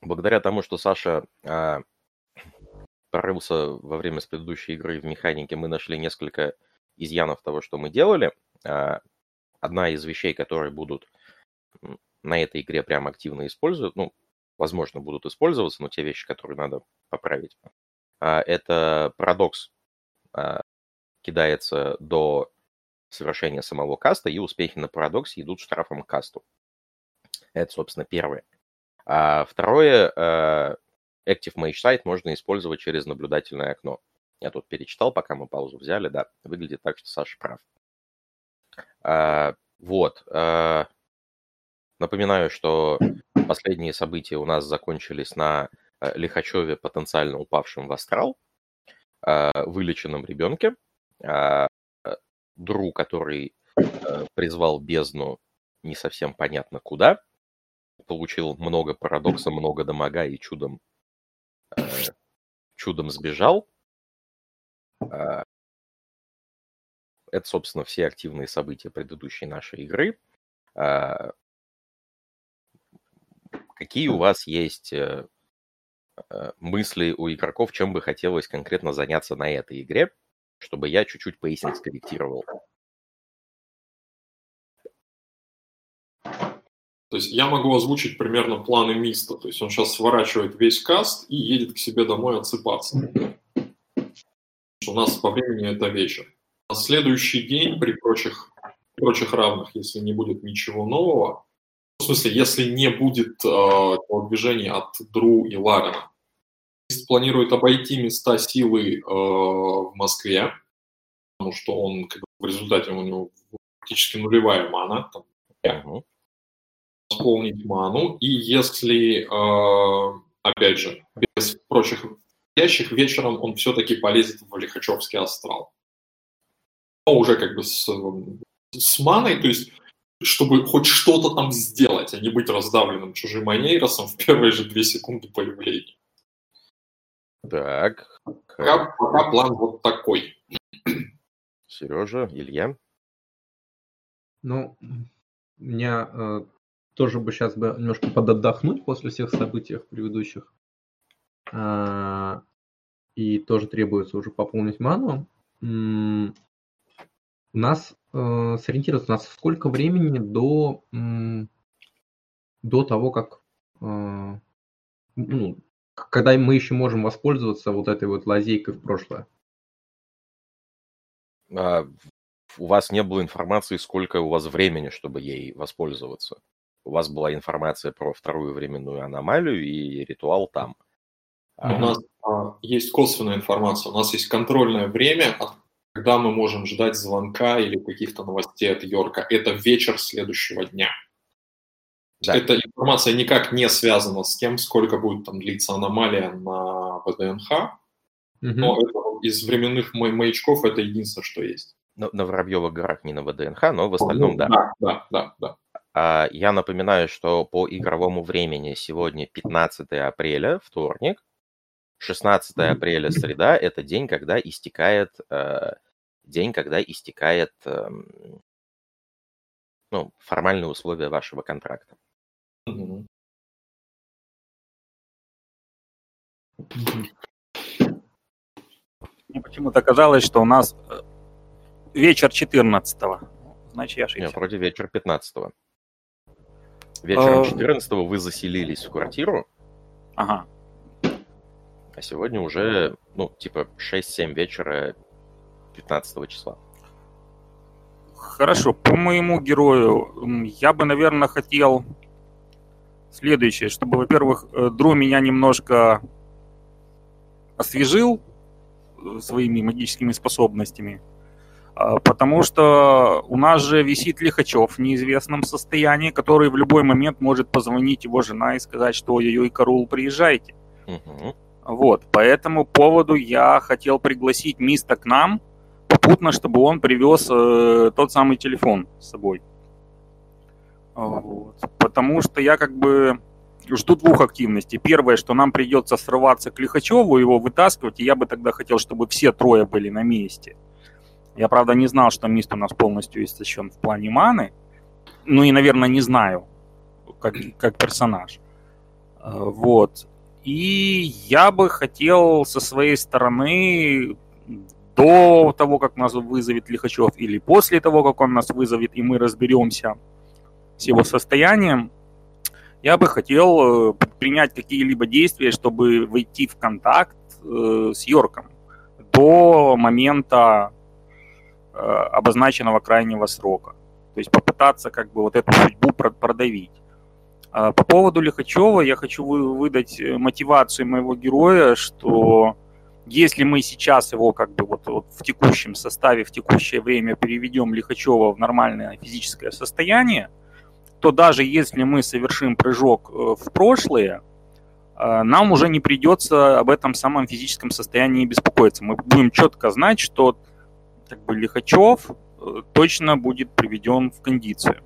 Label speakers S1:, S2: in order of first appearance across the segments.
S1: благодаря тому, что Саша а, прорылся во время предыдущей игры в механике, мы нашли несколько изъянов того, что мы делали. А, одна из вещей, которые будут на этой игре прям активно используют, ну, возможно, будут использоваться, но те вещи, которые надо поправить, а, это парадокс а, кидается до совершения самого каста, и успехи на парадоксе идут штрафом к касту. Это, собственно, первое. А второе, а, Active Mage Sight можно использовать через наблюдательное окно. Я тут перечитал, пока мы паузу взяли, да, выглядит так, что Саша прав. А, вот. А, напоминаю, что последние события у нас закончились на э, Лихачеве, потенциально упавшем в астрал, а, вылеченном ребенке, а, Дру, который э, призвал бездну не совсем понятно куда, получил много парадокса, много дамага и чудом, э, чудом сбежал. А, это, собственно, все активные события предыдущей нашей игры. А, какие у вас есть э, э, мысли у игроков, чем бы хотелось конкретно заняться на этой игре, чтобы я чуть-чуть пояснить, скорректировал?
S2: То есть я могу озвучить примерно планы Миста. То есть он сейчас сворачивает весь каст и едет к себе домой отсыпаться. У нас по времени это вечер. На следующий день при прочих, прочих равных, если не будет ничего нового, в смысле, если не будет э, движений от Дру и Ларена, Мист планирует обойти места силы э, в Москве, потому что он как бы, в результате у него практически нулевая мана, там, uh-huh восполнить ману, и если, э, опять же, без прочих ящик, вечером он все-таки полезет в Лихачевский астрал. Но уже как бы с, с маной, то есть чтобы хоть что-то там сделать, а не быть раздавленным чужим Айнейросом в первые же две секунды появления.
S1: Так.
S2: Пока, пока план вот такой.
S1: Сережа, Илья?
S3: Ну, у меня э, тоже бы сейчас бы немножко подотдохнуть после всех событий предыдущих. А, и тоже требуется уже пополнить ману. У нас э, сориентироваться, у нас сколько времени до, до того, как э, ну, когда мы еще можем воспользоваться вот этой вот лазейкой в прошлое?
S1: А, у вас не было информации, сколько у вас времени, чтобы ей воспользоваться у вас была информация про вторую временную аномалию и ритуал там.
S2: У нас а, есть косвенная информация, у нас есть контрольное время, когда мы можем ждать звонка или каких-то новостей от Йорка. Это вечер следующего дня. Да. Эта информация никак не связана с тем, сколько будет там длиться аномалия на ВДНХ, угу. но это, из временных маячков это единственное, что есть.
S1: На, на Воробьевых горах не на ВДНХ, но в остальном
S2: ну,
S1: да.
S2: Да, да, да, да.
S1: А, я напоминаю, что по игровому времени сегодня 15 апреля, вторник. 16 апреля, среда, это день, когда истекает, э, день, когда истекает эм, ну, формальные условия вашего контракта. Мне
S4: почему-то казалось, что у нас э, вечер 14-го. Значит, я ошибся.
S1: Нет, вроде вечер 15-го. Вечером 14 а. вы заселились в квартиру.
S4: Ага.
S1: А сегодня уже, ну, типа 6-7 вечера 15 числа.
S4: Хорошо, по моему герою я бы, наверное, хотел следующее, чтобы, во-первых, э, Дро меня немножко освежил э, своими магическими способностями. А, потому что у нас же висит Лихачев в неизвестном состоянии, который в любой момент может позвонить его жена и сказать, что ой-ой-ой, Карул, приезжайте. Угу. Вот, по этому поводу я хотел пригласить Миста к нам, попутно, чтобы он привез э, тот самый телефон с собой. Вот. Потому что я как бы жду двух активностей. Первое, что нам придется срываться к Лихачеву, его вытаскивать, и я бы тогда хотел, чтобы все трое были на месте. Я, правда, не знал, что Мист у нас полностью истощен в плане маны. Ну и, наверное, не знаю, как, как персонаж. Вот. И я бы хотел со своей стороны до того, как нас вызовет Лихачев, или после того, как он нас вызовет, и мы разберемся с его состоянием, я бы хотел предпринять какие-либо действия, чтобы войти в контакт с Йорком до момента э, обозначенного крайнего срока. То есть попытаться как бы вот эту судьбу продавить. А по поводу Лихачева я хочу выдать э, мотивацию моего героя, что если мы сейчас его как бы вот, вот в текущем составе, в текущее время переведем Лихачева в нормальное физическое состояние, то даже если мы совершим прыжок э, в прошлое, нам уже не придется об этом самом физическом состоянии беспокоиться. Мы будем четко знать, что как бы Лихачев э, точно будет приведен в кондицию.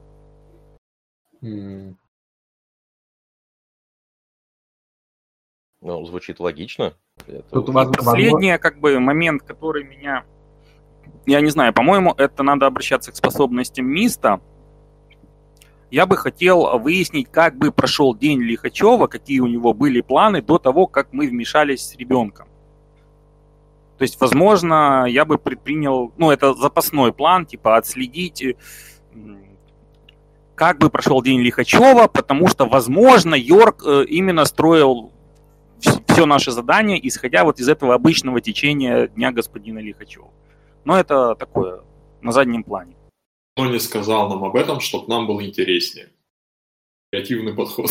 S1: Ну, звучит логично.
S4: Это... Тут Последний как бы момент, который меня, я не знаю, по-моему, это надо обращаться к способностям Миста, я бы хотел выяснить, как бы прошел день Лихачева, какие у него были планы до того, как мы вмешались с ребенком. То есть, возможно, я бы предпринял, ну, это запасной план, типа отследить, как бы прошел день Лихачева, потому что, возможно, Йорк э, именно строил все наше задание, исходя вот из этого обычного течения Дня господина Лихачева. Но это такое, на заднем плане
S2: но не сказал нам об этом, чтобы нам было интереснее. Креативный подход.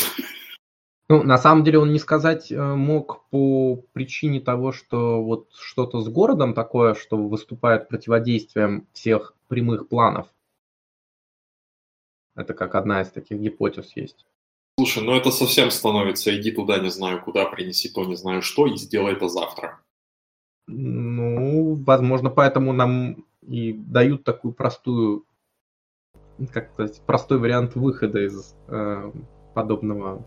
S3: Ну, на самом деле он не сказать э, мог по причине того, что вот что-то с городом такое, что выступает противодействием всех прямых планов. Это как одна из таких гипотез есть.
S2: Слушай, ну это совсем становится, иди туда, не знаю куда, принеси то, не знаю что, и сделай это завтра.
S3: Ну, возможно, поэтому нам и дают такую простую как сказать, простой вариант выхода из э, подобного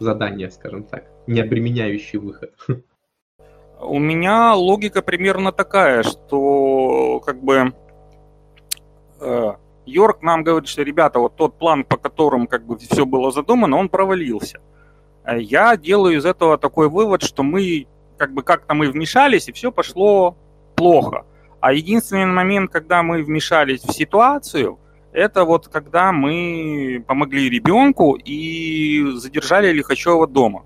S3: задания, скажем так, не обременяющий выход.
S4: У меня логика примерно такая, что как бы э, Йорк нам говорит, что ребята, вот тот план, по которому как бы все было задумано, он провалился. А я делаю из этого такой вывод, что мы как бы как-то мы вмешались, и все пошло плохо. А единственный момент, когда мы вмешались в ситуацию – это вот когда мы помогли ребенку и задержали Лихачева дома.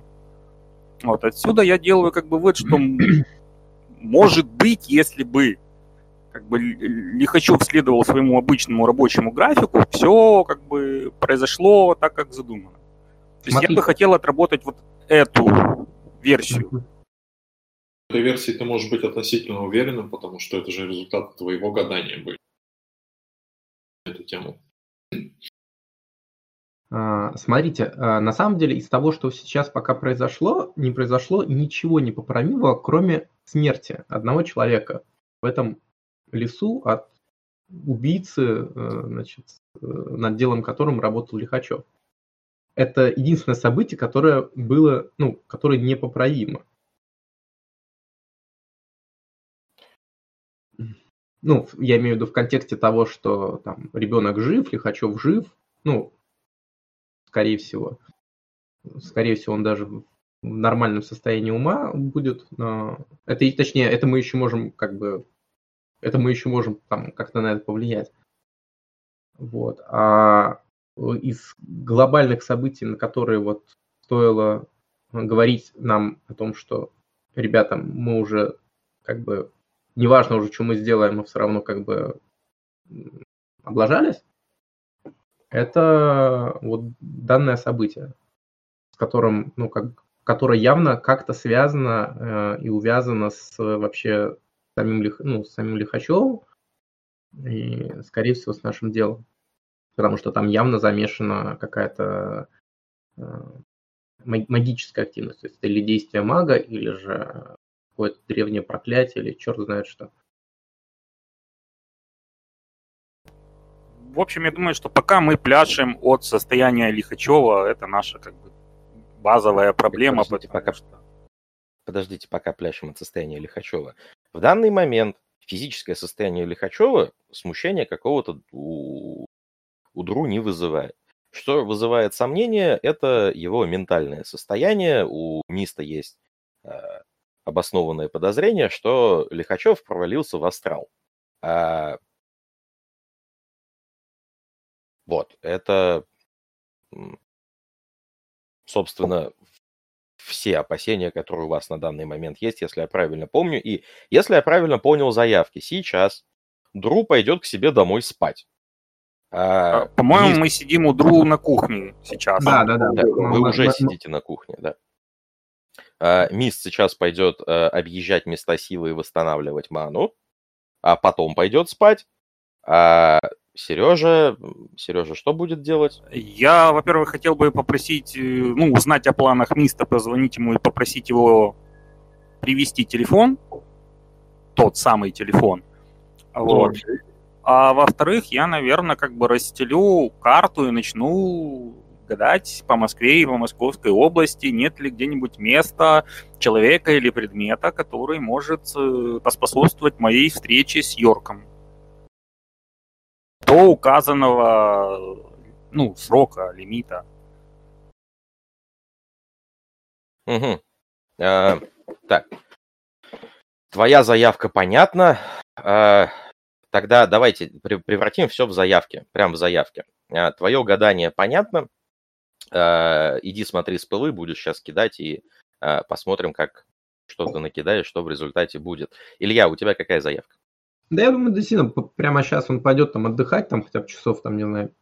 S4: Вот отсюда я делаю как бы вывод, что может быть, если бы как бы Лихачев следовал своему обычному рабочему графику, все как бы произошло так, как задумано. То есть Смотри. я бы хотел отработать вот эту версию.
S2: В этой версии ты можешь быть относительно уверенным, потому что это же результат твоего гадания будет эту тему?
S3: А, смотрите, а, на самом деле из того, что сейчас пока произошло, не произошло ничего непоправимого, кроме смерти одного человека в этом лесу от убийцы, э, значит, э, над делом которым работал Лихачев. Это единственное событие, которое было, ну, которое непоправимо. Ну, я имею в виду в контексте того, что там ребенок жив, Лихачев жив, ну, скорее всего. Скорее всего, он даже в нормальном состоянии ума будет. Но это, точнее, это мы еще можем как бы, это мы еще можем там как-то на это повлиять. Вот. А из глобальных событий, на которые вот стоило говорить нам о том, что, ребята, мы уже как бы неважно уже, что мы сделаем, мы все равно как бы облажались, это вот данное событие, с которым, ну, как, которое явно как-то связано э, и увязано с вообще самим, ну, с самим Лихачевым и, скорее всего, с нашим делом. Потому что там явно замешана какая-то э, магическая активность. То есть или действие мага, или же какое-то древнее проклятие или черт знает что.
S4: В общем, я думаю, что пока мы пляшем от состояния Лихачева, это наша как бы базовая проблема.
S1: Подождите, пока, что... Подождите, пока пляшем от состояния Лихачева. В данный момент физическое состояние Лихачева смущения какого-то у, у Дру не вызывает. Что вызывает сомнение, это его ментальное состояние. У Миста есть э, обоснованное подозрение, что Лихачев провалился в астрал. А... Вот, это, собственно, все опасения, которые у вас на данный момент есть, если я правильно помню. И если я правильно понял заявки, сейчас Дру пойдет к себе домой спать.
S4: А, а, По-моему, есть... мы сидим у Дру на кухне сейчас.
S1: Да, да, да. да вы мы, уже мы, сидите мы... на кухне, да. А, Мист сейчас пойдет а, объезжать места силы и восстанавливать ману, а потом пойдет спать. А Сережа, Сережа, что будет делать?
S4: Я, во-первых, хотел бы попросить, э, ну, узнать о планах Миста, позвонить ему и попросить его привести телефон, тот самый телефон. Вот. А во-вторых, я, наверное, как бы расстелю карту и начну гадать по Москве и по Московской области, нет ли где-нибудь места, человека или предмета, который может э, поспособствовать моей встрече с Йорком. До указанного ну, срока, лимита.
S1: Угу. А, так. Твоя заявка понятна. А, Тогда давайте превратим все в заявки, прям в заявке. А, Твое гадание понятно. А, иди смотри с пылы, будешь сейчас кидать и а, посмотрим, как что ты накидаешь, что в результате будет. Илья, у тебя какая заявка?
S3: Да я думаю, действительно, прямо сейчас он пойдет там отдыхать, там хотя бы часов, там, не знаю,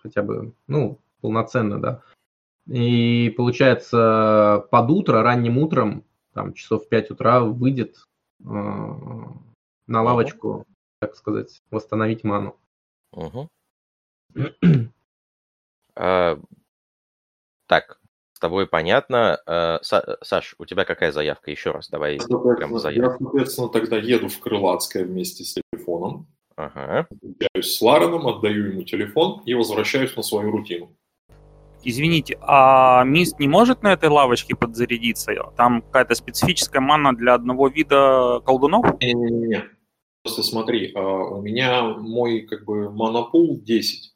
S3: хотя бы, ну, полноценно, да. И получается, под утро, ранним утром, там, часов в 5 утра выйдет э, на лавочку, так сказать, восстановить ману.
S1: Угу. а, так, с тобой понятно. А, Саш, у тебя какая заявка? Еще раз, давай
S2: прям заявку. Я, соответственно, тогда еду в Крылатское вместе с телефоном. Ага. Встречаюсь с Лареном, отдаю ему телефон и возвращаюсь на свою рутину.
S4: Извините, а Мист не может на этой лавочке подзарядиться? Там какая-то специфическая мана для одного вида колдунов?
S2: Не-не-не. Просто смотри, а, у меня мой как бы монопул 10.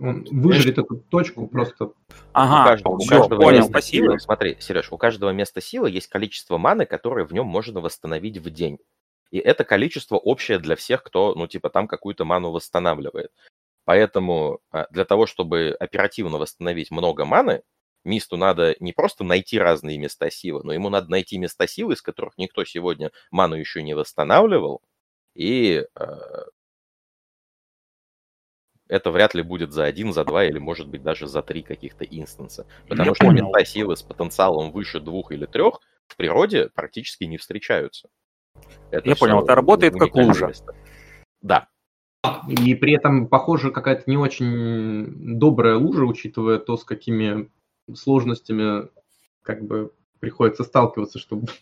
S3: Он выжрет эту точку просто.
S1: Ага, у каждого, у каждого понял, места спасибо. Силы, смотри, Сереж, у каждого места силы есть количество маны, которое в нем можно восстановить в день. И это количество общее для всех, кто, ну, типа, там какую-то ману восстанавливает. Поэтому а, для того, чтобы оперативно восстановить много маны, Мисту надо не просто найти разные места силы, но ему надо найти места силы, из которых никто сегодня ману еще не восстанавливал, и э, это вряд ли будет за один, за два или, может быть, даже за три каких-то инстанса. Потому Я что понял. места силы с потенциалом выше двух или трех в природе практически не встречаются.
S4: Это Я понял, это работает как лужа. Место.
S1: Да.
S3: И при этом, похоже, какая-то не очень добрая лужа, учитывая то, с какими сложностями как бы приходится сталкиваться, чтобы...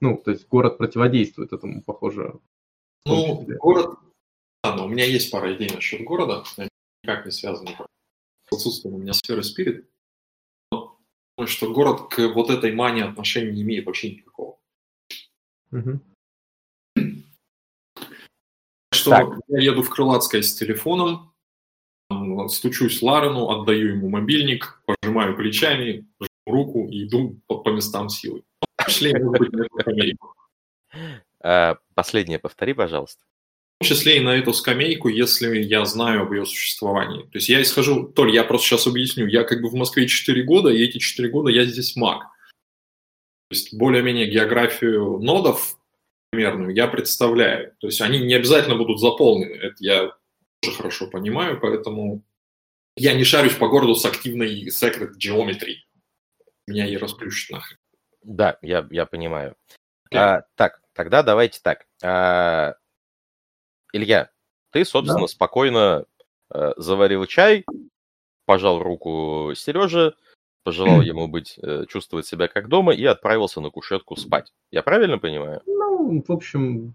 S3: Ну, то есть город противодействует этому, похоже.
S2: Ну, город... Да, но у меня есть пара идей насчет города, никак не связаны с отсутствием у меня сферы спирит. Потому что город к вот этой мане отношения не имеет вообще никакого. Угу. Что так. я еду в Крылатское с телефоном, стучусь Ларену, отдаю ему мобильник, пожимаю плечами, жму руку и иду по, по местам силы. Пошли,
S1: а, Последнее повтори, пожалуйста.
S2: В том числе и на эту скамейку, если я знаю об ее существовании. То есть я исхожу, Толь, я просто сейчас объясню, я как бы в Москве 4 года, и эти 4 года я здесь маг. То есть более-менее географию нодов примерную я представляю. То есть они не обязательно будут заполнены. Это я тоже хорошо понимаю, поэтому я не шарюсь по городу с активной secret geometry. Меня и расплющит нахрен.
S1: Да, я, я понимаю. Okay. А, так, тогда давайте так. А, Илья, ты, собственно, да. спокойно а, заварил чай, пожал руку Сереже, пожелал ему быть, э, чувствовать себя как дома и отправился на кушетку спать. Я правильно понимаю?
S3: Ну, в общем,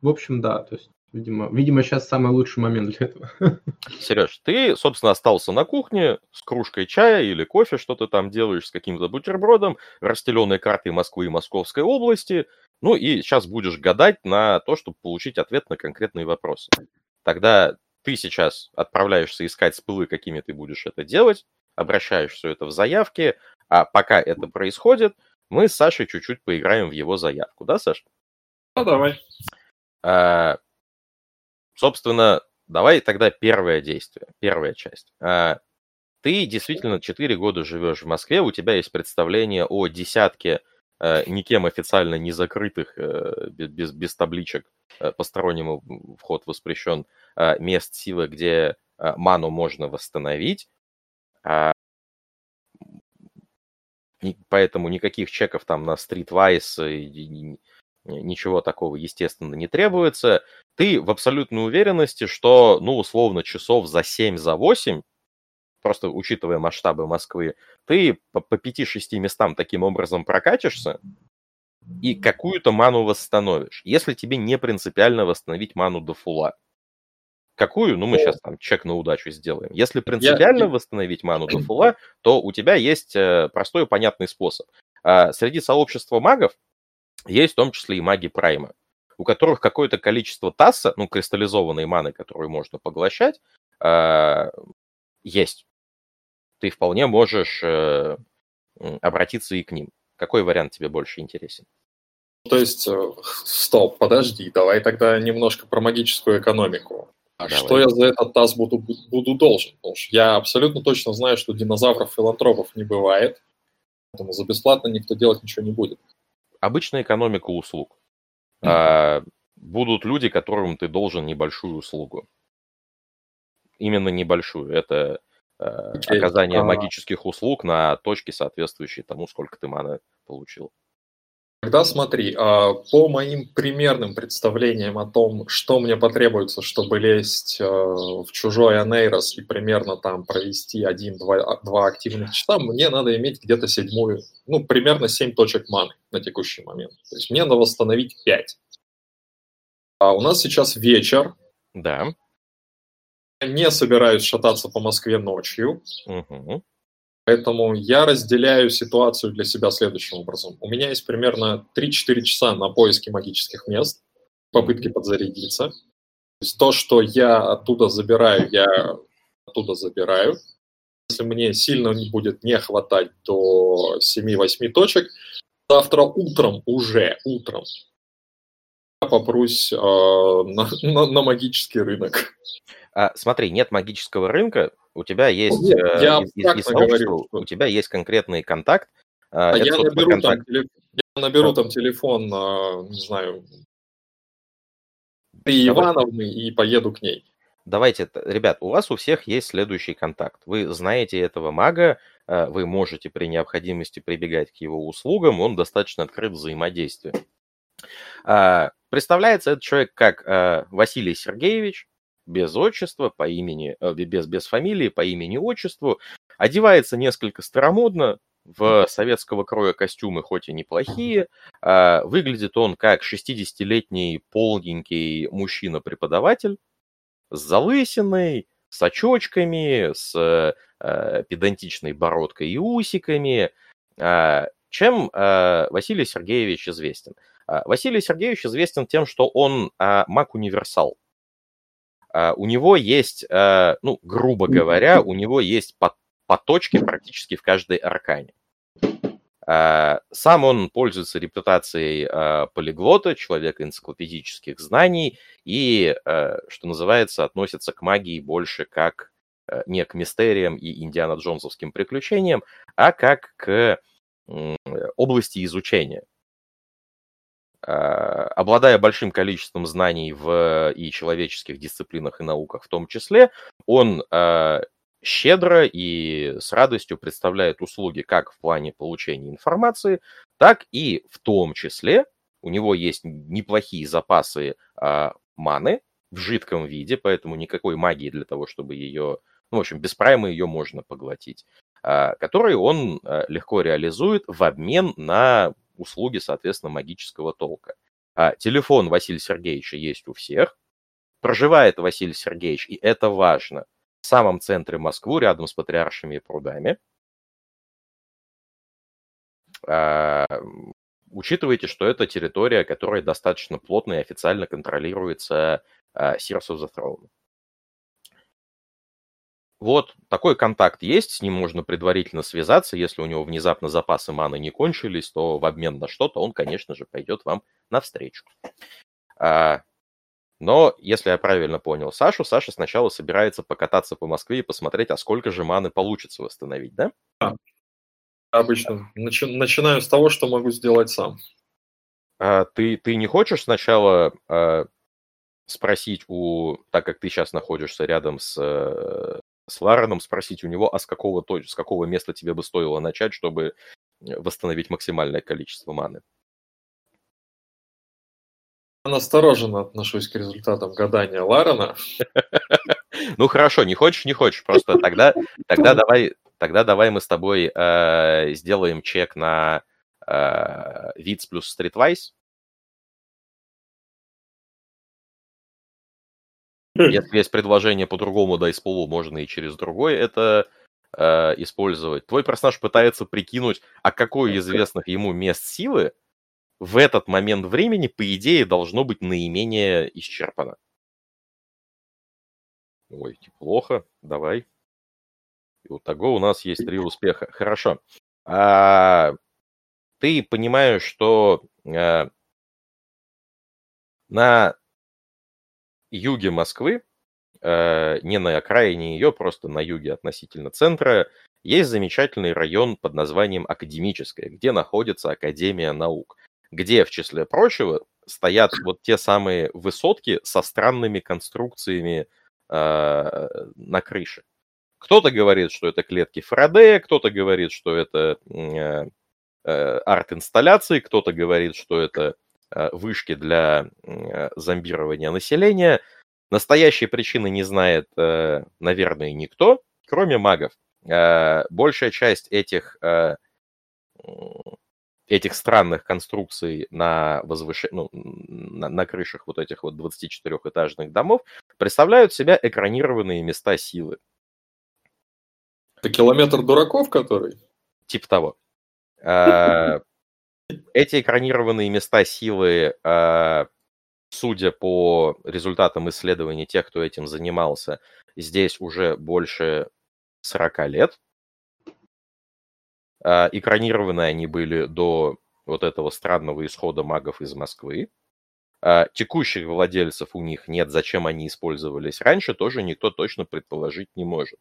S3: в общем, да. То есть Видимо, видимо, сейчас самый лучший момент для этого.
S1: Сереж, ты, собственно, остался на кухне с кружкой чая или кофе, что ты там делаешь с каким-то бутербродом, расстеленной картой Москвы и Московской области, ну и сейчас будешь гадать на то, чтобы получить ответ на конкретные вопросы. Тогда ты сейчас отправляешься искать спылы, какими ты будешь это делать, обращаешь все это в заявки, а пока это происходит, мы с Сашей чуть-чуть поиграем в его заявку, да, Саш?
S2: Ну, давай.
S1: А, собственно, давай тогда первое действие, первая часть. А, ты действительно 4 года живешь в Москве, у тебя есть представление о десятке никем официально не закрытых, а, без, без табличек, а, постороннему вход воспрещен, а, мест силы, где а, ману можно восстановить. А, поэтому никаких чеков там на Streetwise ничего такого, естественно, не требуется. Ты в абсолютной уверенности, что, ну, условно, часов за 7, за 8, просто учитывая масштабы Москвы, ты по, по 5-6 местам таким образом прокатишься и какую-то ману восстановишь. Если тебе не принципиально восстановить ману до фула. Какую? Ну, мы сейчас там чек на удачу сделаем. Если принципиально Я... восстановить ману до фула, то у тебя есть э, простой и понятный способ. А среди сообщества магов есть в том числе и маги Прайма, у которых какое-то количество тасса, ну, кристаллизованной маны, которую можно поглощать, а, есть. Ты вполне можешь э, обратиться и к ним. Какой вариант тебе больше интересен?
S2: То есть, э, стоп, подожди, давай тогда немножко про магическую экономику. А Давай. что я за этот таз буду, буду должен? Потому что я абсолютно точно знаю, что динозавров-филантропов не бывает, поэтому за бесплатно никто делать ничего не будет.
S1: Обычная экономика услуг. Mm-hmm. А, будут люди, которым ты должен небольшую услугу. Именно небольшую. Это. Оказание а... магических услуг на точке, соответствующей тому, сколько ты маны получил.
S2: Тогда смотри, а, по моим примерным представлениям о том, что мне потребуется, чтобы лезть а, в чужой анейрос и примерно там провести один-два два активных часа, мне надо иметь где-то седьмую, ну, примерно семь точек маны на текущий момент. То есть мне надо восстановить пять. А у нас сейчас вечер.
S1: Да.
S2: Не собираюсь шататься по Москве ночью.
S1: Угу.
S2: Поэтому я разделяю ситуацию для себя следующим образом. У меня есть примерно 3-4 часа на поиски магических мест, попытки подзарядиться. То есть то, что я оттуда забираю, я оттуда забираю. Если мне сильно не будет не хватать до 7-8 точек, завтра утром, уже утром, я попрусь э, на, на, на магический рынок.
S1: А, смотри, нет магического рынка, у тебя есть Нет, э, я из, из, из говорю, у тебя есть конкретный контакт.
S2: А я наберу, контакт. Там, я наберу там телефон, а, не знаю, при Ивановны и поеду к ней.
S1: Давайте, ребят, у вас у всех есть следующий контакт. Вы знаете этого мага, э, вы можете при необходимости прибегать к его услугам, он достаточно открыт взаимодействию. А, представляется этот человек как Василий Сергеевич, без отчества, по имени, э, без, без фамилии, по имени-отчеству. Одевается несколько старомодно, в советского кроя костюмы хоть и неплохие. А, выглядит он как 60-летний полненький мужчина-преподаватель с залысиной, с очочками, с э, педантичной бородкой и усиками. А, чем э, Василий Сергеевич известен? А, Василий Сергеевич известен тем, что он маг-универсал. А, у него есть, а, ну, грубо говоря, у него есть поточки практически в каждой аркане. А, сам он пользуется репутацией полиглота, человека энциклопедических знаний и, что называется, относится к магии больше как не к мистериям и Индиана Джонсовским приключениям, а как к области изучения. А, обладая большим количеством знаний в и человеческих дисциплинах и науках в том числе, он а, щедро и с радостью представляет услуги как в плане получения информации, так и в том числе у него есть неплохие запасы маны в жидком виде, поэтому никакой магии для того, чтобы ее, ну, в общем, без прайма ее можно поглотить, которые он легко реализует в обмен на услуги, соответственно, магического толка. А телефон Василия Сергеевича есть у всех. Проживает Василий Сергеевич, и это важно, в самом центре Москвы, рядом с Патриаршими прудами. А, учитывайте, что это территория, которая достаточно плотно и официально контролируется а, Sears of the Throne. Вот такой контакт есть, с ним можно предварительно связаться. Если у него внезапно запасы маны не кончились, то в обмен на что-то он, конечно же, пойдет вам навстречу. А, но, если я правильно понял Сашу, Саша сначала собирается покататься по Москве и посмотреть, а сколько же маны получится восстановить, да?
S2: Да. Обычно начи- начинаю с того, что могу сделать сам.
S1: А, ты, ты не хочешь сначала а, спросить у, так как ты сейчас находишься рядом с, э, с Лареном, спросить у него, а с какого, с какого места тебе бы стоило начать, чтобы восстановить максимальное количество маны?
S2: настороженно отношусь к результатам гадания Ларена.
S1: Ну хорошо, не хочешь, не хочешь. Просто тогда, тогда давай, тогда давай мы с тобой э, сделаем чек на э, Виц плюс Streetwise. Если есть предложение по-другому, да, из полу можно и через другой это э, использовать. Твой персонаж пытается прикинуть, а какой известных ему мест силы в этот момент времени, по идее, должно быть наименее исчерпано. Ой, плохо, давай. И вот того у нас есть три успеха. Хорошо. А, ты понимаешь, что а, на юге Москвы, а, не на окраине ее, просто на юге относительно центра, есть замечательный район под названием Академическое, где находится Академия наук где, в числе прочего, стоят вот те самые высотки со странными конструкциями э, на крыше. Кто-то говорит, что это клетки Фарадея, кто-то говорит, что это э, э, арт-инсталляции, кто-то говорит, что это э, вышки для э, зомбирования населения. Настоящей причины не знает, э, наверное, никто, кроме магов. Э, большая часть этих э, этих странных конструкций на, возвыш... ну, на, на крышах вот этих вот 24-этажных домов представляют себя экранированные места силы.
S2: Это километр дураков, который?
S1: Типа того. А, эти экранированные места силы, а, судя по результатам исследований тех, кто этим занимался, здесь уже больше 40 лет. А, экранированы они были до вот этого странного исхода магов из Москвы. А, текущих владельцев у них нет, зачем они использовались раньше, тоже никто точно предположить не может.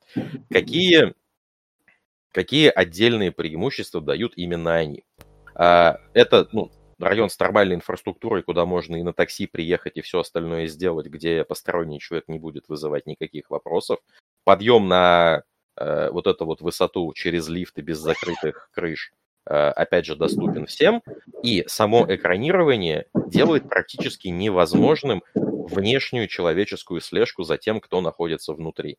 S1: Какие, какие отдельные преимущества дают именно они? А, это ну, район с нормальной инфраструктурой, куда можно и на такси приехать и все остальное сделать, где посторонний человек не будет вызывать никаких вопросов. Подъем на Э, вот эту вот высоту через лифты без закрытых крыш, э, опять же, доступен всем. И само экранирование делает практически невозможным внешнюю человеческую слежку за тем, кто находится внутри.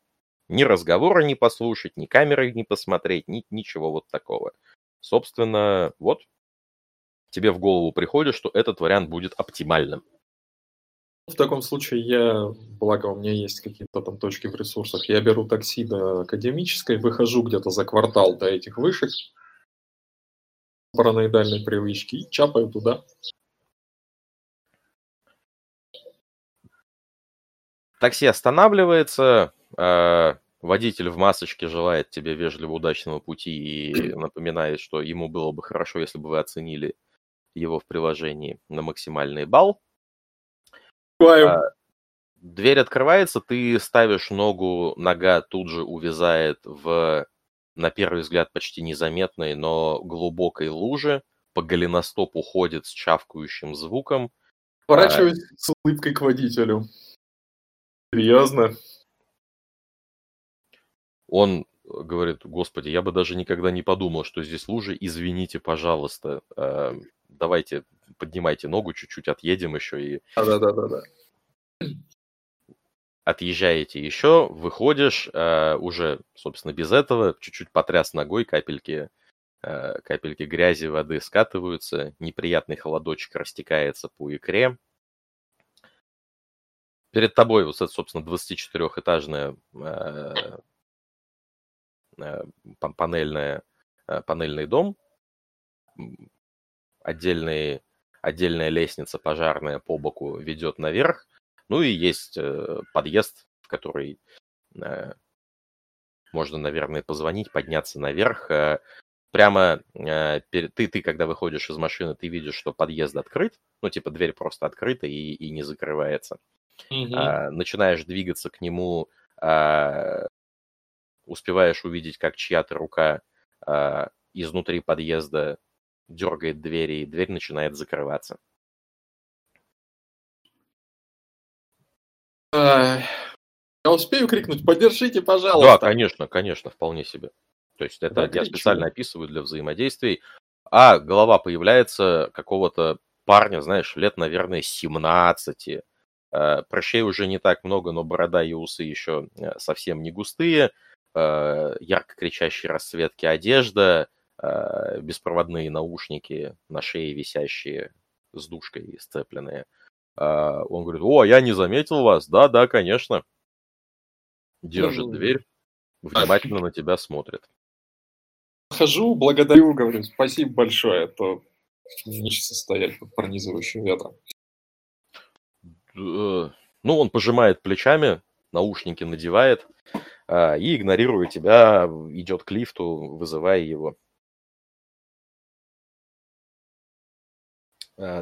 S1: Ни разговора не послушать, ни камеры не посмотреть, ни, ничего вот такого. Собственно, вот тебе в голову приходит, что этот вариант будет оптимальным.
S2: В таком случае я, благо у меня есть какие-то там точки в ресурсах, я беру такси до академической, выхожу где-то за квартал до этих вышек параноидальной привычки и чапаю туда.
S1: Такси останавливается, э, водитель в масочке желает тебе вежливо удачного пути и напоминает, что ему было бы хорошо, если бы вы оценили его в приложении на максимальный балл. А, дверь открывается, ты ставишь ногу, нога тут же увязает в, на первый взгляд, почти незаметной, но глубокой луже. По голеностоп уходит с чавкающим звуком.
S2: Поворачиваюсь а... с улыбкой к водителю. Серьезно?
S1: Он говорит, господи, я бы даже никогда не подумал, что здесь лужи, извините, пожалуйста, э, давайте поднимайте ногу, чуть-чуть отъедем еще и...
S2: Да-да-да-да.
S1: Отъезжаете еще, выходишь, э, уже, собственно, без этого, чуть-чуть потряс ногой, капельки, э, капельки грязи, воды скатываются, неприятный холодочек растекается по икре. Перед тобой вот это, собственно, 24-этажная э, э, панельная, э, панельный дом, отдельный, отдельная лестница пожарная по боку ведет наверх. Ну и есть э, подъезд, в который э, можно, наверное, позвонить, подняться наверх. Э, прямо э, перед, ты, ты, когда выходишь из машины, ты видишь, что подъезд открыт, ну, типа дверь просто открыта и, и не закрывается. Mm-hmm. А, начинаешь двигаться к нему, а, успеваешь увидеть, как чья-то рука а, изнутри подъезда дергает двери, и дверь начинает закрываться.
S2: Я успею крикнуть, поддержите, пожалуйста.
S1: Да, конечно, конечно, вполне себе. То есть это да, я специально описываю для взаимодействий. А голова появляется какого-то парня, знаешь, лет, наверное, 17. Э, прыщей уже не так много, но борода и усы еще э, совсем не густые. Э, ярко кричащие расцветки одежда, беспроводные наушники на шее висящие с душкой сцепленные. Он говорит, о, я не заметил вас. Да, да, конечно. Держит дверь, внимательно на тебя смотрит.
S2: Хожу, благодарю, говорю, спасибо большое, а то нечего стоять под пронизывающим ветром.
S1: Ну, он пожимает плечами, наушники надевает а, и, игнорируя тебя, идет к лифту, вызывая его.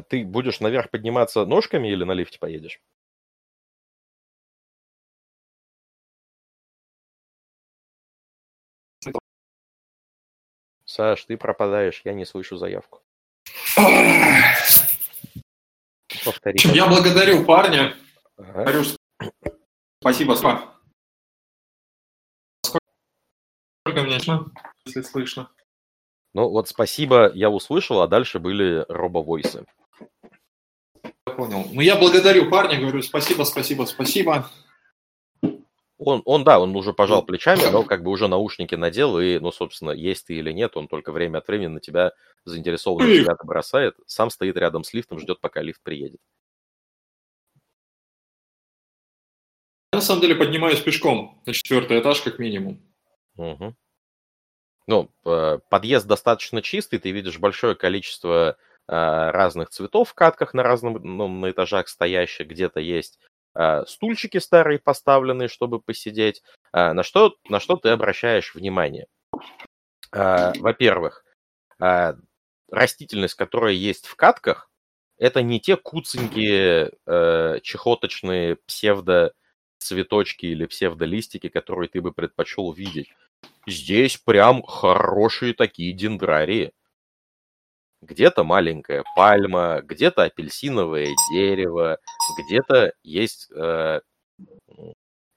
S1: Ты будешь наверх подниматься ножками или на лифте поедешь? Саш, ты пропадаешь, я не слышу заявку.
S2: Повтори. Я благодарю парня. Ага. Спасибо, Спа. Сколько меня если слышно?
S1: Ну вот спасибо, я услышал, а дальше были робовойсы.
S2: Я понял. Ну я благодарю парня, говорю спасибо, спасибо, спасибо.
S1: Он, он, да, он уже пожал плечами, но как бы уже наушники надел, и, ну, собственно, есть ты или нет, он только время от времени на тебя заинтересованно взгляд бросает, сам стоит рядом с лифтом, ждет, пока лифт приедет.
S2: Я на самом деле поднимаюсь пешком на четвертый этаж как минимум.
S1: Угу. Ну, подъезд достаточно чистый, ты видишь большое количество а, разных цветов в катках на разных ну, на этажах стоящих, где-то есть а, стульчики старые поставленные, чтобы посидеть. На что, на что ты обращаешь внимание? Во-первых, растительность, которая есть в катках, это не те куценькие э, чехоточные псевдо цветочки или псевдолистики, которые ты бы предпочел видеть. Здесь прям хорошие такие дендрарии. Где-то маленькая пальма, где-то апельсиновое дерево, где-то есть э,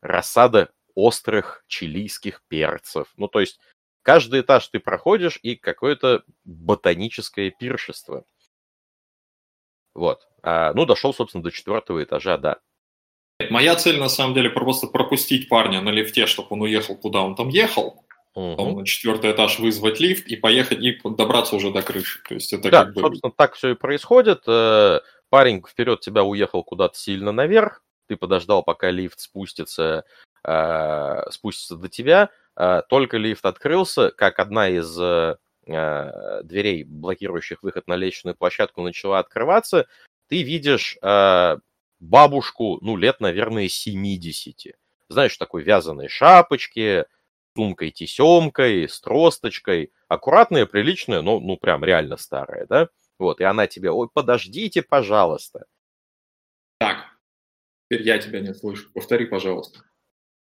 S1: рассада острых чилийских перцев. Ну, то есть каждый этаж ты проходишь и какое-то ботаническое пиршество. Вот. А, ну, дошел, собственно, до четвертого этажа, да.
S2: Моя цель, на самом деле, просто пропустить парня на лифте, чтобы он уехал, куда он там ехал. Угу. на четвертый этаж вызвать лифт и поехать и добраться уже до крыши. То есть это
S1: да,
S2: как бы...
S1: собственно, так все и происходит. Э, парень вперед тебя уехал куда-то сильно наверх, ты подождал, пока лифт спустится, э, спустится до тебя. Э, только лифт открылся, как одна из дверей, блокирующих выход на лестничную площадку, начала открываться, ты видишь бабушку, ну, лет, наверное, 70. Знаешь, такой вязаной шапочки, сумкой-тесемкой, с тросточкой. Аккуратная, приличная, но ну прям реально старая, да? Вот, и она тебе, ой, подождите, пожалуйста.
S2: Так, теперь я тебя не слышу. Повтори, пожалуйста.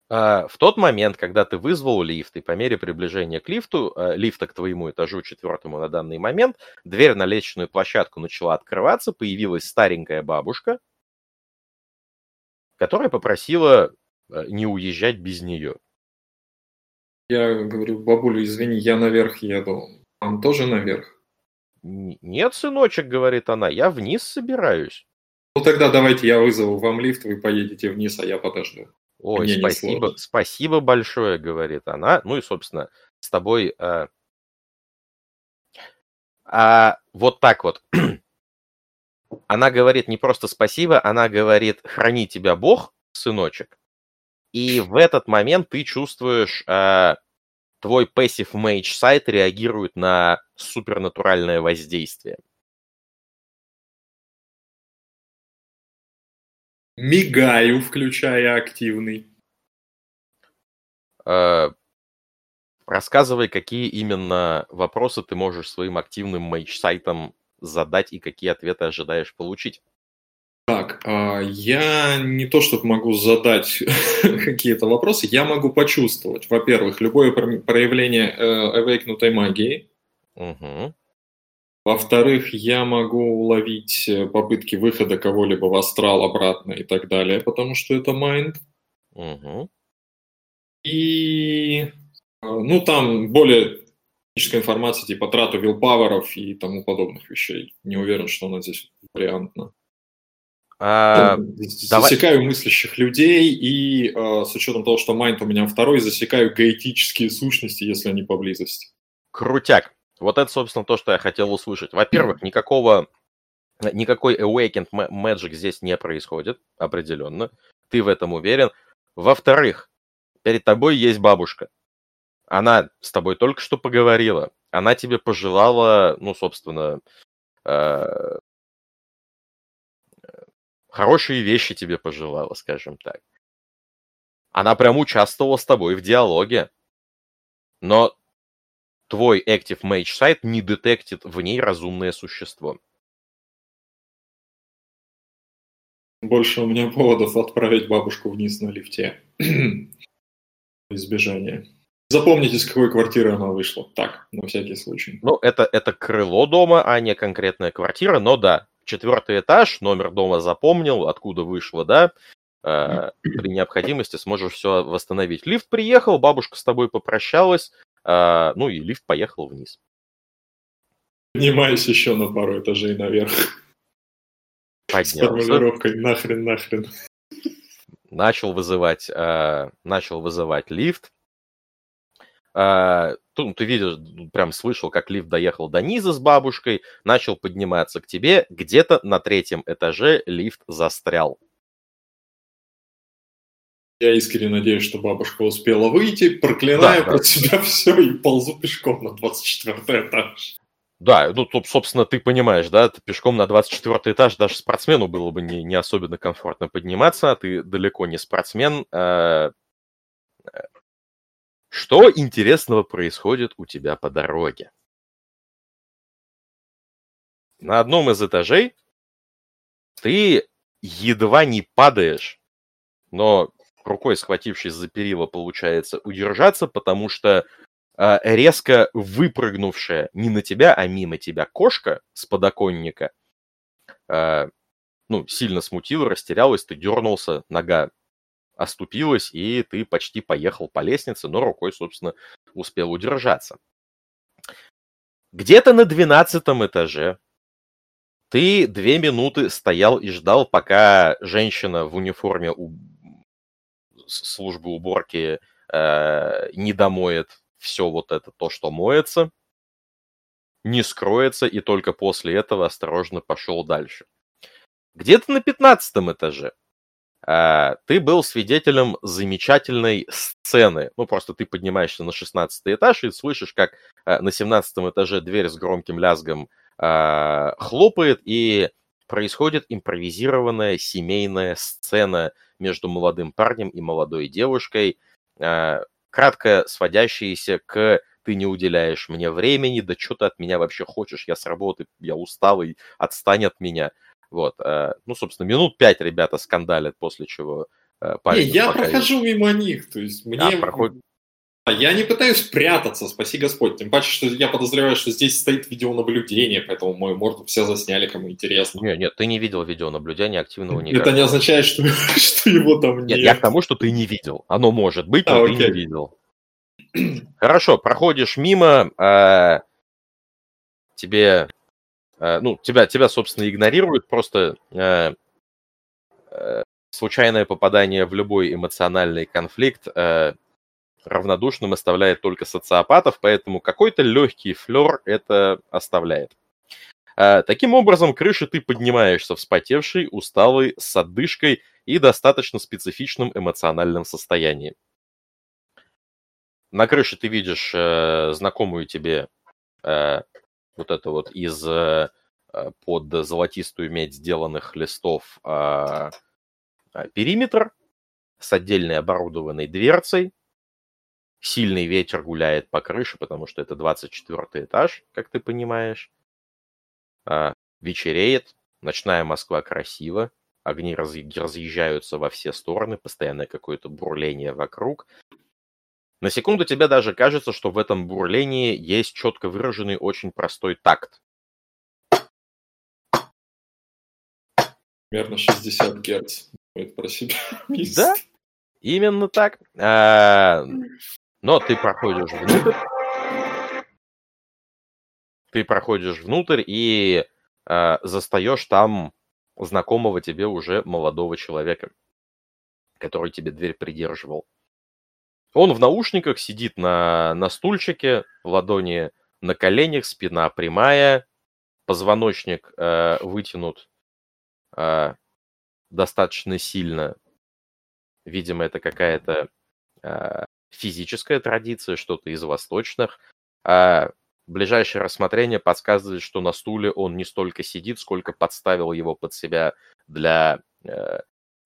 S1: А, в тот момент, когда ты вызвал лифт, и по мере приближения к лифту, а, лифта к твоему этажу четвертому на данный момент, дверь на лестничную площадку начала открываться, появилась старенькая бабушка, которая попросила а, не уезжать без нее.
S2: Я говорю, бабуля, извини, я наверх еду. Он тоже наверх?
S1: Нет, сыночек, говорит она, я вниз собираюсь.
S2: Ну тогда давайте я вызову вам лифт, вы поедете вниз, а я подожду.
S1: Ой, Мне спасибо, спасибо большое, говорит она. Ну и, собственно, с тобой... А, а, вот так вот. она говорит не просто спасибо, она говорит, храни тебя Бог, сыночек. И в этот момент ты чувствуешь, э, твой passive mage сайт реагирует на супернатуральное воздействие.
S2: Мигаю, включая активный.
S1: Э, Рассказывай, какие именно вопросы ты можешь своим активным Mage Sight ом задать и какие ответы ожидаешь получить.
S2: Так, а, я не то, чтобы могу задать какие-то вопросы, я могу почувствовать, во-первых, любое проявление э, awaken утой магии.
S1: Угу.
S2: Во-вторых, я могу уловить э, попытки выхода кого-либо в астрал обратно и так далее, потому что это Mind.
S1: Угу.
S2: И, э, ну, там более техническая информация, типа трату вилпаверов и тому подобных вещей. Не уверен, что она здесь вариантна.
S1: А,
S2: засекаю давай... мыслящих людей и э, с учетом того, что майнд у меня второй, засекаю гаэтические сущности, если они поблизости.
S1: Крутяк. Вот это, собственно, то, что я хотел услышать. Во-первых, никакого, никакой Awakened Magic здесь не происходит, определенно. Ты в этом уверен. Во-вторых, перед тобой есть бабушка. Она с тобой только что поговорила. Она тебе пожелала, ну, собственно, э, хорошие вещи тебе пожелала, скажем так. Она прям участвовала с тобой в диалоге. Но твой Active Mage сайт не детектит в ней разумное существо.
S2: Больше у меня поводов отправить бабушку вниз на лифте. Избежание. Запомните, с какой квартиры она вышла. Так, на всякий случай.
S1: Ну, это, это крыло дома, а не конкретная квартира, но да, четвертый этаж, номер дома запомнил, откуда вышло, да, э, при необходимости сможешь все восстановить. Лифт приехал, бабушка с тобой попрощалась, э, ну и лифт поехал вниз.
S2: Поднимаюсь еще на пару этажей наверх.
S1: Поднялся. С
S2: формулировкой «нахрен, нахрен».
S1: Начал вызывать, э, начал вызывать лифт. Э, ну, ты видишь, прям слышал, как лифт доехал до низа с бабушкой, начал подниматься к тебе, где-то на третьем этаже лифт застрял.
S2: Я искренне надеюсь, что бабушка успела выйти, проклинаю да, про да. себя все и ползу пешком на 24 этаж.
S1: Да, ну, тут, собственно, ты понимаешь, да, ты пешком на 24 этаж даже спортсмену было бы не, не особенно комфортно подниматься, а ты далеко не спортсмен. Э, что интересного происходит у тебя по дороге? На одном из этажей ты едва не падаешь, но рукой схватившись за перила, получается удержаться, потому что э, резко выпрыгнувшая не на тебя, а мимо тебя кошка с подоконника, э, ну, сильно смутила, растерялась, ты дернулся, нога оступилась, и ты почти поехал по лестнице, но рукой, собственно, успел удержаться. Где-то на двенадцатом этаже ты две минуты стоял и ждал, пока женщина в униформе у... службы уборки э, не домоет все вот это, то, что моется, не скроется, и только после этого осторожно пошел дальше. Где-то на пятнадцатом этаже ты был свидетелем замечательной сцены. Ну, просто ты поднимаешься на 16 этаж и слышишь, как а, на 17 этаже дверь с громким лязгом а, хлопает, и происходит импровизированная семейная сцена между молодым парнем и молодой девушкой, кратко сводящаяся к ты не уделяешь мне времени, да что ты от меня вообще хочешь, я с работы, я усталый, отстань от меня. Вот, э, ну, собственно, минут пять ребята скандалят, после чего
S2: э, парень... Не, я прохожу мимо них, то есть мне... А, проходит... Я не пытаюсь прятаться, спаси Господь. Тем паче, что я подозреваю, что здесь стоит видеонаблюдение, поэтому мою морду все засняли, кому интересно.
S1: Нет, нет, ты не видел видеонаблюдения активного никак.
S2: Это не означает, что, что его там нет. Нет,
S1: я к тому, что ты не видел. Оно может быть, но а, ты окей. не видел. Хорошо, проходишь мимо, а, тебе ну, тебя, тебя, собственно, игнорируют, просто э, э, случайное попадание в любой эмоциональный конфликт э, равнодушным оставляет только социопатов, поэтому какой-то легкий флер это оставляет. Э, таким образом, крыши ты поднимаешься вспотевший, усталый, с отдышкой и достаточно специфичным эмоциональным состоянием. На крыше ты видишь э, знакомую тебе э, вот это вот из э, под золотистую медь сделанных листов а, а, периметр с отдельной оборудованной дверцей. сильный ветер гуляет по крыше, потому что это 24 этаж, как ты понимаешь. А, вечереет, ночная Москва красива, огни разъезжаются во все стороны, постоянное какое-то бурление вокруг. На секунду тебе даже кажется, что в этом бурлении есть четко выраженный очень простой такт.
S2: Примерно 60 герц. Это про себя.
S1: Да, именно так. А, но ты проходишь внутрь. Ты проходишь внутрь и а, застаешь там знакомого тебе уже молодого человека, который тебе дверь придерживал. Он в наушниках сидит на, на стульчике, ладони на коленях, спина прямая, позвоночник э, вытянут э, достаточно сильно. Видимо, это какая-то э, физическая традиция, что-то из восточных. А ближайшее рассмотрение подсказывает, что на стуле он не столько сидит, сколько подставил его под себя для э,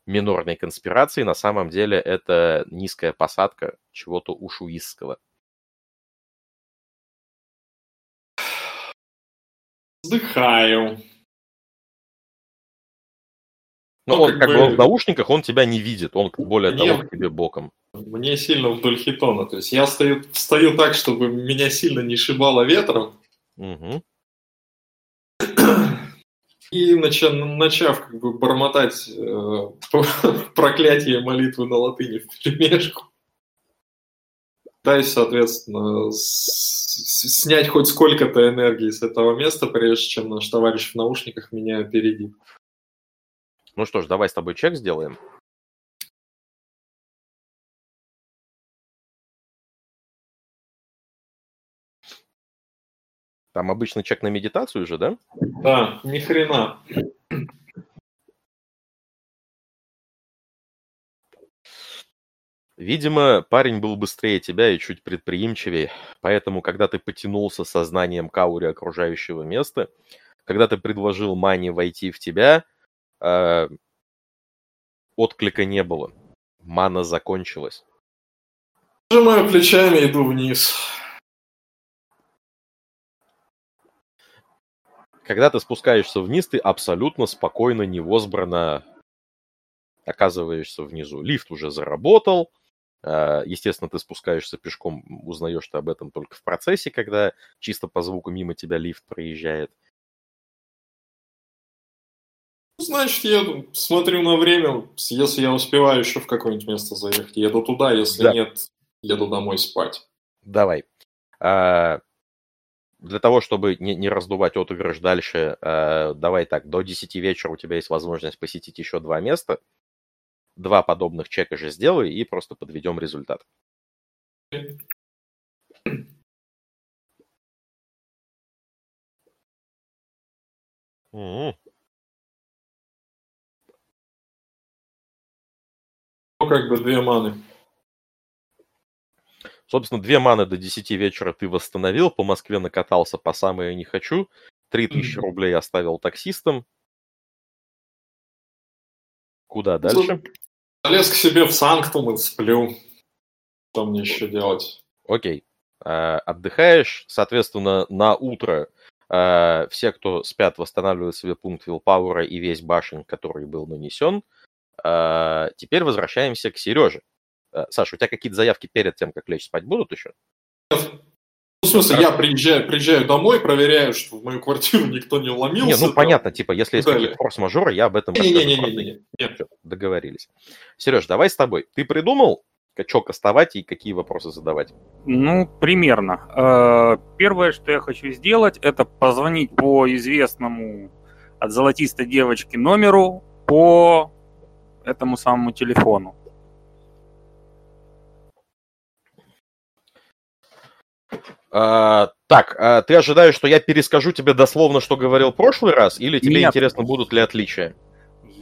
S1: минорной конспирации. На самом деле это низкая посадка чего-то ушуистского.
S2: Вздыхаю.
S1: Ну,
S2: Ну,
S1: он
S2: как
S1: бы он в наушниках, он тебя не видит, он более
S2: Мне-
S1: того к тебе боком.
S2: Мне сильно вдоль хитона. То есть я стою, стою так, чтобы меня сильно не шибало ветром.
S1: Мгм.
S2: И начав, начав как бы бормотать э, проклятие молитвы на латыни в перемешку, пытаюсь, соответственно, снять хоть сколько-то энергии с этого места, прежде чем наш товарищ в наушниках меня опередит.
S1: Ну что ж, давай с тобой чек сделаем. Там обычно чек на медитацию же, да?
S2: Да, ни хрена.
S1: Видимо, парень был быстрее тебя и чуть предприимчивее, поэтому, когда ты потянулся сознанием к ауре окружающего места, когда ты предложил Мане войти в тебя, э, отклика не было. Мана закончилась.
S2: Сжимаю плечами иду вниз.
S1: Когда ты спускаешься вниз, ты абсолютно спокойно, невозбранно оказываешься внизу. Лифт уже заработал. Э, Естественно, ты спускаешься пешком, узнаешь ты об этом только в процессе, когда чисто по звуку мимо тебя лифт проезжает.
S2: Значит, еду, смотрю на время, если я успеваю еще в какое-нибудь место заехать, еду туда, если
S1: Да.
S2: нет, еду домой спать.
S1: Давай. А, Для того, чтобы не, не раздувать отыгрыш дальше, а, давай так, до 10 вечера у тебя есть возможность посетить еще два места. Два подобных чека же сделай и просто подведем результат. М,
S2: Ну, как бы две маны.
S1: Собственно, две маны до 10 вечера ты восстановил, по Москве накатался по самое не хочу, 3000
S2: Мгм.
S1: рублей оставил таксистам. Куда дальше?
S2: Залез к себе в санктум и сплю. Что мне еще делать?
S1: Окей. А, Отдыхаешь, соответственно, на утро а, все, кто спят, восстанавливают себе пункт вилпауэра и весь башен, который был нанесен. А, Теперь возвращаемся к Сереже. Саша, у тебя какие-то заявки перед тем, как лечь спать будут еще?
S2: Ну, в смысле, я приезжаю, приезжаю домой, проверяю, что в мою квартиру никто не вломился.
S1: Не, ну
S2: там.
S1: понятно, типа, если есть какие-то форс-мажоры, я об этом. Всё, договорились. Сереж, давай с тобой. Ты придумал, что кастовать и какие вопросы задавать?
S4: Ну, примерно. Э, Первое, что я хочу сделать, это позвонить по известному от золотистой девочки номеру по этому самому телефону.
S1: А, так, а ты ожидаешь, что я перескажу тебе дословно, что говорил в прошлый раз, или тебе
S4: Нет.
S1: интересно, будут ли отличия?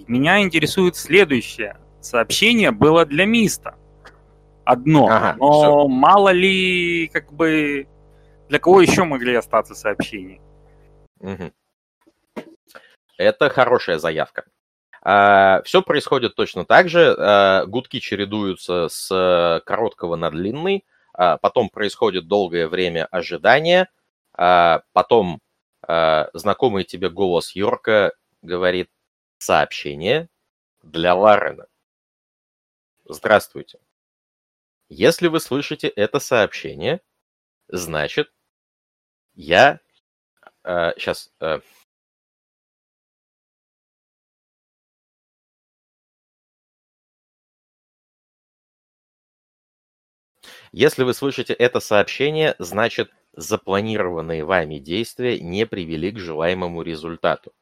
S4: Меня интересует следующее. Сообщение было для Миста. Одно.
S1: Ага,
S4: но
S1: всё.
S4: мало ли, как бы, для кого еще могли остаться сообщения?
S1: Мгм. Это хорошая заявка. все происходит точно так же. А, гудки чередуются с э, короткого на длинный. А, потом происходит долгое время ожидания, а, потом а, знакомый тебе голос Йорка говорит сообщение для Ларена. Здравствуйте. Если вы слышите это сообщение, значит, я... Сейчас... Если вы слышите это сообщение, значит, запланированные вами действия не привели к желаемому результату.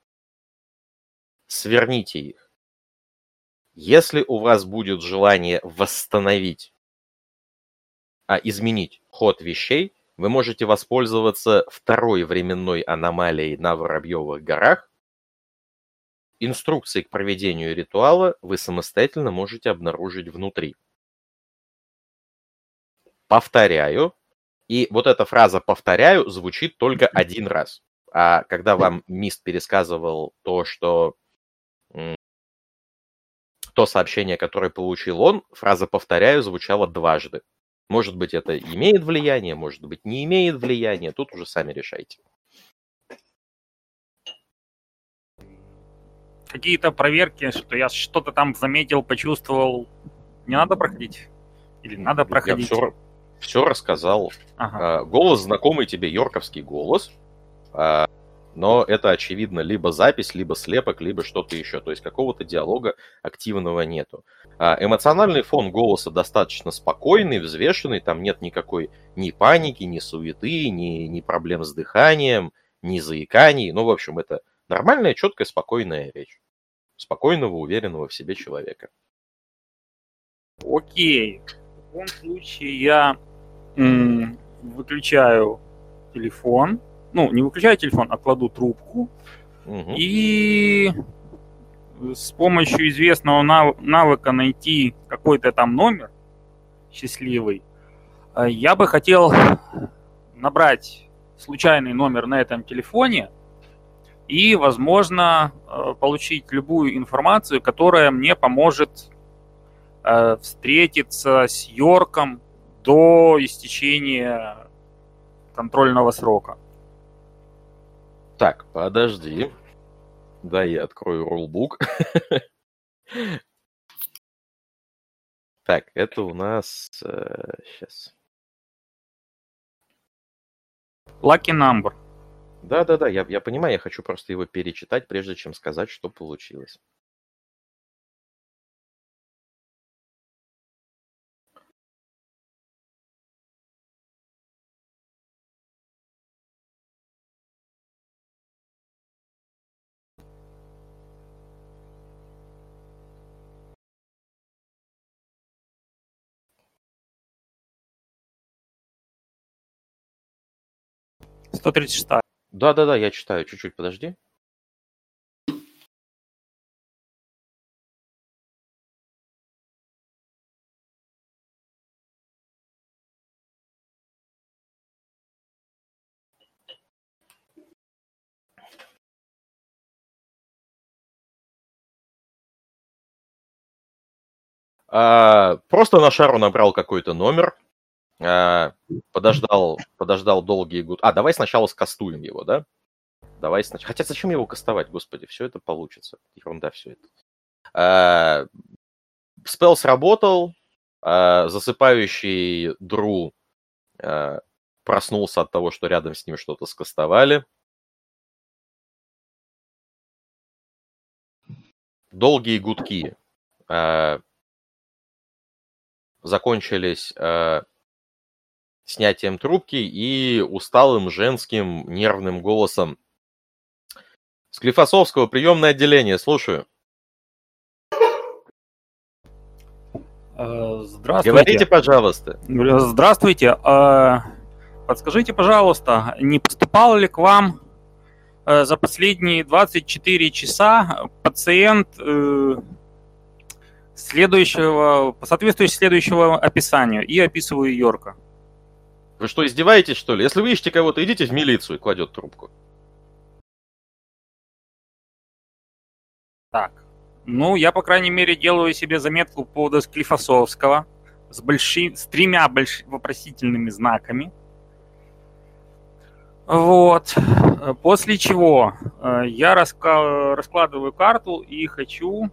S1: Сверните их. Если у вас будет желание восстановить, а изменить ход вещей, вы можете воспользоваться второй временной аномалией на Воробьевых горах. Инструкции к проведению ритуала вы самостоятельно можете обнаружить внутри. Повторяю. И вот эта фраза «повторяю» звучит только один раз. А когда вам Мист пересказывал то, что то сообщение, которое получил он, фраза «повторяю» звучала дважды. Может быть, это имеет влияние, может быть, не имеет влияния. Тут уже сами решайте.
S4: Какие-то проверки, что я что-то там заметил, почувствовал, не надо проходить? Или надо проходить?
S1: Я все, все рассказал. Ага. А, голос знакомый тебе, Йорковский голос. А, но это, очевидно, либо запись, либо слепок, либо что-то еще. То есть какого-то диалога активного нету. А, эмоциональный фон голоса достаточно спокойный, взвешенный, там нет никакой ни паники, ни суеты, ни, ни проблем с дыханием, ни заиканий. Ну, в общем, это нормальная, четкая, спокойная речь. Спокойного, уверенного в себе человека.
S4: Окей. В таком случае я выключаю телефон. Ну, не выключаю телефон, а кладу трубку. Угу. И с помощью известного навыка найти какой-то там номер счастливый, э, я бы хотел набрать случайный номер на этом телефоне и, возможно, э, получить любую информацию, которая мне поможет э, встретиться с Йорком до истечения контрольного срока.
S1: Так, подожди. Да, я открою рулбук. Так, это у нас... Э, сейчас.
S4: Lucky number.
S1: Да-да-да, я, я понимаю, я хочу просто его перечитать, прежде чем сказать, что получилось.
S4: 136.
S1: Да-да-да, я читаю. Чуть-чуть, подожди. А, просто на шару набрал какой-то номер, подождал, подождал долгие годы. А, давай сначала скастуем его, да? Давай сначала. Хотя зачем его кастовать, господи, все это получится. Ерунда все это. А, спел сработал, а, засыпающий Дру проснулся от того, что рядом с ним что-то скастовали. Долгие гудки закончились снятием трубки и усталым женским нервным голосом. Склифосовского, приемное отделение, слушаю.
S4: Э, здравствуйте.
S1: Говорите, пожалуйста.
S4: Здравствуйте. Э, подскажите, пожалуйста, не поступал ли к вам э, за последние 24 часа пациент следующего, соответствующего следующего описанию и описываю Йорка?
S1: Вы что, издеваетесь, что ли? Если вы ищете кого-то, идите в милицию, кладет трубку.
S4: Так. Ну, я, по крайней мере, делаю себе заметку по поводу Склифосовского. с, больши, с тремя больш, вопросительными знаками. Вот. После чего э, я раска- раскладываю карту и хочу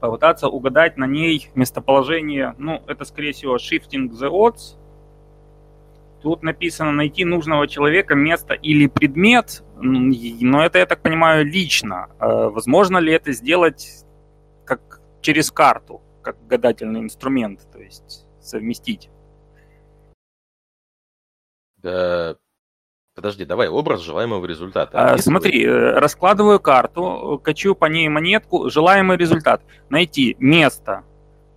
S4: попытаться угадать на ней местоположение. Ну, это, скорее всего, shifting the odds. Тут написано найти нужного человека, место или предмет, но это, я так понимаю, лично. Э, возможно ли это сделать как через карту, как гадательный инструмент, то есть совместить?
S1: Да, подожди, давай образ желаемого результата.
S4: А, смотри, э, раскладываю карту, качу по ней монетку, желаемый результат. Найти место,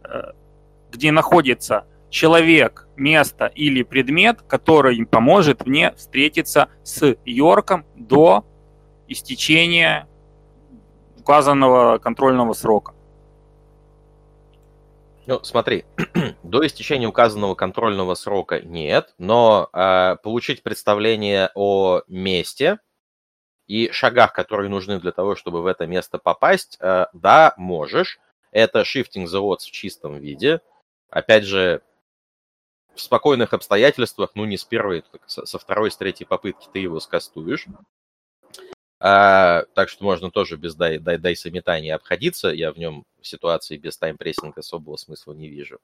S4: э, где находится человек, место или предмет, который поможет мне встретиться с Йорком до истечения указанного контрольного срока.
S1: Ну, смотри, до истечения указанного контрольного срока нет, но э, получить представление о месте и шагах, которые нужны для того, чтобы в это место попасть, э, да, можешь. Это shifting the odds в чистом виде. Опять же, в спокойных обстоятельствах, ну, не с первой, со второй, с третьей попытки ты его скастуешь. А, так что можно тоже без дай, дай, дайса метания обходиться. Я в нем в ситуации без таймпрессинга особого смысла не вижу.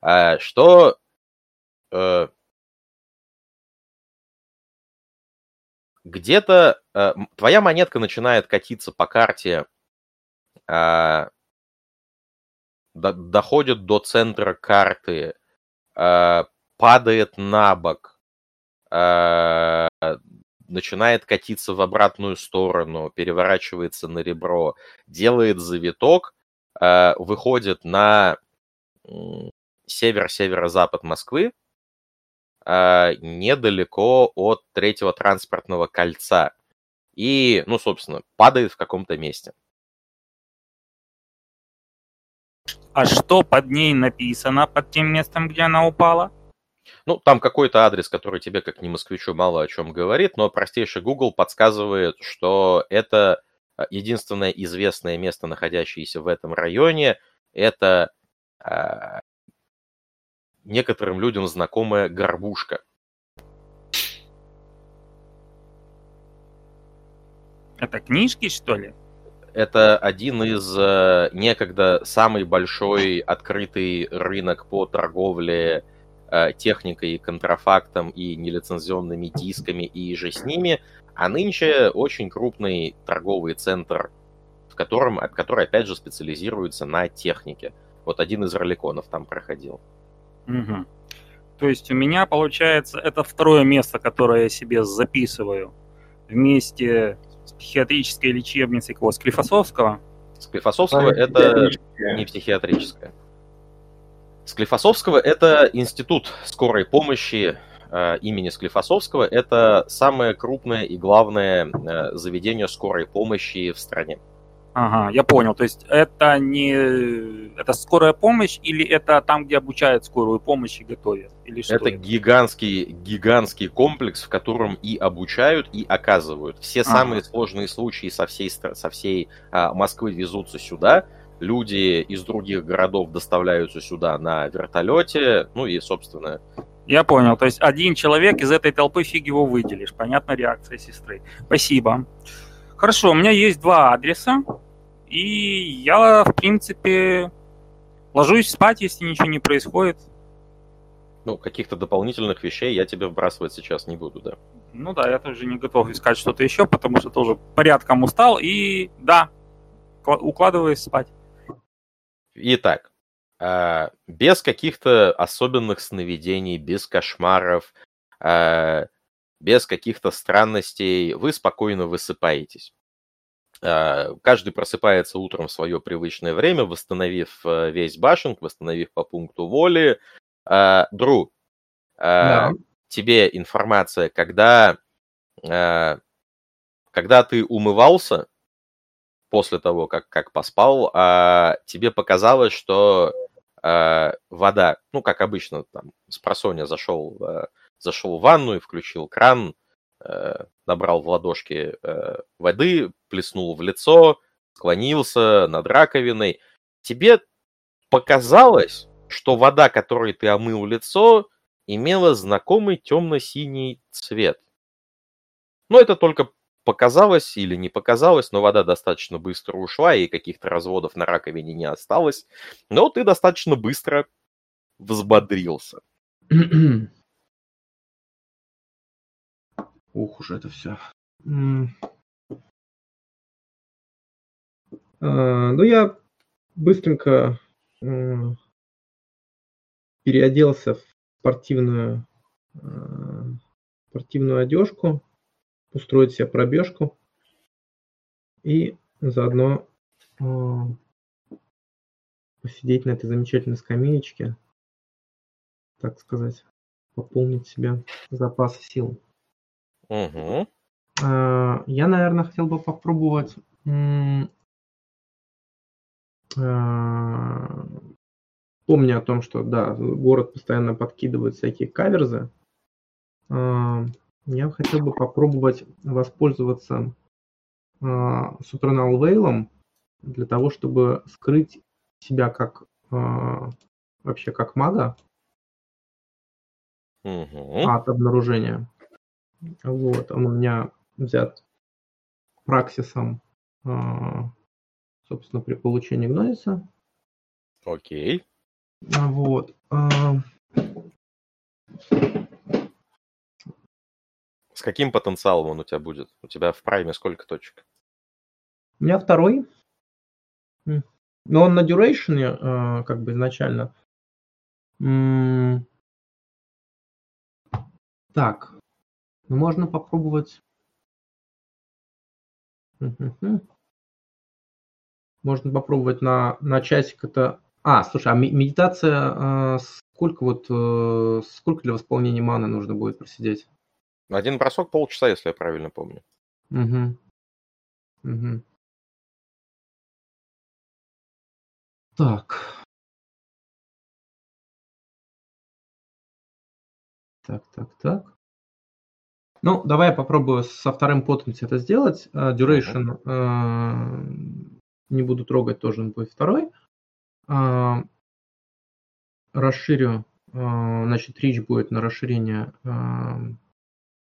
S1: А, что э, где-то э, твоя монетка начинает катиться по карте, э, до, доходит до центра карты, э, падает на бок, э, начинает катиться в обратную сторону, переворачивается на ребро, делает завиток, э, выходит на север-северо-запад Москвы, недалеко от третьего транспортного кольца. И, ну, собственно, падает в каком-то месте.
S4: А что под ней написано, под тем местом, где она упала?
S1: Ну, там какой-то адрес, который тебе, как не москвичу, мало о чем говорит, но простейший Google подсказывает, что это а, единственное известное место, находящееся в этом районе, это э, некоторым людям знакомая горбушка.
S4: Это книжки, что ли?
S1: Это один из э, некогда самый большой открытый рынок по торговле Э, техникой, контрафактом и нелицензионными дисками и же с ними, а нынче очень крупный торговый центр, в котором, который опять же специализируется на технике. Вот один из роликонов там проходил.
S4: Угу. То есть у меня получается это второе место, которое я себе записываю вместе с психиатрической лечебницей кого? Склифосовского?
S1: Склифосовского это не психиатрическое. Склифосовского – это институт скорой помощи э, имени Склифосовского. Это самое крупное и главное э, заведение скорой помощи в стране.
S4: Ага, я понял. То есть это не это скорая помощь или это там, где обучают скорую помощь и готовят? Или что
S1: это, это гигантский гигантский комплекс, в котором и обучают, и оказывают. Все ага. самые сложные случаи со всей со всей а, Москвы везутся сюда люди из других городов доставляются сюда на вертолете, ну и, собственно...
S4: Я понял, то есть один человек из этой толпы фиг его выделишь, понятна реакция сестры. Спасибо. Хорошо, у меня есть два адреса, и я, в принципе, ложусь спать, если ничего не происходит.
S1: Ну, каких-то дополнительных вещей я тебе вбрасывать сейчас не буду, да.
S4: Ну да, я тоже не готов искать что-то еще, потому что тоже порядком устал, и да, укладываюсь спать.
S1: Итак, а, без каких-то особенных сновидений, без кошмаров, а, без каких-то странностей, вы спокойно высыпаетесь. А, каждый просыпается утром в свое привычное время, восстановив весь башенг, восстановив по пункту воли. Дру, да. тебе информация, когда, когда ты умывался, после того, как, как поспал, а, тебе показалось, что а, вода, ну, как обычно, там, с просоня зашел, а, зашел в ванну и включил кран, а, набрал в ладошки а, воды, плеснул в лицо, склонился над раковиной. Тебе показалось, что вода, которой ты омыл лицо, имела знакомый темно-синий цвет. Но это только показалось или не показалось, но вода достаточно быстро ушла, и каких-то разводов на раковине не осталось. Но ты достаточно быстро взбодрился.
S3: Ух уж это все. А, ну, я быстренько переоделся в спортивную, а, спортивную одежку, устроить себе пробежку и заодно а, посидеть на этой замечательной скамеечке, так сказать, пополнить себе запас сил.
S1: Угу.
S3: Я, наверное, хотел бы попробовать помня о том, что да, город постоянно подкидывает всякие каверзы, я хотел бы попробовать воспользоваться Supernal Veil для того, чтобы скрыть себя как вообще как мага
S1: угу.
S3: от обнаружения. Вот, он у меня взят праксисом, собственно, при получении гнозиса.
S1: Окей.
S3: Вот.
S1: С каким потенциалом он у тебя будет? У тебя в прайме сколько точек?
S3: У меня второй. Но он на дюрейшене, как бы изначально. Так. Ну, можно попробовать. Можно попробовать на, на часик это а, слушай, а медитация, э, сколько вот, э, сколько для восполнения маны нужно будет просидеть?
S1: Один бросок полчаса, если я правильно помню.
S3: Угу. Угу. Так. Так, так, так. Ну, давай я попробую со вторым потенси это сделать. Uh, duration uh, не буду трогать, тоже он будет второй. А, расширю, значит, речь будет на расширение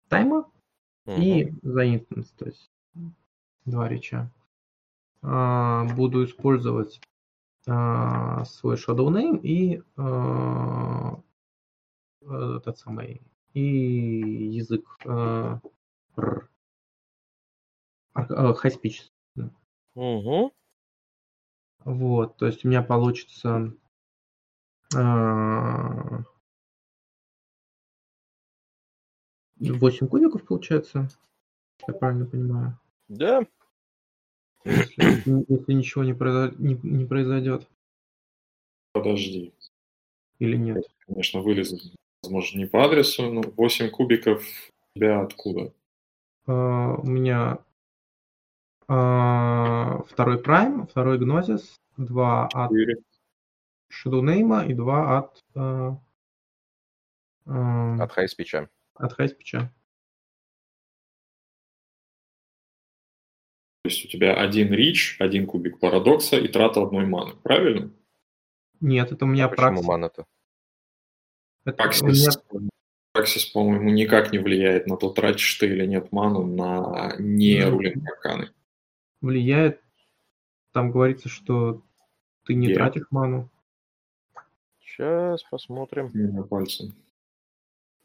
S3: тайма угу. и за instance, то есть два реча. Буду использовать свой shadow name и этот самый и язык high speech.
S1: Угу.
S3: Вот, то есть у меня получится а, восемь кубиков получается, я правильно понимаю?
S1: Да.
S3: Если, если ничего не, произойдет, не, не произойдет.
S2: Подожди.
S3: Или нет?
S2: Конечно, вылезет, возможно, не по адресу, но 8 кубиков у тебя откуда?
S3: Uh, у меня а, второй Prime, второй Gnosis, два от Shadowname и два от... Uh,
S1: uh, от Highspeech.
S3: От Highspeech.
S2: То есть у тебя один рич, один кубик парадокса и трата одной маны, правильно?
S3: Нет, это у меня
S1: а Почему мана-то?
S2: Меня... Праксис, по-моему, никак не влияет на то, тратишь ты или нет ману на не рулинг арканы
S3: влияет. Там говорится, что ты не yeah. тратишь ману.
S1: Сейчас посмотрим.
S2: На пальцем.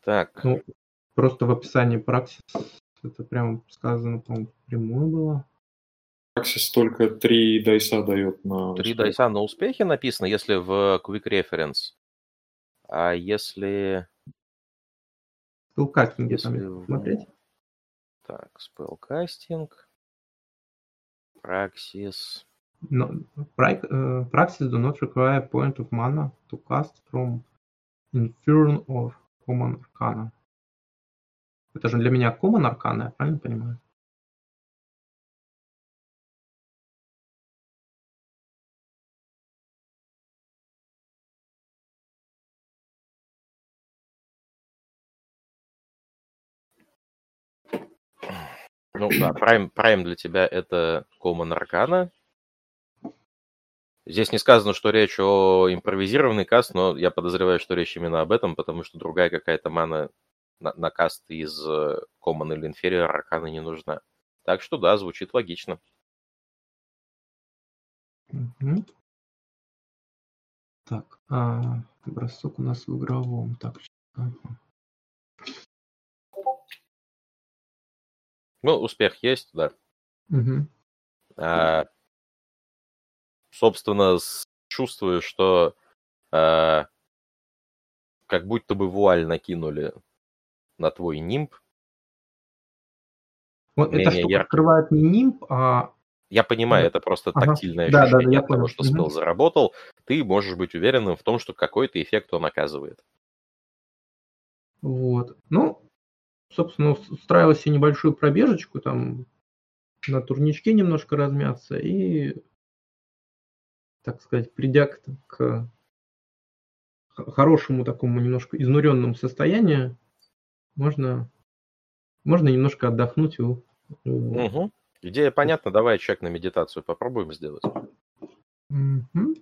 S1: Так.
S3: Ну, просто в описании праксис это прям сказано, по-моему, прямую было.
S2: Праксис только три дайса дает на
S1: Три дайса на успехи написано, если в Quick Reference. А если...
S3: Спелкастинг если... там смотреть?
S1: Так, спелкастинг. Praxis.
S3: No, uh, praxis do not require point of mana to cast from Infern or Common Arcana. Это же для меня Common Arcana, я правильно понимаю?
S1: Ну да, Prime, Prime для тебя это Common Arcana. Здесь не сказано, что речь о импровизированный каст, но я подозреваю, что речь именно об этом, потому что другая какая-то мана на, на каст из э, Common или Inferior Аркана не нужна. Так что да, звучит логично.
S3: Мгм. Так, а, бросок у нас в игровом. Так, ага.
S1: Ну, успех есть, да.
S3: Мгм.
S1: А, собственно, чувствую, что а, как будто бы вуаль накинули на твой нимб.
S3: Вот эта штука
S1: ярко.
S3: открывает не нимб, а
S1: Я понимаю,
S3: Да.
S1: это просто
S3: Ага.
S1: тактильное
S3: Да, да, да,
S1: ощущение
S3: я
S1: от того,
S3: понял.
S1: что спел заработал. Ты можешь быть уверенным в том, что какой-то эффект он оказывает.
S3: вот. Ну, собственно, ус- устраивал себе небольшую пробежечку, там на турничке немножко размяться и, так сказать, придя к, к хорошему такому немножко изнуренному состоянию, можно, можно немножко отдохнуть у, у-
S1: Мгм. Идея понятна, давай чек на медитацию попробуем сделать.
S3: Мгм.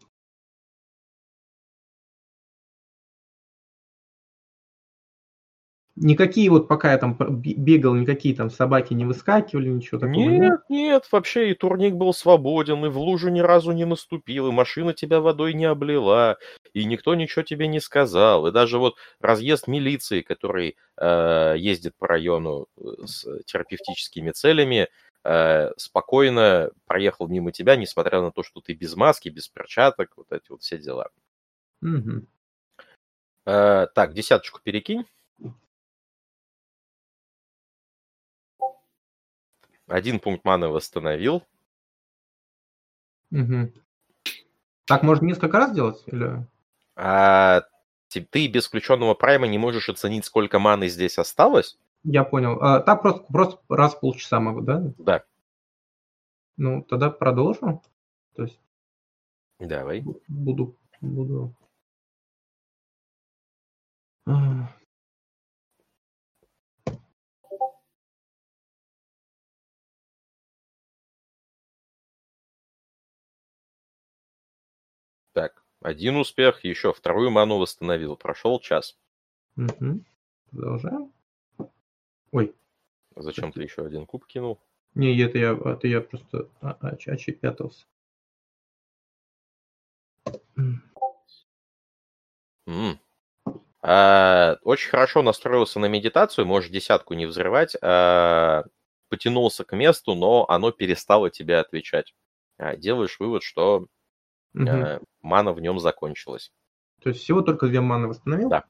S3: Никакие вот пока я там бегал, никакие там собаки не выскакивали, ничего такого нет.
S1: Нет, нет, вообще и турник был свободен, и в лужу ни разу не наступил, и машина тебя водой не облила, и никто ничего тебе не сказал. И даже вот разъезд милиции, который э, ездит по району э, с терапевтическими целями, э, спокойно проехал мимо тебя, несмотря на то, что ты без маски, без перчаток, вот эти вот все дела.
S3: Мгм.
S1: Э, так, десяточку перекинь. Один пункт маны восстановил.
S3: Мгм. Так можно несколько раз делать? Или...
S1: А ты без включенного прайма не можешь оценить, сколько маны здесь осталось?
S3: Я понял. А, так просто, просто раз в полчаса могу, да?
S1: Да.
S3: Ну, тогда продолжу. То есть
S1: Давай.
S3: бу- буду... буду...
S1: один успех, еще вторую ману восстановил. Прошел час.
S3: мгм. Продолжаем. Ой,
S1: Зачем ты еще один куб кинул?
S3: Не, это я, это я просто а- оч- очепятался. М.
S1: А, очень хорошо настроился на медитацию, можешь десятку не взрывать. а, потянулся к месту, но оно перестало тебе отвечать. А, делаешь вывод, что
S3: мгм.
S1: а, мана в нем закончилась.
S3: То есть всего только две маны восстановил?
S1: Да.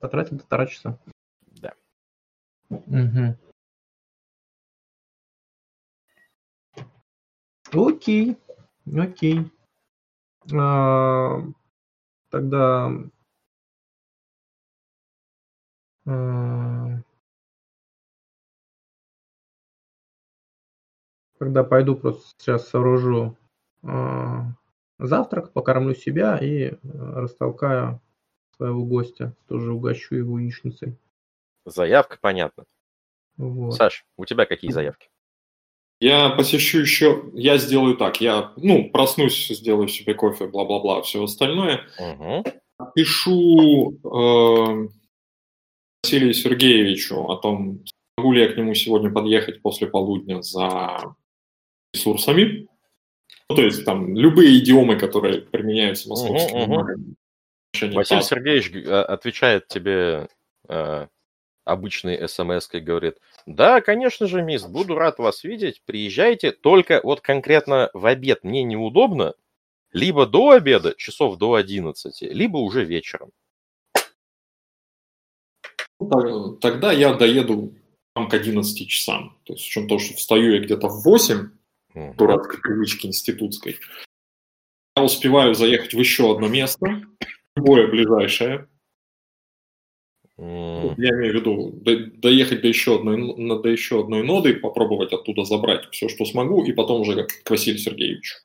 S3: Потратил полтора часа.
S1: Да.
S3: Мгм. Окей, окей. А, тогда а, когда пойду просто сейчас сооружу а, завтрак, покормлю себя и а, растолкаю своего гостя, тоже угощу его яичницей.
S1: Заявка понятна.
S3: Вот.
S1: Саш, у тебя какие заявки?
S2: Я посещу еще, я сделаю так, я, ну, проснусь, сделаю себе кофе, бла-бла-бла, все остальное.
S1: Угу.
S2: Пишу э, Василию Сергеевичу о том, могу ли я к нему сегодня подъехать после полудня за ресурсами. Ну, то есть там любые идиомы, которые применяются московским
S1: Мгм, мгм.
S2: магом. Отношении
S1: Василий
S2: ТАСС.
S1: Сергеевич а, отвечает тебе э, обычной смс и говорит, да, конечно же, мисс, буду рад вас видеть, приезжайте, только вот конкретно в обед мне неудобно, либо до обеда, часов до 11, либо уже вечером.
S2: Ну, Тогда я доеду там к 11 часам. То есть, с учетом того, что встаю я где-то в 8,
S1: Мгм.
S2: дурацкой привычки институтской, я успеваю заехать в еще одно место, любое ближайшее.
S1: М,
S2: Я имею в виду до- доехать до еще одной, до еще одной ноды, попробовать оттуда забрать все, что смогу, и потом уже к Василию Сергеевичу.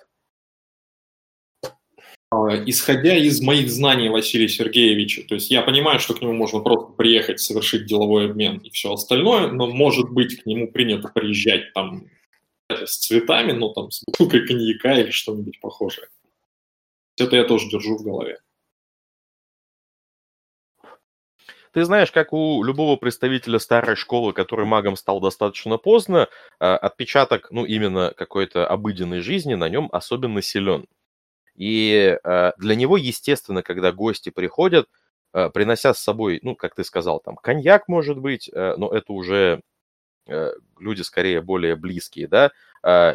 S2: А, Исходя из моих знаний Василия Сергеевича, то есть я понимаю, что к нему можно просто приехать, совершить деловой обмен и все остальное, но может быть к нему принято приезжать там с цветами, ну там с бутылкой коньяка или что-нибудь похожее. Это я тоже держу в голове.
S1: Ты знаешь, как у любого представителя старой школы, который магом стал достаточно поздно, а, отпечаток, ну, именно какой-то обыденной жизни на нем особенно силен. И а, для него, естественно, когда гости приходят, принося с собой, ну, как ты сказал, там, коньяк, может быть, но это уже люди скорее более близкие, да,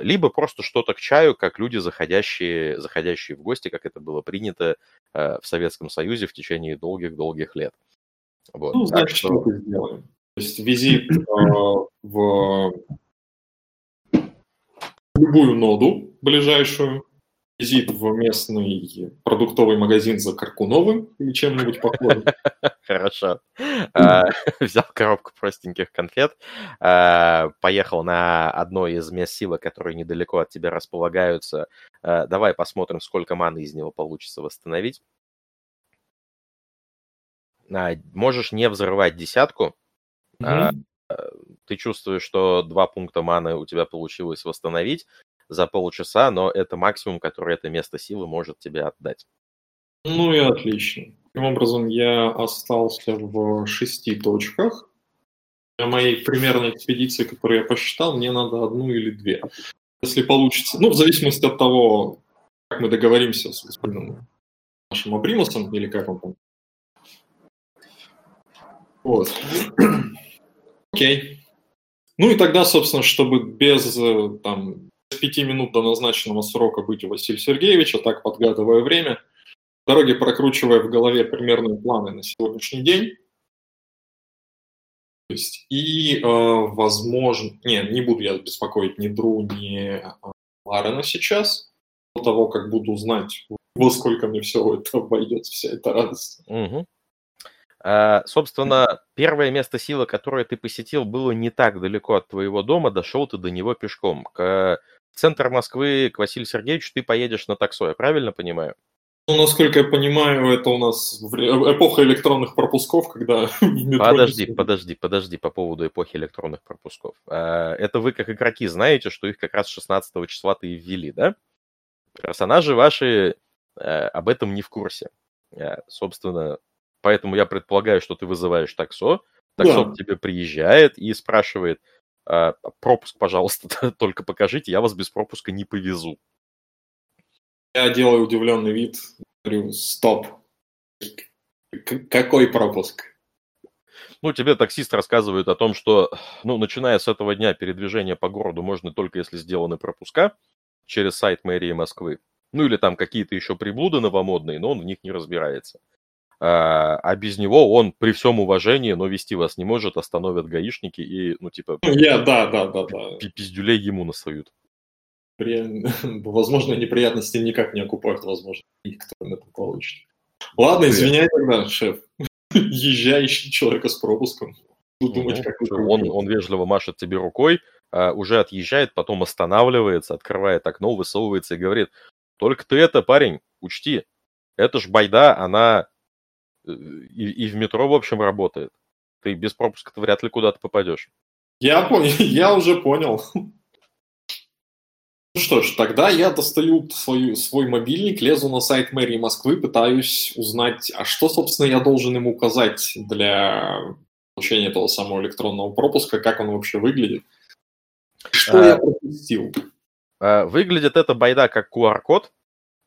S1: либо просто что-то к чаю, как люди, заходящие, заходящие в гости, как это было принято в Советском Союзе в течение долгих-долгих лет.
S2: Вот. Ну, значит, что... что мы сделаем. То есть визит э, в любую ноду ближайшую, визит в местный продуктовый магазин за Каркуновым или чем-нибудь похожим.
S1: Хорошо. А, взял коробку простеньких конфет, а, поехал на одно из мест силы, которые недалеко от тебя располагаются. А, давай посмотрим, сколько маны из него получится восстановить. Можешь не взрывать десятку. Mm-hmm. Ты чувствуешь, что два пункта маны у тебя получилось восстановить за полчаса, но это максимум, который это место силы может тебе отдать.
S2: Ну и отлично. Таким образом, я остался в шести точках. Для моей примерной экспедиции, которую я посчитал, мне надо одну или две. Если получится, ну, в зависимости от того, как мы договоримся с господином нашим Абримусом, или как он там вот. Окей. Ну и тогда, собственно, чтобы без э, там, пяти минут до назначенного срока быть у Василия Сергеевича, так подгадывая время, дороги прокручивая в голове примерные планы на сегодняшний день. То есть, и, э, возможно, не, не буду я беспокоить ни Дру, ни э, Ларена сейчас, до того, как буду знать, во сколько мне все это обойдется, вся эта радость.
S1: А, собственно, первое место силы, которое ты посетил, было не так далеко от твоего дома, дошел ты до него пешком. К центр Москвы, к Василию Сергеевичу ты поедешь на таксо, я правильно понимаю?
S2: Ну, насколько я понимаю, это у нас эпоха электронных пропусков, когда.
S1: Подожди, подожди, подожди по поводу эпохи электронных пропусков. А, это вы, как игроки, знаете, что их как раз 16 числа ты и ввели, да? Персонажи ваши э, об этом не в курсе. Э, собственно, Поэтому я предполагаю, что ты вызываешь таксо, таксо да. к тебе приезжает и спрашивает, «А, пропуск, пожалуйста, только покажите, я вас без пропуска не повезу.
S2: Я делаю удивленный вид, говорю, стоп, какой пропуск?
S1: Ну, тебе таксист рассказывает о том, что, ну, начиная с этого дня передвижение по городу можно только если сделаны пропуска через сайт мэрии Москвы. Ну, или там какие-то еще приблуды новомодные, но он в них не разбирается. А, а без него он при всем уважении, но вести вас не может, остановят гаишники и, ну, типа...
S2: Я, да, да, да, да.
S1: Пиздюлей ему насоют.
S2: При... Возможно, неприятности никак не окупают, возможно, их кто на это получит. Ладно, извиняй тогда, шеф. Езжай, ищи человека с пропуском.
S1: думать, как он, он вежливо машет тебе рукой, а, уже отъезжает, потом останавливается, открывает окно, высовывается и говорит, только ты это, парень, учти, это ж байда, она и, и в метро, в общем, работает. Ты без пропуска-то вряд ли куда-то попадешь.
S2: Я понял, я уже понял. Ну что ж, тогда я достаю свою, свой мобильник, лезу на сайт мэрии Москвы, пытаюсь узнать, а что, собственно, я должен ему указать для получения этого самого электронного пропуска, как он вообще выглядит. Что а, я пропустил?
S1: А, выглядит это байда как QR-код,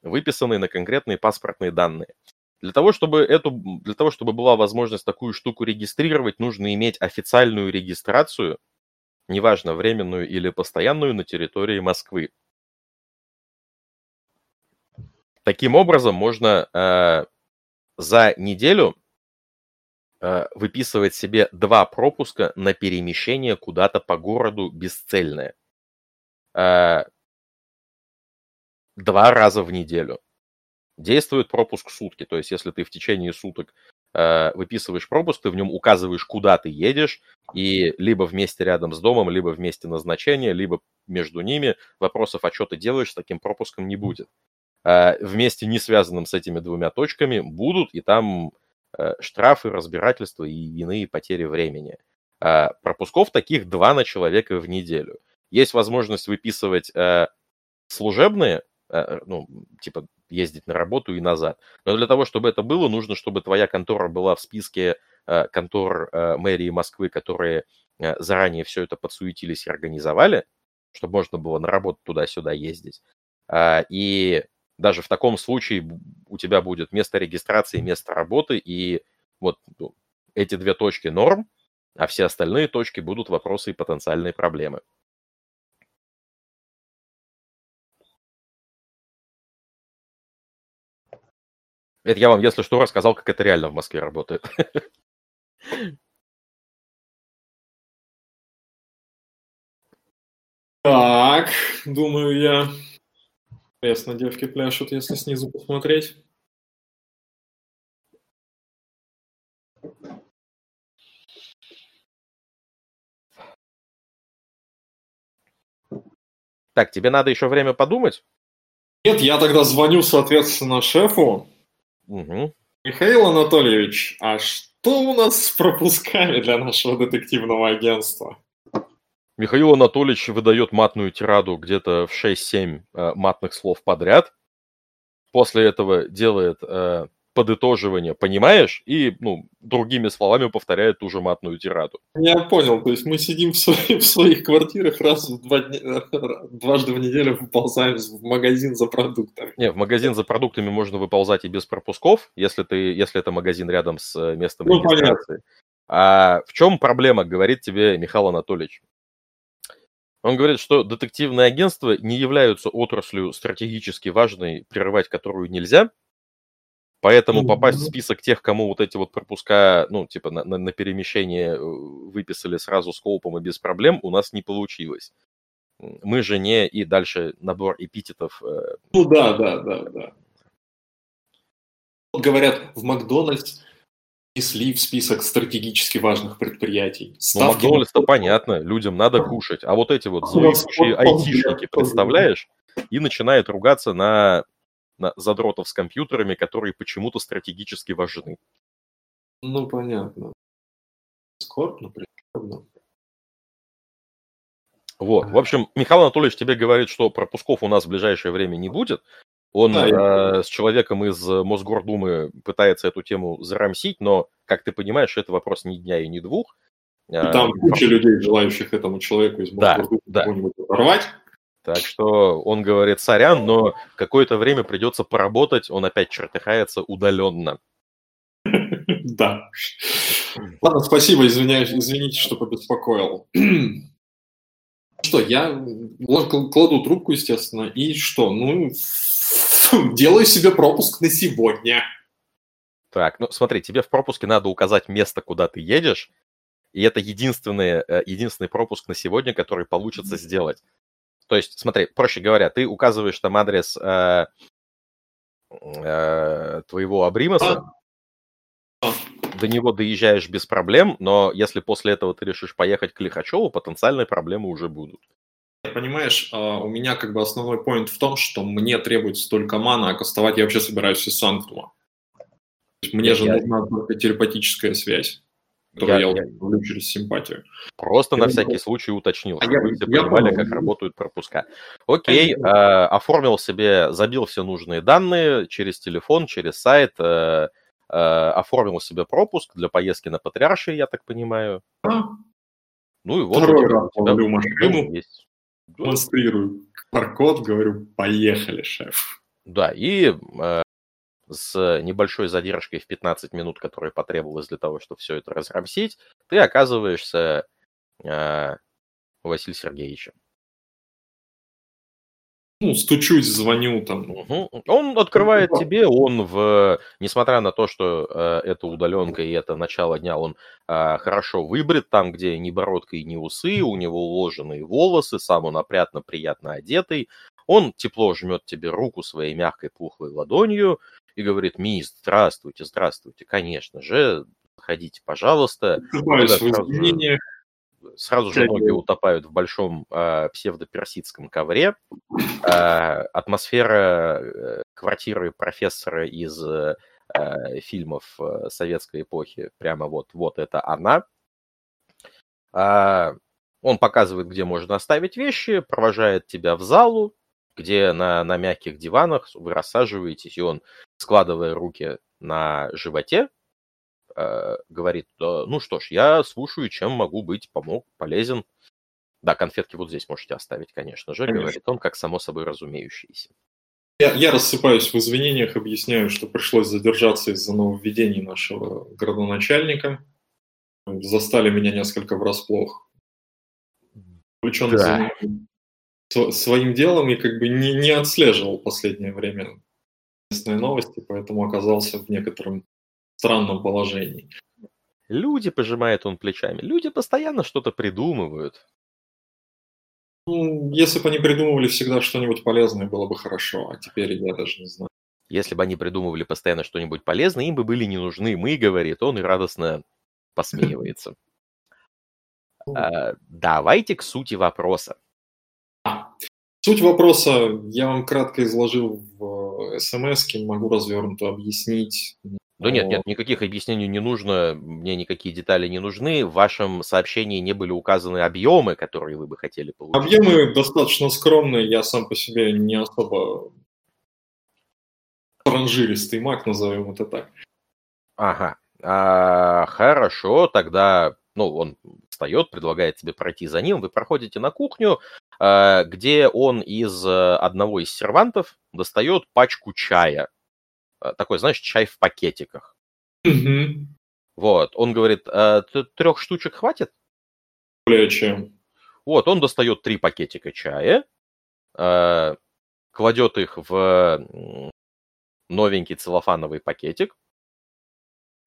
S1: выписанный на конкретные паспортные данные. Для того, чтобы эту, для того, чтобы была возможность такую штуку регистрировать, нужно иметь официальную регистрацию, неважно, временную или постоянную, на территории Москвы. Таким образом, можно э, за неделю э, выписывать себе два пропуска на перемещение куда-то по городу бесцельное. Э, два раза в неделю действует пропуск сутки. То есть, если ты в течение суток э, выписываешь пропуск, ты в нем указываешь, куда ты едешь, и либо вместе рядом с домом, либо вместе назначения, либо между ними вопросов, а что ты делаешь, с таким пропуском не будет. Э, вместе не связанным с этими двумя точками будут, и там э, штрафы, разбирательства и иные потери времени. Э, пропусков таких два на человека в неделю. Есть возможность выписывать э, служебные, э, ну, типа ездить на работу и назад. Но для того, чтобы это было, нужно, чтобы твоя контора была в списке э, контор э, мэрии Москвы, которые э, заранее все это подсуетились и организовали, чтобы можно было на работу туда-сюда ездить. А, и даже в таком случае у тебя будет место регистрации, место работы, и вот ну, эти две точки норм, а все остальные точки будут вопросы и потенциальные проблемы. Это я вам, если что, рассказал, как это реально в Москве работает.
S2: Так, думаю я. Ясно, девки пляшут, если снизу посмотреть.
S1: Так, тебе надо еще время подумать?
S2: Нет, я тогда звоню, соответственно, шефу.
S1: Угу.
S2: Михаил Анатольевич, а что у нас с пропусками для нашего детективного агентства?
S1: Михаил Анатольевич выдает матную тираду где-то в 6-7 э, матных слов подряд. После этого делает э, подытоживание, понимаешь, и, ну, другими словами повторяет ту же матную тираду.
S2: Я понял, то есть мы сидим в, свои, в своих квартирах раз в два дня, дважды в неделю выползаем в магазин за продуктами.
S1: Не, в магазин за продуктами можно выползать и без пропусков, если, ты, если это магазин рядом с э, местом
S2: ну,
S1: регистрации.
S2: Понятно.
S1: А в чем проблема, говорит тебе Михаил Анатольевич? Он говорит, что детективные агентства не являются отраслью стратегически важной, прерывать которую нельзя, Поэтому попасть в список тех, кому вот эти вот пропуска, ну, типа на, на, на перемещение э, выписали сразу скопом и без проблем, у нас не получилось. Мы же не и дальше набор эпитетов. Э,
S2: ну да, да, да, да. Говорят, в Макдональдс внесли в список стратегически важных предприятий.
S1: Ну, Макдональдс-то понятно, людям надо кушать. А вот эти вот злые айтишники, представляешь? И начинает ругаться на на задротов с компьютерами, которые почему-то стратегически важны.
S2: Ну, понятно. Скорбно, прискорбно.
S1: Вот. В общем, Михаил Анатольевич тебе говорит, что пропусков у нас в ближайшее время не будет. Он да, э, я... с человеком из Мосгордумы пытается эту тему зарамсить, но, как ты понимаешь, это вопрос ни дня и ни двух.
S2: И там а, куча людей, желающих этому человеку из Мосгордумы
S1: да,
S2: да. оторвать.
S1: Так что он говорит, сорян, но какое-то время придется поработать, он опять чертыхается удаленно.
S2: Да. Ладно, спасибо, извиняюсь, извините, что побеспокоил. Что, я кладу трубку, естественно, и что? Ну, делаю себе пропуск на сегодня.
S1: Так, ну смотри, тебе в пропуске надо указать место, куда ты едешь, и это единственный, э, единственный пропуск на сегодня, который получится сделать. То есть, смотри, проще говоря, ты указываешь там адрес э, э, твоего Абримаса, до него доезжаешь без проблем, но если после этого ты решишь поехать к Лихачеву, потенциальные проблемы уже будут.
S2: Понимаешь, а, у меня как бы основной поинт в том, что мне требуется только мана, а кастовать я вообще собираюсь из Санктума. Мне же нужна только телепатическая связь которую я, я, я через симпатию.
S1: Просто я на всякий случай уточнил, а чтобы я, все я понимали, понял. как работают пропуска. Окей, э, оформил себе, забил все нужные данные через телефон, через сайт, э, э, оформил себе пропуск для поездки на Патриарши, я так понимаю. А? Ну и вот
S2: Второй раз ловлю машину, есть. демонстрирую QR-код, говорю, поехали, шеф.
S1: Да, и э, с небольшой задержкой в 15 минут, которая потребовалась для того, чтобы все это разрамсить, ты оказываешься э, у Василия Сергеевича.
S2: Ну, стучусь, звоню там.
S1: Угу. Он открывает ну, тебе, он в, несмотря на то, что э, это удаленка и это начало дня, он э, хорошо выбрит там, где ни бородка и ни усы, у него уложенные волосы, сам он опрятно, приятно одетый, он тепло жмет тебе руку своей мягкой пухлой ладонью, и говорит, мисс, здравствуйте, здравствуйте, конечно же, заходите, пожалуйста. Сразу же, сразу же ноги утопают в большом э, псевдоперсидском ковре. Э, атмосфера э, квартиры профессора из э, фильмов э, советской эпохи, прямо вот, вот это она. Э, он показывает, где можно оставить вещи, провожает тебя в залу, где на, на мягких диванах вы рассаживаетесь, и он, складывая руки на животе, э, говорит, ну что ж, я слушаю, чем могу быть, помог, полезен. Да, конфетки вот здесь можете оставить, конечно же, конечно. говорит он, как само собой разумеющийся.
S2: Я, я рассыпаюсь в извинениях, объясняю, что пришлось задержаться из-за нововведений нашего городоначальника. Застали меня несколько врасплох. Увлечен да. Своим делом и как бы не, не отслеживал последнее время местные новости, поэтому оказался в некотором странном положении.
S1: Люди, пожимает он плечами, люди постоянно что-то придумывают.
S2: Ну, если бы они придумывали всегда что-нибудь полезное, было бы хорошо, а теперь я даже не знаю.
S1: Если бы они придумывали постоянно что-нибудь полезное, им бы были не нужны мы, говорит он, и радостно посмеивается. А, давайте к сути вопроса.
S2: Суть вопроса я вам кратко изложил в смс, могу развернуто объяснить.
S1: Да нет, нет, никаких объяснений не нужно, мне никакие детали не нужны. В вашем сообщении не были указаны объемы, которые вы бы хотели получить.
S2: Объемы достаточно скромные, я сам по себе не особо транжиристый маг, назовем это так.
S1: Ага, а, хорошо, тогда, ну, он встает, предлагает тебе пройти за ним, вы проходите на кухню, а, где он из э, одного из сервантов достает пачку чая Э, такой, знаешь, чай в пакетиках.
S2: Угу.
S1: Вот, он говорит, э, трех штучек хватит?
S2: Более чем.
S1: Вот, он достает три пакетика чая, э, кладет их в новенький целлофановый пакетик,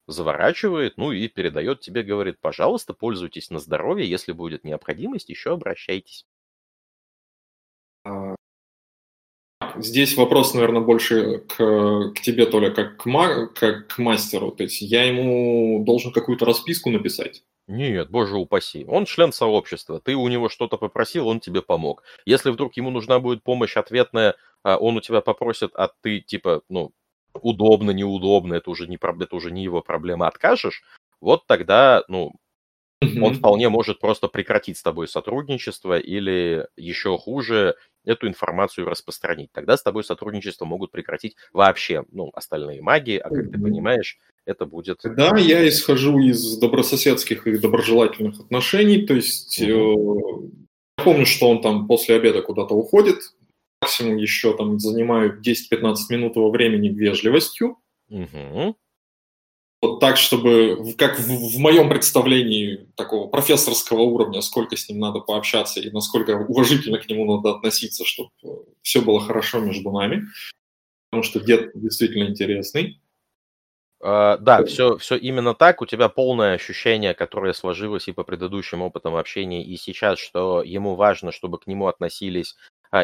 S1: заворачивает, ну и передает тебе, говорит, пожалуйста, пользуйтесь на здоровье, если будет необходимость, еще обращайтесь.
S2: Здесь вопрос, наверное, больше к, к тебе, Толя, как к, ма, как к мастеру. То есть я ему должен какую-то расписку написать?
S1: Нет, боже упаси. Он член сообщества. Ты у него что-то попросил, он тебе помог. Если вдруг ему нужна будет помощь ответная, а он у тебя попросит, а ты типа, ну, удобно, неудобно, это уже не, это уже не его проблема, откажешь, вот тогда, ну, он вполне может просто прекратить с тобой сотрудничество или еще хуже эту информацию распространить. Тогда с тобой сотрудничество могут прекратить вообще, ну, остальные маги, а как ты понимаешь, это будет...
S2: Да, я исхожу из добрососедских и доброжелательных отношений, то есть угу. э, я помню, что он там после обеда куда-то уходит, максимум еще там занимаю 10-15 минут его времени вежливостью,
S1: угу.
S2: Вот так, чтобы, как в, в моем представлении такого профессорского уровня, сколько с ним надо пообщаться и насколько уважительно к нему надо относиться, чтобы все было хорошо между нами. Потому что дед действительно интересный.
S1: Uh, да, все, все именно так. У тебя полное ощущение, которое сложилось и по предыдущим опытам общения, и сейчас, что ему важно, чтобы к нему относились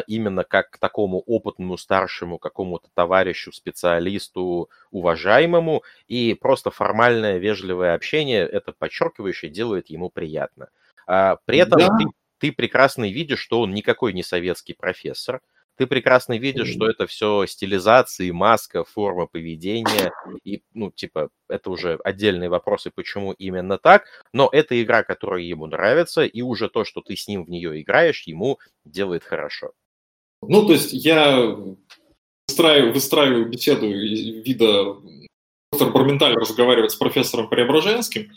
S1: именно как к такому опытному старшему какому-то товарищу, специалисту, уважаемому, и просто формальное вежливое общение это подчеркивающее делает ему приятно. А, при этом да. ты, ты прекрасно видишь, что он никакой не советский профессор, ты прекрасно видишь, что это все стилизации, маска, форма поведения, и, ну, типа, это уже отдельные вопросы, почему именно так, но это игра, которая ему нравится, и уже то, что ты с ним в нее играешь, ему делает хорошо.
S2: Ну, то есть я выстраиваю, выстраиваю беседу вида доктор Барменталь разговаривает с профессором Преображенским.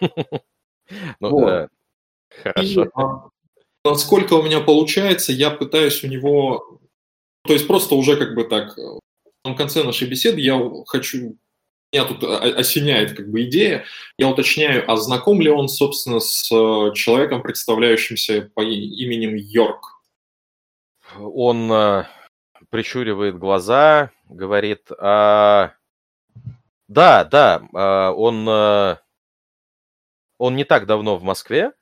S1: Ну, хорошо.
S2: Насколько у меня получается, я пытаюсь у него, то есть просто уже как бы так, в конце нашей беседы я хочу, меня тут осеняет как бы идея, я уточняю, а знаком ли он, собственно, с э, человеком, представляющимся по именем Йорк?
S1: Он э, прищуривает глаза, говорит, а... да, да, а, он, э, он не так давно в Москве,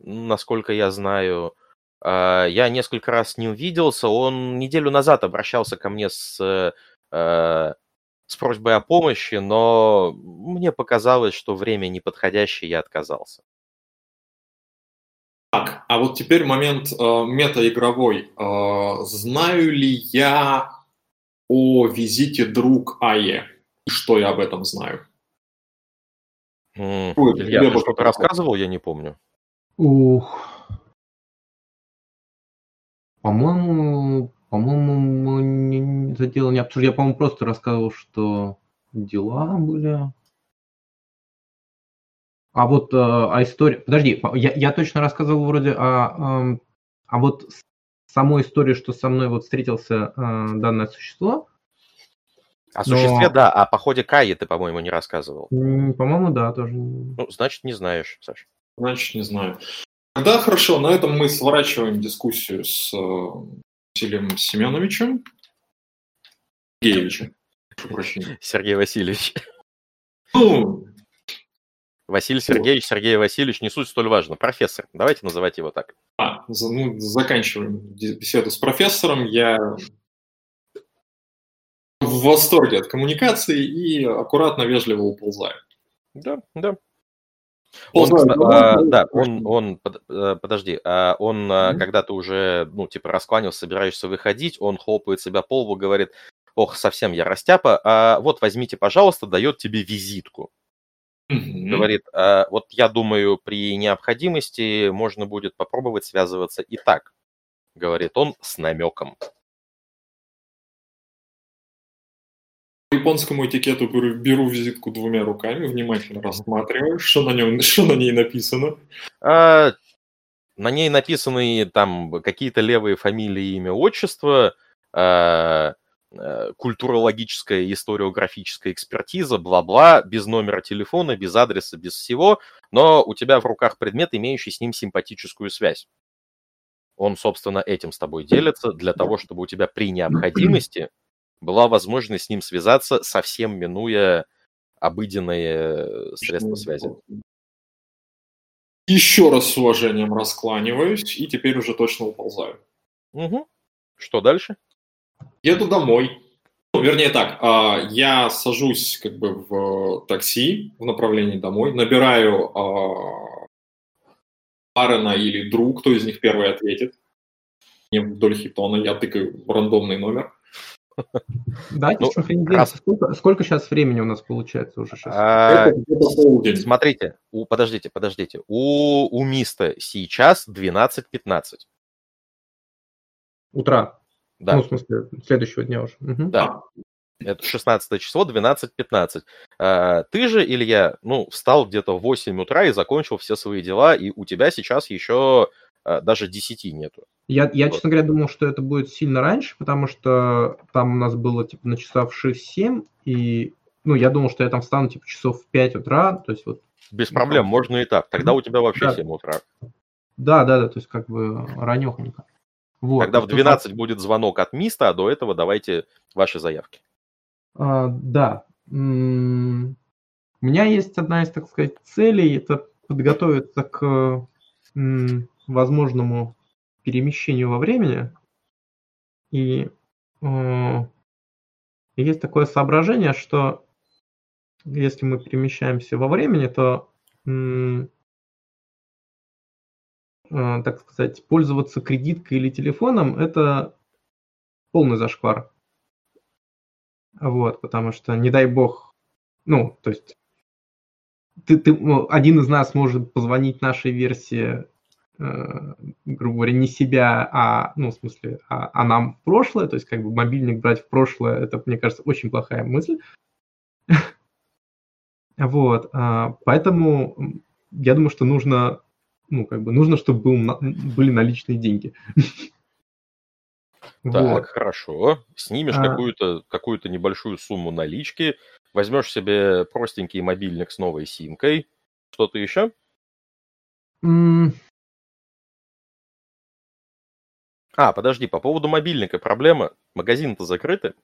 S1: насколько я знаю. А, я несколько раз с ним виделся. Он неделю назад обращался ко мне с, э, с просьбой о помощи, но мне показалось, что время неподходящее, я отказался.
S2: Так, а вот теперь момент э, метаигровой. Э, знаю ли я о визите друг Ае? И что я об этом знаю?
S1: Mm, Илья, ты что-то рассказывал, я не помню.
S3: Ух. По-моему, по-моему, мы не, это дело не обсуждали. Я, по-моему, просто рассказывал, что дела были. А вот э, а история... Подожди, я, я точно рассказывал вроде о... Э, а вот самой истории, что со мной вот встретился э, данное существо.
S1: О существе, но... да, а по ходе Каи ты, по-моему, не рассказывал.
S3: По-моему, да, тоже.
S1: Ну, значит, не знаешь, Саш.
S2: Значит, не знаю. Да, хорошо, на этом мы сворачиваем дискуссию с э, Василием Семеновичем. Сергеевичем.
S1: Сергей Васильевич.
S2: Ну,
S1: Василий Сергеевич, Сергей Васильевич, не суть столь важно. Профессор, давайте называть его так.
S2: А, ну, заканчиваем беседу с профессором. Я в восторге от коммуникации и аккуратно, вежливо уползаю.
S1: Да, да. Он, а, да, он, он, э, подожди, а он, mm-hmm. когда ты уже, ну, типа, раскланялся, собираешься выходить, он хлопает себя по лбу, говорит, ох, совсем я растяпа, а вот возьмите, пожалуйста, дает тебе визитку. Mm-hmm. Говорит, а, вот я думаю, при необходимости можно будет попробовать связываться и так. Говорит он с намеком.
S2: Японскому этикету беру, беру визитку двумя руками, внимательно рассматриваю, что на, нем, что на ней написано.
S1: А, на ней написаны там какие-то левые фамилии, имя, отчество. А, Э, культурологическая, историографическая экспертиза, бла-бла, без номера телефона, без адреса, без всего, но у тебя в руках предмет, имеющий с ним симпатическую связь. Он, собственно, этим с тобой делится для того, чтобы у тебя при необходимости была возможность с ним связаться, совсем минуя обыденные средства связи.
S2: Еще раз с уважением раскланиваюсь и теперь уже точно уползаю.
S1: Угу. Что дальше?
S2: Еду домой. Ну, вернее так, а, я сажусь как бы в такси в направлении домой, набираю Арена или друг, кто из них первый ответит. Не вдоль хитона, я тыкаю рандомный номер.
S3: Да, ну, раз... сколько, сколько сейчас времени у нас получается уже сейчас?
S1: А, смотрите, у, подождите, подождите. У, у Миста сейчас 12.15.
S3: Утра. Да. Ну, в смысле, следующего дня уже.
S1: Угу. Да. Это 16 число, 12.15. А, ты же, Илья, ну, встал где-то в 8 утра и закончил все свои дела, и у тебя сейчас еще а, даже 10 нету.
S3: Я, я вот. честно говоря, думал, что это будет сильно раньше, потому что там у нас было, типа, на часов 6-7, и, ну, я думал, что я там встану, типа, часов в 5 утра, то есть вот...
S1: Без проблем, можно и так. Тогда у тебя вообще да. 7 утра.
S3: Да, да, да, то есть как бы ранехонько.
S1: Вот, Когда в 12 будет звонок от МИСТа, а до этого давайте ваши заявки.
S3: А, да. У меня есть одна из, так сказать, целей. Это подготовиться к возможному перемещению во времени. И э, есть такое соображение, что если мы перемещаемся во времени, то Э, так сказать, пользоваться кредиткой или телефоном, это полный зашквар. Вот, потому что, не дай бог, ну, то есть, ты, ты, один из нас может позвонить нашей версии, грубо говоря, не себя, а, ну, в смысле, а, а нам в прошлое, то есть, как бы, мобильник брать в прошлое, это, мне кажется, очень плохая мысль. Вот, а, поэтому я думаю, что нужно ну, как бы нужно, чтобы был, были наличные деньги.
S1: Так, вот. хорошо. Снимешь а... какую-то какую небольшую сумму налички, возьмешь себе простенький мобильник с новой симкой. Что-то еще? А, подожди, по поводу мобильника проблема. Магазины-то закрыты.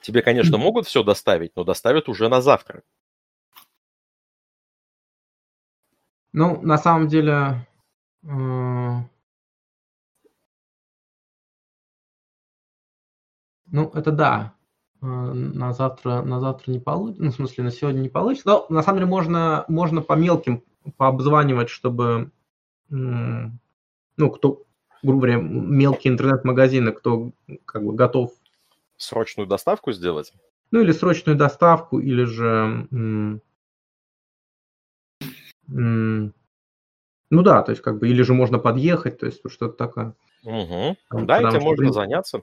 S1: Тебе, конечно, могут все доставить, но доставят уже на завтра.
S3: Ну, на самом деле, э, ну, это да. Э, на завтра, на завтра не получится, ну, в смысле, на сегодня не получится. Но на самом деле можно, можно по мелким пообзванивать, чтобы, ну, кто, грубо говоря, мелкие интернет-магазины, кто как бы готов...
S1: Срочную доставку сделать?
S3: Ну, или срочную доставку, или же ну да, то есть как бы, или же можно подъехать, то есть что-то такое.
S1: Угу.
S3: Потому-
S1: Да, этим
S3: что,
S1: можно
S3: блин,
S1: заняться. Э,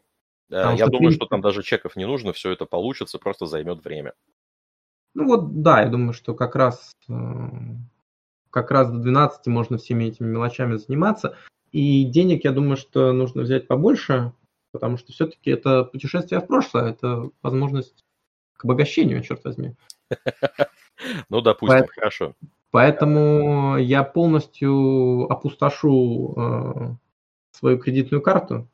S3: потому
S1: Я
S3: что,
S1: думаю, что
S3: принципе-
S1: там даже чеков не нужно, все это получится, просто займет время.
S3: Ну вот, да, я думаю, что как раз, э, как раз до 12 можно всеми этими мелочами заниматься. И денег, я думаю, что нужно взять побольше, потому что все-таки это путешествие в прошлое, это возможность к обогащению, черт возьми.
S1: Ну, допустим, хорошо.
S3: Поэтому я полностью опустошу э, свою кредитную карту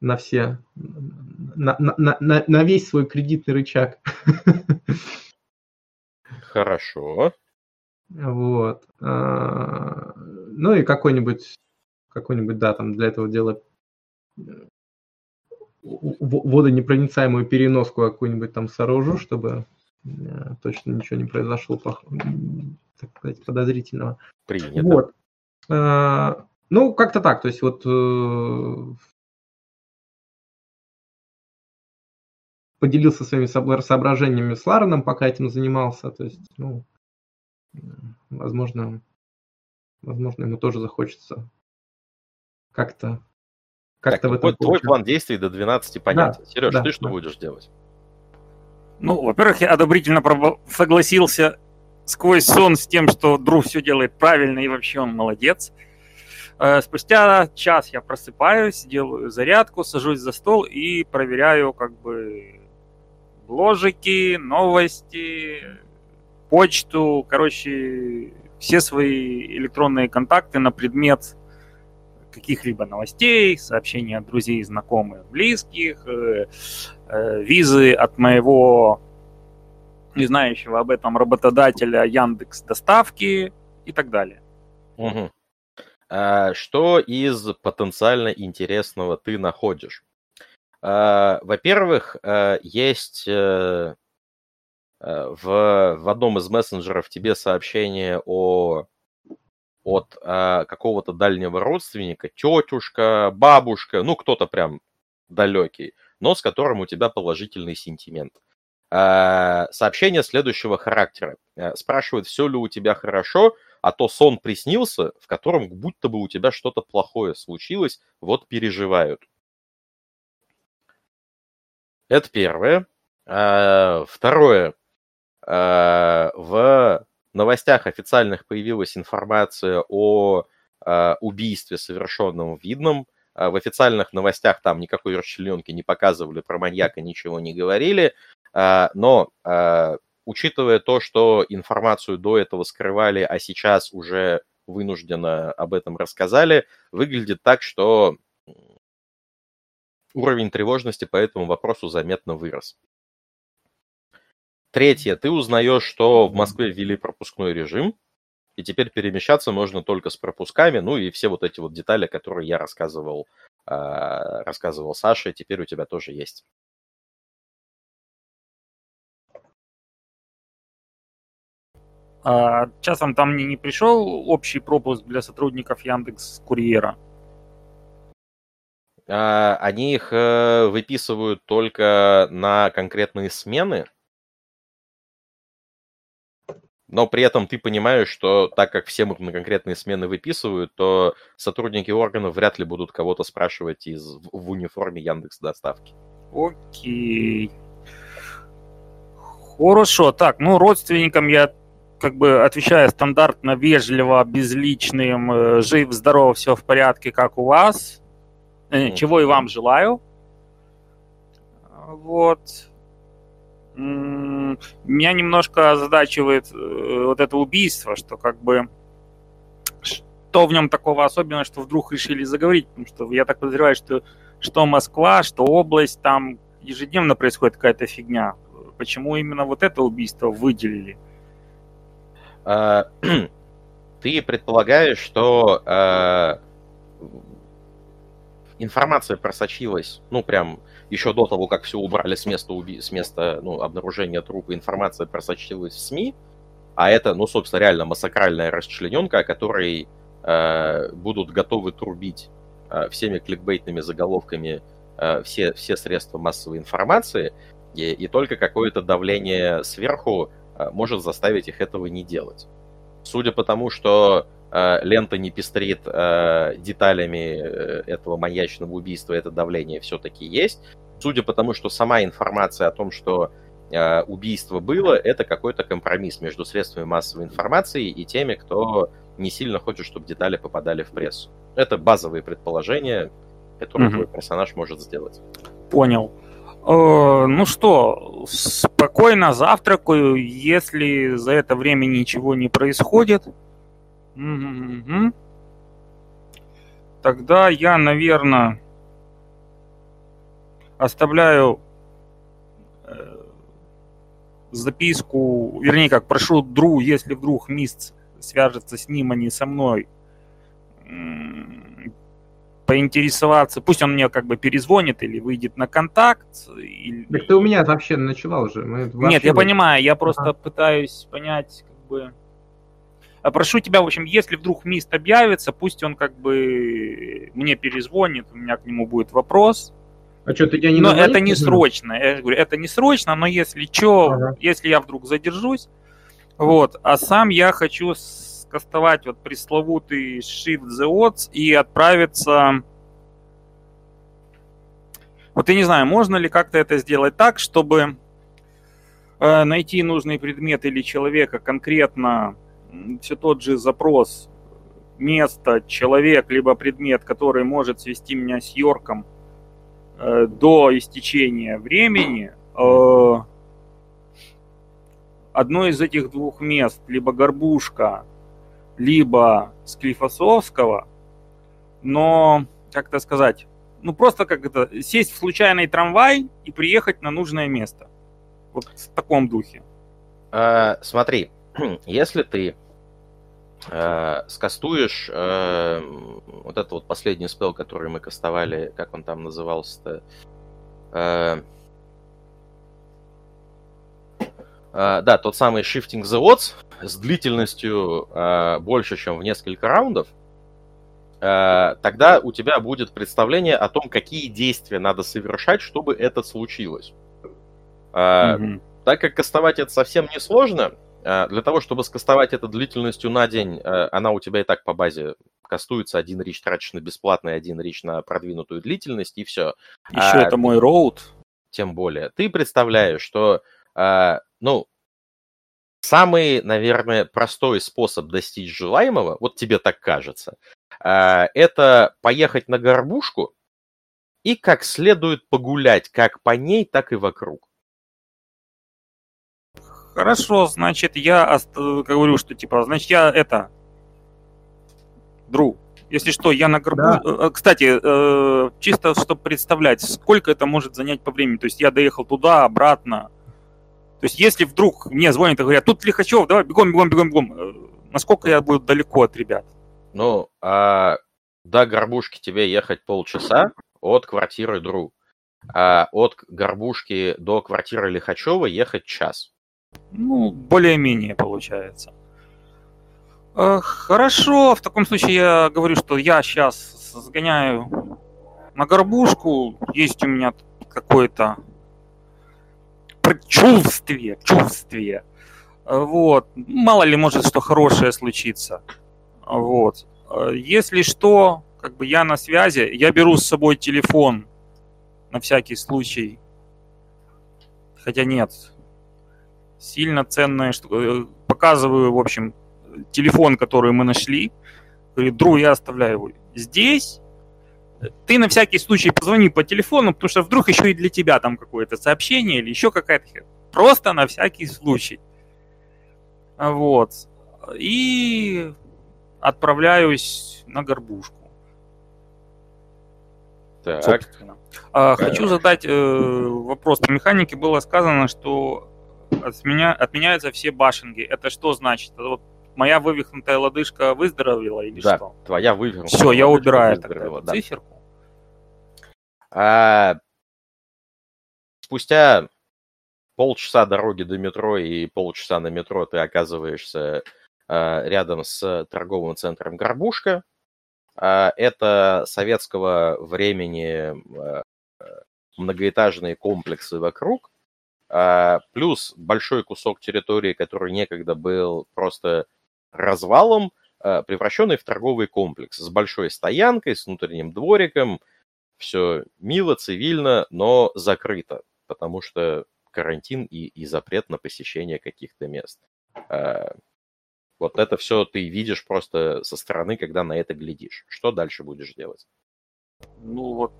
S3: на все, на, на- на- на- на весь свой кредитный рычаг.
S1: Хорошо.
S3: Вот. А, Ну и какой-нибудь, какой-нибудь, да, там для этого дела э, водонепроницаемую переноску какую-нибудь там сооружу, чтобы э, точно ничего не произошло так сказать, подозрительного.
S1: Принято.
S3: Вот. А, Ну, как-то так. То есть вот э, поделился своими соображениями с Лареном, пока этим занимался. То есть, ну, возможно, возможно, ему тоже захочется как-то
S1: Так,
S3: в этом
S1: вот твой план действий до 12 понятен. Сереж,
S3: да,
S1: ты что
S3: да.
S1: будешь делать?
S4: Ну, во-первых, я одобрительно согласился сквозь сон с тем, что друг все делает правильно и вообще он молодец. Э, Спустя час я просыпаюсь, делаю зарядку, сажусь за стол и проверяю как бы ложики, новости, почту, короче, все свои электронные контакты на предмет каких-либо новостей, сообщений от друзей, знакомых, близких, э, э, визы от моего не знающего об этом работодателя Яндекс доставки и так далее.
S1: Мгм. А, Что из потенциально интересного ты находишь? А, Во-первых, есть э, э, в, в одном из мессенджеров тебе сообщение о, от а, какого-то дальнего родственника, тетушка, бабушка, ну кто-то прям далекий, но с которым у тебя положительный сентимент. А, Сообщение следующего характера. Э, Спрашивает, все ли у тебя хорошо, а то сон приснился, в котором будто бы у тебя что-то плохое случилось, вот переживают. Это первое. А, Второе. А, В новостях официальных появилась информация о а, убийстве, совершенном Видном. А В официальных новостях там никакой расчлененки не показывали, про маньяка ничего не говорили. А, Но а, учитывая то, что информацию до этого скрывали, а сейчас уже вынужденно об этом рассказали, выглядит так, что уровень тревожности по этому вопросу заметно вырос. Третье. Ты узнаешь, что в Москве ввели пропускной режим, и теперь перемещаться можно только с пропусками, ну и все вот эти вот детали, которые я рассказывал, а, рассказывал Саше, теперь у тебя тоже есть.
S4: А часом там мне не пришел общий пропуск для сотрудников Яндекс Курьера.
S1: А, Они их э, выписывают только на конкретные смены, но при этом ты понимаешь, что так как всем их на конкретные смены выписывают, то сотрудники органов вряд ли будут кого-то спрашивать из, в в униформе Яндекс Доставки.
S4: Окей. Хорошо. Так, ну, родственникам я как бы отвечаю стандартно, вежливо, безличным, э, жив, здоров, все в порядке, как у вас. Э. Чего и вам желаю. Вот. Меня немножко озадачивает э, вот это убийство, что как бы что в нем такого особенного, что вдруг решили заговорить, потому что я так подозреваю, что что Москва, что область, там ежедневно происходит какая-то фигня. Почему именно вот это убийство выделили?
S1: А, Ты предполагаешь, что а, информация просочилась, ну, прям еще до того, как все убрали с места, уби- с места ну, обнаружения трупа, информация просочилась в СМИ, а это, ну, собственно, реально массакральная расчлененка, о которой э, будут готовы трубить э, всеми кликбейтными заголовками э, все, все средства массовой информации, и, и только какое-то давление сверху э, может заставить их этого не делать. Судя по тому, что лента не пестрит э, деталями э, этого маньячного убийства, это давление все-таки есть. Судя по тому, что сама информация о том, что э, убийство было, это какой-то компромисс между средствами массовой информации и теми, кто не сильно хочет, чтобы детали попадали в прессу. Это базовые предположения, которые mm-hmm. твой персонаж может сделать.
S4: Понял. Э, ну что, спокойно завтракаю, если за это время ничего не происходит. Угу. Тогда я, наверное, оставляю э, записку, вернее, как прошу Дру, если вдруг Мист свяжется с ним, а не со мной, поинтересоваться, пусть он мне как бы перезвонит или выйдет на контакт. Или...
S3: Так ты у меня вообще ночевал уже.
S4: Мы Нет, я понимаю, я просто ага. пытаюсь понять, как бы... А прошу тебя, в общем, если вдруг Мист объявится, пусть он как бы мне перезвонит, у меня к нему будет вопрос.
S3: А что, ты тебя не
S4: Но это не срочно, я говорю, это не срочно, но если что, ага. если я вдруг задержусь, вот, а сам я хочу скастовать вот пресловутый Shift the Odds и отправиться... Вот я не знаю, можно ли как-то это сделать так, чтобы э, найти нужный предмет или человека конкретно, все тот же запрос, место, человек, либо предмет, который может свести меня с Йорком э, до истечения времени, э, одно из этих двух мест, либо горбушка, либо Склифосовского, но, как это сказать, ну просто как это, сесть в случайный трамвай и приехать на нужное место. Вот в таком духе.
S1: А, смотри, если ты э, скастуешь э, вот этот вот последний спел, который мы кастовали, как он там назывался-то, э, Uh, да, тот самый Shifting the Odds с длительностью uh, больше, чем в несколько раундов, uh, тогда у тебя будет представление о том, какие действия надо совершать, чтобы это случилось. Mm-hmm. Так как кастовать это совсем не сложно, для того, чтобы скастовать это длительностью на день, она у тебя и так по базе кастуется, один рич тратишь на бесплатный, один рич на продвинутую длительность, и все.
S4: Еще а, это мой роут.
S1: Тем более. Ты представляешь, что ну, самый, наверное, простой способ достичь желаемого, вот тебе так кажется, это поехать на горбушку и как следует погулять как по ней, так и вокруг.
S4: Хорошо, значит, я говорю, что типа, значит, я это, Дру, если что, я на горбу... Да. Э, э, кстати, э, чисто чтобы представлять, сколько это может занять по времени. То есть я доехал туда, обратно, то есть, если вдруг мне звонят и говорят, тут Лихачев, давай бегом, бегом, бегом, бегом, э, насколько я буду далеко от ребят?
S1: Ну, а до Горбушки тебе ехать полчаса от квартиры Дру. А от Горбушки до квартиры Лихачева ехать час.
S4: Ну, более-менее получается. Э, хорошо, в таком случае я говорю, что я сейчас сгоняю на горбушку. Есть у меня какой-то чувстве, чувстве. Вот. Мало ли может что хорошее случиться. Вот. Если что, как бы я на связи, я беру с собой телефон на всякий случай. Хотя нет. Сильно ценное, что э, показываю, в общем, телефон, который мы нашли. Говорит, друг, я оставляю его здесь ты на всякий случай позвони по телефону, потому что вдруг еще и для тебя там какое-то сообщение или еще какая-то хер. Просто на всякий случай. Вот. И отправляюсь на горбушку.
S1: Так. Собственно.
S4: А, хочу задать э, вопрос. По механике было сказано, что отменя... отменяются все башенги. Это что значит? Это вот моя вывихнутая лодыжка выздоровела или
S1: да,
S4: что?
S1: твоя вывихнутая
S4: Все, я убираю тогда да. циферку.
S1: А спустя полчаса дороги до метро и полчаса на метро ты оказываешься а, рядом с торговым центром «Горбушка». А, это советского времени а, многоэтажные комплексы вокруг, плюс большой кусок территории, который некогда был просто развалом, э, превращенный в торговый комплекс с большой стоянкой, с внутренним двориком. Все мило, цивильно, но закрыто, потому что карантин и, и запрет на посещение каких-то мест. Э, вот это все ты видишь просто со стороны, когда на это глядишь. Что дальше будешь делать?
S4: Ну вот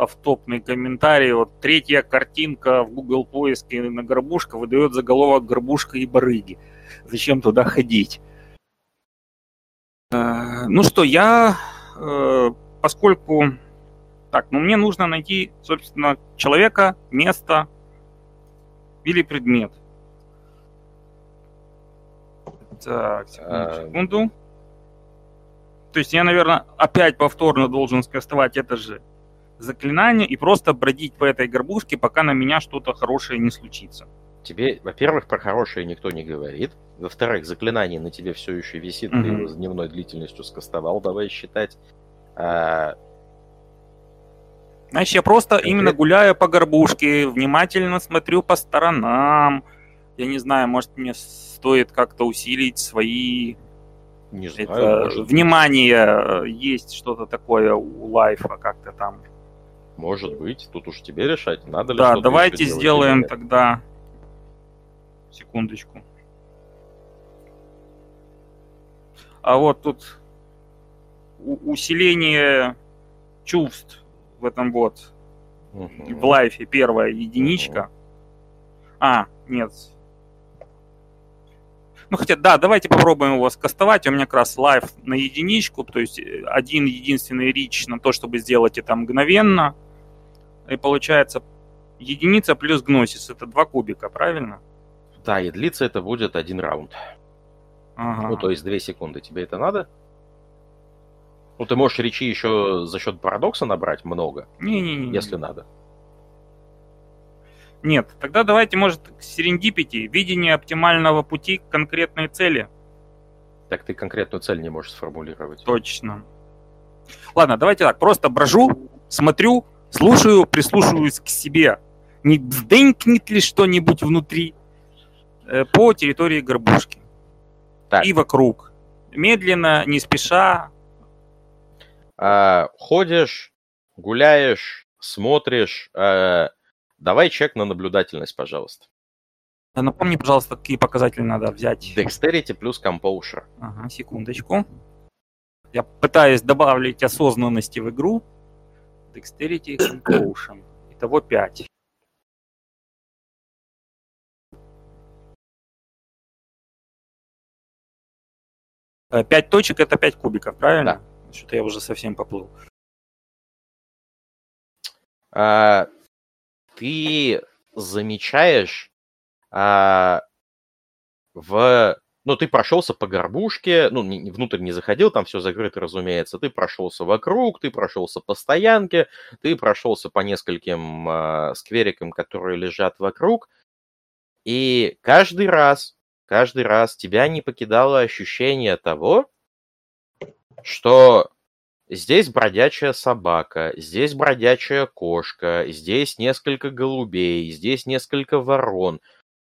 S4: автопный комментарий. Вот третья картинка в Google поиске на горбушка выдает заголовок «Горбушка и барыги». Зачем туда ходить? Э, ну что, я, э, поскольку... Так, ну мне нужно найти, собственно, человека, место или предмет. Так,
S1: А.
S4: секунду. То есть я, наверное, опять повторно должен скастовать это же заклинание и просто бродить по этой горбушке, пока на меня что-то хорошее не случится.
S1: Тебе, во-первых, про хорошее никто не говорит. Во-вторых, заклинание на тебе все еще висит, ты
S4: Мгм.
S1: его с дневной длительностью скастовал, давай считать. А,
S4: Значит, я просто
S1: Конкрет-
S4: именно гуляю по горбушке, внимательно смотрю по сторонам. Я не знаю, может мне стоит как-то усилить свои
S1: не знаю,
S4: это,
S1: может,
S4: внимание. Есть что-то такое у лайфа как-то там.
S1: Может быть. Тут уж тебе решать, надо ли
S4: Да, давайте сделаем тогда. Секундочку. А вот тут усиление чувств в этом вот
S1: Мгм.
S4: в лайфе первая единичка. А, нет. Ну, хотя, да, давайте попробуем его скастовать. У меня как раз лайф на единичку, то есть э, один единственный рич на то, чтобы сделать это мгновенно. И получается единица плюс гносис. Это два кубика, правильно?
S1: Да, и длится это будет один раунд.
S4: Ага.
S1: Ну, то есть две секунды. Тебе это надо? Ну, ты можешь речи еще за счет парадокса набрать много,
S4: Не-не-не.
S1: если надо.
S4: Нет, тогда давайте, может, к серендипити, видение оптимального пути к конкретной цели.
S1: Так ты конкретную цель не можешь сформулировать.
S4: Точно. Ладно, давайте так, просто брожу, смотрю, слушаю, прислушиваюсь к себе. Не взденькнет ли что-нибудь внутри э, по территории горбушки.
S1: Так.
S4: И вокруг. Медленно, не спеша.
S1: А, ходишь, гуляешь, смотришь. а, давай чек на наблюдательность, пожалуйста.
S4: А Напомни, пожалуйста, какие показатели надо взять.
S1: Dexterity плюс Composure.
S4: Ага, секундочку. Я пытаюсь добавить осознанности в игру. Dexterity и Compulsion. Итого 5. Э, Пять точек это 5 кубиков, правильно? Что-то я уже совсем поплыл.
S1: А, ты замечаешь а, в... Ну, ты прошелся по горбушке, ну, не- внутрь не заходил, там все закрыто, разумеется. Ты прошелся вокруг, ты прошелся по стоянке, ты прошелся по нескольким а, скверикам, которые лежат вокруг. И каждый раз, каждый раз тебя не покидало ощущение того, что Здесь бродячая собака, здесь бродячая кошка, здесь несколько голубей, здесь несколько ворон.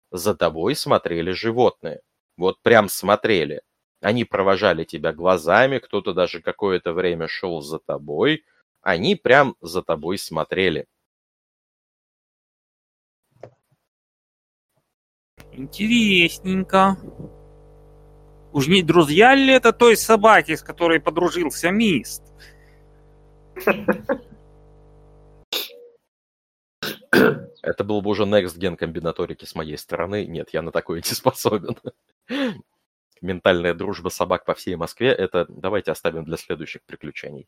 S1: За тобой смотрели животные. Вот прям смотрели. Они провожали тебя глазами, кто-то даже какое-то время шел за тобой. Они прям за тобой смотрели.
S4: Интересненько. Уж не друзья ли это той собаки, с которой подружился Мист?
S1: Это был бы уже next ген комбинаторики с моей стороны. Нет, я на такое не способен. Ментальная дружба собак по всей Москве, это давайте оставим для следующих приключений.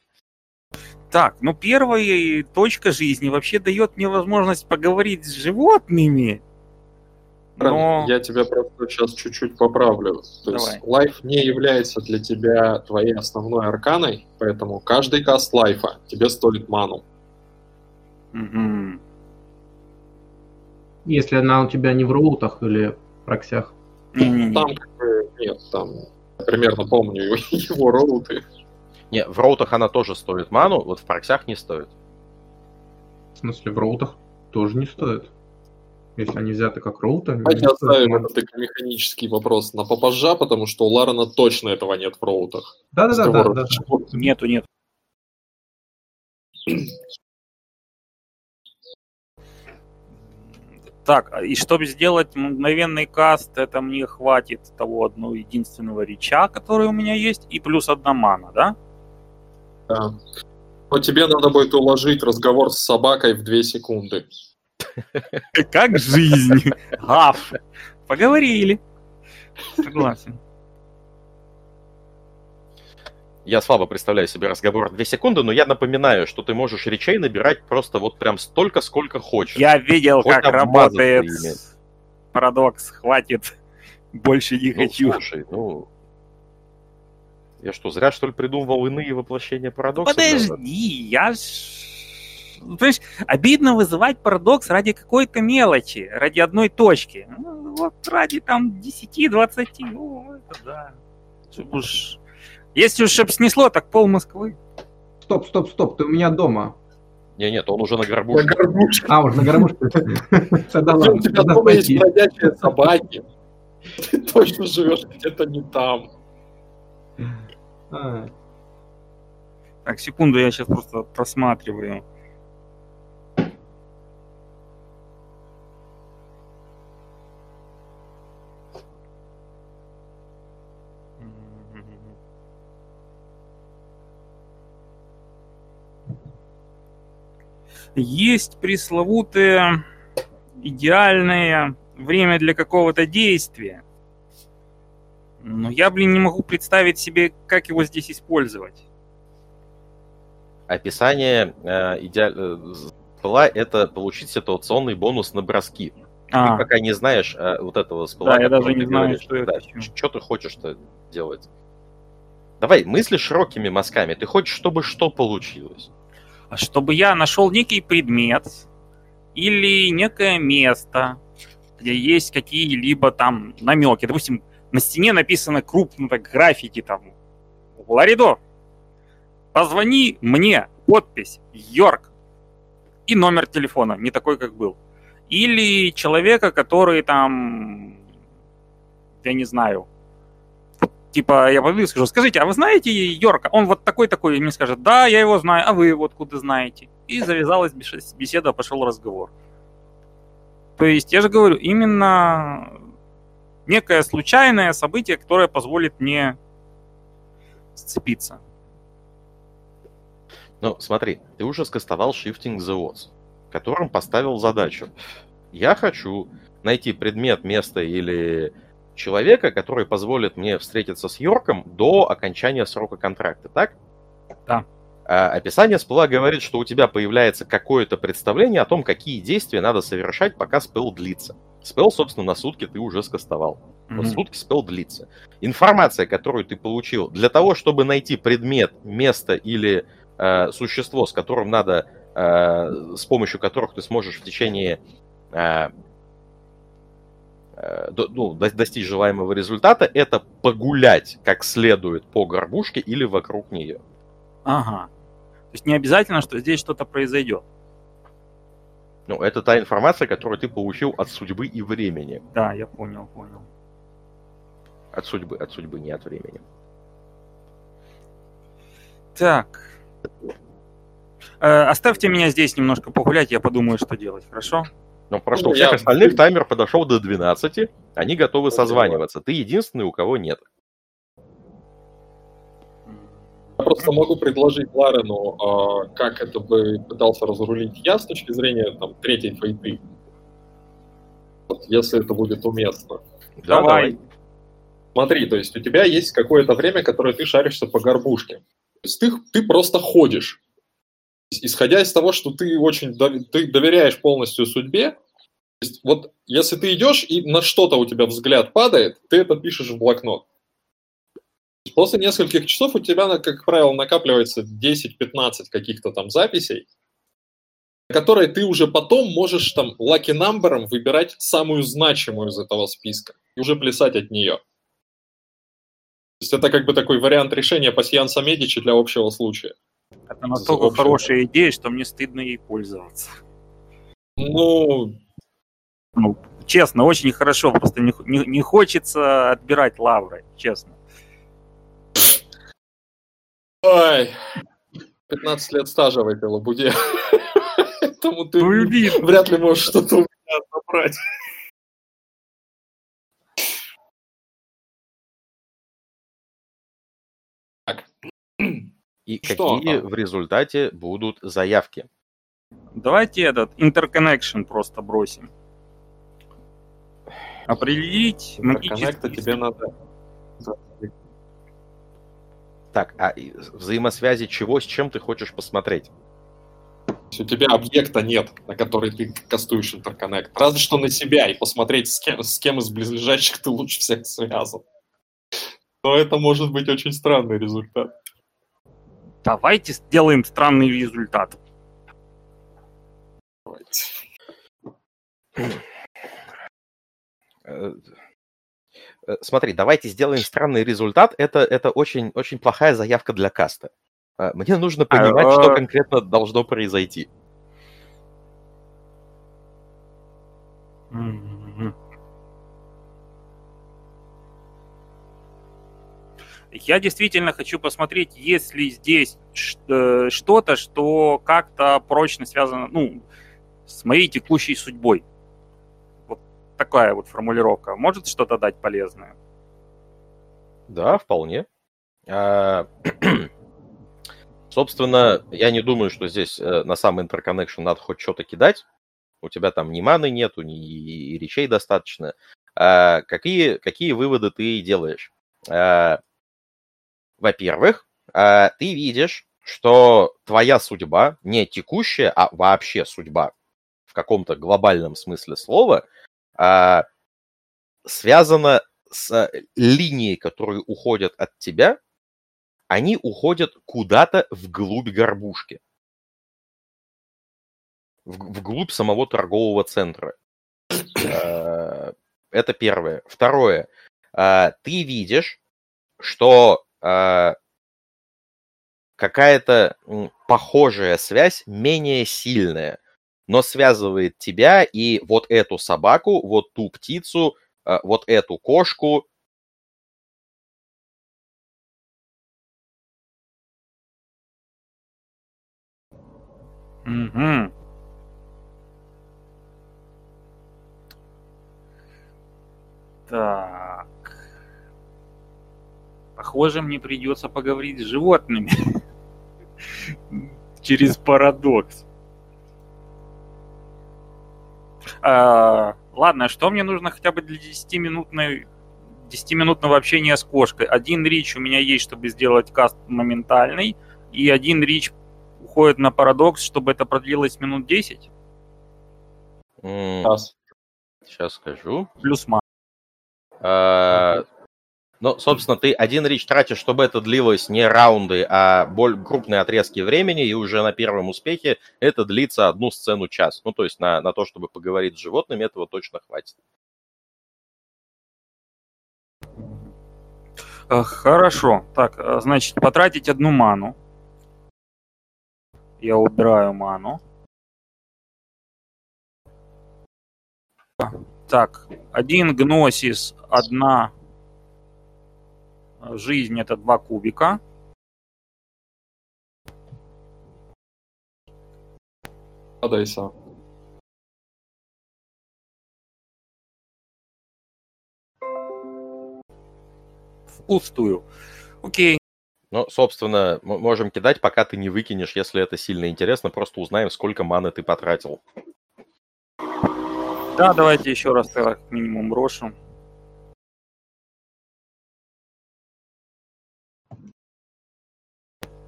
S4: Так, ну первая точка жизни вообще дает мне возможность поговорить с животными. Но...
S2: Я тебя просто сейчас чуть-чуть поправлю. То
S4: Давай.
S2: есть лайф не является для тебя твоей основной арканой, поэтому каждый каст лайфа тебе стоит ману.
S3: Если она у тебя не в роутах или проксях.
S4: Не-не-не.
S2: Там как бы нет, там я примерно помню его, его роуты.
S1: Не, в роутах она тоже стоит ману, вот в проксях не стоит.
S3: В смысле, в роутах тоже не стоит. Если они взяты как роуты,
S2: Давайте оставим этот механический вопрос на попозжа, потому что у Ларена точно этого нет в роутах.
S3: Да-да-да, да, да.
S4: Нету, нет. Так, а и чтобы сделать мгновенный каст, это мне хватит того одного единственного реча, который у меня есть, и плюс одна мана, да?
S2: Да. Но тебе надо будет уложить разговор с собакой в две секунды.
S4: Как жизнь. Гав. Поговорили. Согласен.
S1: Я слабо представляю себе разговор 2 секунды, но я напоминаю, что ты можешь речей набирать просто вот прям столько, сколько хочешь.
S4: Я видел,
S1: Хоть
S4: как работает
S1: ими.
S4: парадокс. Хватит. Больше не
S1: Ну,
S4: хочу.
S1: слушай, ну... Я что, зря, что ли, придумывал иные воплощения парадокса?
S4: Подожди, я ж... Ну, Понимаешь, обидно вызывать парадокс ради какой-то мелочи, ради одной точки. Ну, вот ради там 10-20, ну, это да. Чтоб уж... Если уж чтоб снесло, так пол Москвы.
S3: Стоп, стоп, стоп, ты у меня дома.
S1: Не, нет, он уже на горбушке.
S2: горбуш.
S3: А, уже на гармошке. Тогда
S2: У тебя дома есть бродячие собаки. Ты точно живешь где-то не там.
S3: А,
S4: Так, секунду, я сейчас просто просматриваю. Есть пресловутое идеальное время для какого-то действия. Но я, блин, не могу представить себе, как его здесь использовать.
S1: Описание э, идеаль- э, спыла — это получить ситуационный бонус на броски.
S4: А,
S1: Ты пока не знаешь э, вот этого спыла,
S4: Да, я даже не знаю,
S1: говоришь.
S4: что
S1: Да,
S4: хочу.
S1: Что ты хочешь-то делать? Давай, мысли широкими мазками. Ты хочешь, чтобы что получилось?
S4: Чтобы я нашел некий предмет или некое место, где есть какие-либо там намеки. Допустим, на стене написано крупно так граффити там Ларидо, позвони мне, подпись Йорк и номер телефона, не такой, как был. Или человека, который там, я не знаю, типа, я подойду и скажу, скажите, а вы знаете Йорка? Он вот такой-такой, и мне скажет, да, я его знаю, а вы его откуда знаете? И завязалась беседа, пошел разговор. То есть, я же говорю, именно некое случайное событие, которое позволит мне сцепиться.
S1: Ну, смотри, ты уже скастовал Shifting the Odds, которым поставил задачу. Я хочу найти предмет, место или человека, который позволит мне встретиться с Йорком до окончания срока контракта, так?
S4: Да.
S1: А описание спыла говорит, что у тебя появляется какое-то представление о том, какие действия надо совершать, пока спел длится. Спел, собственно, на сутки ты уже скастовал. Вот
S4: Мгм.
S1: сутки спел длится. Информация, которую ты получил, для того, чтобы найти предмет, место или э, существо, с которым надо, э, с помощью которых ты сможешь в течение э, до- ну, до- достичь желаемого результата, это погулять как следует по горбушке или вокруг нее.
S4: Ага. То есть не обязательно, что здесь что-то произойдет.
S1: Ну, это та информация, которую ты получил от судьбы и времени.
S4: Да, я понял, понял.
S1: От судьбы, от судьбы, не от времени.
S4: Так. Э, оставьте меня здесь немножко погулять, я подумаю, что делать, хорошо?
S1: Но
S2: Ну,
S1: у всех
S2: я-
S1: остальных таймер подошел до 12, они готовы созваниваться. Ты единственный, у кого нет.
S2: Я просто могу предложить Ларену, а, как это бы пытался разрулить я с точки зрения там, третьей фейты. Вот, если это будет уместно.
S1: Да,
S4: Давай.
S2: Смотри, то есть у тебя есть какое-то время, которое ты шаришься по горбушке. То есть ты, ты просто ходишь. Исходя из того, что ты очень ты доверяешь полностью судьбе, есть вот если ты идешь и на что-то у тебя взгляд падает, ты это пишешь в блокнот. После нескольких часов у тебя, как правило, накапливается 10-15 каких-то там записей, которые ты уже потом можешь там лаки намбером выбирать самую значимую из этого списка и уже плясать от нее. То есть это как бы такой вариант решения пассианса Медичи для общего случая.
S4: Это настолько хорошая идея, что мне стыдно ей пользоваться.
S2: Ну,
S4: Ну, честно, очень хорошо. Просто не, не, не хочется отбирать лавры, честно.
S2: Ой, 15 лет стажа в этой лабуде. Поэтому ты
S4: Ну,
S2: вряд ли можешь что-то у меня забрать.
S1: И
S2: Что
S1: какие
S2: там?
S1: в результате будут заявки?
S4: Давайте этот interconnection просто бросим. Определить
S2: Интерконнекта
S4: магический
S2: тебе надо...
S1: Так, а взаимосвязи чего с чем ты хочешь посмотреть?
S2: У тебя объекта нет, на который ты кастуешь интерконнект. Разве что на себя и посмотреть, с кем, с кем из близлежащих ты лучше всех связан. Но это может быть очень странный результат.
S4: Давайте сделаем странный результат.
S1: Э, Смотри, давайте сделаем странный результат. Это, это очень, очень плохая заявка для каста. Э, Мне нужно понимать, что
S4: э.
S1: конкретно должно произойти.
S4: Я действительно хочу посмотреть, есть ли здесь э, что-то, что как-то прочно связано, ну, с моей текущей судьбой. Вот такая вот формулировка. Может что-то дать полезное?
S1: Да, вполне. А, Собственно, я не думаю, что здесь э, на сам интерконнекшн надо хоть что-то кидать. У тебя там ни маны нету, ни речей достаточно. А Какие, какие выводы ты делаешь? Во-первых, а, ты видишь, что твоя судьба, не текущая, а вообще судьба в каком-то глобальном смысле слова, а, связана с линией, которые уходят от тебя, они уходят куда-то вглубь горбушки. Вглубь самого торгового центра. Э, Это первое. Второе. Э, Ты видишь, что э, какая-то м, похожая связь, менее сильная, но связывает тебя и вот эту собаку, вот ту птицу, э, вот эту кошку
S4: Мгм. Так. Похоже, мне придется поговорить с животными. Через парадокс. А, ладно, что мне нужно хотя бы для 10-минутной 10-минутного общения с кошкой? Один рич у меня есть, чтобы сделать каст моментальный, и один рич уходит на парадокс, чтобы это продлилось минут 10,
S1: м,
S2: Раз.
S1: сейчас скажу.
S4: плюс ма.
S1: А, Ну, собственно, ты один рич тратишь, чтобы это длилось не раунды, а боль, крупные отрезки времени, и уже на первом успехе это длится одну сцену час. Ну, то есть на, на то, чтобы поговорить с животными, этого точно хватит.
S4: Э, Хорошо. Так, э, значит, потратить одну ману. Я убираю ману. Так, один гносис, одна жизнь, это два кубика.
S2: Подай сам.
S4: Впустую. Окей.
S1: Ну, собственно, м- можем кидать, пока ты не выкинешь, если это сильно интересно. Просто узнаем, сколько маны ты потратил.
S4: Да, давайте еще раз как минимум брошу.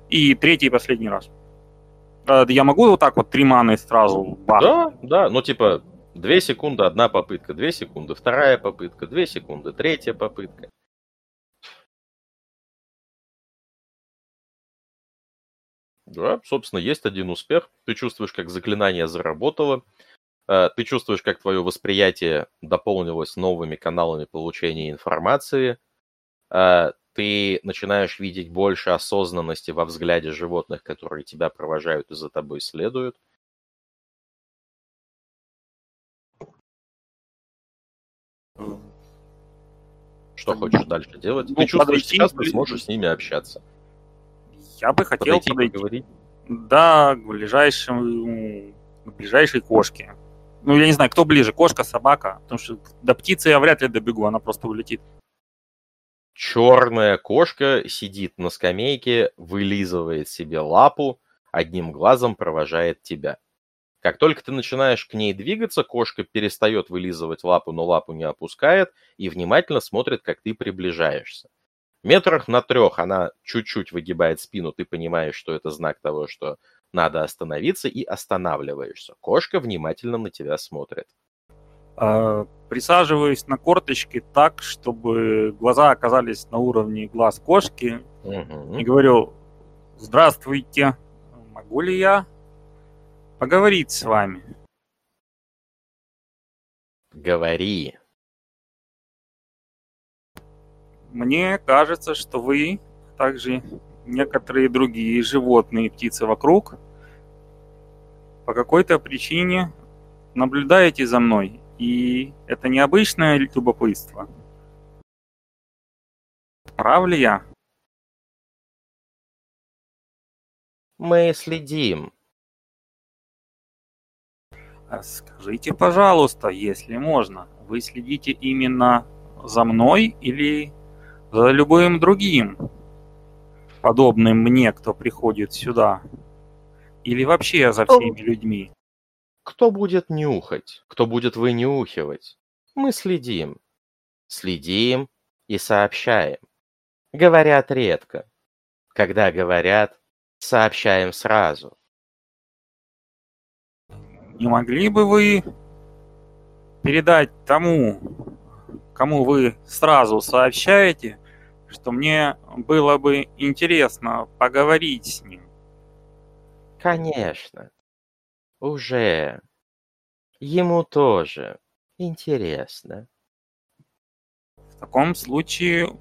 S4: И третий и последний раз. Э, Я могу вот так вот три маны сразу бах?
S1: Да, да, ну типа 2 секунды, одна попытка, 2 секунды, вторая попытка, 2 секунды, третья попытка. Да, собственно, есть один успех. Ты чувствуешь, как заклинание заработало. Э, Ты чувствуешь, как твое восприятие дополнилось новыми каналами получения информации. Э, ты начинаешь видеть больше осознанности во взгляде животных, которые тебя провожают и за тобой следуют. Что хочешь дальше делать?
S4: Ну,
S1: ты чувствуешь,
S4: подойти,
S1: сейчас ты сможешь с ними общаться.
S4: Я бы хотел
S1: подойти,
S4: подойти.
S1: поговорить.
S4: Да, к ближайшему, к ближайшей кошке. Ну, я не знаю, кто ближе, кошка, собака. Потому что до птицы я вряд ли добегу, она просто улетит.
S1: Черная кошка сидит на скамейке, вылизывает себе лапу, одним глазом провожает тебя. Как только ты начинаешь к ней двигаться, кошка перестает вылизывать лапу, но лапу не опускает и внимательно смотрит, как ты приближаешься. Метрах на трех она чуть-чуть выгибает спину, ты понимаешь, что это знак того, что надо остановиться, и останавливаешься. Кошка внимательно на тебя смотрит.
S4: А, Присаживаюсь на корточки так, чтобы глаза оказались на уровне глаз кошки.
S1: Мгм.
S4: И говорю, здравствуйте, могу ли я поговорить с вами?
S1: Говори.
S4: Мне кажется, что вы, а также некоторые другие животные и птицы вокруг, по какой-то причине наблюдаете за мной. И это необычное любопытство. Прав ли я?
S1: Мы следим.
S4: Скажите, пожалуйста, если можно, вы следите именно за мной или за любым другим, подобным мне, кто приходит сюда? Или вообще за всеми людьми?
S1: Кто будет нюхать? Кто будет вынюхивать? Мы следим. Следим и сообщаем. Говорят редко. Когда говорят, сообщаем сразу.
S4: Не могли бы вы передать тому, кому вы сразу сообщаете, что мне было бы интересно поговорить с ним?
S1: Конечно. Уже. Ему тоже. Интересно.
S4: В таком случае,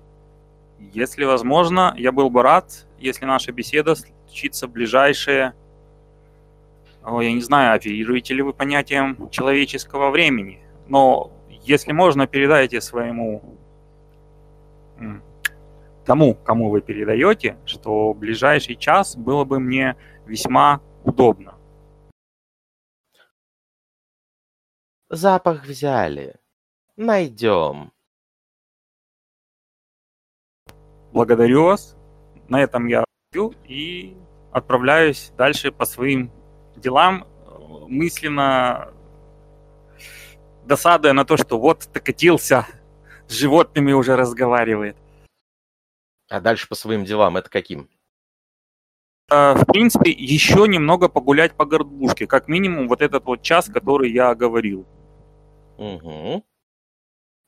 S4: если возможно, я был бы рад, если наша беседа случится в ближайшее... О, я не знаю, оперируете ли вы понятием человеческого времени, но если можно, передайте своему тому, кому вы передаете, что ближайший час было бы мне весьма удобно.
S1: Запах взяли. Найдем.
S4: Благодарю вас. На этом я и отправляюсь дальше по своим делам, мысленно досадуя на то, что вот докатился, с животными уже разговаривает.
S1: А дальше по своим делам это каким?
S4: Э, В принципе, еще немного погулять по горбушке, как минимум вот этот вот час, который я говорил.
S1: Угу.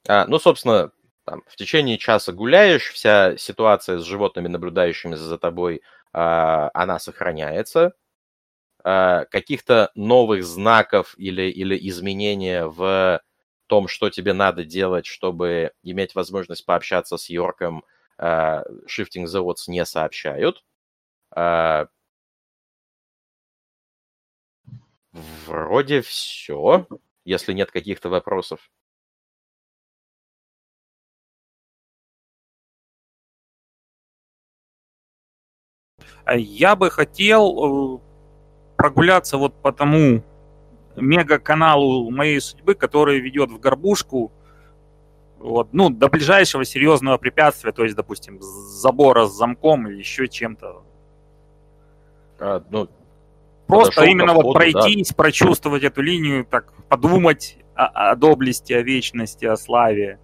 S1: А, ну, собственно, там, в течение часа гуляешь, вся ситуация с животными, наблюдающими за тобой, а, она сохраняется. А, каких-то новых знаков или, или изменения в том, что тебе надо делать, чтобы иметь возможность пообщаться с Йорком, а, Shifting the Odds не сообщают. А, Вроде все, если нет каких-то вопросов.
S4: А Я бы хотел э, прогуляться вот по тому мега-каналу моей судьбы, который ведет в горбушку, вот, ну, до ближайшего серьезного препятствия, то есть, допустим, забора с замком или еще чем-то.
S1: А, ну,
S4: Просто именно вот
S1: входу, да.
S4: пройтись, прочувствовать эту линию, так подумать о, о доблести, о вечности, о славе.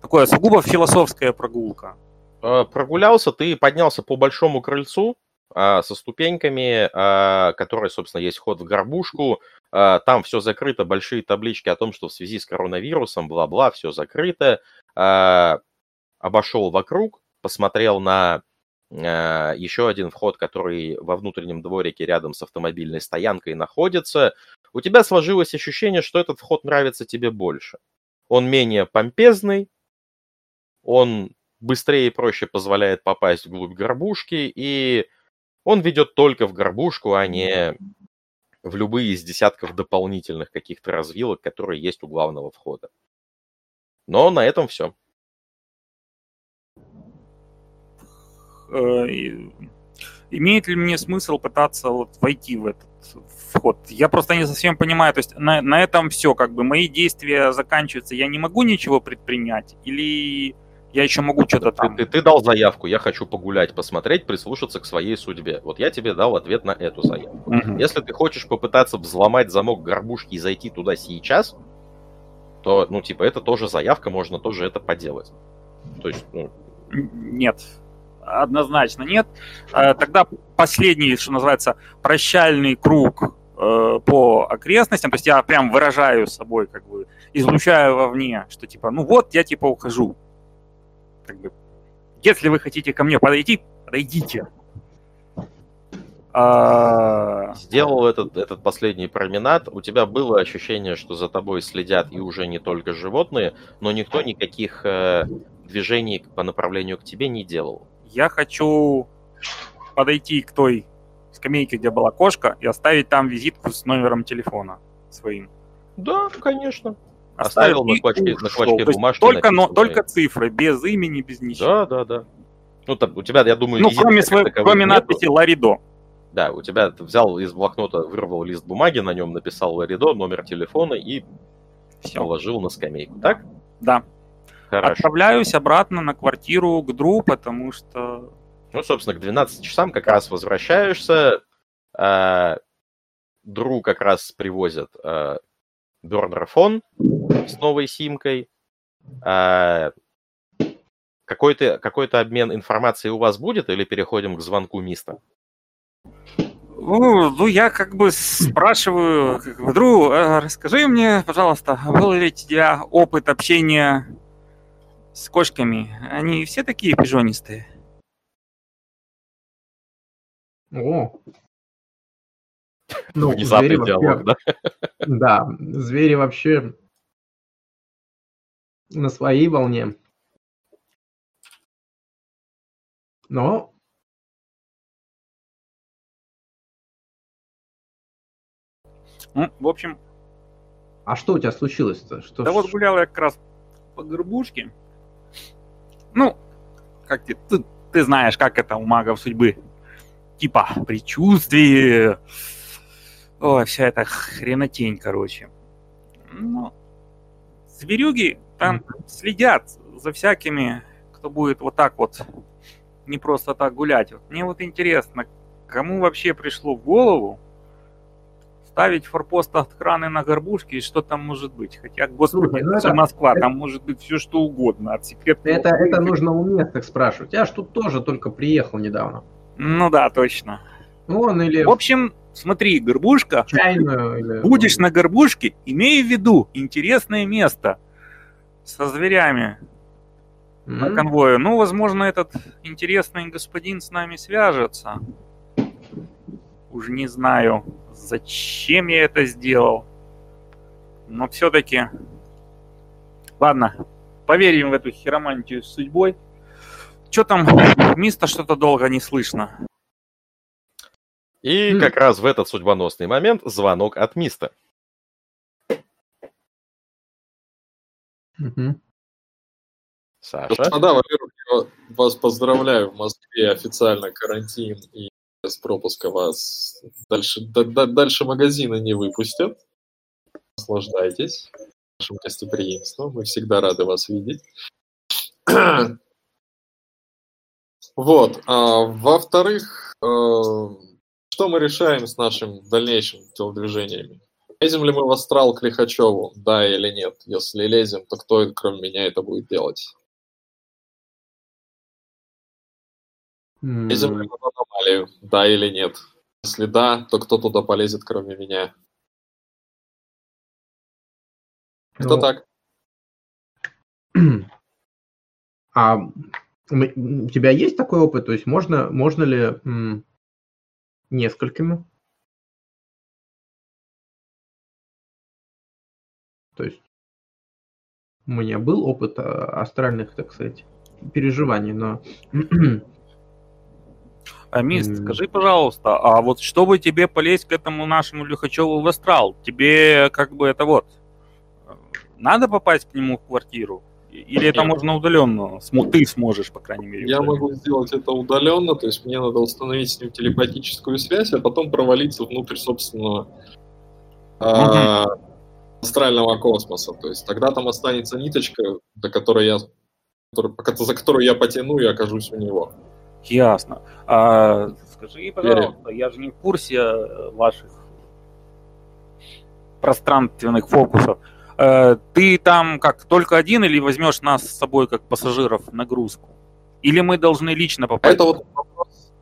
S4: Такое сугубо философская прогулка.
S1: э, прогулялся, ты поднялся по большому крыльцу а, со ступеньками, а, которые, собственно, есть вход в горбушку. А, Там все закрыто, большие таблички о том, что в связи с коронавирусом, бла-бла, все закрыто. А, Обошел вокруг, посмотрел на еще один вход, который во внутреннем дворике рядом с автомобильной стоянкой находится. У тебя сложилось ощущение, что этот вход нравится тебе больше. Он менее помпезный, он быстрее и проще позволяет попасть вглубь горбушки, и он ведет только в горбушку, а не в любые из десятков дополнительных каких-то развилок, которые есть у главного входа. Но на этом все.
S4: Имеет ли мне смысл пытаться вот войти в этот вход? Я просто не совсем понимаю, то есть на, на этом все, как бы мои действия заканчиваются, я не могу ничего предпринять, или я еще могу что-то там?
S1: ты- ты дал заявку, я хочу погулять, посмотреть, прислушаться к своей судьбе. Вот я тебе дал ответ на эту заявку.
S4: Мгм.
S1: Если ты хочешь попытаться взломать замок горбушки и зайти туда сейчас, то, ну, типа, это тоже заявка, можно тоже это поделать. То есть, ну,
S4: Нет, однозначно нет. Э, Тогда последний, что называется, прощальный круг э, по окрестностям, то есть я прям выражаю собой, как бы, излучаю вовне, что типа, ну вот, я типа ухожу. Как бы, если вы хотите ко мне подойти, подойдите. А,
S1: сделал этот, этот последний променад, у тебя было ощущение, что за тобой следят и уже не только животные, но никто никаких э, движений по направлению к тебе не делал.
S4: Я хочу подойти к той скамейке, где была кошка, и оставить там визитку с номером телефона своим.
S1: Да, конечно.
S4: Оставил
S1: Оставил на
S4: ушел.
S1: на клочке
S4: То есть
S1: бумажки
S4: Только, но, только цифры, без имени, без ничего.
S1: Да, да, да. Ну, там, у тебя, я думаю,
S4: Ну, кроме,
S1: таковых
S4: кроме
S1: нету.
S4: надписи Ларидо.
S1: Да, у тебя ты взял из блокнота, вырвал лист бумаги, на нем написал Ларидо, номер телефона и
S4: Все.
S1: положил на скамейку. Так?
S4: Да.
S1: Хорошо.
S4: Отправляюсь обратно на квартиру к Дру, потому что...
S1: Ну, собственно, к 12 часам как раз возвращаешься. а, Дру как раз привозят а, бурнер-фон с новой симкой. А, Какой-то какой обмен информацией у вас будет или переходим к звонку Миста?
S4: Ну, ну, я как бы спрашиваю, как бы, Дру, э, расскажи мне, пожалуйста, был ли у тебя опыт общения с кошками? Они все такие пижонистые?
S3: О. Ну, звери
S1: Внезапный
S3: вообще-
S1: диалог, да?
S3: Да, звери вообще на своей волне. Но
S4: Ну, в общем,
S3: а что у тебя случилось-то? Что
S4: Да
S3: ж-
S4: вот гулял я как раз по горбушке. Ну, как ты, ты, ты знаешь, как это у магов судьбы. Типа предчувствие. Ой, вся эта хренотень, короче. Ну, зверюги там следят за всякими, кто будет вот так вот не просто так гулять. Вот Мне вот интересно, кому вообще пришло в голову ставить форпост охраны на горбушке и что там может быть? Хотя, господи,
S3: Слушай, ну
S4: это,
S3: это-
S4: Москва, там может быть все что угодно, от секретного...
S3: Это, это нужно у местных спрашивать. Я ж тут тоже только приехал недавно.
S4: Ну да, точно.
S3: Вон или
S4: В общем, смотри, горбушка,
S3: чайную, или...
S4: будешь на горбушке, имей в виду, интересное место со зверями на
S3: М?
S4: конвое. Ну, возможно, этот интересный господин с нами свяжется. Уж не знаю, зачем я это сделал. Но все-таки... Ладно, поверим в эту хиромантию с судьбой. Что там, Миста что-то долго не слышно.
S1: И
S3: М.
S1: как раз в этот судьбоносный момент звонок от Миста.
S3: Мгм.
S1: Саша?
S2: Господа, во-первых, я вас поздравляю. В Москве официально карантин, и без пропуска вас дальше, да- да- дальше магазина не выпустят. Наслаждайтесь нашим гостеприимством. Мы всегда рады вас видеть. Вот. а во-вторых, э, что мы решаем с нашим дальнейшим телодвижениями? Лезем ли мы в астрал к Лихачеву, да или нет? Если лезем, то кто, кроме меня, это будет делать? Лезем ли мы в аномалию, да или нет? Если да, то кто туда полезет, кроме меня? Кто
S3: ну,
S2: так?
S3: А у тебя есть такой опыт? То есть можно, можно ли м, несколькими? То есть у меня был опыт а, астральных, так сказать, переживаний, но
S4: А, Мист,
S3: М.
S4: скажи, пожалуйста, а вот чтобы тебе полезть к этому нашему Лихачеву в астрал, тебе как бы это вот, э, надо попасть к нему в квартиру? Или это можно удаленно? Ты сможешь, по крайней мере.
S2: Я
S4: удаленно.
S2: могу сделать это удаленно, то есть мне надо установить с ним телепатическую связь, а потом провалиться внутрь собственного а, астрального космоса. То есть тогда там останется ниточка, до которой я, пока- за которую я потяну и окажусь у него.
S4: Ясно. А, скажи, пожалуйста, я же не в курсе э, ваших пространственных фокусов. Э, Ты там как только один или возьмешь нас с собой как пассажиров в нагрузку? Или мы должны лично попасть?
S2: Это вот вопрос.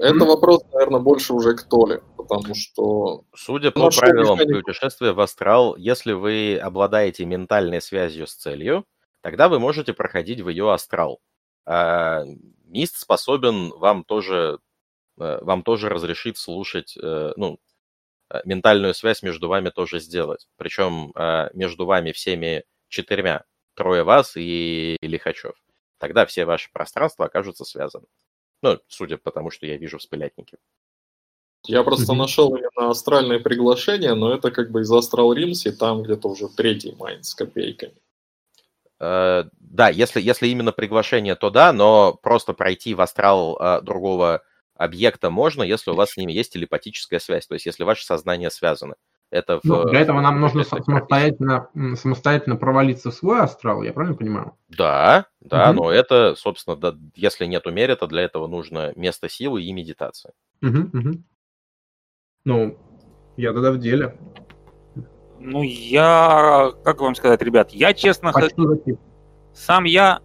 S2: Это вопрос, наверное, больше уже к Толе, потому что
S1: Судя
S2: Ну,
S1: по
S2: что
S1: правилам
S2: механика?
S1: путешествия в астрал, если вы обладаете ментальной связью с целью, тогда вы можете проходить в ее астрал. А, Мист способен вам тоже, э, вам тоже разрешить слушать, э, ну, э, ментальную связь между вами тоже сделать. Причем э, между вами всеми четырьмя, трое вас и Лихачев. Тогда все ваши пространства окажутся связаны. Ну, судя по тому, что я вижу в спылятнике.
S2: я просто нашел именно астральное приглашение, но это как бы из Astral Realms, и там где-то уже третий Mind с копейками.
S1: Э, Да, если, если именно приглашение, то да, но просто пройти в астрал э, другого объекта можно, если у вас с ними есть телепатическая связь, то есть если ваше сознание связано. Это в,
S3: Ну, для этого нам нужно самостоятельно, самостоятельно провалиться в свой астрал, я правильно понимаю?
S1: Да, да,
S3: Мгм.
S1: но это, собственно, да, если нету merit а, для этого нужно место силы и медитация.
S3: Мгм, мгм. Ну, я тогда в деле.
S4: Ну, я, как вам сказать, ребят, я честно,
S3: А за тип?
S4: сам я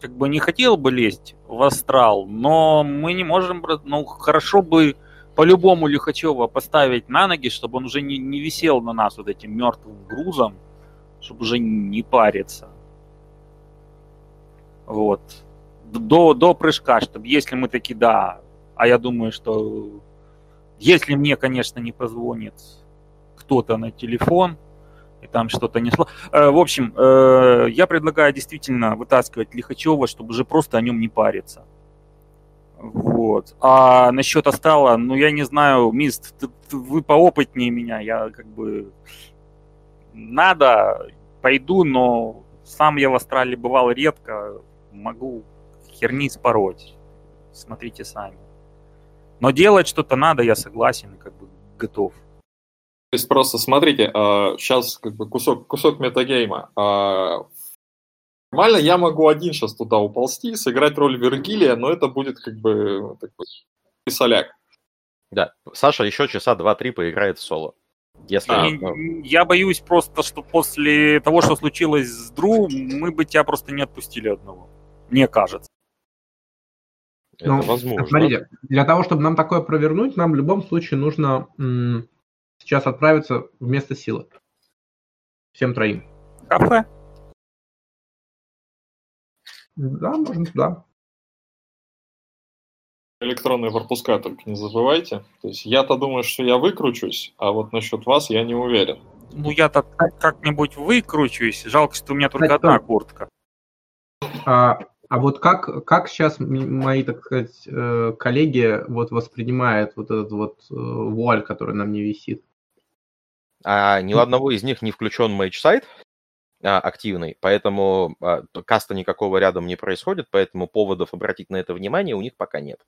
S4: как бы не хотел бы лезть в астрал, но мы не можем, ну, хорошо бы по-любому Лихачева поставить на ноги, чтобы он уже не, не висел на нас вот этим мертвым грузом, чтобы уже не париться. Вот. До, до прыжка, чтобы если мы таки да, а я думаю, что если мне, конечно, не позвонит кто-то на телефон, и там что-то несло. Э, В общем, э, я предлагаю действительно вытаскивать Лихачева, чтобы уже просто о нем не париться. Вот. А насчет Астала, ну я не знаю, Мист, ты- ты- вы поопытнее меня, я как бы надо, пойду, но сам я в Астрале бывал редко, могу херни спороть. Смотрите сами. Но делать что-то надо, я согласен как бы готов.
S2: То есть просто смотрите, сейчас как бы кусок, кусок метагейма. А, Нормально, я могу один сейчас туда уползти, сыграть роль Вергилия, но это будет как бы такой писаляк.
S1: Да, Саша еще часа два-три поиграет в соло. Если, ну,
S4: Я боюсь просто, что после того, что случилось с Дру, мы бы тебя просто не отпустили одного. Мне кажется.
S1: это
S3: Ну,
S1: возможно.
S3: Смотрите, для того, чтобы нам такое провернуть, нам в любом случае нужно м, сейчас отправиться в место силы. Всем троим.
S4: Кафе?
S3: Да, можно туда.
S2: Электронные пропуска только не забывайте. То есть я-то думаю, что я выкручусь, а вот насчет вас я не уверен.
S4: Ну, я-то как-нибудь выкручусь. Жалко, что у меня только
S3: Кстати,
S4: одна куртка.
S3: А, а вот как, как сейчас мои, так сказать, э, коллеги вот воспринимают вот этот вот э, вуаль, который на мне висит?
S1: А ни у одного из них не включен Mage Sight а, активный, поэтому а, cast а никакого рядом не происходит, поэтому поводов обратить на это внимание у них пока нет.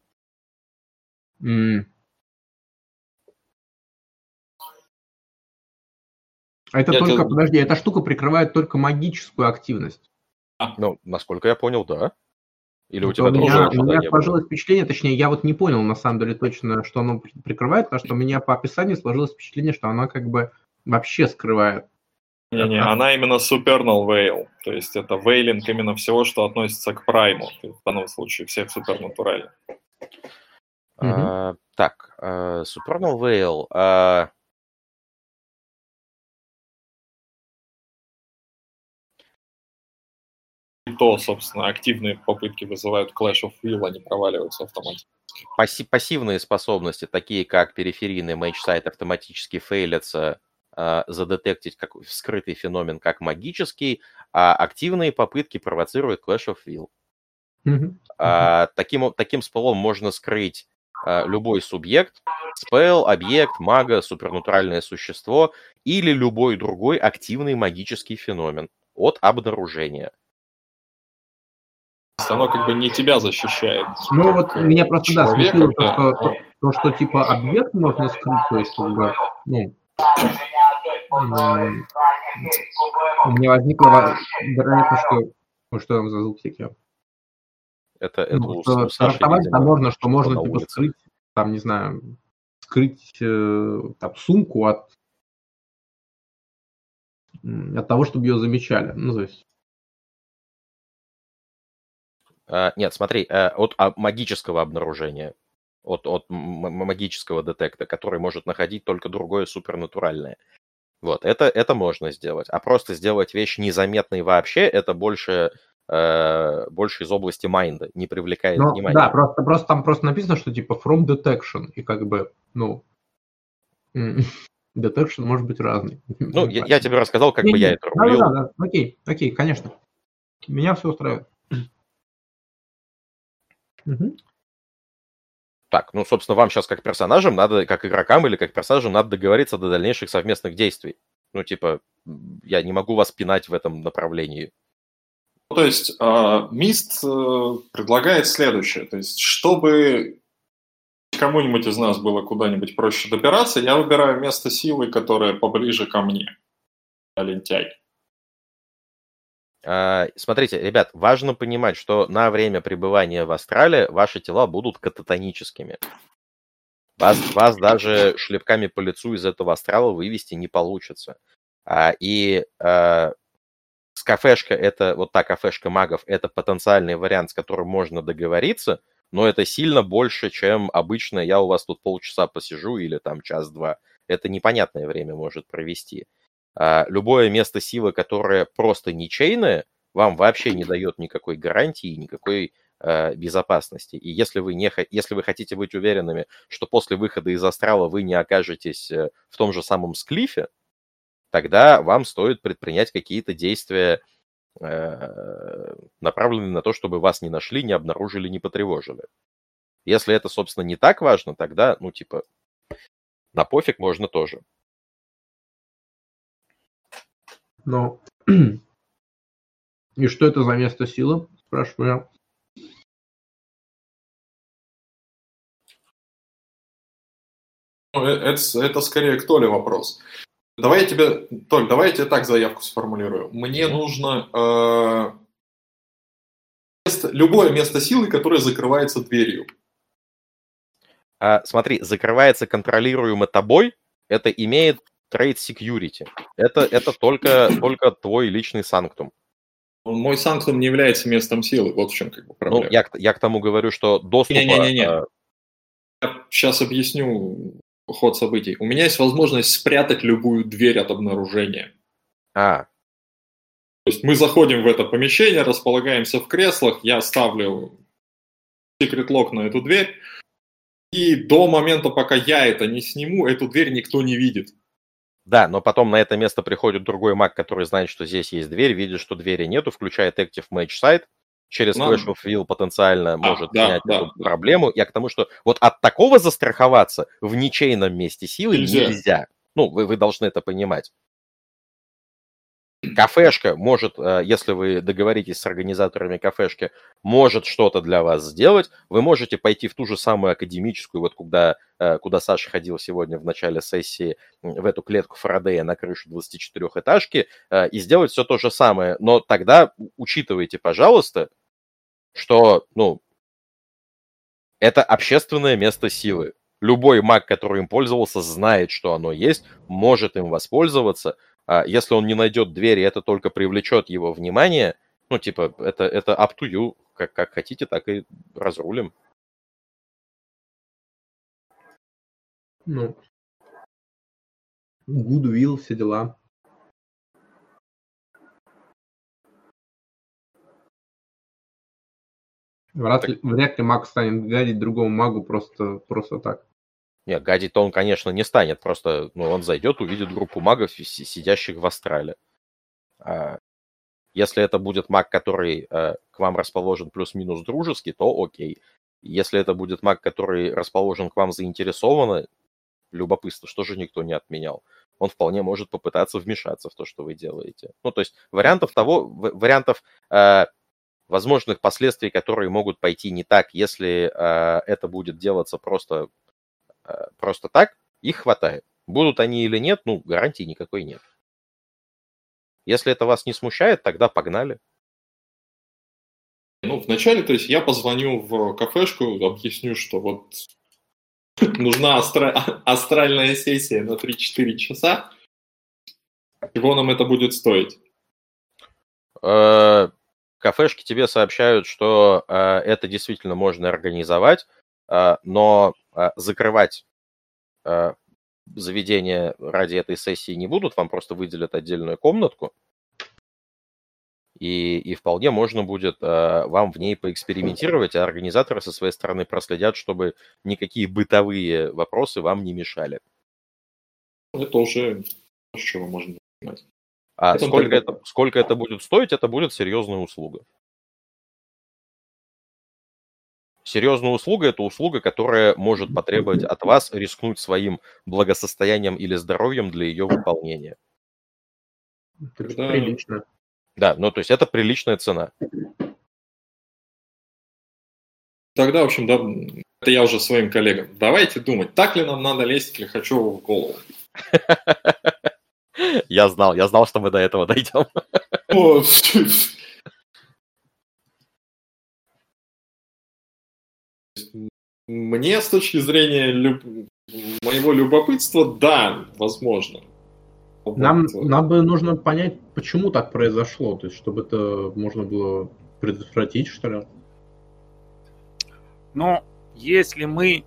S3: А это
S2: Я
S3: только,
S2: тебя-
S3: подожди, эта штука прикрывает только магическую активность.
S1: Ну, насколько я понял, да. Или у тебя
S3: у
S1: тоже
S3: меня, у меня сложилось впечатление, точнее, я вот не понял на самом деле точно, что оно при- прикрывает, потому что у меня по описанию сложилось впечатление, что она как бы вообще скрывает.
S2: Не-не, она именно supernal veil. То есть это вейлинг именно всего, что относится к прайму. В данном случае всех супернатуральных.
S1: А, так, а, Supernal Veil. а,
S2: И то, собственно, активные попытки вызывают Clash of Will, они проваливаются автоматически.
S1: пасси- пассивные способности, такие как периферийный Mage Sight, автоматически фейлятся задетектить как скрытый феномен как магический, а активные попытки провоцируют Clash of Will. А, таким, таким спелом можно скрыть а, любой субъект, spell, объект, мага, супернатуральное существо или любой другой активный магический феномен от обнаружения.
S2: Оно как бы не тебя защищает.
S3: Ну вот меня просто, да, смутило то, что, то, то, что типа объект можно скрыть, то есть как бы, ну, у меня возникла вероятность, что... Ну, что там за звук всякие?
S1: Это, это
S3: ну, у, что у Саши, видимо, можно, что можно типа скрыть, там, не знаю, скрыть э, там, сумку от, от того, чтобы ее замечали. Ну, то есть...
S1: А, нет, смотри, э, от а, магического обнаружения, от, от магического детекта, который может находить только другое супернатуральное. Вот, это, это можно сделать. А просто сделать вещь незаметной вообще, это больше, э, больше из области майнда, не привлекает
S3: ну,
S1: внимания.
S3: Да, просто, просто там просто написано, что типа from detection, и как бы, ну, detection может быть разный.
S1: Ну, я, я тебе рассказал, как не, бы я это рулил.
S3: Да, да, да, окей, окей, конечно. Меня все устраивает.
S1: Угу. Так, ну, собственно, вам сейчас как персонажам надо, как игрокам или как персонажам надо договориться до дальнейших совместных действий. Ну, типа, я не могу вас пинать в этом направлении.
S2: То есть э, Мист э, предлагает следующее. То есть, чтобы кому-нибудь из нас было куда-нибудь проще добираться, я выбираю место силы, которое поближе ко мне. Лентяй.
S1: А, смотрите, ребят, важно понимать, что на время пребывания в астрале ваши тела будут кататоническими. Вас, вас даже шлепками по лицу из этого астрала вывести не получится. А, и а, с кафешка, это вот та кафешка магов, это потенциальный вариант, с которым можно договориться, но это сильно больше, чем обычно я у вас тут полчаса посижу или там час-два. Это непонятное время может провести. А, любое место силы, которое просто ничейное, вам вообще не дает никакой гарантии, никакой э, безопасности. И если вы, не, если вы хотите быть уверенными, что после выхода из астрала вы не окажетесь э, в том же самом склифе, тогда вам стоит предпринять какие-то действия, э, направленные на то, чтобы вас не нашли, не обнаружили, не потревожили. Если это, собственно, не так важно, тогда, ну, типа, на пофиг можно тоже.
S3: Ну, и что это за место силы, спрашиваю я.
S2: Ну, э, это, это скорее к Толе вопрос. Давай я тебе, Толь, давай я тебе так заявку сформулирую. Мне нужно э, место, любое место силы, которое закрывается дверью.
S1: А, смотри, закрывается контролируемо тобой, это имеет Trade Security. Это, это только, только твой личный санктум.
S2: Мой санктум не является местом силы, вот в чем как бы ну, проблема.
S1: Ну, я, я к тому говорю, что доступ...
S2: Не-не-не. А, я сейчас объясню ход событий. У меня есть возможность спрятать любую дверь от обнаружения.
S1: А.
S2: То есть мы заходим в это помещение, располагаемся в креслах, я ставлю секрет лок на эту дверь, и до момента, пока я это не сниму, эту дверь никто не видит.
S1: Да, но потом на это место приходит другой маг, который знает, что здесь есть дверь, видит, что двери нету, включает Active Match Site, через ну, Clash of Will потенциально а, может да, снять да, эту да. проблему. Я к тому, что вот от такого застраховаться в ничейном месте силы нельзя. нельзя. Ну, вы, вы должны это понимать. Кафешка может, э, если вы договоритесь с организаторами кафешки, может что-то для вас сделать. Вы можете пойти в ту же самую академическую, вот куда, э, куда Саша ходил сегодня в начале сессии, в эту клетку Фарадея на крышу 24-этажки э, и сделать все то же самое. Но тогда учитывайте, пожалуйста, что, ну, это общественное место силы. Любой маг, который им пользовался, знает, что оно есть, может им воспользоваться. А если он не найдет двери, это только привлечет его внимание. Ну, типа, это, это up to you. Как, как хотите, так и разрулим.
S3: Ну, Goodwill, все дела. Вряд ли, вряд ли маг станет гадить другому магу просто, просто так.
S1: Нет, гадить-то он, конечно, не станет. Просто ну, он зайдет, увидит группу магов, сидящих в астрале. А если это будет маг, который э, к вам расположен плюс-минус дружески, то окей. Если это будет маг, который расположен к вам заинтересованно, любопытство, что же никто не отменял. Он вполне может попытаться вмешаться в то, что вы делаете. Ну, то есть вариантов того, вариантов э, возможных последствий, которые могут пойти не так, если э, это будет делаться просто, просто так, их хватает. Будут они или нет, ну, гарантии никакой нет. Если это вас не смущает, тогда погнали.
S2: Ну, вначале, то есть я позвоню в кафешку, объясню, что вот нужна астра... астральная сессия на 3-4 часа. Чего нам это будет стоить?
S1: Э, кафешки тебе сообщают, что э, это действительно можно организовать, э, но закрывать заведение ради этой сессии не будут, вам просто выделят отдельную комнатку, и, и вполне можно будет э, вам в ней поэкспериментировать, а организаторы со своей стороны проследят, чтобы никакие бытовые вопросы вам не мешали.
S2: Это уже чего можно
S1: понимать. А это сколько, это, сколько это будет стоить, это будет серьезная услуга. Серьезная услуга – это услуга, которая может потребовать от вас рискнуть своим благосостоянием или здоровьем для ее выполнения.
S3: Тогда... Прилично.
S1: Да, ну то есть это приличная цена.
S2: Тогда, в общем, да, это я уже своим коллегам. Давайте думать, так ли нам надо лезть Лихачеву в голову.
S1: Я знал, я знал, что мы до этого дойдем.
S2: Мне с точки зрения люб... моего любопытства, да, возможно.
S3: Нам, нам бы нужно понять, почему так произошло, то есть чтобы это можно было предотвратить, что ли.
S4: Но если мы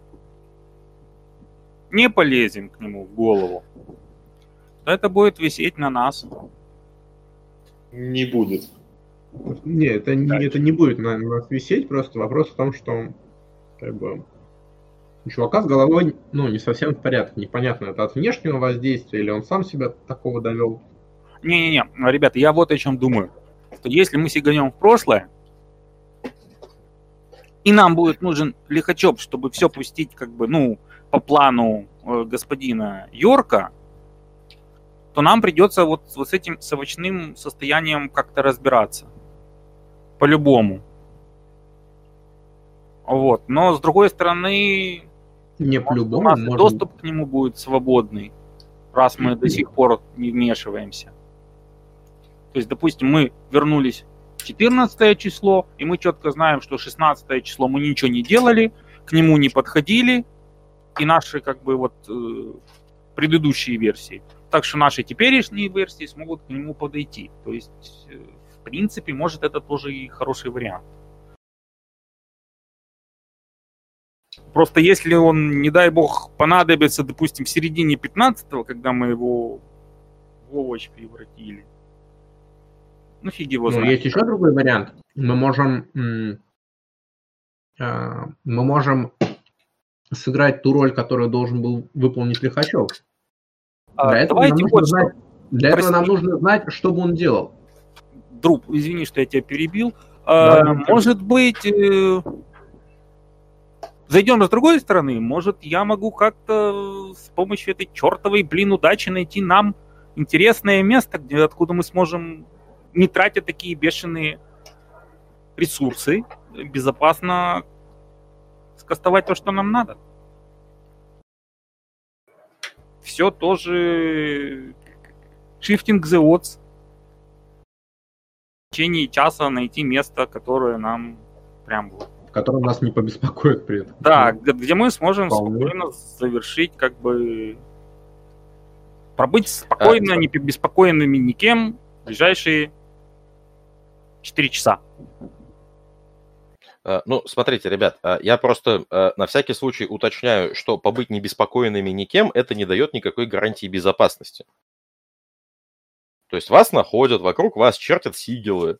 S4: не полезем к нему в голову, то это будет висеть на нас.
S2: Не будет.
S3: Не, это, не, это не будет на нас висеть, просто вопрос в том, что как бы у чувака с головой, ну, не совсем в порядке. Непонятно, это от внешнего воздействия или он сам себя такого довел.
S4: Не-не-не, ребята, я вот о чем думаю. Что если мы сиганем в прошлое, и нам будет нужен лихачоп, чтобы все пустить как бы, ну, по плану э, господина Йорка, то нам придется вот, вот с этим с овощным состоянием как-то разбираться. По-любому. Вот. Но с другой стороны,
S3: не по-любому.
S4: У нас можем... доступ к нему будет свободный, раз мы до сих пор не вмешиваемся. То есть, допустим, мы вернулись в 14 число, и мы четко знаем, что 16 число мы ничего не делали, к нему не подходили, и наши как бы вот э, предыдущие версии. Так что наши теперешние версии смогут к нему подойти. То есть, э, в принципе, может это тоже и хороший вариант. Просто если он, не дай бог, понадобится, допустим, в середине 15-го, когда мы его в овощ превратили,
S3: ну фиг его знает. Ну, есть еще другой вариант. Мы можем, а, мы можем сыграть ту роль, которую должен был выполнить Лихачев. А, для этого, нам нужно, знать, для этого нам нужно знать, что бы он делал.
S4: Друг, извини, что я тебя перебил. Да, а, может быть, э, Зайдем с другой стороны, может, я могу как-то с помощью этой чертовой, блин, удачи найти нам интересное место, где, откуда мы сможем, не тратя такие бешеные ресурсы, безопасно скастовать то, что нам надо. Все тоже shifting the odds. В течение часа найти место, которое нам прям вот
S3: который нас не побеспокоит при этом.
S4: Да, где мы сможем Вполне. спокойно завершить, как бы пробыть спокойно, а, не беспокоенными никем в ближайшие 4 часа.
S1: А, ну, смотрите, ребят, а, я просто а, на всякий случай уточняю, что побыть небеспокоенными никем, это не дает никакой гарантии безопасности. То есть вас находят, вокруг вас чертят сигелы,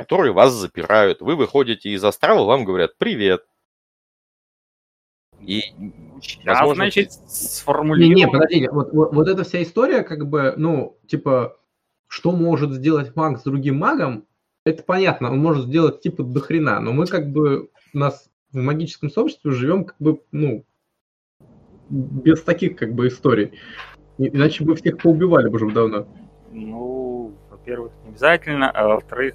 S1: которые вас запирают. Вы выходите из астрала, вам говорят «Привет».
S4: И, Сейчас, возможно... значит, сформулируем...
S3: Не, не, подождите, вот, вот, вот эта вся история, как бы, ну, типа, что может сделать маг с другим магом, это понятно, он может сделать типа до хрена, но мы как бы, у нас в магическом сообществе живем как бы, ну, без таких как бы историй. Иначе бы всех поубивали бы уже давно.
S4: Ну, во-первых, не обязательно, а во-вторых,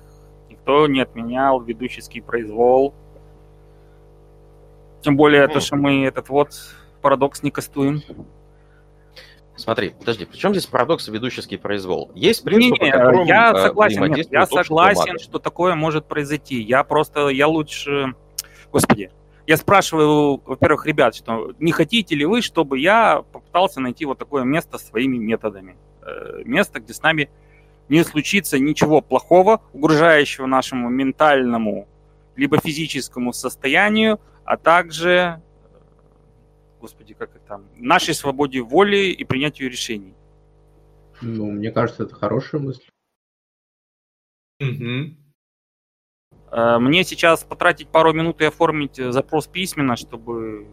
S4: никто не отменял ведущий произвол. Тем более, то, что мы этот вот парадокс не кастуем.
S1: Смотри, подожди, при чем здесь парадокс ведущий произвол? Есть принцип,
S4: не, не,
S1: которому
S4: я
S1: э,
S4: согласен, нет, я согласен,
S1: мата.
S4: что такое может произойти. Я просто, я лучше, господи, я спрашиваю, во-первых, ребят, что не хотите ли вы, чтобы я попытался найти вот такое место своими методами, Э, место, где с нами не случится ничего плохого, угрожающего нашему ментальному либо физическому состоянию, а также, э, господи, как это там, нашей свободе воли и принятию решений.
S3: Ну, мне кажется, это хорошая мысль.
S2: Мгм.
S4: Э, Мне сейчас потратить пару минут и оформить э, запрос письменно, чтобы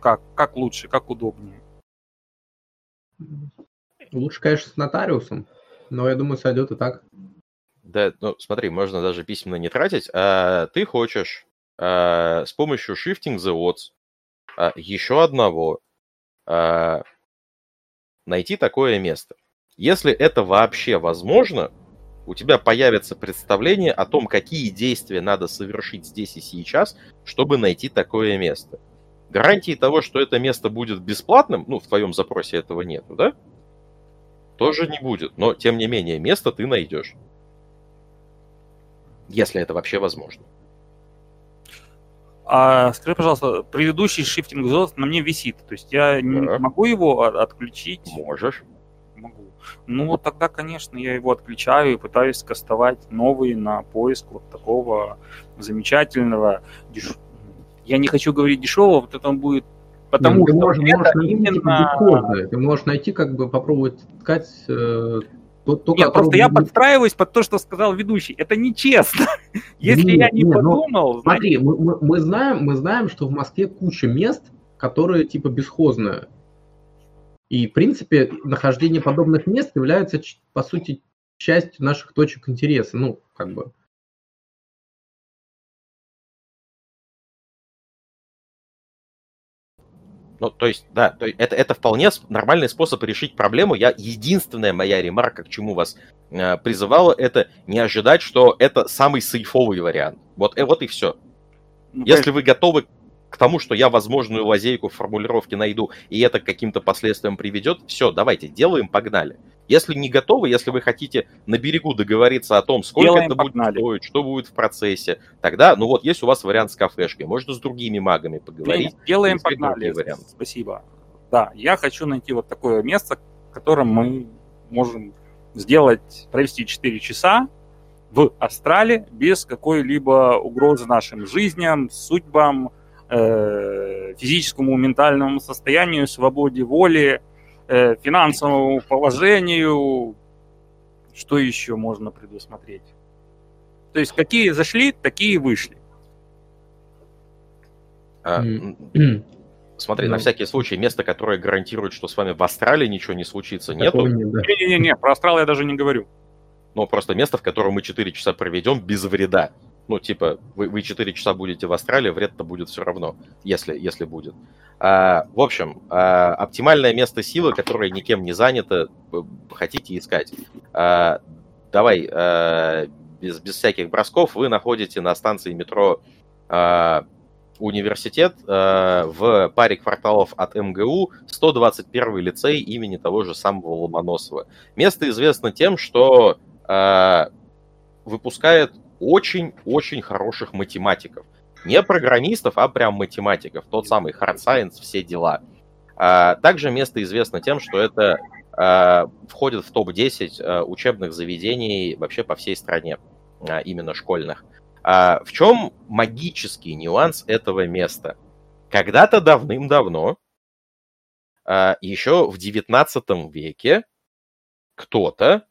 S4: как, как лучше, как удобнее.
S3: Лучше, конечно, с нотариусом, но я думаю, сойдет и так.
S1: Да, ну смотри, можно даже письменно не тратить. А, ты хочешь а, с помощью Shifting the Odds а, еще одного а, найти такое место. Если это вообще возможно, у тебя появится представление о том, какие действия надо совершить здесь и сейчас, чтобы найти такое место. Гарантии того, что это место будет бесплатным, ну, в твоем запросе этого нету, да? Тоже не будет. Но, тем не менее, место ты найдешь. Если это вообще возможно.
S4: А скажи, пожалуйста, предыдущий шифтинг зон на мне висит, то есть я не
S1: Да.
S4: могу его от- отключить?
S1: Можешь.
S4: Могу. Ну, вот тогда, конечно, я его отключаю и пытаюсь кастовать новый на поиск вот такого замечательного деш- Я не хочу говорить дешевого, вот это он будет потому
S3: ты
S4: что
S3: можешь,
S4: это
S3: можешь
S4: именно...
S3: бесхозное. Ты можешь найти, как бы попробовать искать э, то, то,
S4: Нет, просто я
S3: будет-
S4: подстраиваюсь под то, что сказал ведущий. Это нечестно. Если
S3: Не,
S4: я не
S3: не, ну,
S4: подумал, значит,
S3: Смотри, мы, мы- мы знаем, мы знаем, что в Москве куча мест, которые типа бесхозные. И, в принципе, нахождение подобных мест является, по сути, частью наших точек интереса. Ну, как бы.
S1: Ну, то есть, да, то есть это, это вполне нормальный способ решить проблему. Я единственная моя ремарка, к чему вас э, призывала, это не ожидать, что это самый сейфовый вариант. Вот, э, вот и все.
S4: ну,
S1: Если вы готовы к тому, что я возможную лазейку в формулировке найду, и это к каким-то последствиям приведет, все, давайте, делаем, погнали. Если не готовы, если вы хотите на берегу договориться о том, сколько
S4: Делаем,
S1: это будет
S4: погнали.
S1: стоить, что будет в процессе, тогда, ну вот, есть у вас вариант с кафешкой, можно с другими магами поговорить.
S4: Нет, делаем, погнали.
S1: варианты.
S4: Спасибо. Да, я хочу найти вот такое место, в котором мы можем сделать, провести 4 часа в Астрале без какой-либо угрозы нашим жизням, судьбам, э, физическому, ментальному состоянию, свободе воли, э, финансовому положению. Что еще можно предусмотреть? То есть какие зашли, такие вышли.
S1: А, Смотри, на
S3: Ну.
S1: всякий случай, место, которое гарантирует, что с вами в Австралии ничего не случится, нету.
S3: нет, да.
S4: Не-не-не, про Астрал я даже не говорю.
S1: но просто место, в котором мы 4 часа проведем без вреда. Ну, типа, вы, вы 4 часа будете в Австралии, вред-то будет все равно, если, если будет. А, в общем, а, оптимальное место силы, которое никем не занято, хотите искать. А, давай, а, без, без всяких бросков, вы находите на станции метро а, университет а, в паре кварталов от МГУ 121 лицей имени того же самого Ломоносова. Место известно тем, что э, выпускает очень-очень хороших математиков. Не программистов, а прям математиков. Тот самый hard science, все дела. А, также место известно тем, что это э, входит в топ-10 э, учебных заведений вообще по всей стране, а, именно школьных. А, в чем магический нюанс этого места? Когда-то давным-давно, а, еще в 19 веке, кто-то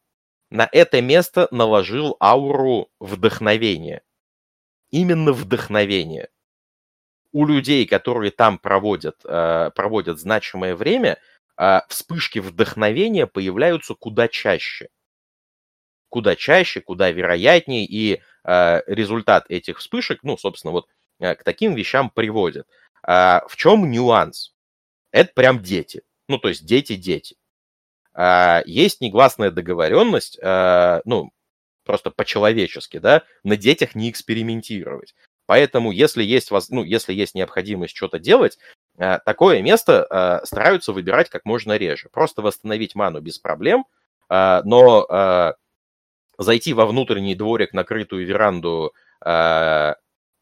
S1: на это место наложил ауру вдохновения. Именно вдохновение. У людей, которые там проводят, э, проводят значимое время, э, вспышки вдохновения появляются куда чаще. Куда чаще, куда вероятнее, и э, результат этих вспышек, ну, собственно, вот к таким вещам приводит. А в чем нюанс? это прям дети. Ну, то есть дети-дети. А, есть негласная договоренность, а, ну, просто по-человечески, да, на детях не экспериментировать. Поэтому, если есть, ну, если есть необходимость что-то делать, а, такое место стараются выбирать как можно реже. Просто восстановить ману без проблем, но зайти во внутренний дворик, накрытую веранду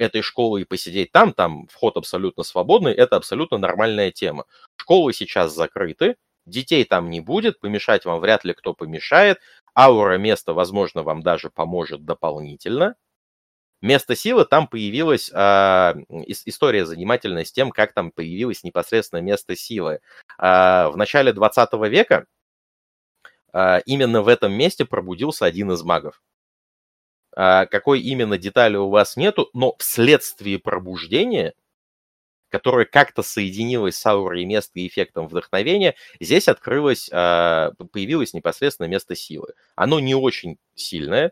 S1: этой школы и посидеть там, там вход абсолютно свободный, это абсолютно нормальная тема. Школы сейчас закрыты, детей там не будет, помешать вам вряд ли кто помешает, аура места, возможно, вам даже поможет дополнительно. Место силы там появилась э, история занимательная с тем, как там появилось непосредственно место силы. Э, в начале 20 века э, именно в этом месте пробудился один из магов. Э, какой именно детали у вас нету, но вследствие пробуждения которое как-то соединилось с аурой места и эффектом вдохновения, здесь открылось, а, появилось непосредственно место силы. Оно не очень сильное,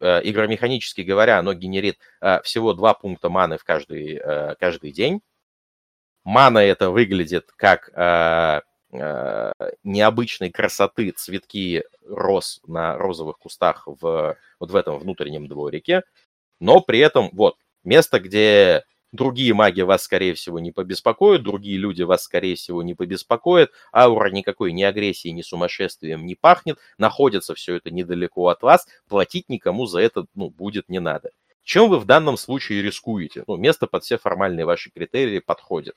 S1: а, игромеханически говоря, оно генерит а, всего два пункта маны в каждый, каждый день. Мана это выглядит как необычной красоты цветки роз на розовых кустах в, вот в этом внутреннем дворике, но при этом вот место, где другие маги вас, скорее всего, не побеспокоят, другие люди вас, скорее всего, не побеспокоят, аура никакой ни агрессии, ни сумасшествием не пахнет, находится все это недалеко от вас, платить никому за это ну, будет не надо. Чем вы в данном случае рискуете? Ну, место под все формальные ваши критерии подходит.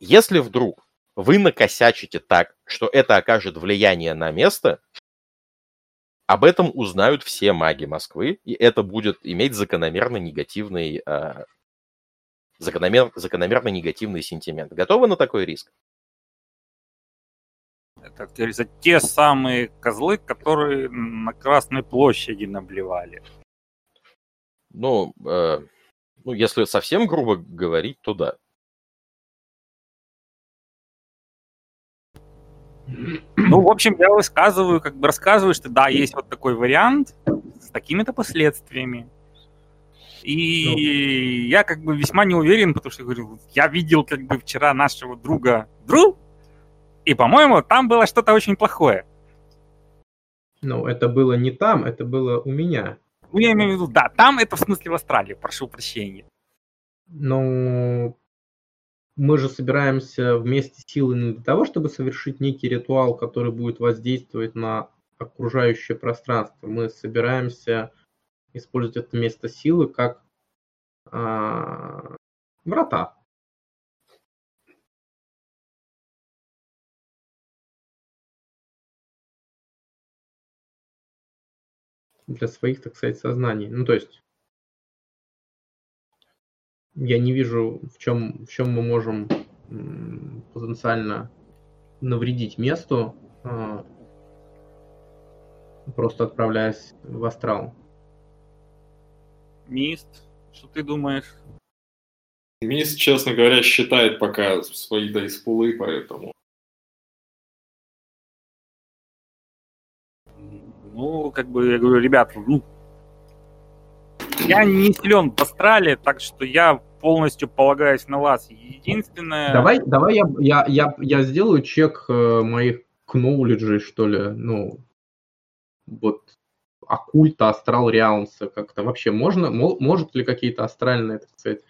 S1: Если вдруг вы накосячите так, что это окажет влияние на место, об этом узнают все маги Москвы, и это будет иметь закономерно негативный э, закономер, закономерно негативный сентимент. Готовы на такой риск?
S4: Это, как говорится, те самые козлы, которые на Красной площади наблевали.
S1: Ну, э, ну, если совсем грубо говорить, то да.
S4: Ну, в общем, я высказываю, как бы рассказываю, что да, есть вот такой вариант с такими-то последствиями. И ну. я как бы весьма не уверен, потому что говорю, я видел как бы вчера нашего друга Дру, и, по-моему, там было что-то очень плохое.
S3: Ну, это было не там, это было у меня.
S4: Ну, я имею в виду, да, там это в смысле в Австралии, прошу прощения.
S3: Ну, мы же собираемся вместе силы не для того, чтобы совершить некий ритуал, который будет воздействовать на окружающее пространство. Мы собираемся использовать это место силы как а, врата. Для своих, так сказать, сознаний. Ну, то есть, я не вижу, в чем, в чем мы можем потенциально навредить месту, а, просто отправляясь в астрал.
S4: Мист, что ты думаешь?
S2: Мист, честно говоря, считает пока свои дайспулы, поэтому...
S4: Ну, как бы, я говорю, ребят, ну, я не силен в Астрале, так что я полностью полагаюсь на вас. Единственное...
S3: Давай, давай я, я, я, я сделаю чек э, моих knowledge, что ли, ну, вот оккульта, астрал реалмса как-то вообще можно, может ли какие-то астральные, так сказать,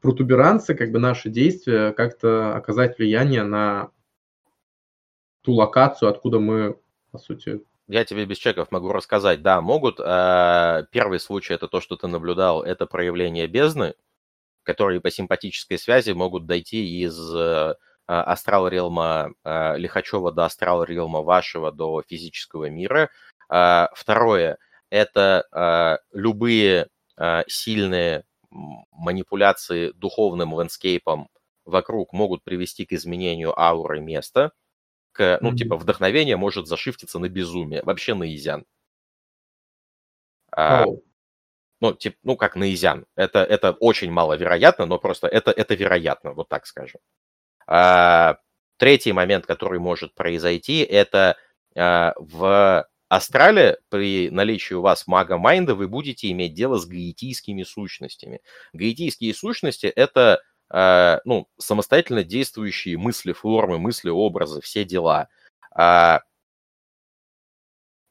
S3: протуберанцы, как бы наши действия как-то оказать влияние на ту локацию, откуда мы, по сути,
S1: я тебе без чеков могу рассказать. Да, могут. Э, первый случай это то, что ты наблюдал, это проявление бездны, которые по симпатической связи могут дойти из э, астрал релма э, Лихачева до астрал релма вашего до физического мира. А, второе – это а, любые а, сильные манипуляции духовным ландскейпом вокруг могут привести к изменению ауры места, к, ну, mm-hmm. типа, вдохновение может зашифтиться на безумие, вообще на изян. Oh. ну, типа, ну, как на изян. Это, это очень маловероятно, но просто это, это вероятно, вот так скажем. А, третий момент, который может произойти, это а, в Астрале при наличии у вас мага Майнда вы будете иметь дело с гаитийскими сущностями. Гаитийские сущности — это э, ну, самостоятельно действующие мысли, формы, мысли, образы, все дела. Э,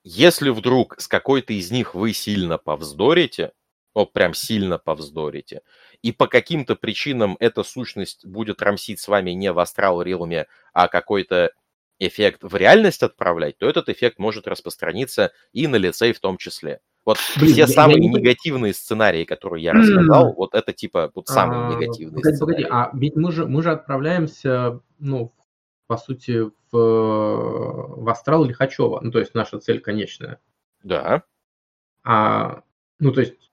S1: если вдруг с какой-то из них вы сильно повздорите, вот прям сильно повздорите, и по каким-то причинам эта сущность будет рамсить с вами не в астрал рилме, а какой-то эффект в реальность отправлять, то этот эффект может распространиться и на лицей в том числе. Вот Блин, все я, самые я негативные сценарии, которые я рассказал, вот это типа вот самые а, негативные
S3: погоди, сценарии. Погоди, а ведь мы же, мы же отправляемся, ну, по сути, в, в астрал Лихачева. Ну, то есть наша цель конечная.
S1: Да.
S3: А, ну, то есть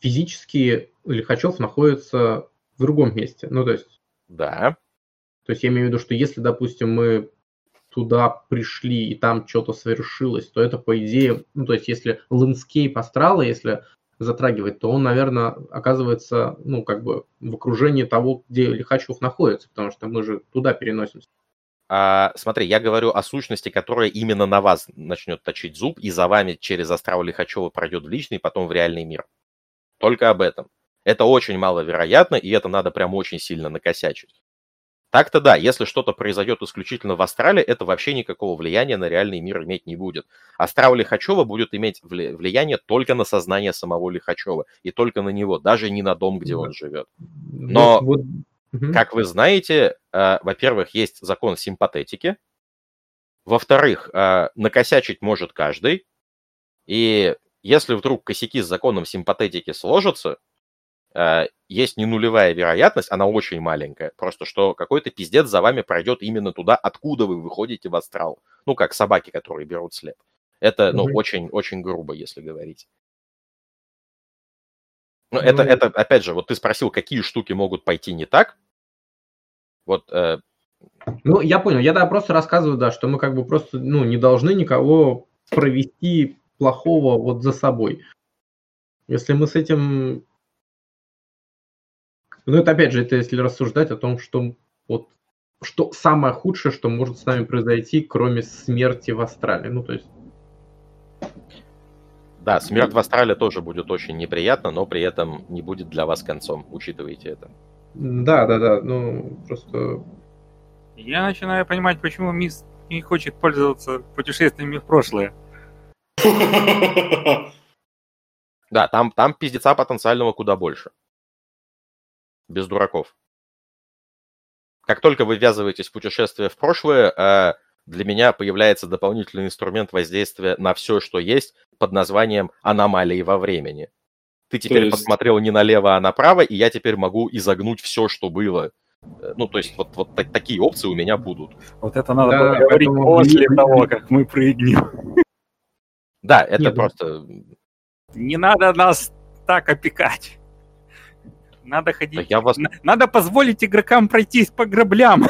S3: физически Лихачев находится в другом месте. Ну, то есть...
S1: Да.
S3: То есть я имею в виду, что если, допустим, мы туда пришли и там что-то совершилось, то это, по идее, ну, то есть если landscape астрала, если затрагивать, то он, наверное, оказывается, ну, как бы в окружении того, где Лихачев находится, потому что мы же туда переносимся.
S1: А, смотри, я говорю о сущности, которая именно на вас начнет точить зуб и за вами через астрал Лихачева пройдет в личный, потом в реальный мир. Только об этом. Это очень маловероятно, и это надо прям очень сильно накосячить. Так-то да, если что-то произойдет исключительно в Астрале, это вообще никакого влияния на реальный мир иметь не будет. Астрал Лихачева будет иметь влияние только на сознание самого Лихачева, и только на него, даже не на дом, где он живет. Но, вот, вот. как вы знаете, э, во-первых, есть закон симпатетики, во-вторых, э, накосячить может каждый, и если вдруг косяки с законом симпатетики сложатся, есть не нулевая вероятность, она очень маленькая, просто что какой-то пиздец за вами пройдет именно туда, откуда вы выходите в астрал. Ну, как собаки, которые берут след. Это, ну, очень-очень mm-hmm. грубо, если говорить. Ну, mm-hmm. это, это, опять же, вот ты спросил, какие штуки могут пойти не так. Вот. Э...
S3: Ну, я понял. Я да, просто рассказываю, да, что мы как бы просто, ну, не должны никого провести плохого вот за собой. Если мы с этим ну, это опять же, это если рассуждать о том, что вот что самое худшее, что может с нами произойти, кроме смерти в Астрале. Ну, то есть...
S1: Да, смерть в Астрале тоже будет очень неприятно, но при этом не будет для вас концом. Учитывайте это.
S3: Да, да, да. Ну, просто...
S4: Я начинаю понимать, почему Мисс не хочет пользоваться путешествиями в прошлое.
S1: Да, там, там пиздеца потенциального куда больше без дураков. Как только вы ввязываетесь в путешествие в прошлое, э, для меня появляется дополнительный инструмент воздействия на все, что есть, под названием аномалии во времени. Ты теперь есть... посмотрел не налево, а направо, и я теперь могу изогнуть все, что было. Э, ну, то есть вот, вот так, такие опции у меня будут.
S4: Вот это надо да, было говорить после того, как мы прыгнем.
S1: Да, это Нет, просто...
S4: Не надо нас так опекать. Надо ходить. я вас... Надо позволить игрокам пройтись по граблям.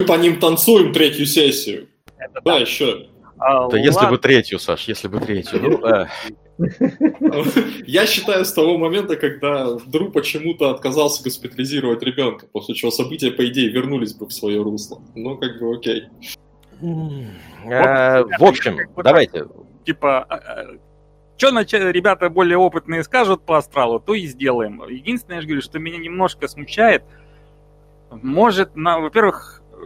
S2: Мы по ним танцуем третью сессию. Это да, да, еще.
S1: А, да если бы третью, Саш, если бы третью. Ну, э.
S2: Я считаю, с того момента, когда Дру почему-то отказался госпитализировать ребенка, после чего события, по идее, вернулись бы в свое русло. Ну, как бы окей.
S1: Э, в общем, давайте.
S4: Типа, а, а, что ребята более опытные скажут по астралу, то и сделаем. Единственное, я же говорю, что меня немножко смущает, может, на, во-первых, э,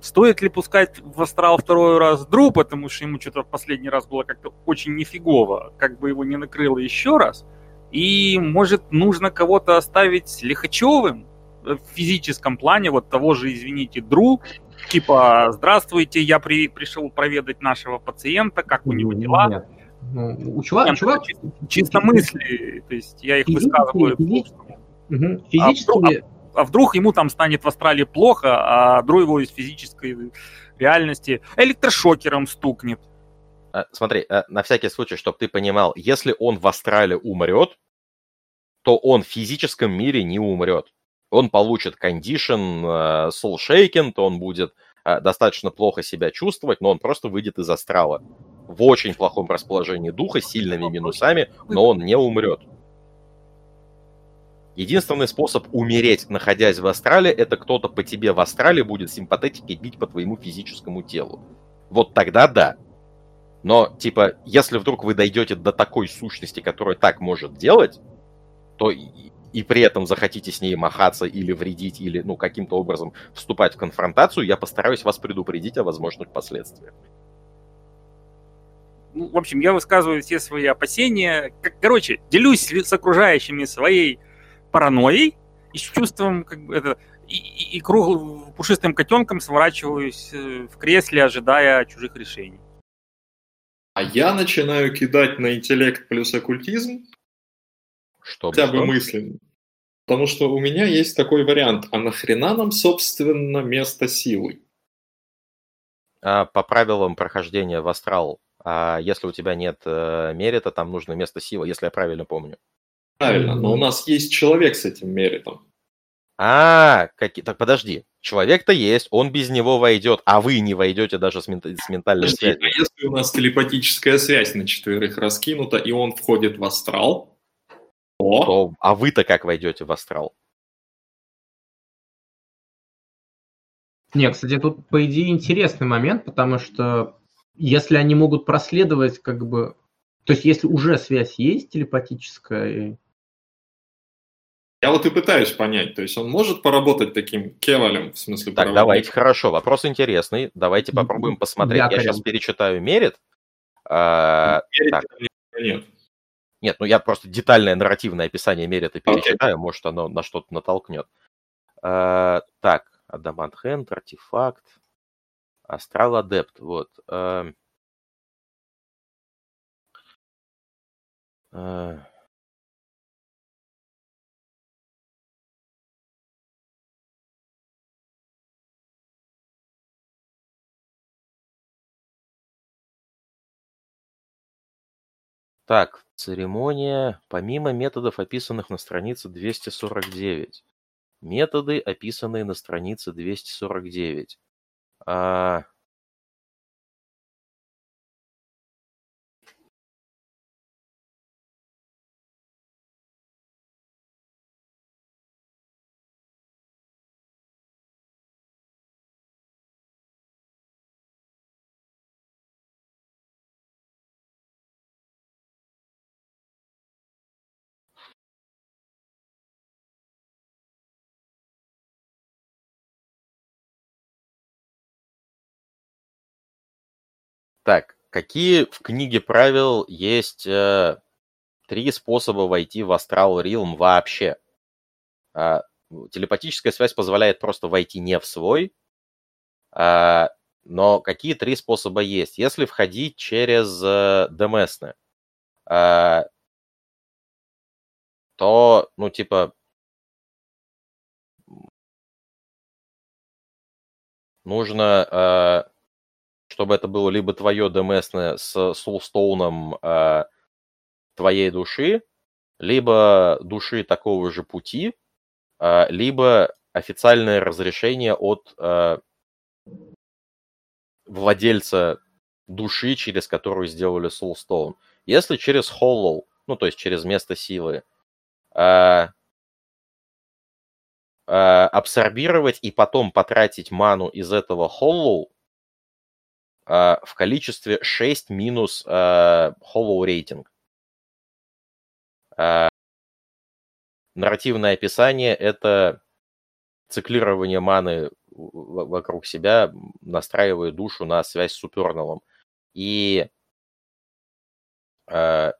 S4: стоит ли пускать в астрал второй раз Дру, потому что ему что-то в последний раз было как-то очень нифигово, как бы его не накрыло еще раз. И, может, нужно кого-то оставить Лихачевым в физическом плане, вот того же, извините, Дру, типа, здравствуйте, я при, пришел проведать нашего пациента, как у него дела. Нет
S3: ну, у чувак, Нет, чувак...
S4: Чисто, чисто мысли, то есть я их высказываю. Физически,
S3: угу, физически...
S4: А, а вдруг ему там станет в Австралии плохо, а вдруг его из физической реальности электрошокером стукнет.
S1: А, смотри, а, на всякий случай, чтобы ты понимал, если он в Австралии умрет, то он в физическом мире не умрет. Он получит кондишн, soul shaken, то он будет достаточно плохо себя чувствовать, но он просто выйдет из астрала в очень плохом расположении духа, сильными минусами, но он не умрет. Единственный способ умереть, находясь в астрале, это кто-то по тебе в астрале будет симпатетики бить по твоему физическому телу. Вот тогда да. Но, типа, если вдруг вы дойдете до такой сущности, которая так может делать, то и при этом захотите с ней махаться или вредить, или, ну, каким-то образом вступать в конфронтацию, я постараюсь вас предупредить о возможных последствиях.
S4: Ну, в общем, я высказываю все свои опасения. Короче, делюсь с окружающими своей паранойей и с чувством, как бы, это, и, и, и круглым пушистым котенком сворачиваюсь э, в кресле, ожидая чужих решений.
S2: А я начинаю кидать на интеллект плюс оккультизм,
S1: Чтобы
S2: хотя бы
S1: что?
S2: мысленно. Потому что у меня есть такой вариант. А нахрена нам, собственно, место силы?
S1: А, по правилам прохождения в астрал, а если у тебя нет э, мерита, там нужно место силы, если я правильно помню.
S2: Правильно, но у нас есть человек с этим меритом.
S1: А, какие... так подожди. Человек-то есть, он без него войдет, а вы не войдете даже с, мент- с ментальной
S2: Подожди, а
S1: связью.
S2: если у нас телепатическая связь на четверых раскинута, и он входит в астрал, то
S1: То... А вы-то как войдете в астрал?
S3: Не, кстати, тут, по идее, интересный момент, потому что если они могут проследовать, как бы... То есть, если уже связь есть телепатическая,
S2: я вот и пытаюсь понять, то есть он может поработать таким кевалем, в смысле
S1: Так,
S2: проводником?
S1: давайте, хорошо, вопрос интересный. Давайте попробуем посмотреть. Я
S3: Якорем.
S1: сейчас перечитаю мерит. А,
S2: Мерить
S1: так.
S2: нет.
S1: Нет, ну я просто детальное нарративное описание мерита перечитаю, может оно на что-то натолкнет. А, так, Адамант Хэнд, артефакт, Астрал Адепт, вот. а. А. Так, церемония, помимо методов, описанных на странице 249. Методы, описанные на странице 249. А, Так, какие в книге правил есть э, три способа войти в Астрал Рилм вообще? А, телепатическая связь позволяет просто войти не в свой, а, но какие три способа есть? Если входить через э, Демесны, а, то, ну, типа, нужно, э, чтобы это было либо твое ДМС с Соулстоуном э, твоей души, либо души такого же пути, э, либо официальное разрешение от э, владельца души, через которую сделали Soulstone. Если через Hollow, ну, то есть через место силы, э, э, абсорбировать и потом потратить ману из этого Hollow э, в количестве 6 минус э, Hollow рейтинг. Э, нарративное описание — это циклирование маны вокруг себя, настраивая душу на связь с суперновым. И э,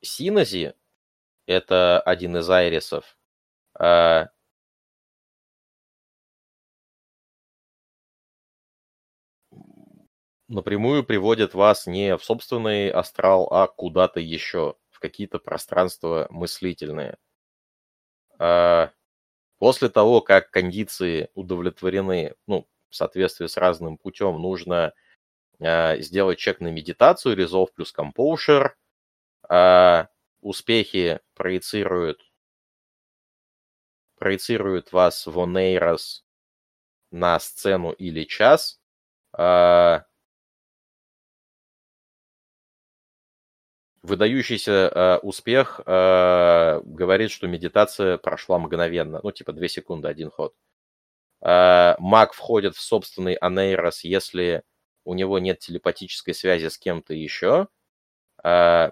S1: Синози — это один из айрисов, э, напрямую приводит вас не в собственный астрал, а куда-то еще, в какие-то пространства мыслительные. А, После того, как кондиции удовлетворены, ну, в соответствии с разным путем, нужно а, сделать чек на медитацию, Resolve плюс Composure. А, Успехи проецируют, проецируют вас в Онейрос на сцену или час. А, Выдающийся э, успех э, говорит, что медитация прошла мгновенно, ну, типа 2 секунды, один ход. Э, маг входит в собственный анейрос, если у него нет телепатической связи с кем-то еще. Э,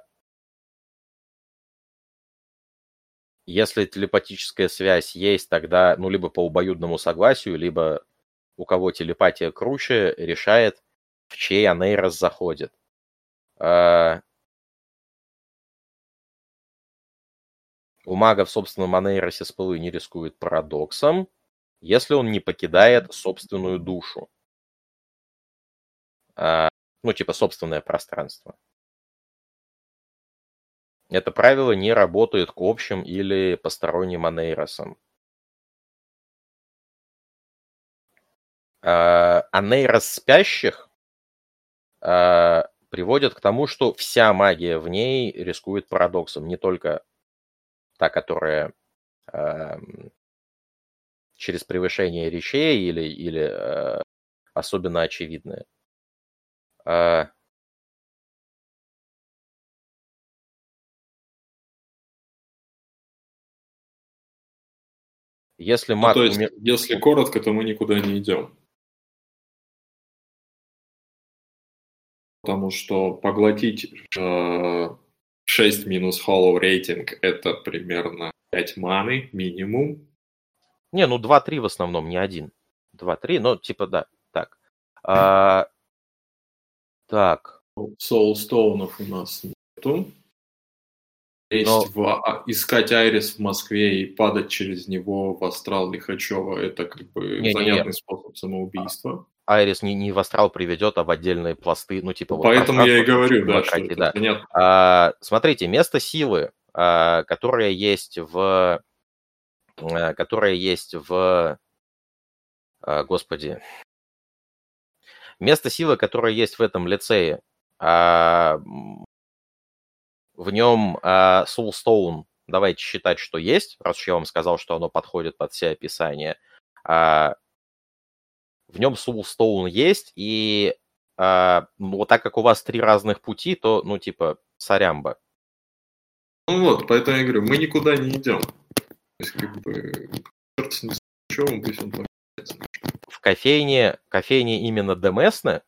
S1: если телепатическая связь есть, тогда, ну, либо по обоюдному согласию, либо у кого телепатия круче, решает, в чей анейрос заходит. А, У мага в собственном анейросе с пылы не рискует парадоксом, если он не покидает собственную душу. А, ну, типа собственное пространство. Это правило не работает к общим или посторонним анейросам. А, анейрос спящих а, приводит к тому, что вся магия в ней рискует парадоксом, не только та, которая э, через превышение речей или, или э, особенно очевидная. Э, если
S2: Ну,
S1: маг...
S2: то есть, если коротко, то мы никуда не идем. Потому что поглотить э, 6 минус hollow рейтинг это примерно 5 маны минимум.
S1: Не, ну 2-3 в основном, не один. 2-3, но типа да, так. А, так,
S2: Соулстоунов у нас нету. Есть
S1: Но-
S2: в- а, искать Айрис в Москве и падать через него в астрал Лихачева. Это как бы
S1: Не-не-не.
S2: занятный способ самоубийства.
S1: Айрис не, не в астрал приведет, а в отдельные пласты, ну типа... вот
S2: Поэтому я и говорю, да, что
S1: да.
S2: занятно.
S1: А, смотрите, место силы, а, которое есть в, а, которое есть в, а, господи, место силы, которое есть в этом лицее, а, в нем а, Soulstone, давайте считать, что есть, раз уж я вам сказал, что оно подходит под все описания. А, в нем Soulstone есть, и а, ну, вот так как у вас три разных пути, то, ну, типа, сорямба.
S2: Ну вот, поэтому я говорю, мы никуда не идем. То есть, как бы, черт с Лихачевым, пусть он плохо
S1: в кофейне, кофейне именно Демесны,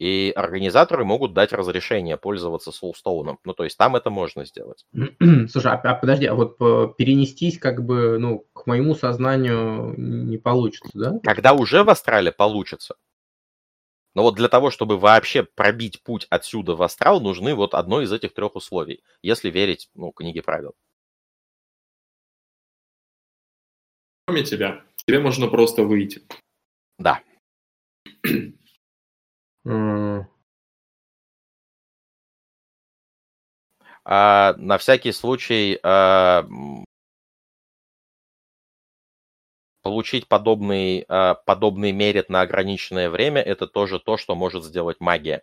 S1: и организаторы могут дать разрешение пользоваться Soulstone. Ну, то есть там это можно сделать.
S3: Слушай, а, а подожди, а вот э, перенестись как бы, ну, к моему сознанию не получится, да?
S1: Когда уже в Астрале получится. Но вот для того, чтобы вообще пробить путь отсюда в Астрал, нужны вот одно из этих трех условий, если верить, ну, книге правил.
S2: Кроме тебя. Тебе можно просто выйти.
S1: Да.
S3: М,
S1: А, на всякий случай а, м, получить подобный, а, подобный мерит на ограниченное время это тоже то, что может сделать магия.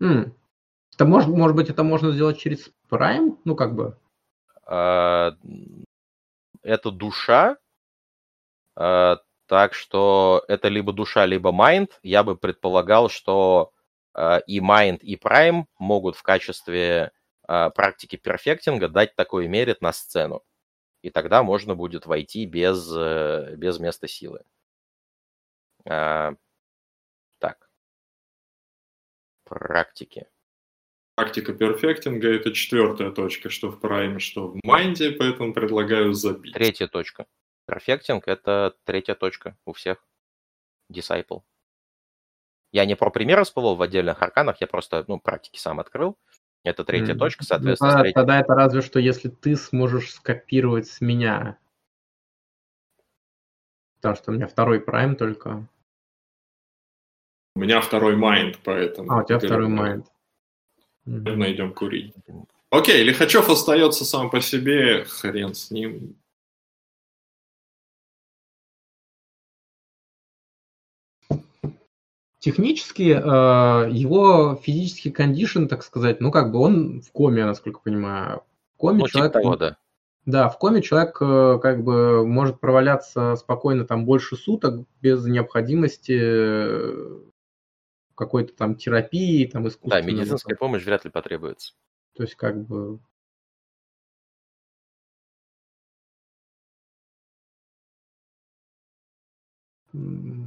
S3: м. Это может, может быть, это можно сделать через Prime? Ну, как бы.
S1: А, это душа, а, так что это либо душа, либо Mind. Я бы предполагал, что а, и Mind, и Prime могут в качестве а, практики перфектинга дать такой merit на сцену. И тогда можно будет войти без, э, без места силы. Так. Практики.
S2: Практика перфектинга – это четвертая точка, что в прайме, что в майнде, поэтому предлагаю забить.
S1: Третья точка. Perfecting – это третья точка у всех. Disciple. Я не про примеры всплыл в отдельных арканах, я просто, ну, практики сам открыл. Это третья
S3: М.
S1: точка, соответственно, с
S3: тогда,
S1: третьей-
S3: тогда это разве что, если ты сможешь скопировать с меня. Потому что у меня второй Prime только.
S2: У меня второй майнд, поэтому...
S3: А, у тебя второй. Мгм.
S2: Наверное, идем курить. Окей, Лихачев остается сам по себе, хрен с ним.
S3: Технически э, его физический кондишн, так сказать, ну как бы он в коме, насколько понимаю. В коме
S1: Ну, типа
S3: человек,
S1: того, да.
S3: да, в коме человек э, как бы может проваляться спокойно там больше суток без необходимости э, какой-то там терапии, там
S1: Да,
S3: искусственной.
S1: медицинская помощь вряд ли потребуется.
S3: То есть как бы м,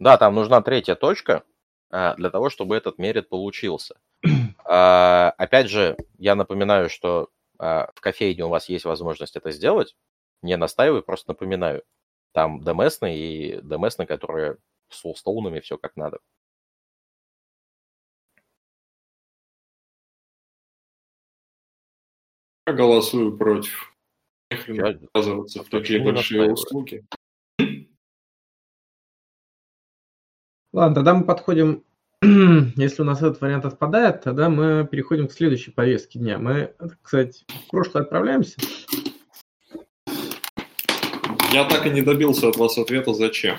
S1: Да, там нужна третья точка а, для того, чтобы этот мерит получился. А, опять же, я напоминаю, что а, в кофейне у вас есть возможность это сделать. Не настаиваю, просто напоминаю. Там демесны и демесны, которые с солстоунами, все как надо.
S2: Я голосую против.
S1: Я
S2: отказываться в такие большие услуги.
S3: Ладно, тогда мы подходим, если у нас этот вариант отпадает, тогда мы переходим к следующей повестке дня. Мы, кстати, в прошлое отправляемся.
S2: Я так и не добился от вас ответа, зачем.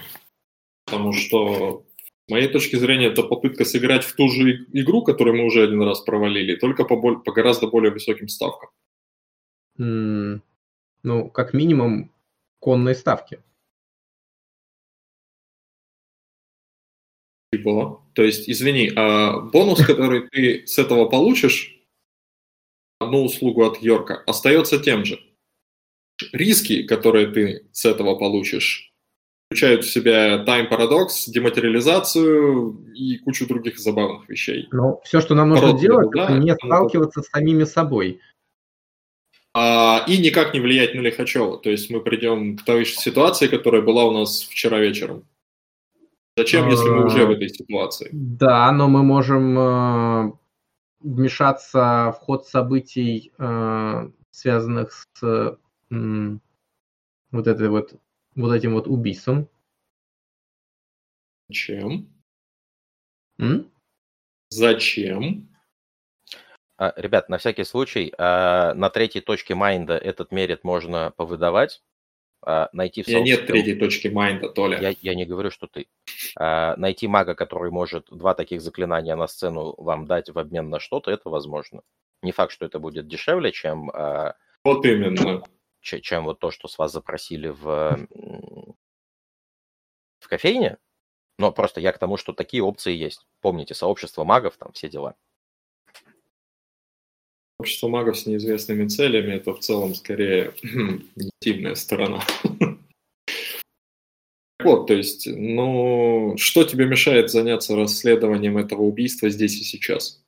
S2: Потому что, с моей точки зрения, это попытка сыграть в ту же игру, которую мы уже один раз провалили, только по, боль- по гораздо более высоким ставкам.
S3: М, Ну, как минимум, конные ставки.
S2: Типа, то есть, извини, а бонус, который ты с этого получишь, одну услугу от Йорка, остается тем же. Риски, которые ты с этого получишь, включают в себя time парадокс, дематериализацию и кучу других забавных вещей.
S3: Но все, что нам нужно
S2: Короткие,
S3: делать,
S2: да,
S3: это не сталкиваться с самими собой.
S2: А, и никак не влиять на Лихачева. То есть мы придем к той же ситуации, которая была у нас вчера вечером. Зачем, если мы уже в этой ситуации?
S3: Да, но мы можем э, вмешаться в ход событий, э, связанных с вот этой вот вот этим вот убийством.
S2: Зачем?
S3: М?
S2: Зачем?
S1: А, Ребят, на всякий случай, а, на третьей точке майнда этот мерит можно повыдавать, а, найти в
S2: меня нет
S1: сообществе-
S2: третьей точки майнда, Толя.
S1: Я, я не говорю, что ты. А, найти мага, который может два таких заклинания на сцену вам дать в обмен на что-то, это возможно. Не факт, что это будет дешевле, чем, а,
S2: Вот именно.
S1: че- чем вот то, что с вас запросили в, в кофейне. Но просто я к тому, что такие опции есть. Помните, сообщество магов, там все дела.
S2: Общество магов с неизвестными целями – это в целом скорее негативная сторона. Вот, то есть, ну, что тебе мешает заняться расследованием этого убийства здесь и сейчас?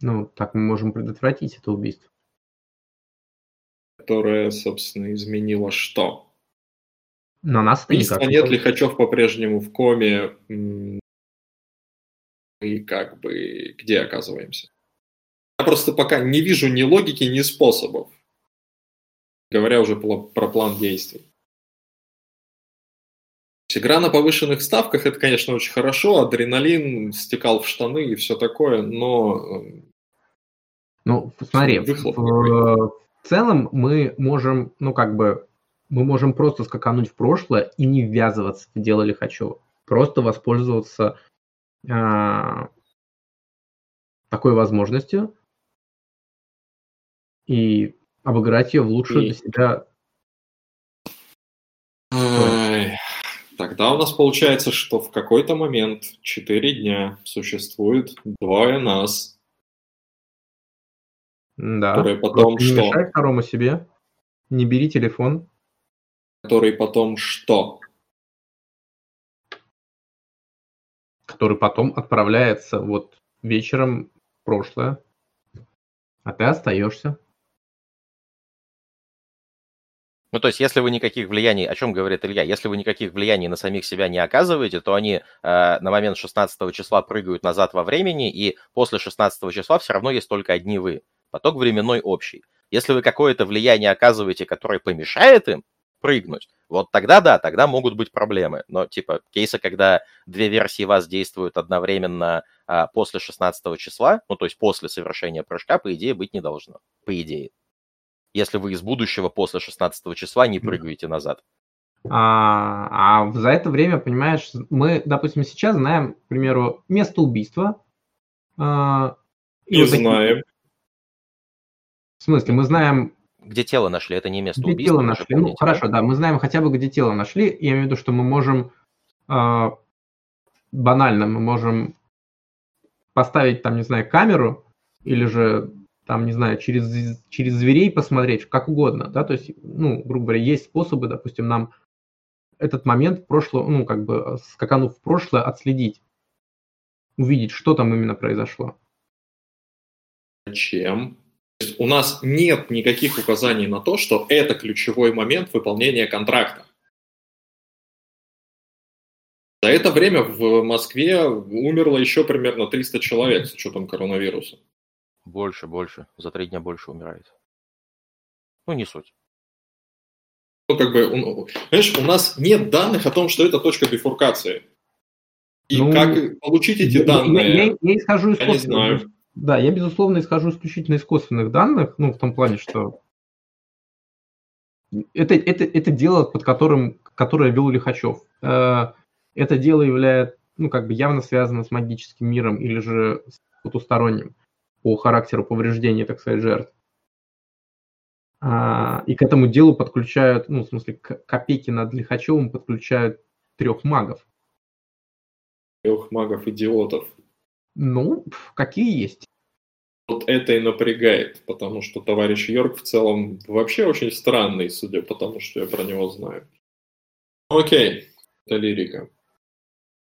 S3: Ну, так мы можем предотвратить это убийство.
S2: Которое, собственно, изменило что?
S3: На нас не
S2: нет,
S3: повлияет.
S2: Лихачев по-прежнему в коме. И как бы где оказываемся? Я просто пока не вижу ни логики, ни способов. Говоря уже про план действий. Игра на повышенных ставках это, конечно, очень хорошо. Адреналин стекал в штаны и все такое, но э,
S3: Ну, смотри,
S2: Выхлоп
S3: в, в целом мы можем, ну, как бы, мы можем просто скакануть в прошлое и не ввязываться в дело Лихачева. Просто воспользоваться а, такой возможностью и обыграть ее в лучшую
S2: И-
S3: для себя.
S2: Тогда у нас получается, что в какой-то момент, 4 дня, существует двое нас,
S3: Да.
S2: которые потом
S3: не
S2: что?
S3: мешай второму себе. Не бери телефон.
S2: Который потом что?
S3: который потом отправляется вот вечером в прошлое, а ты остаешься.
S1: Ну, то есть, если вы никаких влияний, о чем говорит Илья, если вы никаких влияний на самих себя не оказываете, то они э, на момент 16 числа прыгают назад во времени, и после 16 числа все равно есть только одни вы. Поток временной общий. Если вы какое-то влияние оказываете, которое помешает им прыгнуть, вот тогда да, тогда могут быть проблемы. Но типа кейсы, когда две версии вас действуют одновременно а, после 16 числа, ну то есть после совершения прыжка, по идее, быть не должно. По идее если вы из будущего после 16 числа не прыгаете назад.
S3: А, а за это время, понимаешь, мы, допустим, сейчас знаем, к примеру, место убийства. а, и
S2: Не
S3: вот такие-
S2: знаем.
S3: В смысле, мы знаем,
S1: Где тело нашли, это не место
S3: где
S1: убийства.
S3: тело нашли. Ну, хорошо, да, мы знаем хотя бы, где тело нашли. Я имею в виду, что мы можем а, банально, мы можем поставить там, не знаю, камеру или же там, не знаю, через, через зверей посмотреть, как угодно, да, то есть, ну, грубо говоря, есть способы, допустим, нам этот момент в прошлое, ну, как бы, скаканув в прошлое, отследить, увидеть, что там именно произошло.
S2: Есть у нас нет никаких указаний на то, что это ключевой момент выполнения контракта. За это время в Москве умерло еще примерно 300 человек с учетом коронавируса.
S1: Больше, больше. За три дня больше умирает. Ну, не суть.
S2: Ну, как бы, знаешь, у нас нет данных о том, что это точка бифуркации. И ну, как получить эти данные?
S3: Я, я, я исхожу из я не знаю. Да, я, безусловно, исхожу исключительно из косвенных данных, ну, в том плане, что это, это, это дело, под которым, которое вел Лихачев. Э, это дело является, ну, как бы явно связано с магическим миром или же с потусторонним по характеру повреждения, так сказать, жертв. А, и к этому делу подключают, ну, в смысле, к копейки над Лихачевым подключают трех магов.
S2: Трех магов-идиотов.
S3: Ну, какие есть.
S2: Вот это и напрягает, потому что товарищ Йорк в целом вообще очень странный, судя по тому, что я про него знаю. Окей, это лирика.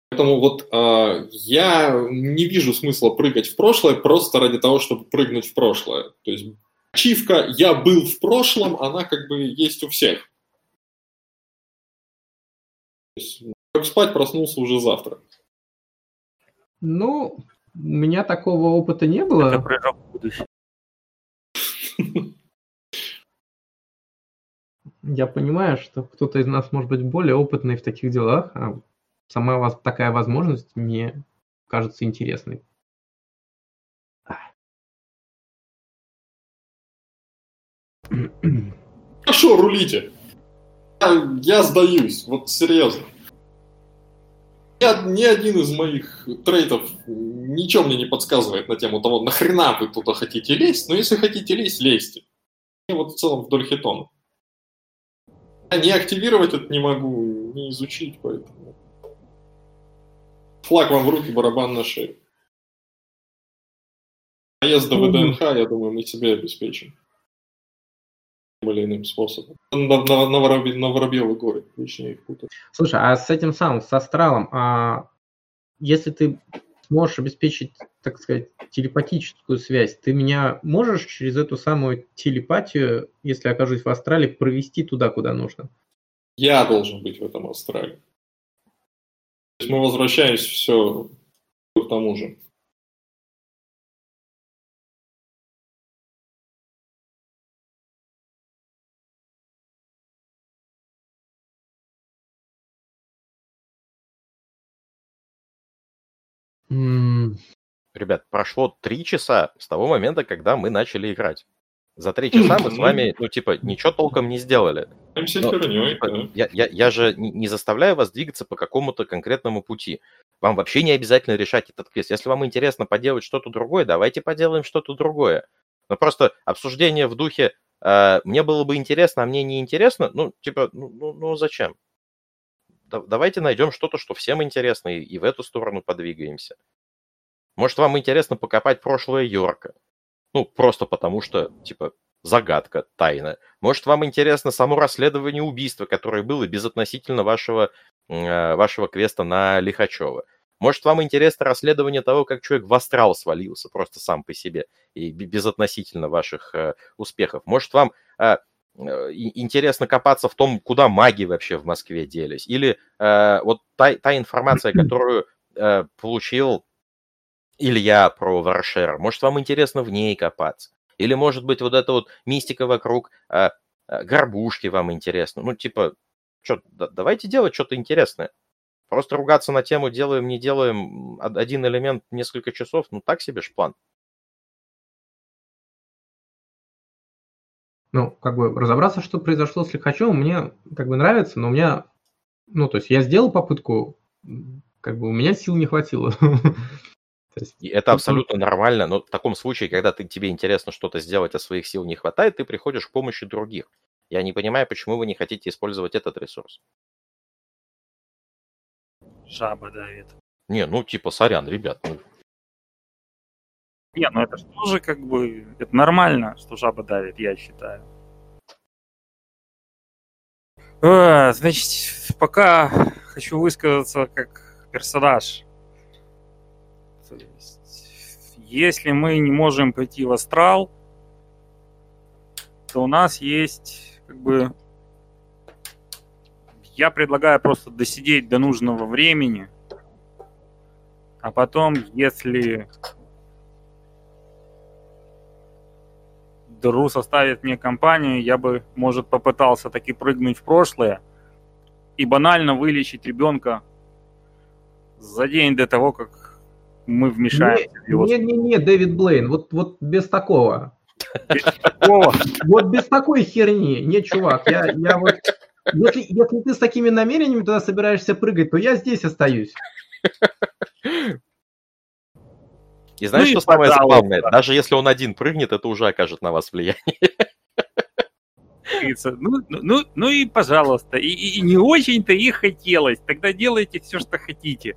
S2: Поэтому вот э, я не вижу смысла прыгать в прошлое просто ради того, чтобы прыгнуть в прошлое. То есть ачивка «я был в прошлом», она как бы есть у всех. То есть, как спать, проснулся уже завтра.
S3: Ну, у меня такого опыта не было. Это прыжок в будущее. Я понимаю, что кто-то из нас может быть более опытный в таких делах, а сама такая возможность мне кажется интересной.
S2: Хорошо, рулите. Я, я сдаюсь, вот серьезно. Ни, ни один из моих трейтов ничего мне не подсказывает на тему того, нахрена вы туда хотите лезть, но если хотите лезть, лезьте. И вот в целом вдоль хитона. Я не активировать это не могу, не изучить, поэтому... Флаг вам в руки, барабан на шею. Поезд до ВДНХ, я думаю, мы себе обеспечим. Или иным способом. На, на, на, Воробь, на Воробьевы горы, лишнее их путать.
S3: Слушай, а с этим самым, с астралом, а если ты можешь обеспечить, так сказать, телепатическую связь, ты меня можешь через эту самую телепатию, если окажусь в астрале, провести туда, куда нужно?
S2: Я должен быть в этом астрале есть мы возвращаемся все к тому же.
S1: Ребят, прошло три часа с того момента, когда мы начали играть. За три часа мы с вами, ну, типа, ничего толком не сделали. Но, типа, я, я, я же не заставляю вас двигаться по какому-то конкретному пути. Вам вообще не обязательно решать этот квест. Если вам интересно поделать что-то другое, давайте поделаем что-то другое. Но просто обсуждение в духе э, «мне было бы интересно, а мне не интересно», ну, типа, ну, ну, ну зачем? Да, давайте найдем что-то, что всем интересно, и, и в эту сторону подвигаемся. Может, вам интересно покопать прошлое Йорка. Ну, просто потому что, типа, загадка, тайна. Может, вам интересно само расследование убийства, которое было безотносительно вашего, э, вашего квеста на Лихачева. Может, вам интересно расследование того, как человек в астрал свалился просто сам по себе и безотносительно ваших э, успехов. Может, вам э, э интересно копаться в том, куда маги вообще в Москве делись. Или э, вот та, та информация, которую э, получил Илья про Варшер. Может, вам интересно в ней копаться? Или, может быть, вот эта вот мистика вокруг а, а, горбушки вам интересно? Ну, типа, что, да, давайте делать что-то интересное. Просто ругаться на тему делаем, не делаем один элемент несколько часов, ну так себе ж план.
S3: Ну, как бы разобраться, что произошло с Лихачевым, мне как бы нравится, но у меня, ну, то есть я сделал попытку, как бы у меня сил не хватило.
S1: Есть, и это абсолютно нормально, но в таком случае, когда ты, тебе интересно что-то сделать, а своих сил не хватает, ты приходишь к помощи других. Я не понимаю, почему вы не хотите использовать этот ресурс.
S4: Жаба давит.
S1: Не, ну типа, сорян, ребят. Ну...
S4: Не, ну это же тоже как бы, это нормально, что жаба давит, я считаю. А, значит, пока хочу высказаться как персонаж если мы не можем пойти в астрал, то у нас есть как бы... Я предлагаю просто досидеть до нужного времени, а потом, если Дру составит мне компанию, я бы, может, попытался таки прыгнуть в прошлое и банально вылечить ребенка за день до того, как мы вмешаемся
S3: не, в его... Не-не-не, Дэвид Блейн, вот, вот без такого. Без такого? Вот без такой херни. Не, чувак, я, я вот... Если, если ты с такими намерениями туда собираешься прыгать, то я здесь остаюсь.
S1: И знаешь, ну что самое забавное? Даже если он один прыгнет, это уже окажет на вас влияние.
S4: Ну, ну, ну, ну и пожалуйста. И, и не очень-то и хотелось. Тогда делайте все, что хотите.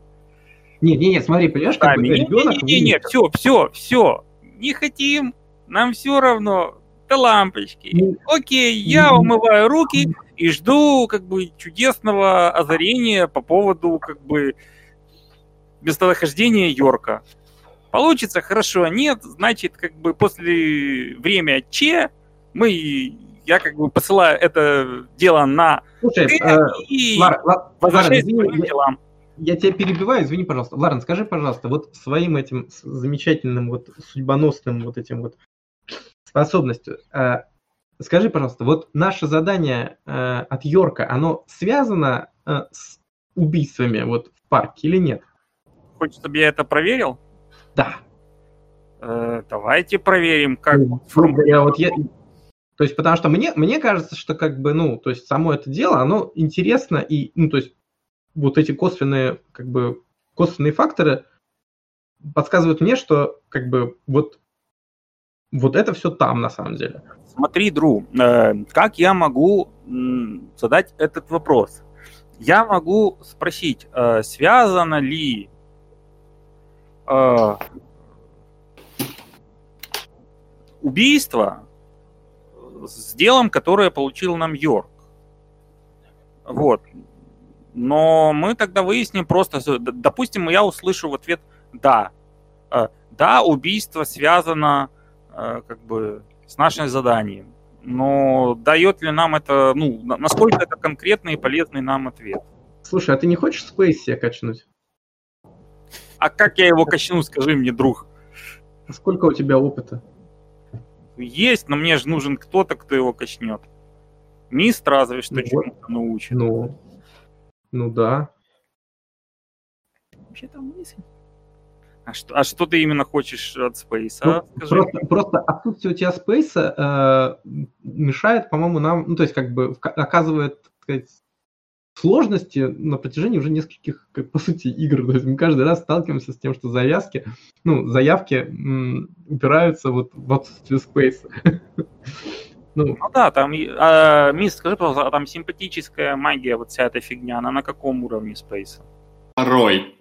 S3: Не, не, не, смотри, понимаешь, как бы
S4: ребенок... Не, не, не, все, все, все. Не хотим, нам все равно. Да лампочки. Ну, Окей, я умываю руки и жду как бы чудесного озарения по поводу как бы местонахождения Йорка. Получится хорошо, нет, значит, как бы после время Че мы, я как бы посылаю это дело на
S3: Слушай, э, и Лар, Лар, Ларен, к делам. Я, тебя перебиваю, извини, пожалуйста. Ларен, скажи, пожалуйста, вот своим этим замечательным, вот судьбоносным вот этим вот способностью, э, скажи, пожалуйста, вот наше задание э, от Йорка, оно связано э, с убийствами вот в парке или нет?
S4: Хочешь, чтобы я это проверил?
S3: Да.
S4: Э, давайте проверим, как... Ну,
S3: я, вот я, то есть, потому что мне, мне кажется, что как бы, ну, то есть само это дело, оно интересно, и, ну, то есть вот эти косвенные, как бы, косвенные факторы подсказывают мне, что как бы вот, вот это все там на самом деле.
S4: Смотри, Дру, э, как я могу задать этот вопрос? Я могу спросить, э, связано ли э, убийство с делом, которое получил нам Йорк. Вот. Но мы тогда выясним просто, допустим, я услышу в ответ «да». Э, да, убийство связано э, как бы с нашим заданием. Но дает ли нам это, ну, насколько это конкретный и полезный нам ответ?
S3: Слушай, а ты не хочешь Space себе качнуть?
S4: А как я его качну, скажи мне, друг?
S3: А сколько у тебя опыта?
S4: Есть, но мне же нужен кто-то, кто его качнет. Мист разве что ну, чему-то научит.
S3: Ну, ну да.
S4: Вообще-то мысль. А что, а что ты именно хочешь от Space? А?
S3: Ну, просто, просто отсутствие у тебя Space э, мешает, по-моему, нам, ну, то есть, как бы, оказывает, так сказать, сложности на протяжении уже нескольких, как, по сути, игр. То есть мы каждый раз сталкиваемся с тем, что завязки, ну, заявки м, упираются вот в отсутствие спейса.
S4: Ну, ну да, там, а, Мисс, скажи, пожалуйста, а там симпатическая магия, вот вся эта фигня, она на каком уровне спейса?
S2: Второй.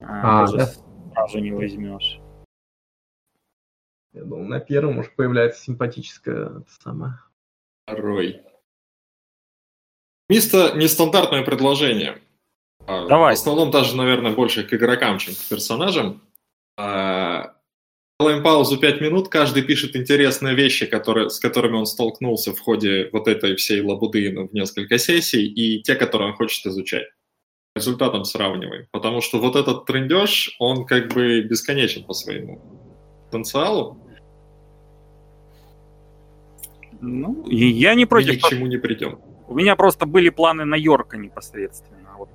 S4: А, а да? сразу не возьмешь.
S3: Я думал, на первом уже появляется симпатическая самая.
S2: Второй. Мисто нестандартное предложение. А, Давай. В основном даже, наверное, больше к игрокам, чем к персонажам. А, делаем паузу 5 минут, каждый пишет интересные вещи, которые, с которыми он столкнулся в ходе вот этой всей лабуды в несколько сессий, и те, которые он хочет изучать. Результатом сравниваем. Потому что вот этот трендеж, он как бы бесконечен по своему потенциалу.
S4: Ну, я не против.
S2: И ни к чему не придем.
S4: У меня просто были планы на Йорка непосредственно, а вот,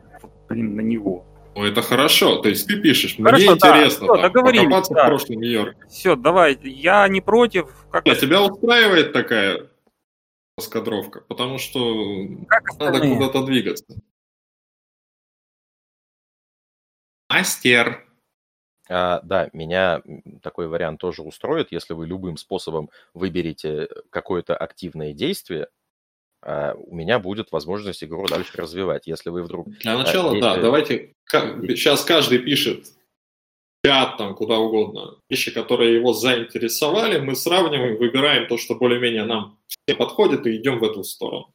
S4: блин, на него.
S2: Ну, это хорошо. То есть ты пишешь, хорошо, мне да, интересно все, там, покопаться да. в прошлом Йорке.
S4: Все, давай, я не против.
S2: Как Нет, тебя устраивает такая раскадровка, потому что надо куда-то двигаться. Мастер.
S1: А, да, меня такой вариант тоже устроит, если вы любым способом выберете какое-то активное действие, у меня будет возможность игру дальше развивать. Если вы вдруг...
S2: Для а, начала, если... да, давайте... Сейчас каждый пишет чат, там, куда угодно, вещи, которые его заинтересовали, мы сравниваем, выбираем то, что более-менее нам все подходит, и идем в эту сторону.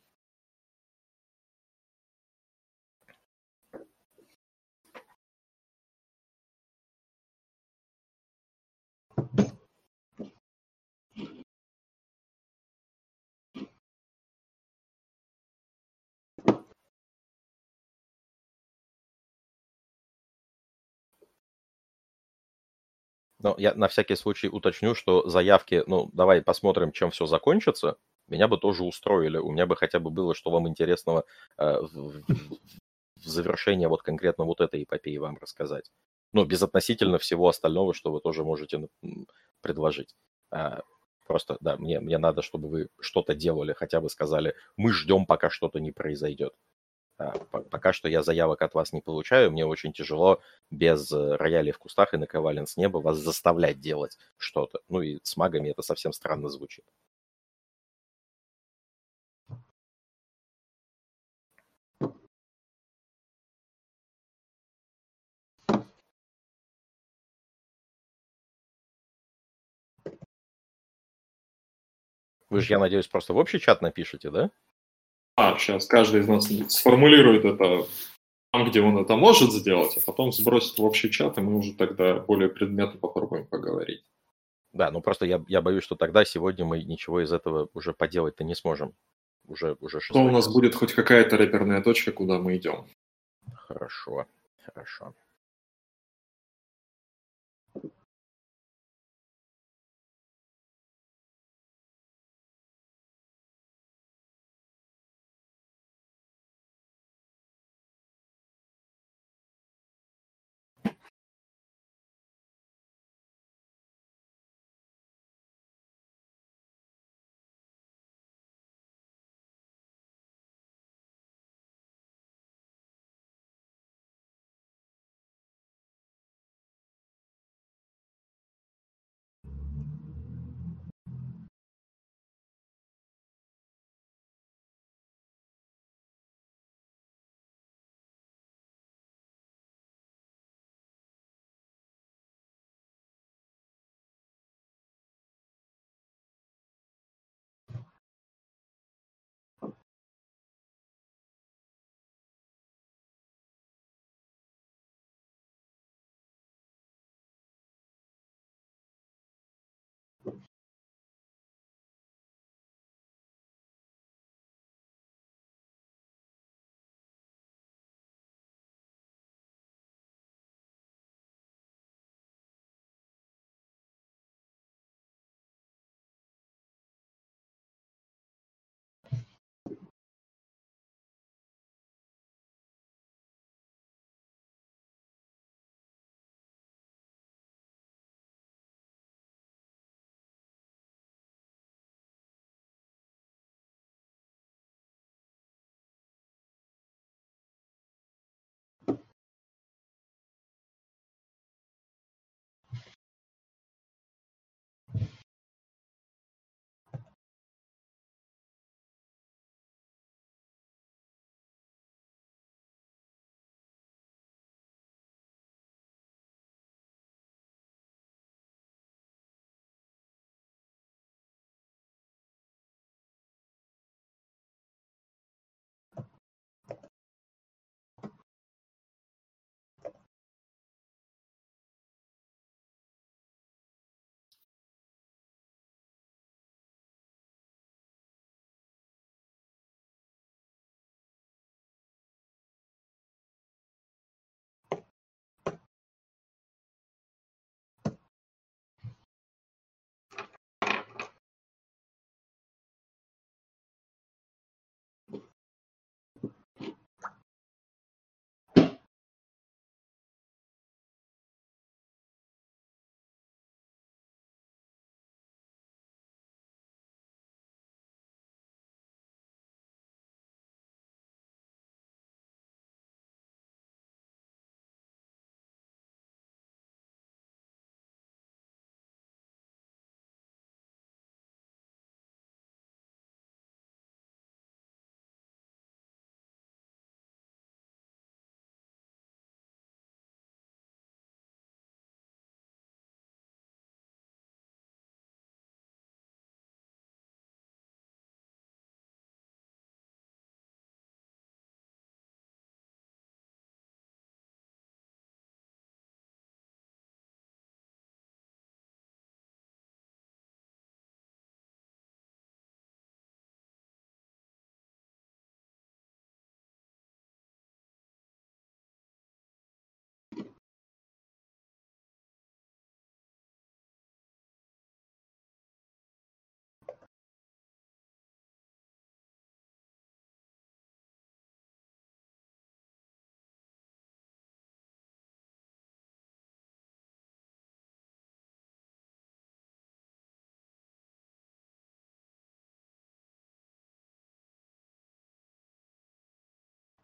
S1: Но я на всякий случай уточню, что заявки, ну, давай посмотрим, чем все закончится, меня бы тоже устроили. У меня бы хотя бы было, что вам интересного э, в, в завершение вот конкретно вот этой эпопеи вам рассказать. Ну, безотносительно всего остального, что вы тоже можете предложить. А, просто, да, мне, мне надо, чтобы вы что-то делали, хотя бы сказали, мы ждем, пока что-то не произойдет. А, пока что я заявок от вас не получаю, мне очень тяжело без э, роялей в кустах и наковален с неба вас заставлять делать что-то. Ну и с магами это совсем странно звучит. Вы же, я надеюсь, просто в общий чат напишите, да?
S2: А, сейчас каждый из нас сформулирует это там, где он это может сделать, а потом сбросит в общий чат, и мы уже тогда более предметно попробуем поговорить.
S1: Да, ну просто я, я боюсь, что тогда сегодня мы ничего из этого уже поделать-то не сможем. Уже, уже
S2: Что у нас будет хоть какая-то реперная точка, куда мы идем.
S1: Хорошо, хорошо.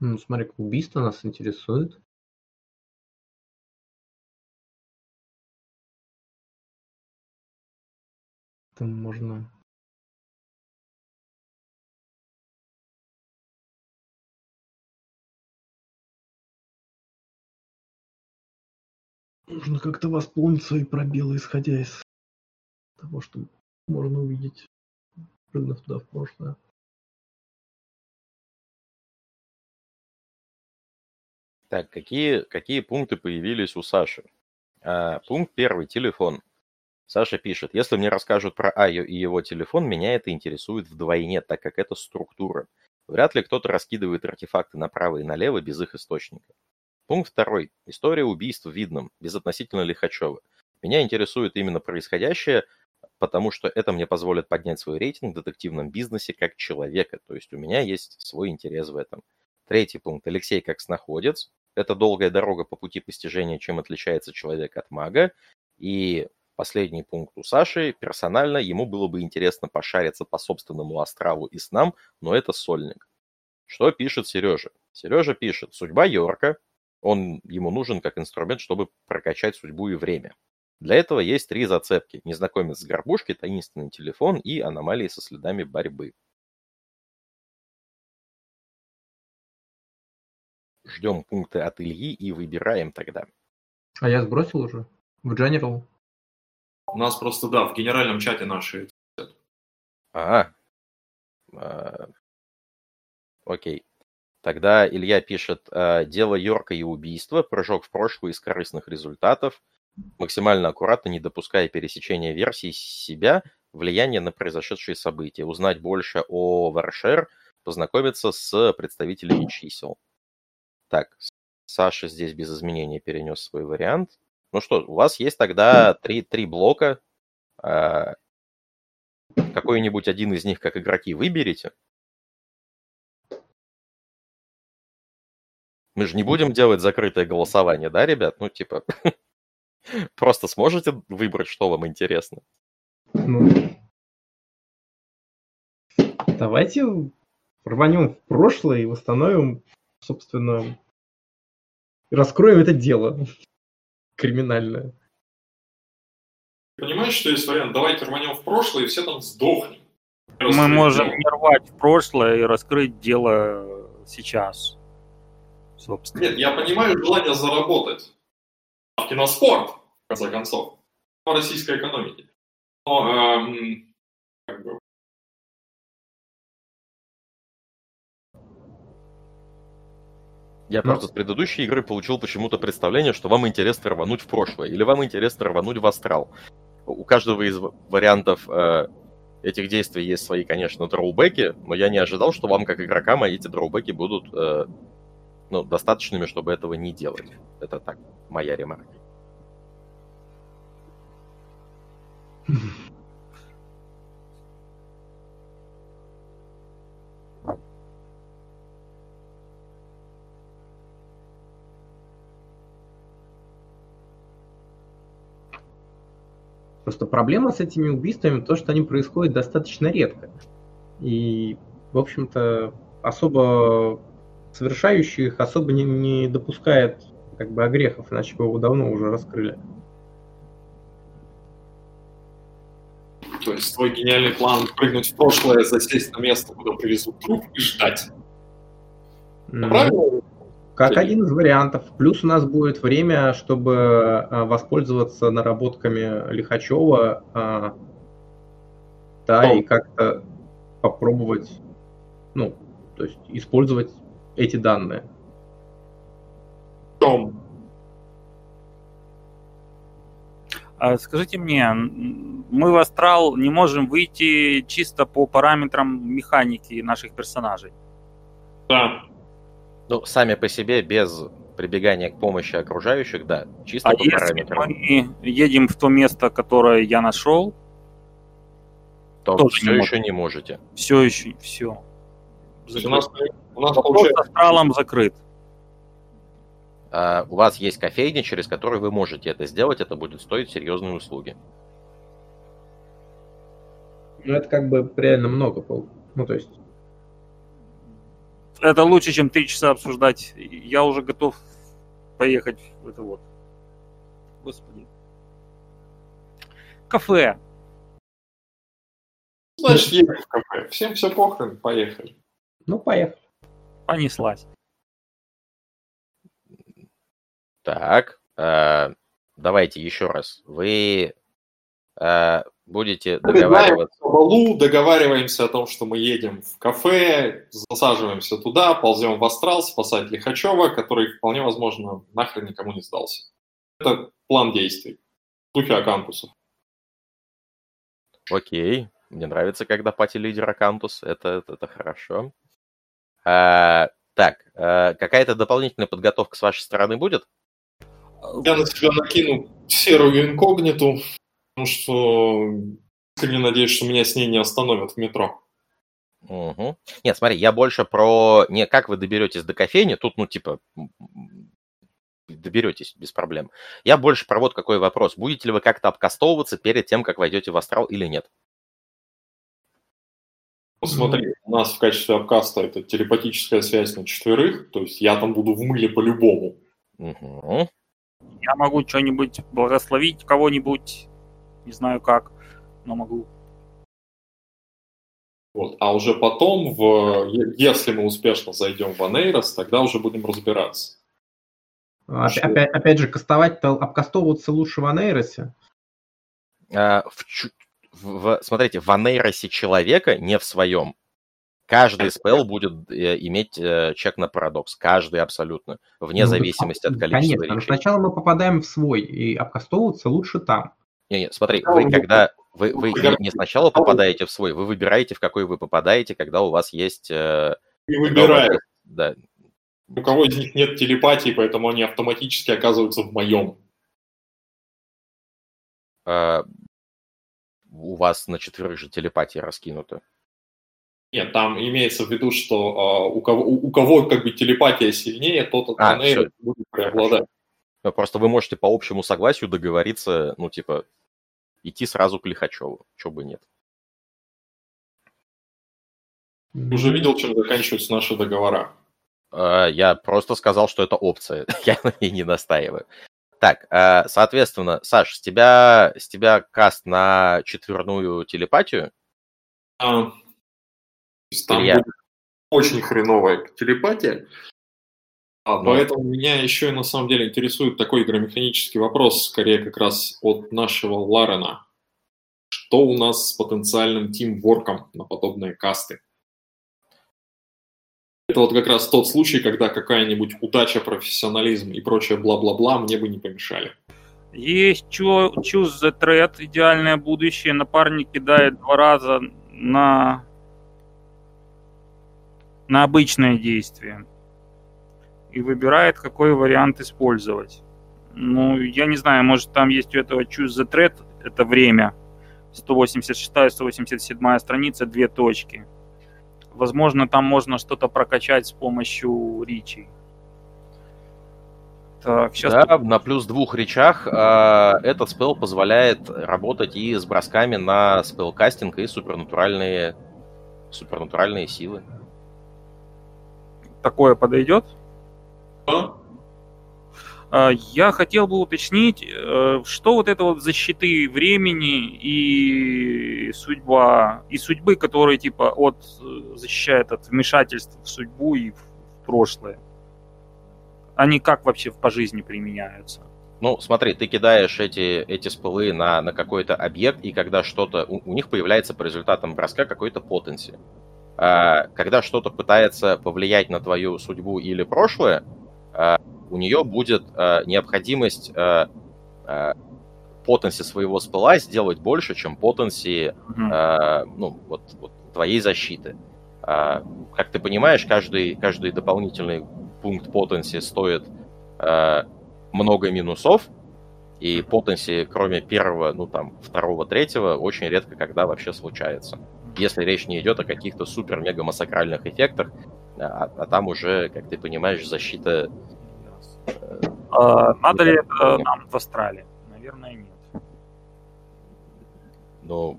S3: Ну, смотри, убийство нас интересует. Там можно... Нужно как-то восполнить свои пробелы, исходя из того, что можно увидеть, прыгнув туда в прошлое.
S1: Так, какие, какие пункты появились у Саши? А, пункт первый, телефон. Саша пишет, если мне расскажут про Айо и его телефон, меня это интересует вдвойне, так как это структура. Вряд ли кто-то раскидывает артефакты направо и налево без их источника. Пункт второй. История убийств в Видном, безотносительно Лихачева. Меня интересует именно происходящее, потому что это мне позволит поднять свой рейтинг в детективном бизнесе как человека. То есть у меня есть свой интерес в этом. Третий пункт. Алексей как снаходец. Это долгая дорога по пути постижения, чем отличается человек от мага. И последний пункт у Саши. Персонально ему было бы интересно пошариться по собственному астралу и снам, но это сольник. Что пишет Сережа? Сережа пишет, судьба Йорка, он ему нужен как инструмент, чтобы прокачать судьбу и время. Для этого есть три зацепки. Незнакомец с горбушки, таинственный телефон и аномалии со следами борьбы. Ждем пункты от Ильи и выбираем тогда.
S3: А я сбросил уже? В General?
S2: У нас просто, да, в генеральном чате наши.
S1: Ага. А, окей. Тогда Илья пишет, «А, дело Йорка и убийство, прыжок в прошлое из корыстных результатов, максимально аккуратно, не допуская пересечения версий себя, влияние на произошедшие события, узнать больше о Варшер, познакомиться с представителями чисел. Так, Саша здесь без изменений перенес свой вариант. Ну что, у вас есть тогда три, три блока. А, какой-нибудь один из них, как игроки, выберите. Мы же не будем делать закрытое голосование, да, ребят? Ну, типа, просто сможете выбрать, что вам интересно?
S3: Ну, давайте рванем в прошлое и восстановим, собственно, раскроем это дело криминальное.
S2: Понимаешь, что есть вариант? Давайте рванем в прошлое и все там сдохнем.
S4: Мы можем не рвать в прошлое и раскрыть дело сейчас собственно.
S2: Нет, я понимаю желание заработать в киноспорт, в конце концов, в российской экономике. Но, эм, как бы,
S1: Я
S3: Ну.
S1: просто с предыдущей игры получил почему-то представление, что вам интересно рвануть в прошлое, или вам интересно рвануть в астрал. У каждого из вариантов э, этих действий есть свои, конечно, дроубеки, но я не ожидал, что вам, как игрокам, эти дроубеки будут э, ну, достаточными, чтобы этого не делать. Это так, моя ремарка.
S3: Просто проблема с этими убийствами то, что они происходят достаточно редко. И, в общем-то, особо совершающий их особо не, не допускает как бы огрехов, иначе бы его давно уже раскрыли.
S2: то есть твой гениальный план прыгнуть в прошлое, засесть на место, куда привезут труп и ждать.
S3: Ну,
S2: Правильно?
S3: Как один из вариантов. Плюс у нас будет время, чтобы а, воспользоваться наработками Лихачева, а, да, и как-то попробовать, ну, то есть использовать эти данные.
S2: Чем?
S4: А скажите мне, мы в Астрал не можем выйти чисто по параметрам механики наших персонажей.
S2: Да.
S1: Ну, сами по себе, без прибегания к помощи окружающих, да, чисто
S4: А
S1: по
S4: если
S1: параметрам,
S4: мы едем в то место, которое я нашел,
S1: то
S4: тоже
S1: все
S4: не
S1: еще не можете.
S4: все еще все.
S2: У нас, у нас
S4: Вопрос
S2: получается...
S4: с Астралом закрыт.
S1: А, у вас есть кофейня, через которую вы можете это сделать, это будет стоить серьезные услуги.
S3: Ну, это как бы реально много. Ну, то есть,
S4: это лучше, чем три часа обсуждать. Я уже готов поехать в это вот. Господи. Кафе.
S2: Значит, едем в кафе. Всем все похрен, поехали.
S3: Ну, поехали.
S4: Понеслась.
S1: Так, э, давайте еще раз. Вы э, будете договариваться.
S2: По балу договариваемся о том, что мы едем в кафе, засаживаемся туда, ползем в астрал спасать Лихачева, который, вполне возможно, нахрен никому не сдался. Это план действий. В духе Акантусов.
S1: Окей. Мне нравится, когда пати лидер Акантус. Это, это, это хорошо. А, так, а, какая-то дополнительная подготовка с вашей стороны будет?
S2: Я на себя накину серую инкогниту, что искренне надеюсь, что меня с ней не остановят в метро.
S1: Угу. Нет, смотри, я больше про не как вы доберетесь до кофейни, тут, ну, типа, доберетесь без проблем. Я больше про вот какой вопрос. Будете ли вы как-то обкастовываться перед тем, как войдете в астрал или нет?
S2: Ну, смотри, у нас в качестве обкаста это телепатическая связь на четверых, то есть я там буду в мыле по-любому.
S1: Угу.
S4: Я могу что-нибудь благословить кого-нибудь, не знаю как, но могу.
S2: Вот. А уже потом, в, если мы успешно зайдем в Анейрос, тогда уже будем разбираться.
S3: Опять, что... опять, опять же, кастовать-то, обкастовываться лучше в Анейросе.
S1: А, в, в, смотрите, в Анейросе человека, не в своем. Каждый спел будет э, иметь э, чек на парадокс. Каждый абсолютно. Вне ну, зависимости от количества
S3: Конечно, что сначала мы попадаем в свой, и обкастовываться лучше там.
S1: Не, не, смотри, вы когда вы, вы не сначала попадаете в свой, вы выбираете, в какой вы попадаете, когда у вас есть... Э,
S2: не выбираю.
S1: Да.
S2: У кого из них нет телепатии, поэтому они автоматически оказываются в моем.
S1: А, у вас на четверых же телепатия раскинута.
S2: Нет, там имеется в виду, что uh, у, кого, у, у кого как бы телепатия сильнее, тот от а, будет преобладать.
S1: Ну, просто вы можете по общему согласию договориться, ну, типа, идти сразу к Лихачеву, чего бы нет.
S2: Уже видел, чем заканчиваются наши договора?
S1: Uh, я просто сказал, что это опция. я на ней не настаиваю. Так, uh, соответственно, Саш, с тебя, с тебя каст на четверную телепатию?
S2: Uh, там я... будет очень хреновая телепатия. Ну. Поэтому меня еще и на самом деле интересует такой игромеханический вопрос, скорее как раз от нашего Ларена. Что у нас с потенциальным тимворком на подобные касты? Это вот как раз тот случай, когда какая-нибудь удача, профессионализм и прочее бла-бла-бла мне бы не помешали.
S4: Есть Choose the Threat, идеальное будущее. Напарник кидает два раза на на обычное действие и выбирает, какой вариант использовать. Ну, я не знаю, может там есть у этого Choose the Thread, это время, 186-187 страница, две точки. Возможно, там можно что-то прокачать с помощью ричи.
S1: Так, сейчас да, тут... на плюс двух речах э, этот спел позволяет работать и с бросками на спелкастинг и супернатуральные, супернатуральные силы
S4: такое подойдет? А, я хотел бы уточнить, э, что вот это вот защиты времени и судьба, и судьбы, которые типа от э, защищают от вмешательств в судьбу и в прошлое. Они как вообще по жизни применяются?
S1: Ну, смотри, ты кидаешь эти, эти спылы на, на какой-то объект, и когда что-то... У, у них появляется по результатам броска какой-то потенси. А, когда что-то пытается повлиять на твою судьбу или прошлое, у нее будет а, необходимость потенси своего спыла сделать больше, чем потенси mm-hmm. ну, вот, вот, твоей защиты. Как ты понимаешь, каждый, каждый дополнительный пункт потенси стоит много минусов, и потенси, кроме первого, ну там, второго, третьего, очень редко когда вообще случается если речь не идет о каких-то супер-мега-массакральных эффектах, а, а там уже, как ты понимаешь, защита...
S4: Э, а, надо ли это нам в Австралии? Наверное, нет.
S1: Ну,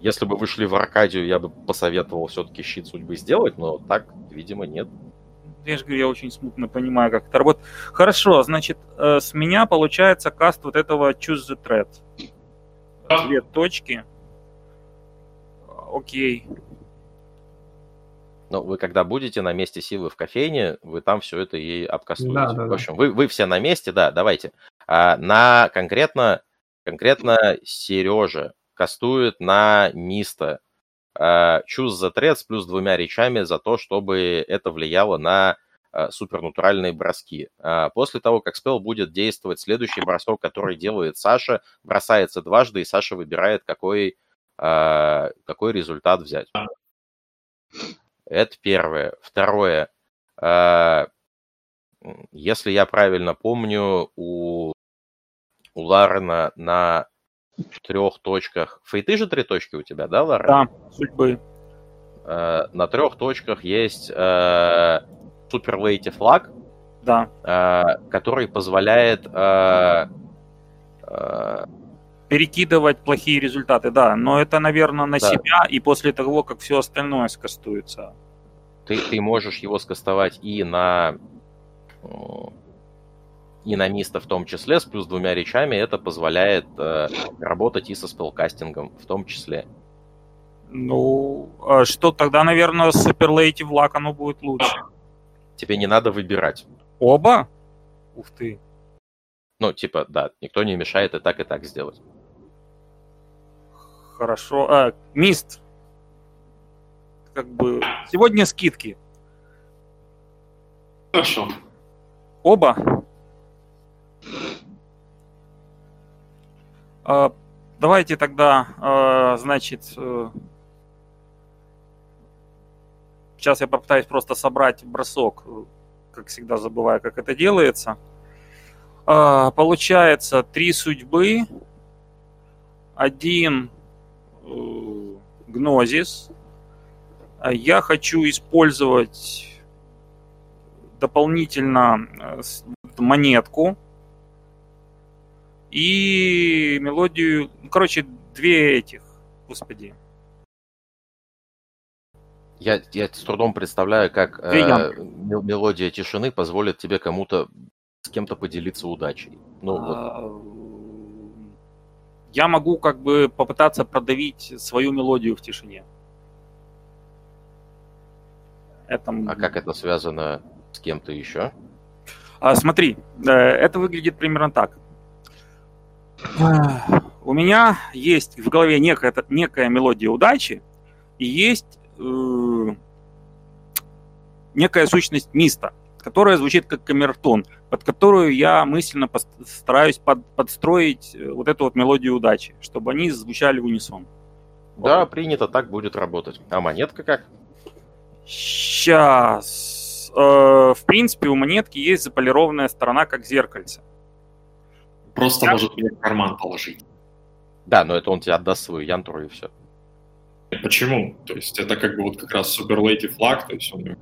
S1: Если бы вы шли в Аркадию, я бы посоветовал все-таки щит судьбы сделать, но так, видимо, нет.
S4: Я же говорю, я очень смутно понимаю, как это работает. Хорошо, значит, э, с меня получается каст вот этого Choose the Thread. Две точки. Окей.
S1: Но вы когда будете на месте силы в кофейне, вы там все это и обкастуете.
S3: Да, да,
S1: в
S3: да.
S1: общем, вы, вы все на месте, да, давайте. А, на конкретно, конкретно Сережа кастует на Миста а, Choose the Thread с плюс двумя речами за то, чтобы это влияло на а, супернатуральные броски. А, после того, как спел будет действовать, следующий бросок, который делает Саша, бросается дважды, и Саша выбирает, какой, а, какой результат взять. Это первое. Второе. а, Если я правильно помню, у, у Ларена на трех точках... Фейты же три точки у тебя, да, Ларен?
S4: Да, судьбы.
S1: Э, На трех точках есть э, Super Late флаг,
S4: Да.
S1: который позволяет
S4: Перекидывать плохие результаты, да. Но это, наверное, на
S1: Да.
S4: себя и после того, как все остальное скастуется.
S1: ты, ты можешь его скастовать и на и на Миста в том числе, с плюс двумя речами, это позволяет э, работать и со спелкастингом в том числе.
S4: Ну, а что тогда, наверное, Супер Лейти Влак оно будет лучше.
S1: Тебе не надо выбирать.
S4: Оба? Ух ты.
S1: Ну, типа, да, никто не мешает и так, и так сделать.
S4: Хорошо. А, Мист. Как бы... Сегодня скидки.
S2: Хорошо.
S4: Оба? А, давайте тогда, а, значит, э, сейчас я попытаюсь просто собрать бросок, как всегда забываю, как это делается. А, получается три судьбы, один э, гнозис. А Я хочу использовать дополнительно э, монетку и мелодию, ну, короче, две этих, господи,
S1: Я, я с трудом представляю, как э, мелодия тишины позволит тебе кому-то с кем-то поделиться удачей. Ну, вот,
S4: А, я могу как бы попытаться продавить свою мелодию в тишине. Это...
S1: а как это связано с кем-то еще?
S4: А, смотри, э, это выглядит примерно так. У меня есть в голове некая, некая мелодия удачи и есть э, некая сущность миста, которая звучит как камертон, под которую я мысленно стараюсь под- подстроить э, вот эту вот мелодию удачи, чтобы они звучали в унисон.
S1: Да, принято, так будет работать. А монетка как?
S4: Сейчас. в принципе, у монетки есть заполированная сторона, как зеркальце.
S2: Просто
S4: Я-
S2: может мне в карман положить.
S1: Да, но это он тебе отдаст свою янтру и все.
S2: Почему? То есть это как бы вот как раз супер лейти флаг, то есть он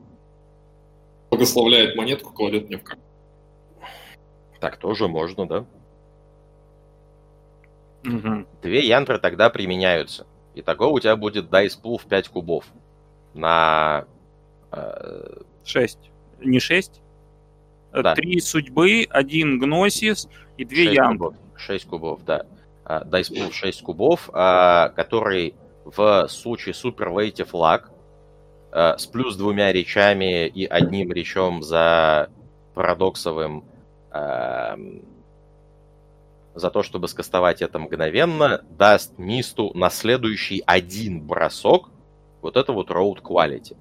S2: благословляет монетку, кладет мне в карман.
S1: Так тоже можно, да?
S4: Мгм.
S1: Две янтры тогда применяются. Итого у тебя будет dice pool в 5 кубов. На... э,
S4: Шесть. Не шесть? Э,
S1: Да.
S4: Три судьбы, один гносис и две
S1: 6 кубов. 6 кубов, да. Dice pool 6 кубов, а, который в случае супер лейти флаг с плюс двумя речами и одним речом за парадоксовым ам, за то, чтобы скастовать это мгновенно, даст Мисту на следующий один бросок вот это вот road quality.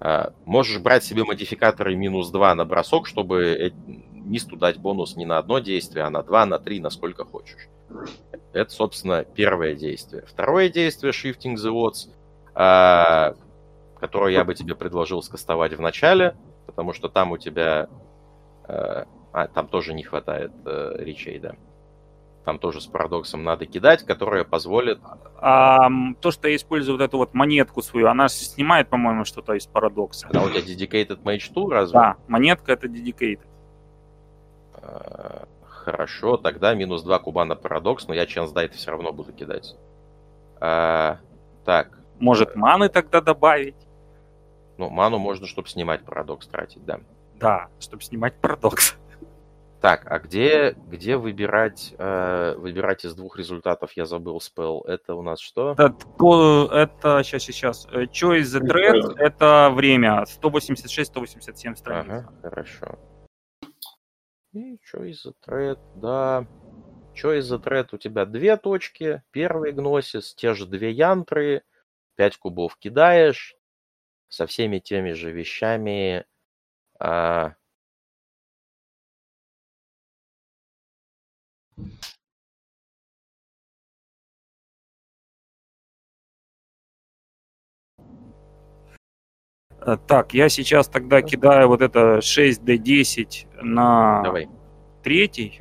S1: А, Можешь брать себе модификаторы минус 2 на бросок, чтобы э- Мисту дать бонус не на одно действие, а на два, на три, на сколько хочешь. Это, собственно, первое действие. Второе действие, Shifting the Odds, а, которое я бы тебе предложил скастовать в начале, потому что там у тебя... э, А, там тоже не хватает э, речей, да. Там тоже с парадоксом надо кидать, которое позволит...
S4: А то, что я использую вот эту вот монетку свою, она снимает, по-моему, что-то из парадокса.
S1: Когда у тебя Dedicated Mage Tool, разве?
S4: Да, монетка это dedicated.
S1: Э, Хорошо, тогда минус 2 куба на парадокс, но я Date все равно буду кидать. А, Так,
S4: Может, маны тогда добавить?
S1: Ну, ману можно, чтобы снимать парадокс тратить, да.
S4: Да, чтобы снимать парадокс.
S1: Так, а где, где выбирать, э, выбирать из двух результатов, я забыл спел, это у нас что?
S4: Это, это сейчас, сейчас. Choice the thread это время 186-187 страниц.
S1: Ага, хорошо. И что из-за тред, да. Что из-за тред у тебя две точки, первый гносис, те же две янтры, пять кубов кидаешь, со всеми теми же вещами. а,
S4: Э, Так, я сейчас тогда кидаю вот это 6D10 на
S1: давай.
S4: третий.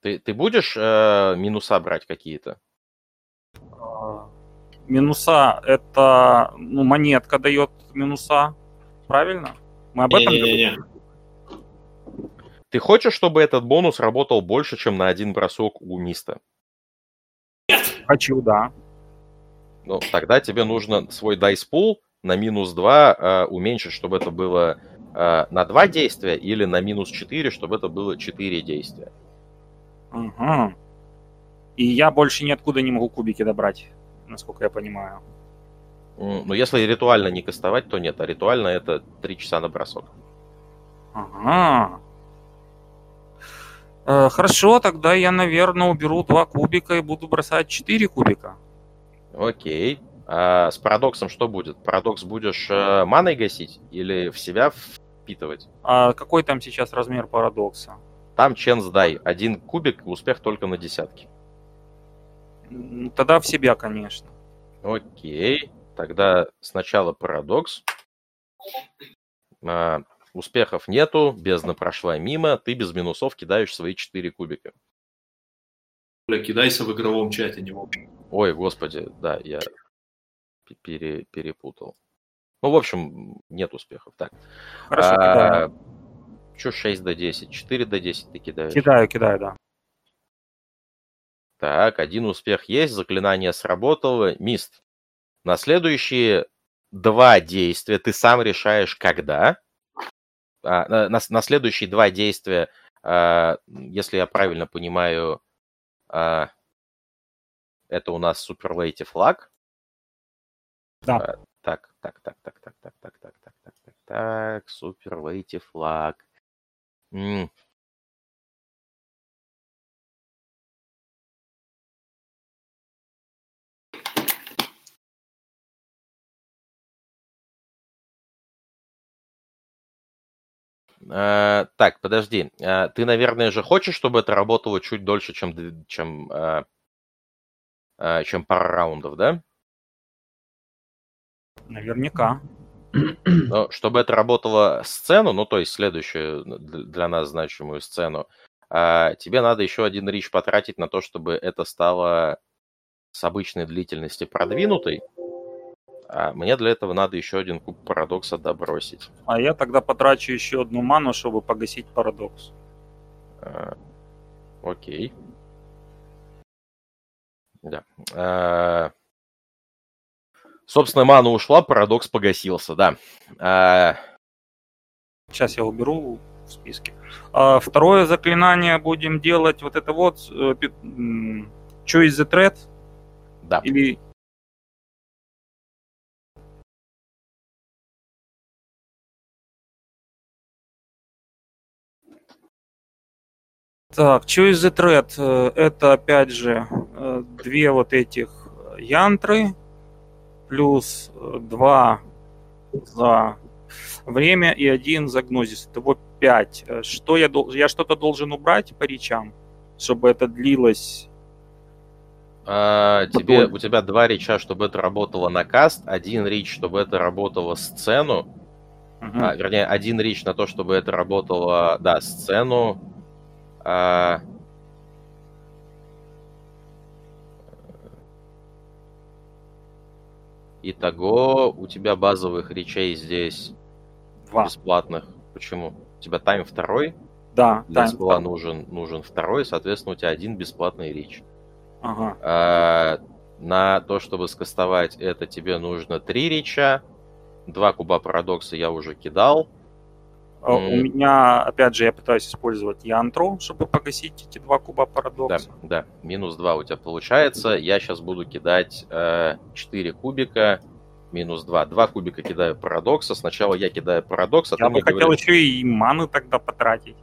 S1: Ты, ты будешь э, минуса брать какие-то?
S4: Минуса это ну, монетка дает минуса. Правильно? Мы об этом говорим?
S1: Ты хочешь, чтобы этот бонус работал больше, чем на один бросок у Миста?
S4: Хочу, да.
S1: Ну, тогда тебе нужно свой dice pool на минус 2 уменьшить, чтобы это было э, на 2 действия, или на минус 4, чтобы это было 4 действия.
S4: Ага. И я больше ниоткуда не могу кубики добрать, насколько я понимаю.
S1: Но если ритуально не кастовать, то нет, а ритуально это 3 часа на бросок.
S4: Ага. Э, Хорошо, тогда я, наверное, уберу два кубика и буду бросать четыре кубика.
S1: Окей. А с парадоксом что будет? Парадокс будешь э, маной гасить или в себя впитывать?
S4: А какой там сейчас размер парадокса?
S1: Там ченс дай. Один кубик, успех только на десятки.
S4: Тогда в себя, конечно.
S1: Окей. Тогда сначала парадокс. А, успехов нету, бездна прошла мимо, ты без минусов кидаешь свои 4 кубика.
S2: Бля, кидайся в игровом чате, не мог.
S1: Ой, господи, да, я пере- перепутал. Ну, в общем, нет успехов. Так.
S4: Хорошо, кидаю.
S1: Что 6 до 10? 4 до 10 ты кидаешь.
S4: Кидаю, кидаю, да.
S1: Так, один успех есть, заклинание сработало. Мист. На следующие два действия ты сам решаешь, когда. А, на, на- на следующие два действия, а, если я правильно понимаю, а, это у нас Superlative флаг.
S4: Да.
S1: Так, так, так, так, так, так, так, так, так, так, так, так, Superlative флаг. М, Э, так, подожди. Э, Ты, наверное, же хочешь, чтобы это работало чуть дольше, чем, чем, э, э, чем пара раундов, да?
S4: Наверняка.
S1: Но чтобы это работало сцену, ну, то есть следующую для нас значимую сцену, э, тебе надо еще один рич потратить на то, чтобы это стало с обычной длительности продвинутой. А мне для этого надо еще один куб парадокса добросить.
S4: А я тогда потрачу еще одну ману, чтобы погасить парадокс.
S1: А, Окей. Да. А, Собственно, мана ушла, парадокс погасился, да. А,
S4: Сейчас я уберу в списке. А второе заклинание будем делать вот это вот. э, Choice the thread?
S1: Да.
S4: Или... Так, Choice the thread. э, Это опять же э, две вот этих янтры плюс э, два за время и один за гнозис. Итого 5. Что я должен... Я что-то должен убрать по речам, чтобы это длилось.
S1: а, тебе, у тебя два реча, чтобы это работало на каст, один рич, чтобы это работало сцену,
S4: Мгм.
S1: а, вернее, один рич на то, чтобы это работало, да, сцену. А, Итого у тебя базовых речей здесь
S4: Два.
S1: бесплатных. Почему? У тебя тайм второй,
S4: Да,
S1: для спела нужен, нужен второй, соответственно, у тебя один бесплатный рич.
S4: Ага.
S1: А, на то, чтобы скастовать это, тебе нужно 3 реча. Два куба парадокса я уже кидал.
S4: А, У меня, опять же, я пытаюсь использовать янтру, чтобы погасить эти два куба
S1: Да,
S4: парадокса.
S1: да. Минус 2 у тебя получается. Я сейчас буду кидать э, 4 кубика. Минус 2. Два кубика кидаю парадокса. Сначала я кидаю парадокс, а
S4: Я бы хотел
S1: говоришь...
S4: еще и маны тогда потратить.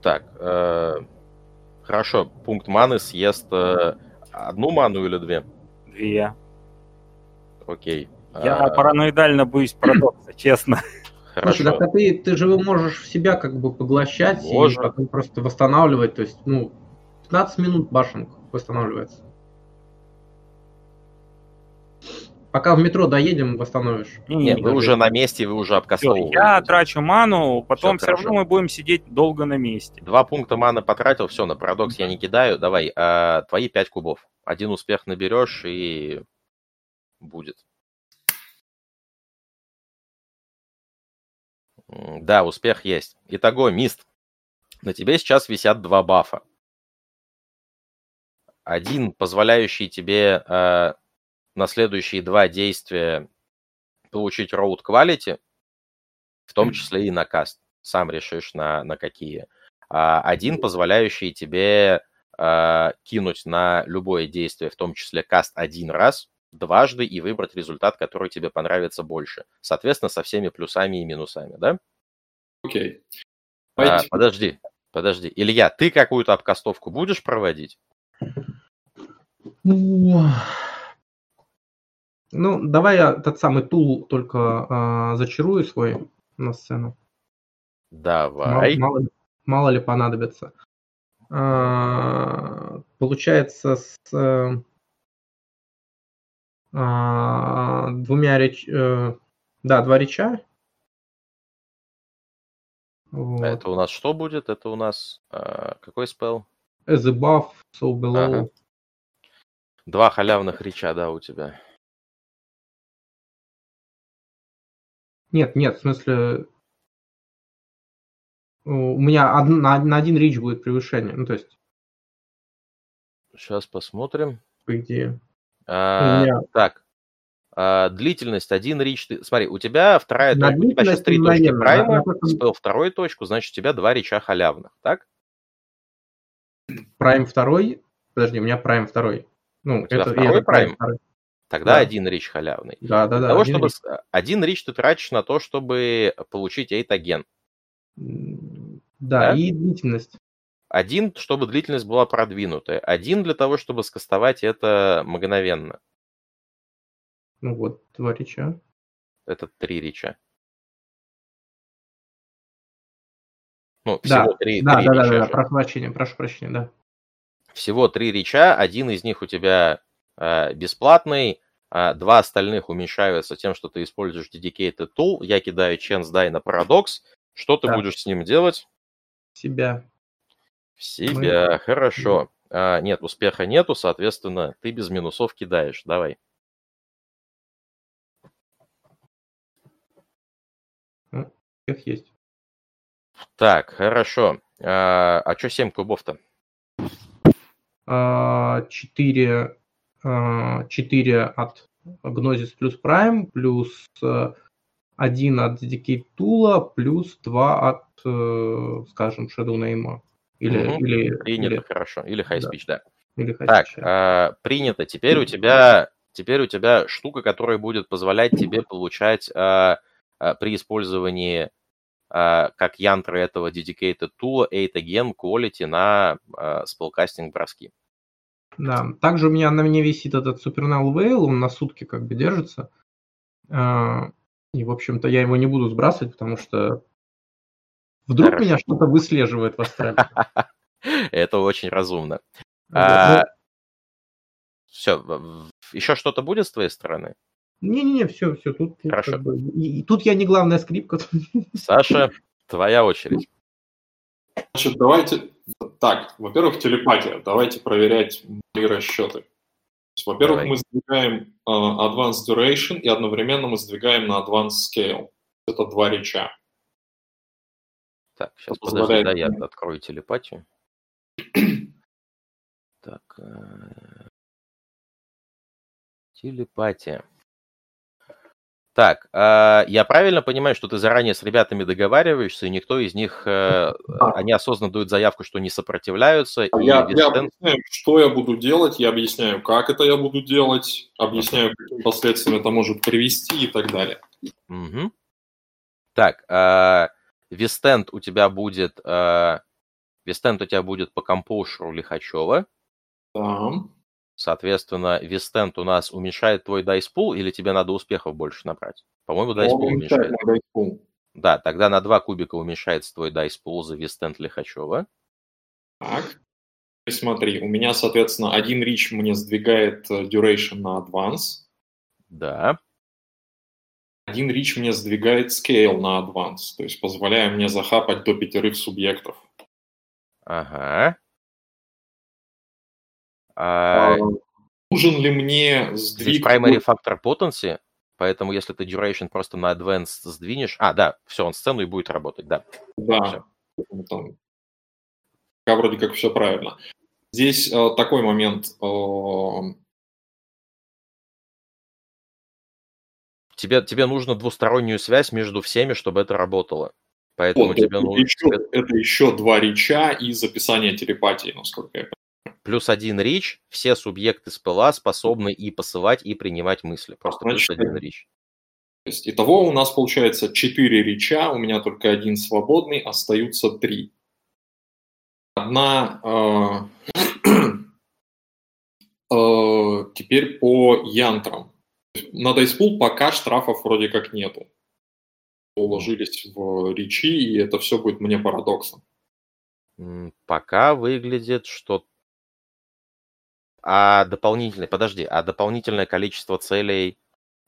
S1: Так, э, хорошо. Пункт маны съест э, одну ману или две?
S4: Две.
S1: Окей.
S4: Я
S1: А,
S4: параноидально боюсь парадокса, честно.
S3: Слушай,
S1: Хорошо.
S3: так а ты, ты же его можешь в себя как бы поглощать
S1: Можно.
S3: и потом просто восстанавливать. То есть, ну, 15 минут башенка восстанавливается. Пока в метро доедем, восстановишь.
S1: Нет, вы уже на месте, вы уже обкастовываете.
S4: я трачу ману, потом
S1: Всё,
S4: все равно мы будем сидеть долго на месте.
S1: Два пункта маны потратил, все, на парадокс я не кидаю. Давай, а, твои пять кубов. Один успех наберешь и будет. Да, успех есть. Итого, мист. На тебе сейчас висят два бафа. Один, позволяющий тебе э, на следующие два действия получить road quality, в том числе и на каст. Сам решишь на, на какие. А один, позволяющий тебе э, кинуть на любое действие, в том числе каст один раз, дважды и выбрать результат, который тебе понравится больше. Соответственно, со всеми плюсами и минусами, да?
S2: Окей.
S1: А,
S2: Давайте-
S1: подожди, подожди. Илья, ты какую-то обкастовку будешь проводить?
S3: Ну, давай я этот самый тул только а, зачарую свой на сцену. Мало,
S1: Давай.
S3: мало ли- мало ли понадобится. А, получается, с э, а, двумя реч... э, Да, два реча. Вот.
S1: Это у нас что будет? Это у нас а, какой спел?
S3: As above, so below.
S1: Ага. Два халявных реча, да, у тебя.
S3: Нет, нет, в смысле... У меня од- на, на один рич будет превышение. Ну, то есть,
S1: Сейчас посмотрим.
S3: по идее.
S1: А, Так. А, длительность один рич. Ты... Смотри, у тебя вторая
S3: На
S1: точка. У тебя сейчас три точки
S3: мгновенно,
S1: прайма. Спел вторую точку, значит, у тебя два реча халявных, так?
S3: Прайм второй. Подожди, у меня прайм второй. Ну,
S1: У
S3: это,
S1: второй
S3: это
S1: прайм? Тогда
S3: Да.
S1: один рич халявный.
S3: Да, да,
S1: Для
S3: да.
S1: того,
S3: один
S1: чтобы...
S3: рич.
S1: Один рич ты тратишь на то, чтобы получить эйтаген.
S3: Да,
S1: Да?
S3: и длительность.
S1: Один, чтобы длительность была продвинутая. Один для того, чтобы скастовать это мгновенно.
S3: Ну вот, два реча.
S1: Это три реча. Ну,
S3: Да,
S1: всего три,
S3: Да,
S1: три
S3: да, да,
S1: реча
S3: да, да,
S1: же.
S3: прошу прощения, прошу прощения, да.
S1: Всего три реча, один из них у тебя э, бесплатный, а два остальных уменьшаются тем, что ты используешь dedicated tool. Я кидаю chance die на парадокс. Что ты
S3: Да.
S1: будешь с ним делать?
S3: Себя.
S1: В себя. Хорошо. А, нет, успеха нету, соответственно, ты без минусов кидаешь. Давай.
S3: Всех есть.
S1: Так, хорошо. А, а что 7 кубов-то?
S3: А, Четыре, а, четыре от Gnosis плюс Prime, плюс э, один от Decay Tool, плюс два от, э, скажем, Shadow Name. Или,
S1: Мгм.
S3: или,
S1: Принято,
S3: или,
S1: хорошо. Или high
S3: да.
S1: speech, да.
S3: или
S1: Так,
S3: High Speech.
S1: а, принято. Теперь у тебя, теперь у тебя штука, которая будет позволять тебе получать а, а, при использовании а, как янтры этого dedicated tool 8 again quality на а, spellcasting броски.
S3: Да. Также у меня на мне висит этот Supernal Veil, он на сутки как бы держится. А, И, в общем-то, я его не буду сбрасывать, потому что вдруг
S1: Хорошо.
S3: меня что-то выслеживает в астрале.
S1: Это очень разумно.
S3: Ну,
S1: Все, еще что-то будет с твоей стороны?
S3: Не-не-не, все, все, тут,
S1: Хорошо.
S3: как бы- и, и тут я не главная скрипка.
S1: Саша, твоя очередь.
S2: Значит, давайте... Так, во-первых, телепатия. Давайте проверять мои расчеты. Во-первых,
S1: Давай.
S2: мы сдвигаем э, Advanced Duration и одновременно мы сдвигаем на Advanced Scale. Это два реча.
S1: Так, сейчас
S2: Позволяет
S1: подожди, да, я открою телепатию. Так, э, Телепатия. Так, э, я правильно понимаю, что ты заранее с ребятами договариваешься, и никто из них, э, они осознанно дают заявку, что не сопротивляются?
S2: А я, я объясняю, что я буду делать, я объясняю, как это я буду делать, объясняю, к каким последствиям это может привести и так далее.
S1: Мгм. Так, э, Withstand у тебя будет... э, Withstand у тебя будет по composure Лихачева.
S2: Да.
S1: Соответственно, Withstand у нас уменьшает твой dice pool, или тебе надо успехов больше набрать? По-моему,
S2: dice
S1: pool
S2: уменьшает
S1: уменьшает. Да, тогда на два кубика уменьшается твой дайспул за Вестенд Лихачева.
S2: Так. Смотри, у меня, соответственно, один рич мне сдвигает э, duration на advance,
S1: Да.
S2: Один рич мне сдвигает scale на advance, то есть позволяя мне захапать до пятерых субъектов.
S1: Ага. А,
S2: А, Нужен ли мне
S1: Здесь
S2: сдвиг...
S1: primary factor potency, поэтому если ты duration просто на advanced сдвинешь... А, да, все, он сцену и будет работать, да.
S2: Да, поэтому там пока вроде как все правильно. Здесь э, такой момент. э,
S1: Тебе, тебе нужно двустороннюю связь между всеми, чтобы это работало. Поэтому
S2: вот,
S1: тебе
S2: это,
S1: нужно...
S2: еще, это еще два реча и записание телепатии, насколько я понимаю.
S1: Плюс один рич, все субъекты спыла способны и посылать, и принимать мысли. Просто плюс
S2: Значит,
S1: один рич.
S2: То есть итого у нас получается 4 реча, у меня только один свободный, остаются три. Одна э, э, теперь по янтрам. На дайспул пока штрафов вроде как нету. Уложились в речи, и это все будет мне парадоксом.
S1: Пока выглядит, что... А дополнительное... Подожди, а дополнительное количество целей...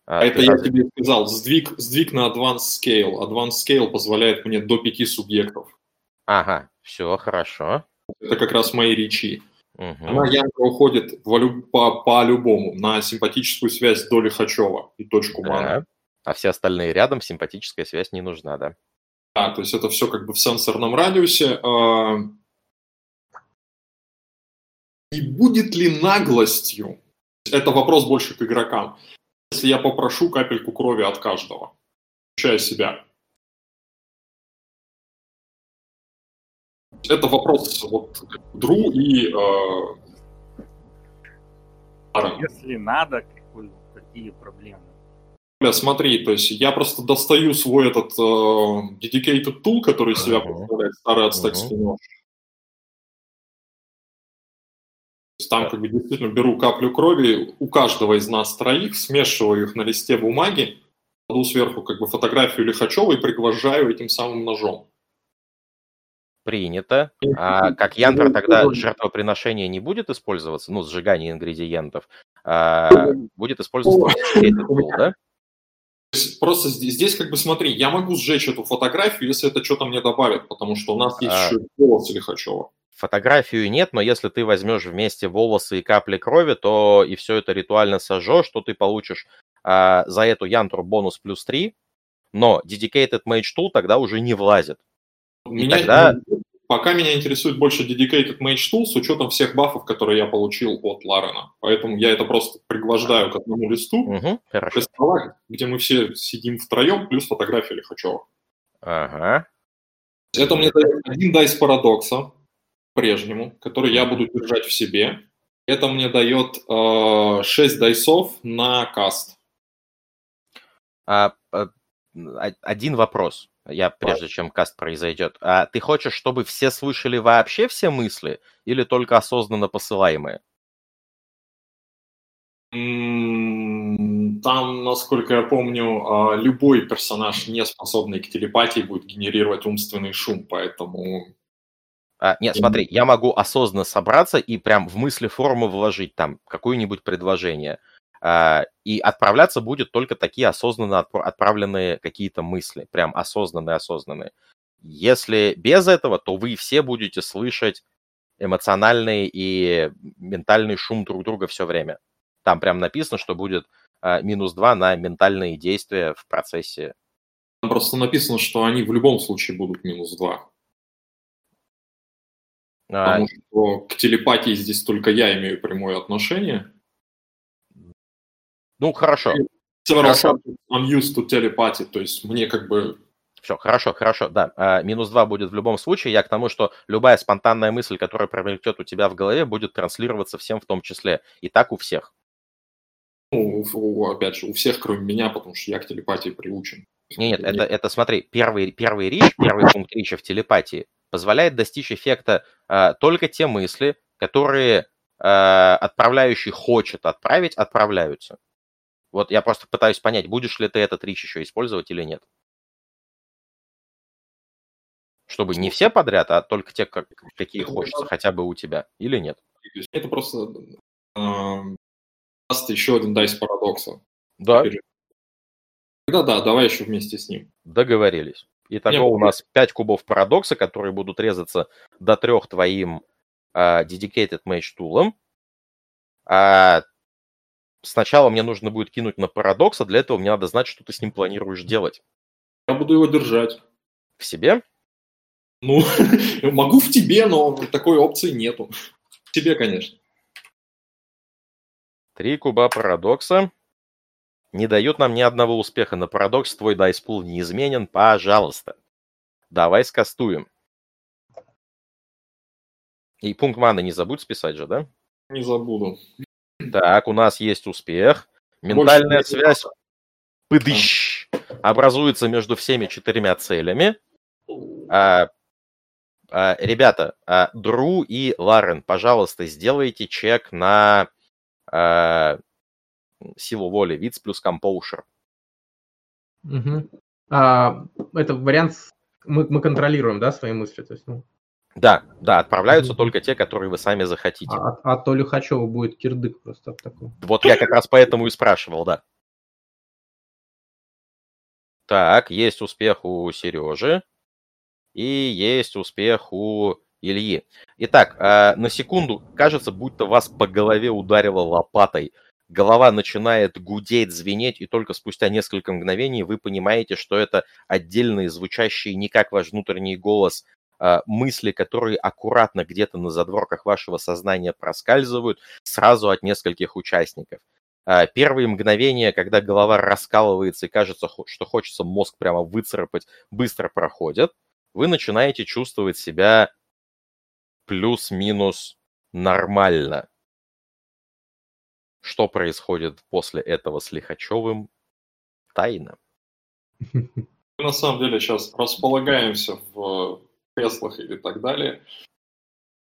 S1: а,
S2: А это я
S1: разве-
S2: тебе сказал, сдвиг, сдвиг на Advanced Scale. Advanced Scale позволяет мне до пяти субъектов.
S1: Ага, все, хорошо.
S2: Это как раз мои речи.
S1: Мгм.
S2: Она ямко уходит в лю- по, по-любому на симпатическую связь до Лихачева и точку.
S1: Да. А все остальные рядом, симпатическая связь не нужна, да?
S2: Да, то есть это все как бы в сенсорном радиусе. А, И будет ли наглостью? Это вопрос больше к игрокам. Если я попрошу капельку крови от каждого, включая себя. Это вопрос вот Дру и э, Аарон.
S4: Если надо, какие проблемы?
S2: Бля, смотри, то есть я просто достаю свой этот э, dedicated tool, который из себя представляет старый. То есть там как бы действительно беру каплю крови у каждого из нас троих, смешиваю их на листе бумаги, кладу сверху как бы фотографию Лихачева и приглажаю этим самым ножом.
S1: Принято. А как янтр тогда жертвоприношение не будет использоваться, ну, сжигание ингредиентов, а будет использоваться tool, да?
S2: То просто здесь, здесь как бы смотри, я могу сжечь эту фотографию, если это что-то мне добавит, потому что у нас есть
S1: А.
S2: еще голос Лихачева.
S1: Фотографию нет, но если ты возьмешь вместе волосы и капли крови, то и все это ритуально сожжешь, что ты получишь а, за эту янтру бонус плюс 3, но dedicated mage tool тогда уже не влазит.
S2: Меня,
S1: тогда-
S2: Пока меня интересует больше Dedicated Mage Tool с учетом всех бафов, которые я получил от Ларена. Поэтому я это просто приглаждаю к одному листу,
S1: Мгм, хорошо.
S2: стола, где мы все сидим втроем, плюс фотография Лихачева.
S1: Ага.
S2: Это мне дает один дайс парадокса, прежнему, который я буду держать в себе. Это мне дает э, 6 дайсов на каст.
S1: А, а, один вопрос, я прежде чем каст произойдет. А ты хочешь, чтобы все слышали вообще все мысли или только осознанно посылаемые?
S2: Там, насколько я помню, а, любой персонаж, не способный к телепатии, будет генерировать умственный шум, поэтому...
S1: А, нет, смотри, я могу осознанно собраться и прям в мысли форму вложить там какое-нибудь предложение. И отправляться будет только такие осознанно отпра- отправленные какие-то мысли, прям осознанные-осознанные. Если без этого, то вы все будете слышать эмоциональный и ментальный шум друг друга все время. Там прям написано, что будет а, минус 2 на ментальные действия в процессе.
S2: Там просто написано, что они в любом случае будут минус 2.
S1: А,
S2: Потому что к телепатии здесь только я имею прямое отношение.
S1: Ну, хорошо.
S2: Several
S1: Хорошо.
S2: I'm used to telepathy, то есть мне как бы
S1: Все, хорошо, хорошо, да. А, минус 2 будет в любом случае. Я к тому, что любая спонтанная мысль, которая промелькнет у тебя в голове, будет транслироваться всем в том числе. И так у всех.
S2: ну, у- опять же, у всех, кроме меня, потому что я к телепатии приучен.
S1: Нет, нет, это, это смотри, первый, первый рич, первый пункт рича в телепатии позволяет достичь эффекта а, только те мысли, которые а, отправляющий хочет отправить, отправляются. Вот я просто пытаюсь понять, будешь ли ты этот рич еще использовать или нет. Чтобы не все подряд, а только те, как- какие хочется, хотя бы у тебя, или нет.
S2: Это просто эм, даст еще один дайс парадокса.
S1: Да,
S2: Тогда да, давай еще вместе с ним.
S1: договорились. Итого у нас 5 кубов парадокса, которые будут резаться до трех твоим а, dedicated match тулом. А сначала мне нужно будет кинуть на парадокс, а для этого мне надо знать, что ты с ним планируешь делать.
S2: Я буду его держать.
S1: В себе?
S2: Ну, могу в тебе, но такой опции нету. В тебе, конечно.
S1: Три куба парадокса не дают нам ни одного успеха. На парадокс твой дайспул неизменен. Пожалуйста. Давай скастуем. И пункт маны не забудь списать же, да?
S2: Не забуду.
S1: Так, у нас есть успех. Ментальная
S2: Больше
S1: связь пыдыщ, образуется между всеми четырьмя целями. А, а, ребята, а, Дру и Ларен, пожалуйста, сделайте чек на а, силу воли, виц плюс компоушер.
S3: Мгм. А, это вариант, мы, мы контролируем, да, свои мысли? То есть, ну,
S1: Да, да, отправляются
S3: Мгм.
S1: только те, которые вы сами захотите.
S3: а, а то Люхачева будет кирдык просто от такого.
S1: Вот я как раз поэтому и спрашивал, да. Так, есть успех у Сережи. И есть успех у Ильи. Итак, а, на секунду кажется, будто вас по голове ударило лопатой. Голова начинает гудеть, звенеть, и только спустя несколько мгновений вы понимаете, что это отдельные звучащие не как ваш внутренний голос мысли, которые аккуратно где-то на задворках вашего сознания проскальзывают сразу от нескольких участников. А, Первые мгновения, когда голова раскалывается и кажется, что хочется мозг прямо выцарапать, быстро проходят. Вы начинаете чувствовать себя плюс-минус нормально. Что происходит после этого с Лихачевым? Тайна.
S2: Мы на самом деле сейчас располагаемся в креслах или так далее.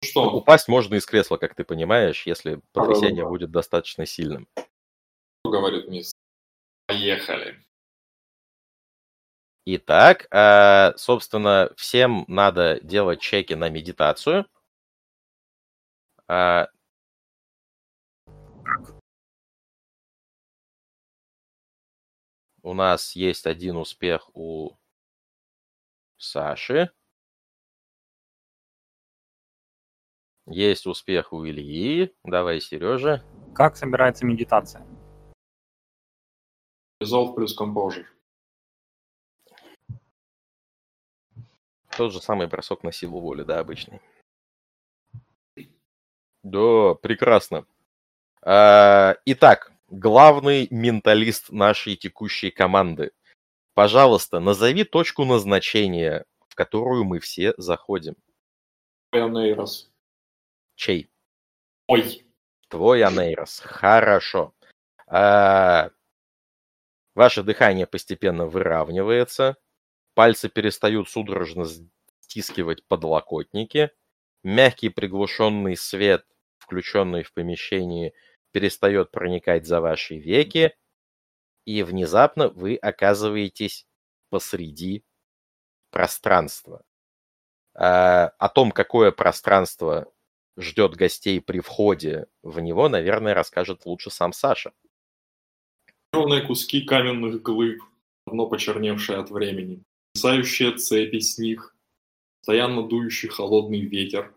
S2: Ну Что?
S1: Упасть можно из кресла, как ты понимаешь, если потрясение будет достаточно сильным.
S2: говорит мисс? Поехали.
S1: Итак, а, собственно, всем надо делать чеки на медитацию. А, У нас есть один успех у Саши. Есть успех у Ильи. Давай, Сережа.
S4: Как собирается медитация?
S2: Resolve плюс Composure.
S1: Тот же самый бросок на силу воли, да, обычный. Да, прекрасно. А, Итак, главный менталист нашей текущей команды. Пожалуйста, назови точку назначения, в которую мы все заходим.
S2: Нейрос.
S1: Чей?
S2: Ой.
S1: Твой Анейрос. Хорошо. А, Ваше дыхание постепенно выравнивается. Пальцы перестают судорожно стискивать подлокотники. Мягкий приглушенный свет, включенный в помещении, перестает проникать за ваши веки. И внезапно вы оказываетесь посреди пространства. А, О том, какое пространство ждет гостей при входе в него, наверное, расскажет лучше сам Саша.
S2: Ровные куски каменных глыб, давно почерневшие от времени. Свисающие цепи с них, постоянно дующий холодный ветер,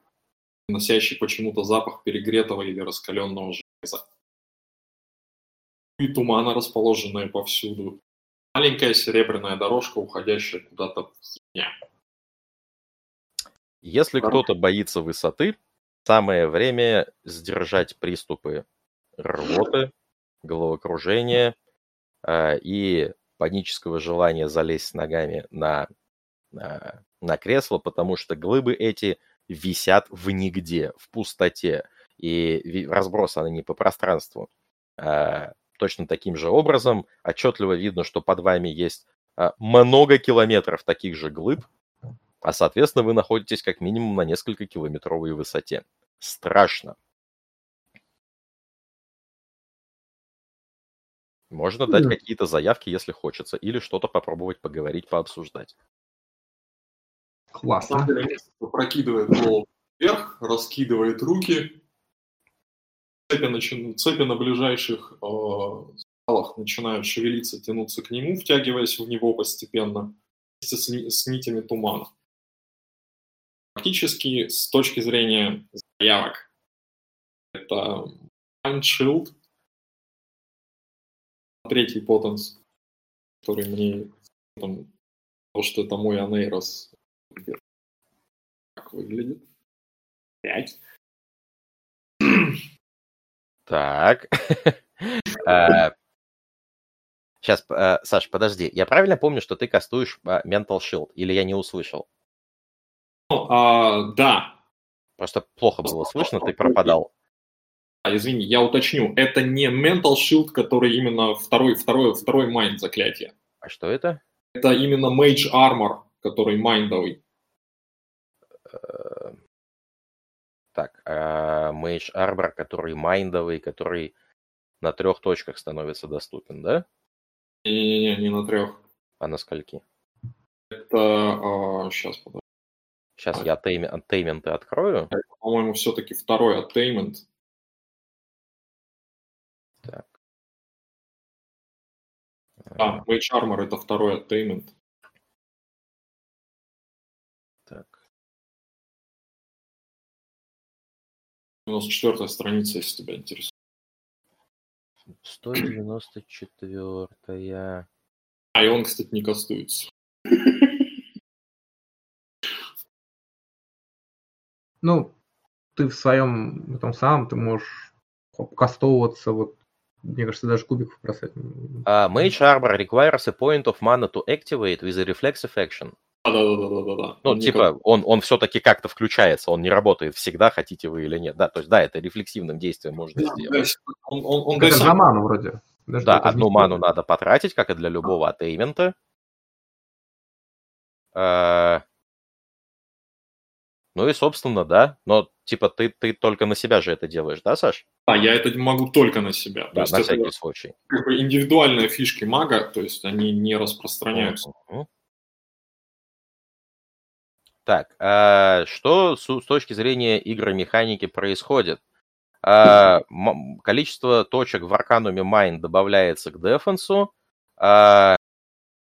S2: носящий почему-то запах перегретого или раскаленного железа. И тумана, расположенные повсюду. Маленькая серебряная дорожка, уходящая куда-то в дня.
S1: Если кто-то боится высоты, самое время сдержать приступы рвоты головокружения э, и панического желания залезть ногами на, на, на кресло, потому что глыбы эти висят в нигде, в пустоте, и разбросаны не по пространству. А, точно таким же образом отчетливо видно, что под вами есть много километров таких же глыб, а, соответственно, вы находитесь как минимум на несколько километровой высоте. Страшно. Можно дать mm. какие-то заявки, если хочется, или что-то попробовать поговорить, пообсуждать.
S2: Классно. Прокидывает голову вверх, раскидывает руки. Цепи, начи... Цепи на ближайших э, скалах начинают шевелиться, тянуться к нему, втягиваясь в него постепенно вместе с, с нитями тумана. Фактически, с точки зрения заявок, это Mind Shield, третий потенс, который мне там, то, что это мой Анейрос как выглядит. Пять.
S1: Так. Сейчас, э, э, Саш, подожди. Я правильно помню, что ты кастуешь э, Mental Shield? Или я не услышал?
S2: Ну, а, да.
S1: Просто плохо было слышно, ты пропадал.
S2: А, извини, я уточню. Это не Mental Shield, который именно второй, второй, второй Mind заклятие.
S1: А что это?
S2: Это именно Mage Armor, который майндовый.
S1: Так, а Mage Armor, который майндовый, который на трех точках становится доступен, да?
S2: Не-не-не, не на трех.
S1: А на скольки?
S2: Это... А, сейчас, подожди.
S1: Сейчас я аттейменты открою. Это,
S2: по-моему, все-таки второй attainment. Так. А, Mage Armor это второй аттеймент. 94 страница, если тебя интересует.
S1: 194-я.
S2: А и он, кстати, не кастуется.
S3: Ну, ты в своем этом самом, ты можешь кастовываться, вот, мне кажется, даже кубиков бросать.
S1: Uh, Mage Arbor requires a point of mana to activate with a reflexive action.
S2: Да-да-да-да-да.
S1: Ну, он типа, никак... он, он все-таки как-то включается, он не работает всегда, хотите вы или нет. Да, то есть, да, это рефлексивным действием можно да, сделать.
S3: Он, он, он это за ману вроде.
S1: Даже да, одну ману надо потратить, как и для любого атеймента. А... Ну и, собственно, да. Но, типа, ты, ты только на себя же это делаешь, да, Саш?
S2: Да, я это могу только на себя.
S1: Да, на всякий случай.
S2: Как бы индивидуальные фишки мага, то есть они не распространяются. Uh-huh.
S1: Так, а что с, с точки зрения игромеханики происходит? А, количество точек в Аркануме Майн добавляется к дефенсу. А,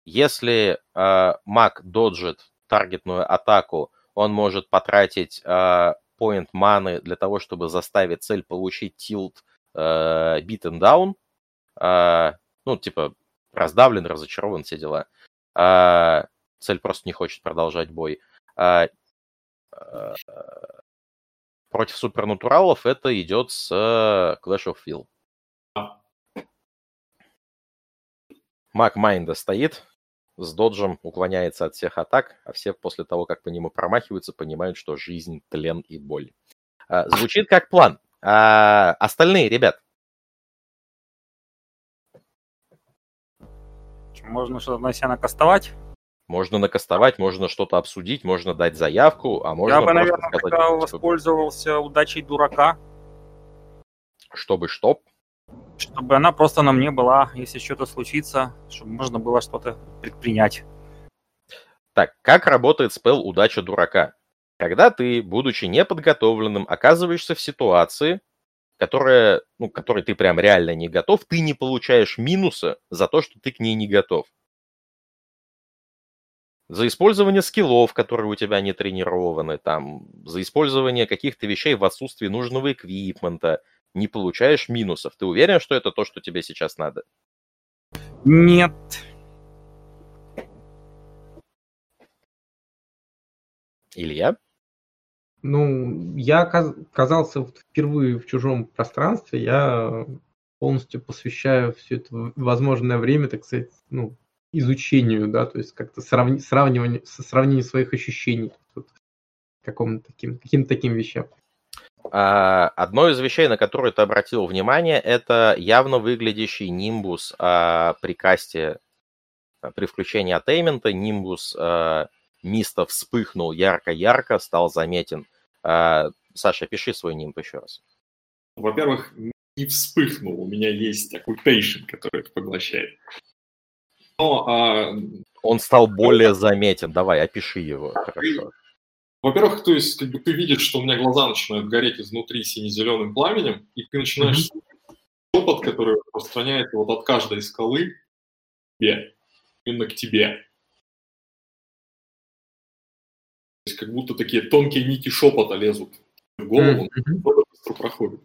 S1: если а, маг доджит таргетную атаку, он может потратить а, point маны для того, чтобы заставить цель получить тилт а, beaten down. А, ну, типа, раздавлен, разочарован, все дела. А, цель просто не хочет продолжать бой. А, а, против супернатуралов это идет с Clash of Field. Маг Майнда стоит, с доджем уклоняется от всех атак, а все после того, как по нему промахиваются, понимают, что жизнь, тлен и боль. А, звучит как план. А остальные, ребят?
S4: Можно что-то на себя накастовать?
S1: Можно накастовать, можно что-то обсудить, можно дать заявку, а можно
S4: Я бы, наверное, сказать, тогда воспользовался удачей дурака.
S1: Чтобы что?
S4: Чтобы она просто на мне была, если что-то случится, чтобы можно было что-то предпринять.
S1: Так, как работает спел «Удача дурака»? Когда ты, будучи неподготовленным, оказываешься в ситуации, которая, ну, которой ты прям реально не готов, ты не получаешь минуса за то, что ты к ней не готов за использование скиллов, которые у тебя не тренированы, там, за использование каких-то вещей в отсутствии нужного эквипмента, не получаешь минусов. Ты уверен, что это то, что тебе сейчас надо?
S4: Нет.
S1: Илья?
S3: Ну, я оказался впервые в чужом пространстве, я полностью посвящаю все это возможное время, так сказать, ну, изучению, да, то есть как-то сравни, сравнивание, сравнение своих ощущений, вот, каким-то таким, каким-то таким вещам.
S1: А, одно из вещей, на которые ты обратил внимание, это явно выглядящий нимбус а, при касте, а, при включении атеймента. Нимбус Миста вспыхнул ярко-ярко, стал заметен. Саша, пиши свой нимб еще раз.
S2: Во-первых, не вспыхнул, у меня есть occupation, который это поглощает.
S1: Но, а... Он стал более заметен. Давай, опиши его. Хорошо.
S2: Во-первых, то есть, как бы ты видишь, что у меня глаза начинают гореть изнутри сине-зеленым пламенем, и ты начинаешь mm-hmm. шепот, который распространяется вот от каждой скалы к тебе, именно к тебе. То есть, как будто такие тонкие нити шепота лезут в голову, mm-hmm. быстро проходит.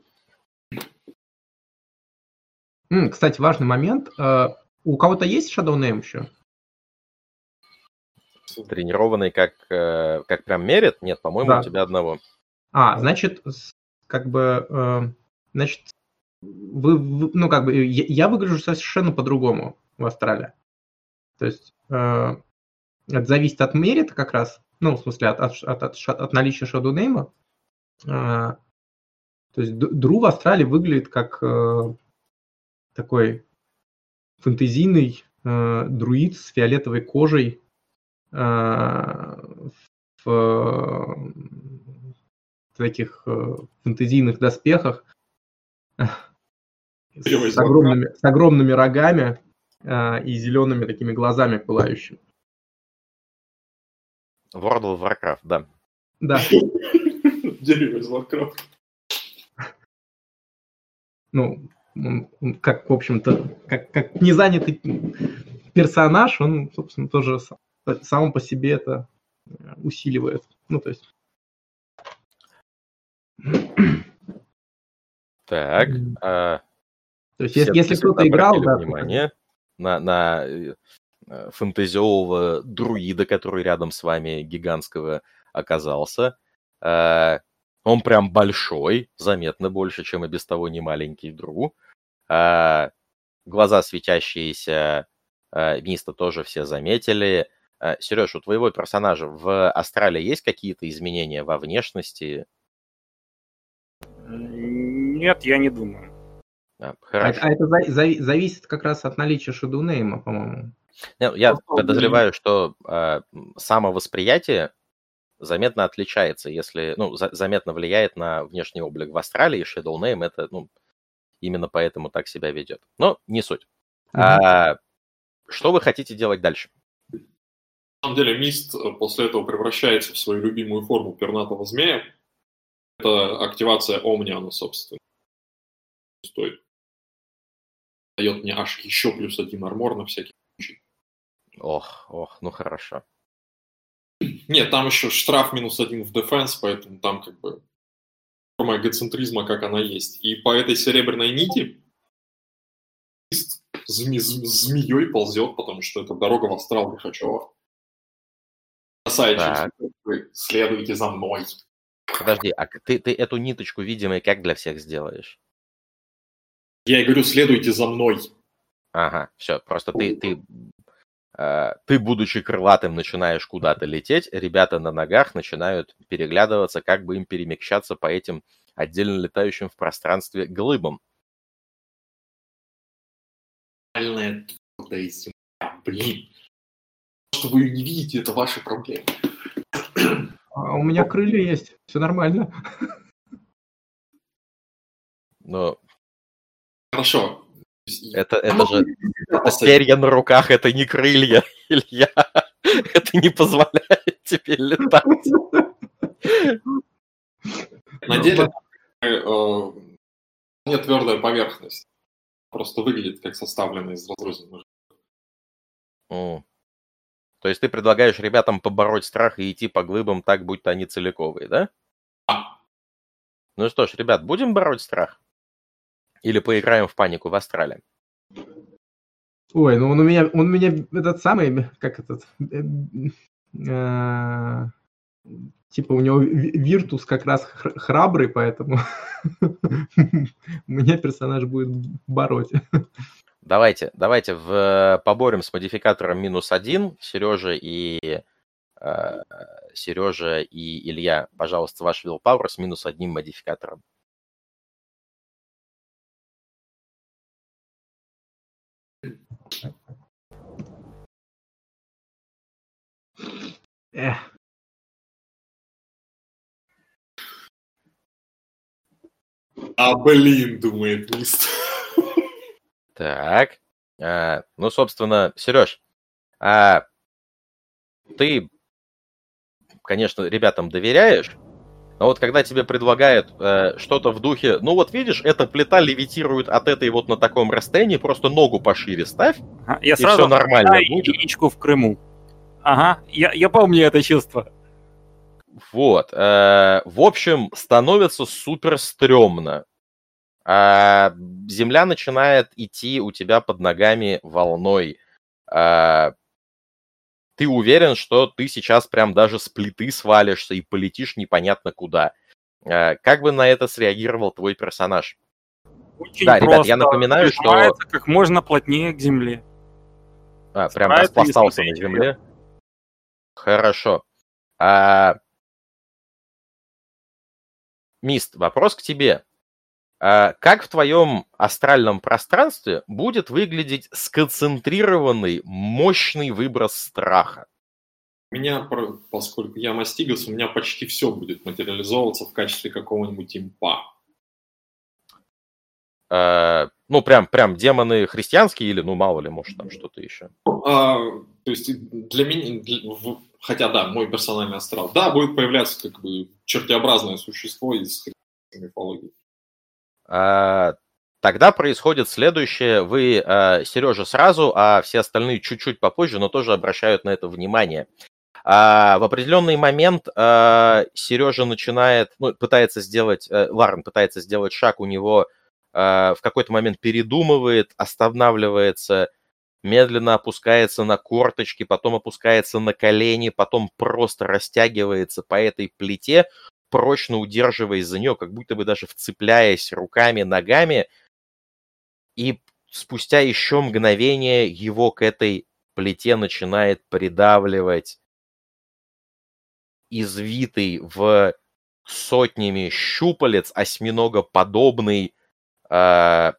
S3: Кстати, важный момент. Э, у кого-то есть Shadow Name еще?
S1: Тренированный как, э, как прям мерит? Нет, по-моему, да. у тебя одного.
S3: А, значит, как бы, э, значит, вы, ну, как бы, я, я выгляжу совершенно по-другому в Австралии. То есть, э, это зависит от мерита как раз, ну, в смысле, от, от, от, от, от наличия. Э, то есть, Дру в Австралии выглядит как э, такой фэнтезийный э, друид с фиолетовой кожей, Э, в таких э, фэнтезийных доспехах с огромными, с огромными рогами э, и зелеными такими глазами пылающими.
S1: World of Warcraft, да.
S3: Да.
S2: Дерево из Warcraft.
S3: Ну, как, в общем-то, как, как незанятый персонаж, он, собственно, тоже само по себе это э, усиливает. Ну, то есть...
S1: Так. А...
S3: То есть, если, если кто-то играл,
S1: да. Внимание на, на э, фэнтезиового друида, который рядом с вами гигантского оказался. А, он прям большой, заметно больше, чем и без того не маленький друг. А, глаза светящиеся Миста тоже все заметили. Э, Сереж, у твоего персонажа в Астрале есть какие-то изменения во внешности?
S4: Нет, я не думаю.
S3: А, хорошо. А, а это за, за, зависит как раз от наличия шедунейма, по-моему.
S1: Я ну, подозреваю, что э, самовосприятие заметно отличается, если, ну, за, заметно влияет на внешний облик в Астрале, и Shadow Name это, ну, именно поэтому так себя ведет. Но не суть. Mm-hmm. А, что вы хотите делать дальше?
S2: Самом деле Мист э, после этого превращается в свою любимую форму пернатого змея. Это активация Омниана, собственно. Стоит. Дает мне аж еще плюс один армор на всякий случай.
S1: Ох, ох, ну хорошо.
S2: Нет, там еще штраф минус один в дефенс, поэтому там как бы форма эгоцентризма, как она есть. И по этой серебряной нити зме- змеей ползет, потому что это дорога в астрал Лихачева бросает следуйте за мной.
S1: Подожди, а ты, ты эту ниточку видимой как для всех сделаешь?
S2: Я и говорю, следуйте за мной.
S1: Ага, все, просто ты, ты, э, ты, будучи крылатым, начинаешь куда-то лететь, ребята на ногах начинают переглядываться, как бы им перемещаться по этим отдельно летающим в пространстве глыбам.
S2: Блин что вы ее не видите, это ваши проблемы.
S3: А у меня крылья есть, все нормально.
S1: Но...
S2: Хорошо.
S1: Это, это же это перья на руках, это не крылья, Илья. Это не позволяет тебе летать.
S2: На деле э, нет твердая поверхность. Просто выглядит как составленная из разрозненных.
S1: То есть ты предлагаешь ребятам побороть страх и идти по глыбам так, будто они целиковые, да? Ну что ж, ребят, будем бороть страх? Или поиграем в панику в Астрале?
S3: Ой, ну он у меня, он у меня этот самый, как этот, э, э, типа у него Виртус как раз храбрый, поэтому мне персонаж будет бороть.
S1: Давайте, давайте в, поборем с модификатором минус один. Сережа и э, Сережа и Илья, пожалуйста, ваш willpower с минус одним модификатором.
S3: Эх.
S2: А блин, думает Мист.
S1: Так. А, ну, собственно, Сереж, а ты, конечно, ребятам доверяешь, но вот когда тебе предлагают э, что-то в духе, ну вот видишь, эта плита левитирует от этой вот на таком расстоянии, просто ногу пошире ставь,
S4: А, Я
S1: и
S4: сразу
S1: все нормально
S4: знаю
S1: будет.
S4: единичку в Крыму. Ага, я, я помню это чувство.
S1: Вот. э, в общем, становится супер стрёмно. А, земля начинает идти у тебя под ногами волной. А, ты уверен, что ты сейчас прям даже с плиты свалишься и полетишь непонятно куда. А, как бы на это среагировал твой персонаж?
S4: Очень
S1: Да, ребят, я напоминаю, что-
S4: как можно плотнее к земле.
S1: А, прям
S4: Старается
S1: распластался на земле. Хорошо. А... Мист, вопрос к тебе. А как в твоем астральном пространстве будет выглядеть сконцентрированный, мощный выброс страха?
S2: У меня, поскольку я мастигас, у меня почти все будет материализовываться в качестве какого-нибудь импа.
S1: А, ну, прям, прям демоны христианские или, ну, мало ли, может, там что-то еще.
S2: А, то есть для меня, для- в- хотя да, мой персональный астрал, да, будет появляться как бы чертеобразное существо из христианской мифологии.
S1: А, Тогда происходит следующее. Вы, Сережа, сразу, а все остальные чуть-чуть попозже, но тоже обращают на это внимание. А, в определенный момент Сережа начинает, ну, пытается сделать, э, Ларен пытается сделать шаг, у него а, в какой-то момент передумывает, останавливается, медленно опускается на корточки, потом опускается на колени, потом просто растягивается по этой плите, прочно удерживаясь за нее, как будто бы даже вцепляясь руками, ногами, и спустя еще мгновение его к этой плите начинает придавливать извитый в сотнями щупалец осьминогоподобный э,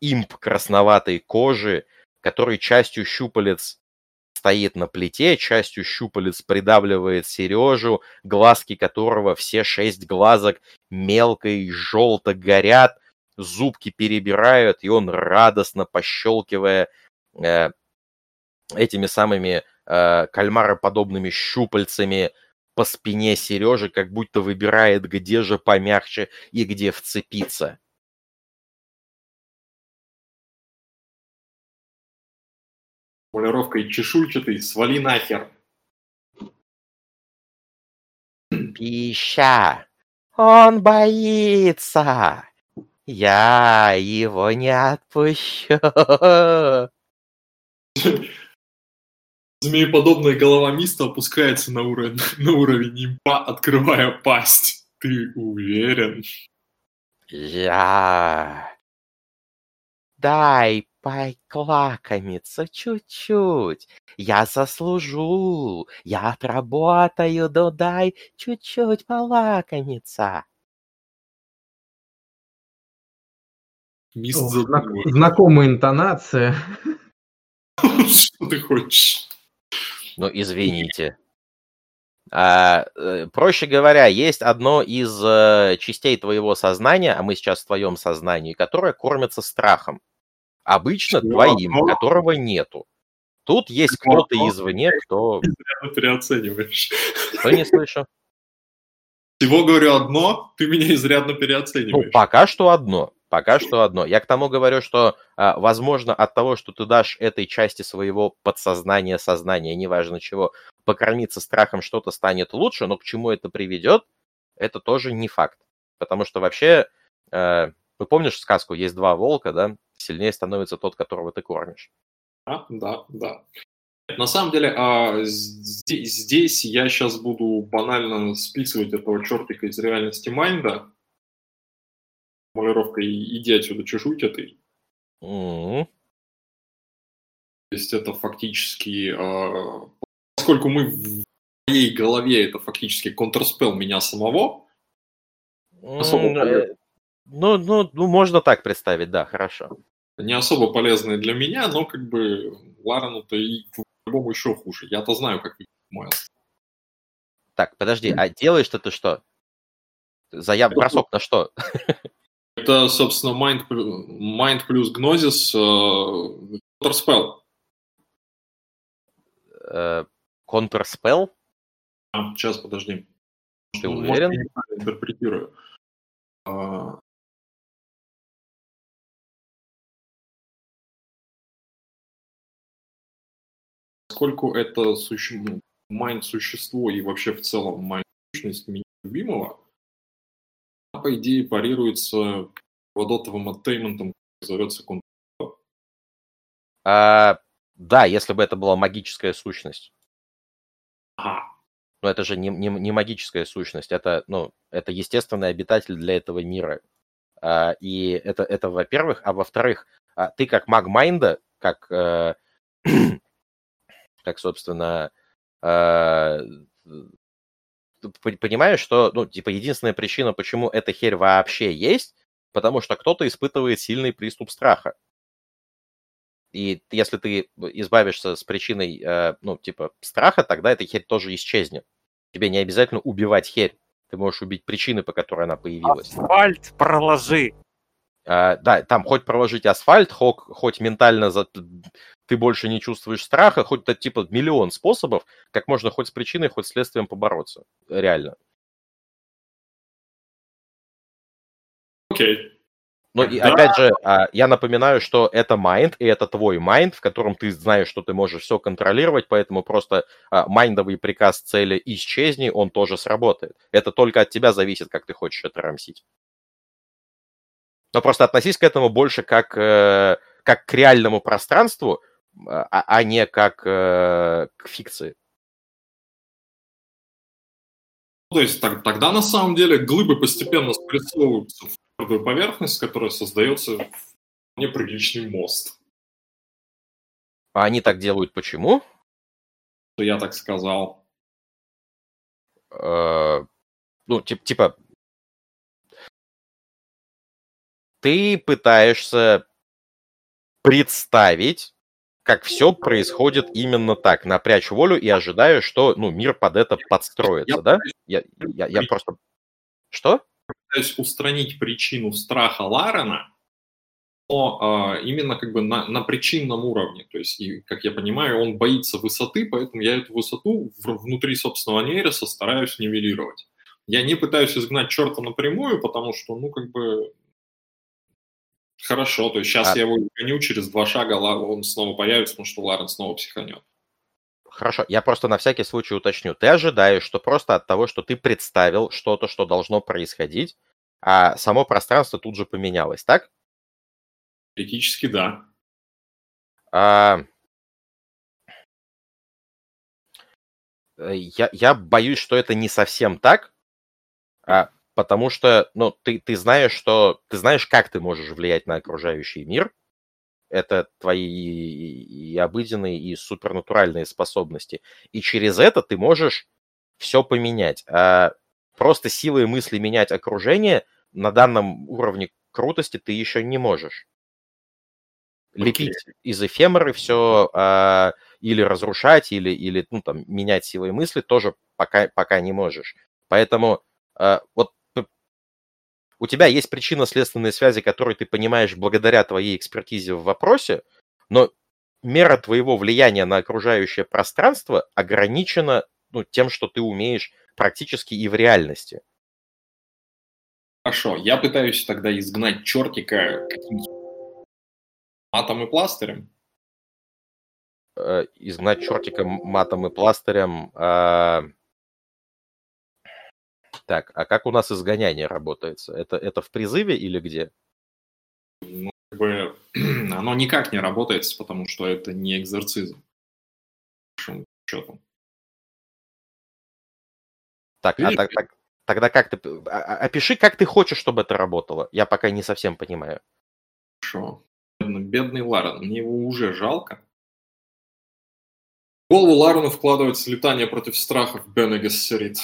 S1: имп красноватой кожи, который частью щупалец стоит на плите, частью щупалец придавливает Сережу, глазки которого все шесть глазок мелко и желто горят, зубки перебирают, и он радостно пощелкивая э, этими самыми э, кальмароподобными щупальцами по спине Сережи, как будто выбирает, где же помягче и где вцепиться.
S2: Полировкой чешуйчатый, свали нахер.
S1: Пища! Он боится! Я его не отпущу!
S2: Змееподобная голова Миста опускается на уровень, на уровень импа, открывая пасть. Ты уверен?
S1: Я... Дай поклакомиться чуть-чуть. Я заслужу. Я отработаю, да дай чуть-чуть полакомиться.
S2: Мист
S3: Ох, знак-. Знакомая интонация.
S2: Что ты хочешь?
S1: Ну, извините. А, э, проще говоря, есть одно из э, частей твоего сознания, а мы сейчас в твоем сознании, которое кормится страхом. Обычно
S2: Чего?
S1: твоим, которого нету. Тут есть кто-то извне, кто...
S2: Ты переоцениваешь.
S1: Что не слышу?
S2: Всего говорю одно, ты меня изрядно
S1: Ну,
S2: переоцениваешь.
S1: пока что одно. Пока что одно. Я к тому говорю, что, а, возможно, от того, что ты дашь этой части своего подсознания, сознания, неважно чего, покормиться страхом что-то станет лучше, но к чему это приведет, это тоже не факт. Потому что вообще, э, вы помнишь сказку «Есть два волка», да? Сильнее становится тот, которого ты кормишь.
S2: А, да, да. На самом деле, а, здесь, здесь я сейчас буду банально списывать этого чертика из реальности Майнда. Формулировка «иди отсюда, чешуйте ты».
S1: Mm-hmm.
S2: То есть это фактически, а, поскольку мы в моей голове это фактически контрспел меня самого,
S1: особо mm-hmm. Ну, ну, ну, можно так представить, да, хорошо.
S2: Не особо полезные для меня, но как бы Ларену-то и по-любому еще хуже. Я-то знаю, как мой
S1: Так, подожди, а делаешь ты что? Заяв бросок на что?
S2: Это, собственно, Mind, Mind плюс Gnosis uh, Counterspell.
S1: Uh, Counterspell?
S2: А, сейчас, подожди.
S1: Ты уверен?
S2: Может, я интерпретирую. Uh, поскольку это суще... Ну, майн-существо и вообще в целом майн-сущность меня любимого, она, по идее, парируется водотовым оттейментом, зовется контур.
S1: А, да, если бы это была магическая сущность.
S2: Ага.
S1: Но это же не, не, не магическая сущность, это, ну, это естественный обитатель для этого мира. А, и это, это во-первых. А во-вторых, а, ты как маг Майнда, как э, как, собственно, э, понимаешь, что, ну, типа, единственная причина, почему эта херь вообще есть, потому что кто-то испытывает сильный приступ страха. И если ты избавишься с причиной, э, ну, типа, страха, тогда эта херь тоже исчезнет. Тебе не обязательно убивать херь. Ты можешь убить причины, по которой она появилась.
S4: Асфальт проложи.
S1: А, да, там хоть проложить асфальт, хоть, хоть ментально за, ты больше не чувствуешь страха, хоть это типа миллион способов, как можно хоть с причиной, хоть с следствием побороться. Реально.
S2: Окей. Okay.
S1: Но и, да. опять же, а, я напоминаю, что это Mind, и это твой Mind, в котором ты знаешь, что ты можешь все контролировать, поэтому просто а, майндовый приказ цели исчезни, он тоже сработает. Это только от тебя зависит, как ты хочешь это рамсить. Но просто относись к этому больше как, э, как к реальному пространству, а, а не как э, к фикции.
S2: То есть так, тогда на самом деле глыбы постепенно спрессовываются в твердую поверхность, которая создается неприличный мост.
S1: А они так делают почему?
S2: Что я так сказал.
S1: Э, ну, типа ты пытаешься представить, как все происходит именно так, напрячь волю и ожидаю, что ну, мир под это подстроится, я да? Я, я, я просто... Что?
S2: Пытаюсь устранить причину страха Ларена, но э, именно как бы на, на причинном уровне. То есть, и, как я понимаю, он боится высоты, поэтому я эту высоту в, внутри собственного нейроса стараюсь нивелировать. Я не пытаюсь изгнать черта напрямую, потому что, ну, как бы, Хорошо, то есть сейчас а... я его гоню, через два шага он снова появится, потому что Ларен снова психанет.
S1: Хорошо, я просто на всякий случай уточню. Ты ожидаешь, что просто от того, что ты представил что-то, что должно происходить, а само пространство тут же поменялось, так?
S2: Теоретически, да.
S1: А... Я, я боюсь, что это не совсем так, а, потому что, ну, ты, ты знаешь, что ты знаешь, как ты можешь влиять на окружающий мир. Это твои и обыденные, и супернатуральные способности. И через это ты можешь все поменять. А просто силой мысли менять окружение на данном уровне крутости ты еще не можешь. Okay. Лепить из эфемеры все а, или разрушать, или, или ну, там, менять силой мысли тоже пока, пока не можешь. Поэтому а, вот у тебя есть причинно-следственные связи, которые ты понимаешь благодаря твоей экспертизе в вопросе, но мера твоего влияния на окружающее пространство ограничена ну, тем, что ты умеешь практически и в реальности.
S2: Хорошо, я пытаюсь тогда изгнать чертика каким-то матом и пластырем.
S1: Э, изгнать чертика матом и пластырем. Э, так, а как у нас изгоняние работает? Это, это в призыве или где?
S2: Ну, как бы, оно никак не работает, потому что это не экзорцизм. счетом.
S1: Так, а так, так, тогда как ты... а- а- Опиши, как ты хочешь, чтобы это работало. Я пока не совсем понимаю.
S2: Хорошо. Бедный, Ларен, мне его уже жалко. В голову Ларену вкладывается летание против страхов Бене Гессерит.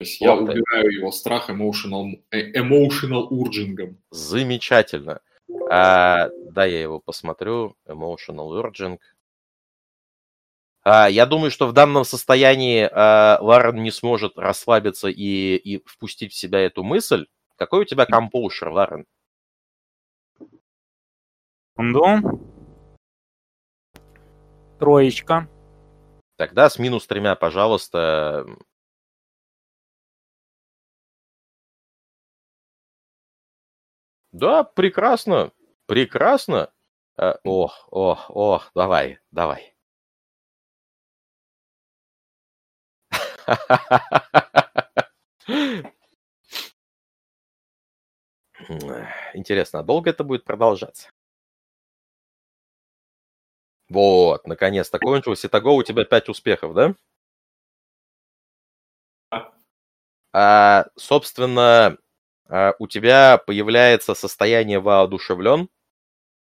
S2: То есть я убираю его страх emotional, emotional урджингом.
S1: Замечательно. А, да, я его посмотрю. Emotional Urging. А, я думаю, что в данном состоянии а, Ларен не сможет расслабиться и, и впустить в себя эту мысль. Какой у тебя компоушер, Ларен?
S4: Секунду. Троечка.
S1: Тогда с минус тремя, пожалуйста. Да, прекрасно. Прекрасно. Э, Ох, ох, ох, давай, давай. Интересно, а долго это будет продолжаться? Вот, наконец-то кончилось. Итого у тебя 5 успехов, да? А, собственно, у тебя появляется состояние воодушевлен.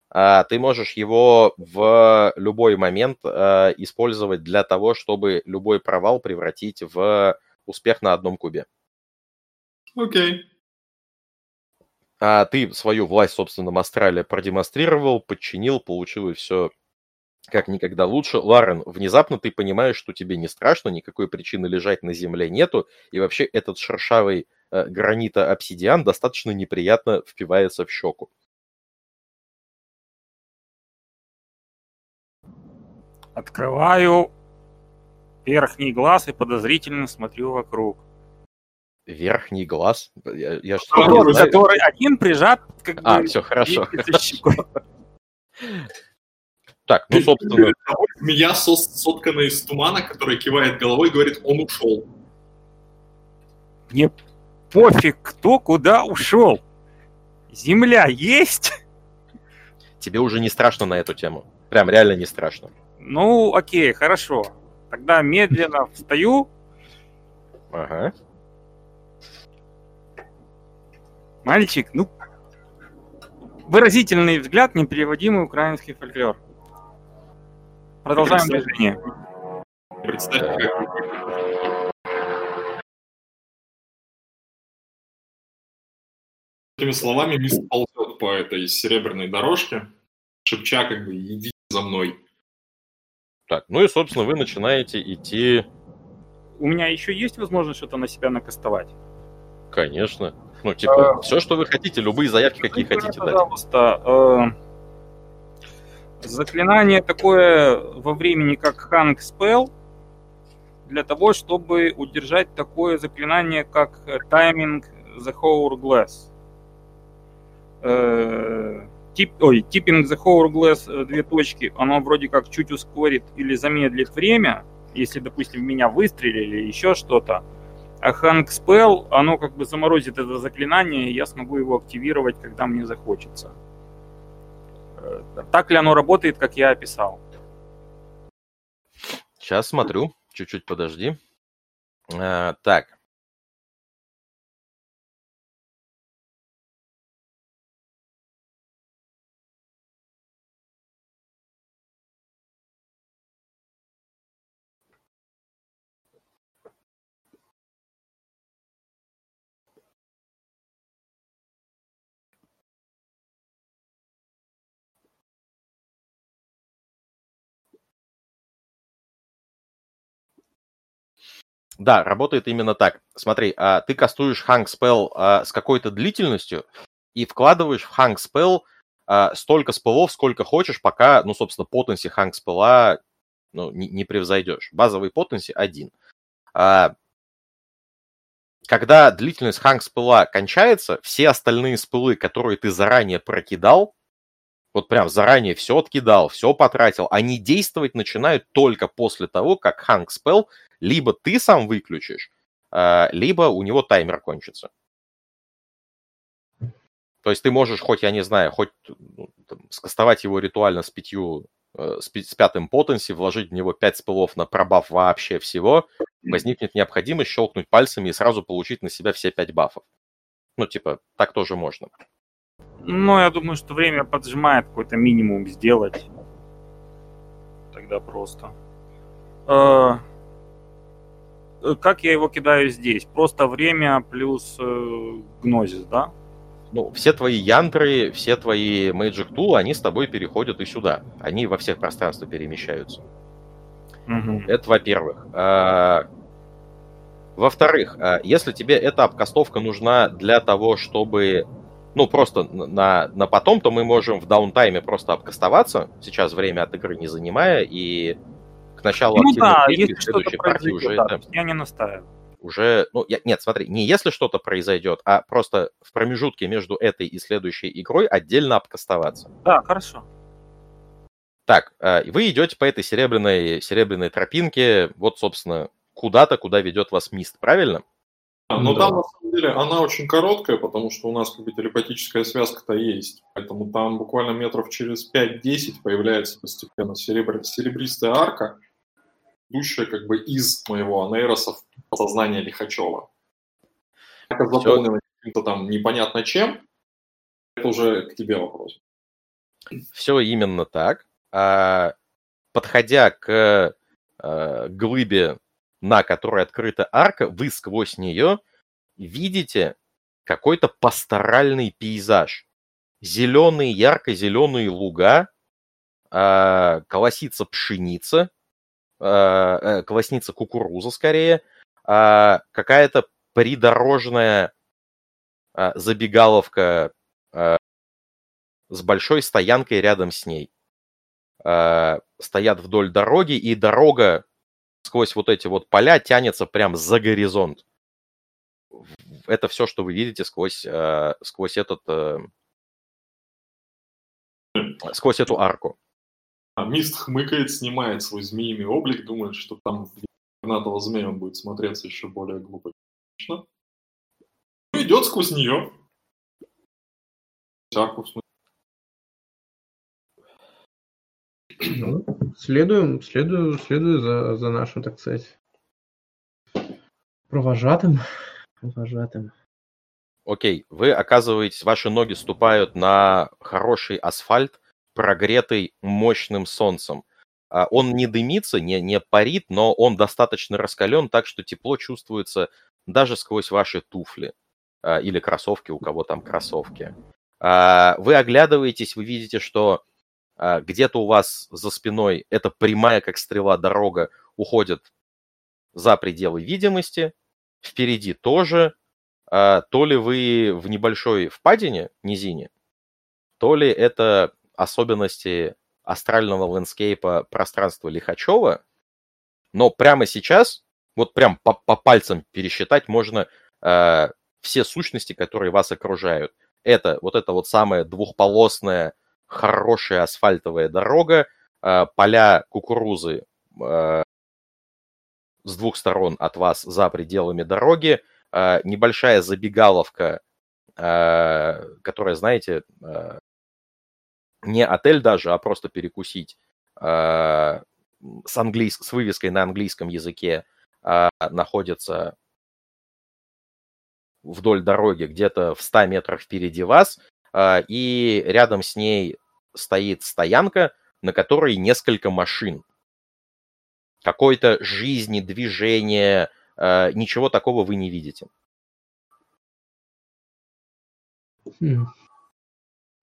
S1: А, ты можешь его в любой момент а, использовать для того, чтобы любой провал превратить в успех на одном кубе.
S2: Окей.
S1: А ты свою власть в собственном астрале продемонстрировал, подчинил, получил и все как никогда лучше. Ларен, внезапно ты понимаешь, что тебе не страшно, никакой причины лежать на земле нету, и вообще этот шершавый гранита обсидиан достаточно неприятно впивается в щеку.
S4: Открываю верхний глаз и подозрительно смотрю вокруг.
S1: Верхний глаз. Я, я что,
S4: Который,
S1: знаю?
S4: который один прижат как
S1: А,
S4: бы
S1: все хорошо. Так, ну, собственно,
S2: Змея, сос- сотканная из тумана, которая кивает головой и говорит, он ушел.
S4: Мне пофиг, кто куда ушел. Земля есть?
S1: тебе уже не страшно на эту тему. Прям реально не страшно.
S4: Ну, окей, хорошо. Тогда медленно встаю.
S1: Ага.
S4: Мальчик, ну, выразительный взгляд, непереводимый украинский фольклор. Продолжаем движение.
S2: Представь, как... Этими словами мисс ползет по этой серебряной дорожке, шепча как бы «идите за мной».
S1: Так, ну и, собственно, вы начинаете идти,
S4: У меня еще есть возможность что-то на себя накастовать?
S1: конечно. Ну, типа, все, что вы хотите, любые заявки, какие
S4: Скажите,
S1: хотите дать.
S4: Пожалуйста, э, заклинание такое во времени, как Hang Spell, для того, чтобы удержать такое заклинание, как э, Timing the Hourglass. Э, тип, ой, Tipping the Hourglass, э, две точки, оно вроде как чуть ускорит или замедлит время, если, допустим, в меня выстрелили или еще что-то. А Hang Spell, оно как бы заморозит это заклинание, и я смогу его активировать, когда мне захочется. Э, Так ли оно работает, как я описал?
S1: Сейчас смотрю, чуть-чуть подожди. А, так. Да, работает именно так. Смотри, а, ты кастуешь Hang Spell а, с какой-то длительностью и вкладываешь в Hang Spell а, столько спеллов, сколько хочешь, пока, ну, собственно, потенси Hang Spell ну, не, не превзойдешь. Базовый потенси один. Когда длительность Hang Spell кончается, все остальные спеллы, которые ты заранее прокидал, вот прям заранее все откидал, все потратил, они действовать начинают только после того, как Hang Spell либо ты сам выключишь, а, либо у него таймер кончится. То есть ты можешь хоть, я не знаю, хоть ну, там, скастовать его ритуально с пятью э, с, с пятым потенси, вложить в него 5 спылов на пробаф вообще всего, возникнет необходимость щелкнуть пальцами и сразу получить на себя все 5 бафов. Ну, типа, так тоже можно.
S4: Ну, я думаю, что время поджимает какой-то минимум сделать. Тогда просто. Э, как я его кидаю здесь? Просто время плюс э, гнозис, да?
S1: Ну, все твои янтры, все твои Magic Tool, они с тобой переходят и сюда. Они во всех пространствах перемещаются. Угу. Это во-первых. А, во-вторых, а, если тебе эта обкастовка нужна для того, чтобы ну, просто на, на потом, то мы можем в даунтайме просто обкастоваться, сейчас время от игры не занимая, и началу
S4: ну, да, если следующей партии уже да, это... Я не настаиваю.
S1: Уже, ну, я, нет, смотри, не если что-то произойдет, а просто в промежутке между этой и следующей игрой отдельно обкастоваться.
S4: Да, хорошо.
S1: Так, а, вы идете по этой серебряной, серебряной тропинке, вот, собственно, куда-то, куда ведет вас мист, правильно?
S2: Но ну, там, на самом деле, она очень короткая, потому что у нас как бы телепатическая связка-то есть. Поэтому там буквально метров через 5-10 появляется постепенно серебр... серебристая арка, идущая как бы из моего анейроса в сознание Лихачева. Как заполнено каким-то там непонятно чем, это уже к тебе вопрос.
S1: Все именно так. А, подходя к а, глыбе на которой открыта арка, вы сквозь нее видите какой-то пасторальный пейзаж. Зеленые, ярко-зеленые луга, э, колосится пшеница, э, колосница кукуруза скорее, э, какая-то придорожная э, забегаловка э, с большой стоянкой рядом с ней. Э, стоят вдоль дороги, и дорога сквозь вот эти вот поля тянется прям за горизонт. Это все, что вы видите сквозь, э, сквозь этот, э, сквозь эту арку.
S2: А Мист хмыкает, снимает свой змеиный облик, думает, что там гранатого змея он будет смотреться еще более глупо. Ну, идет сквозь нее. В смысле.
S3: Ну, следуем, следую, следую за, за нашим, так сказать, провожатым. провожатым.
S1: Окей, вы оказываетесь, ваши ноги ступают на хороший асфальт, прогретый мощным солнцем. А, он не дымится, не, не парит, но он достаточно раскален, так что тепло чувствуется даже сквозь ваши туфли а, или кроссовки, у кого там кроссовки. А, вы оглядываетесь, вы видите, что где-то у вас за спиной эта прямая, как стрела, дорога уходит за пределы видимости, впереди тоже, то ли вы в небольшой впадине, низине, то ли это особенности астрального ландскейпа пространства Лихачева, но прямо сейчас, вот прям по, по пальцам пересчитать можно э, все сущности, которые вас окружают. Это вот это вот самое двухполосное хорошая асфальтовая дорога, а, поля кукурузы а, с двух сторон от вас за пределами дороги, а, небольшая забегаловка, которая, знаете, не отель даже, а просто перекусить с, английск... с вывеской на английском языке находится вдоль дороги где-то в 100 метрах впереди вас, а, и рядом с ней стоит стоянка, на которой несколько машин. Какой-то жизни, движения, а, ничего такого вы не видите.
S3: Хм.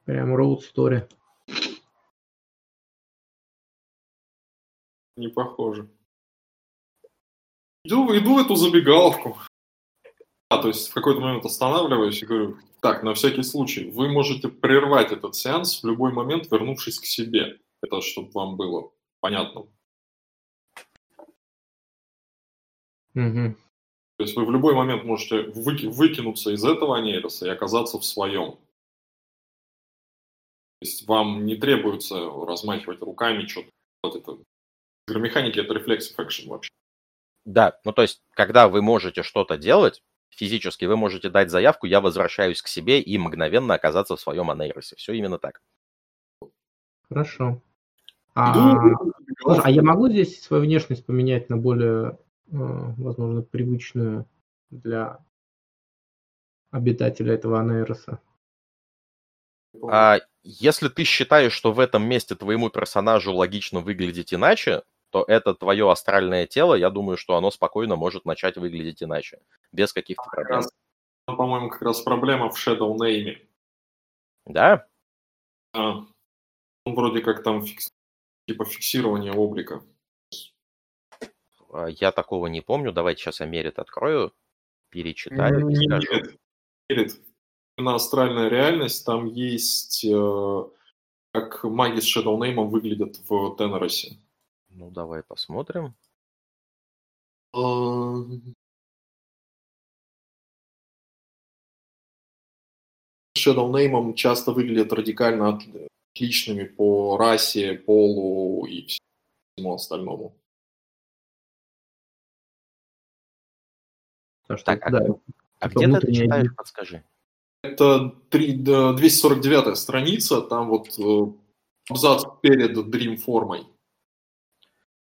S3: Прям road
S2: Не похоже. Иду, иду в эту забегаловку. А, то есть в какой-то момент останавливаюсь и говорю, так, на всякий случай, вы можете прервать этот сеанс в любой момент, вернувшись к себе. Это чтобы вам было понятно.
S3: Угу.
S2: То есть вы в любой момент можете выки- выкинуться из этого анейроса и оказаться в своем. То есть вам не требуется размахивать руками, что-то. Это. Игромеханики — это рефлекс экшен вообще.
S1: Да, ну то есть, когда вы можете что-то делать, физически вы можете дать заявку, я возвращаюсь к себе и мгновенно оказаться в своем анейросе. Все именно так.
S3: Хорошо. А,
S2: Иду,
S3: слушай, а я могу здесь свою внешность поменять на более, э, возможно, привычную для обитателя этого анейроса?
S1: А если ты считаешь, что в этом месте твоему персонажу логично выглядеть иначе, то это твое астральное тело, я думаю, что оно спокойно может начать выглядеть иначе, без каких-то
S2: Как
S1: проблем.
S2: ну, по-моему, как раз проблема в Shadow Name.
S1: Да?
S2: А, он вроде как там фикс- типа фиксирование облика.
S1: А, Я такого не помню. Давайте сейчас я Мерит открою, перечитаю скажу.
S2: Нет, Перед на астральная реальность, там есть э, как маги с Shadow Name выглядят в Теноросе.
S1: Ну, давай посмотрим.
S2: Shadow Name часто выглядят радикально от- отличными по расе, полу и всему остальному.
S3: Что,
S1: Так, а
S3: да,
S1: А где ты это читаешь,
S3: один.
S1: подскажи?
S2: Это три- да, 249 страница, там вот э, абзац перед Dream формой.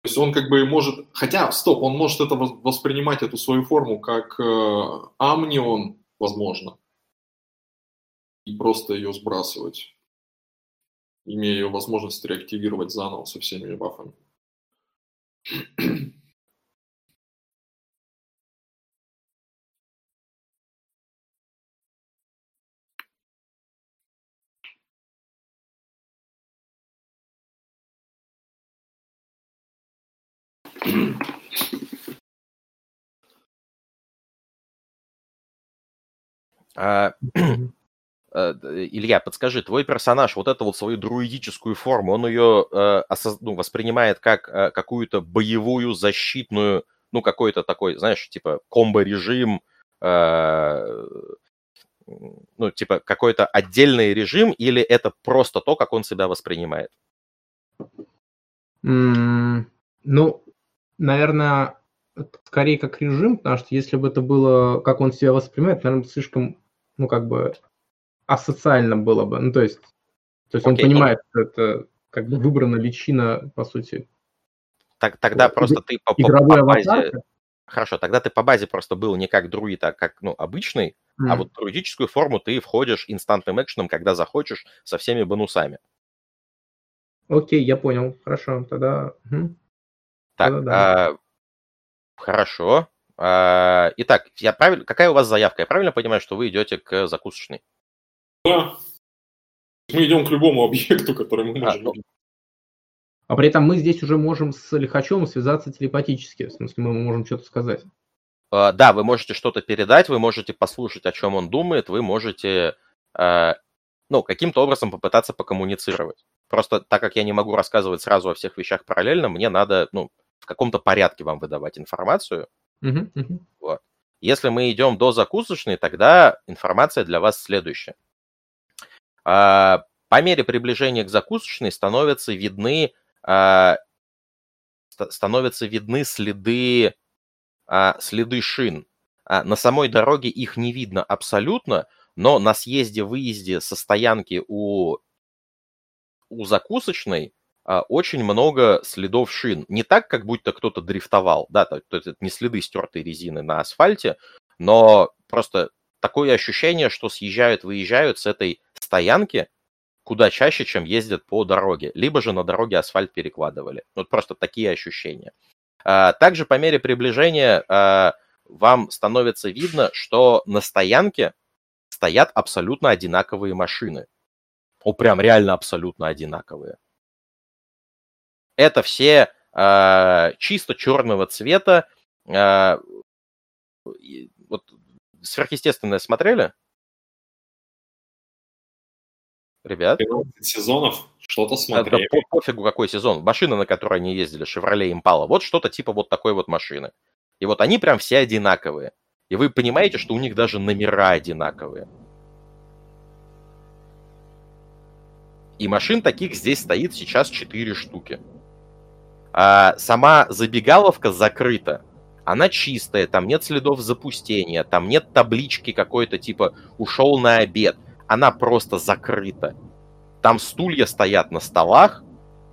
S2: Есть он как бы может... Хотя, стоп, он может это вос- воспринимать, эту свою форму, как э, амнион, возможно. И просто ее сбрасывать. Имея ее возможность реактивировать заново со всеми бафами.
S1: А, э, Илья, подскажи, твой персонаж вот эту вот свою друидическую форму, он ее э, осоз- ну, воспринимает как э, какую-то боевую, защитную, ну, какой-то такой, знаешь, типа комбо-режим, э, ну, типа какой-то отдельный режим, или это просто то, как он себя воспринимает?
S3: М, Ну, наверное, скорее как режим, потому что если бы это было, как он себя воспринимает, наверное, слишком, ну, как бы асоциально было бы. Ну, то есть, то есть он
S1: Окей, ну-
S3: понимает, что это как бы выбрана личина, по сути,
S1: Так, тогда
S3: Игр-
S1: просто ты по, по- по базе...
S3: аватарка.
S1: Хорошо, тогда ты по базе просто был не как друид, а как, ну, обычный, а
S3: М.
S1: вот в друидическую форму ты входишь инстантным экшеном, когда захочешь, со всеми бонусами.
S3: Окей, я понял. Хорошо, тогда...
S1: Так,
S3: Да-да-да.
S1: а, хорошо. А, итак, я правильно, какая у вас заявка? Я правильно понимаю, что вы идете к закусочной?
S2: Да. Мы идем к любому объекту, который мы
S1: А,
S2: можем
S1: ну,
S2: видеть.
S3: А при этом мы здесь уже можем с лихачом связаться телепатически. В смысле, мы можем что-то сказать.
S1: А, да, вы можете что-то передать, вы можете послушать, о чем он думает, вы можете, а, ну, каким-то образом попытаться покоммуницировать. Просто так как я не могу рассказывать сразу о всех вещах параллельно, мне надо, ну, в каком-то порядке вам выдавать информацию.
S3: Мгм, мгм.
S1: Если мы идем до закусочной, тогда информация для вас следующая. А, По мере приближения к закусочной становятся видны, а, ст- становятся видны следы, а, следы шин. На самой дороге их не видно абсолютно, но на съезде-выезде со стоянки у, у закусочной очень много следов шин. Не так, как будто кто-то дрифтовал, да, то, то это не следы стертой резины на асфальте, но просто такое ощущение, что съезжают, выезжают с этой стоянки куда чаще, чем ездят по дороге, либо же на дороге асфальт перекладывали. Вот просто такие ощущения. А, Также по мере приближения а, вам становится видно, что на стоянке стоят абсолютно одинаковые машины. О, прям реально абсолютно одинаковые. Это все а, чисто черного цвета. и вот сверхъестественное смотрели? Ребят?
S2: 13 сезонов, что-то
S1: Да,
S2: смотрели.
S1: по- пофигу какой сезон. Машина, на которой они ездили, Chevrolet Impala, вот что-то типа вот такой вот машины. И вот они прям все одинаковые. И вы понимаете, что у них даже номера одинаковые. И машин таких здесь стоит сейчас 4 штуки. А сама забегаловка закрыта. Она чистая, там нет следов запустения, там нет таблички какой-то типа «ушел на обед». Она просто закрыта. Там стулья стоят на столах,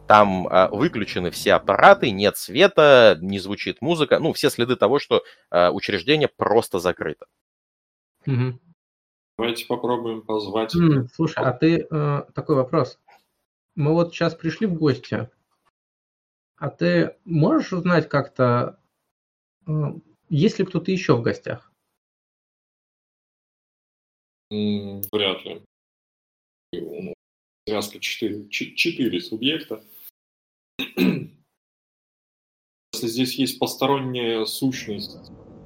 S1: там э, выключены все аппараты, нет света, не звучит музыка. Ну, все следы того, что э, учреждение просто закрыто.
S3: Мгм.
S2: Давайте попробуем позвать.
S3: М, Слушай, а ты э, такой вопрос. Мы вот сейчас пришли в гости, а ты можешь узнать как-то, э, есть ли кто-то еще в гостях?
S2: Вряд ли. Ну, Связка 4, 4 субъекта. Если здесь есть посторонняя сущность,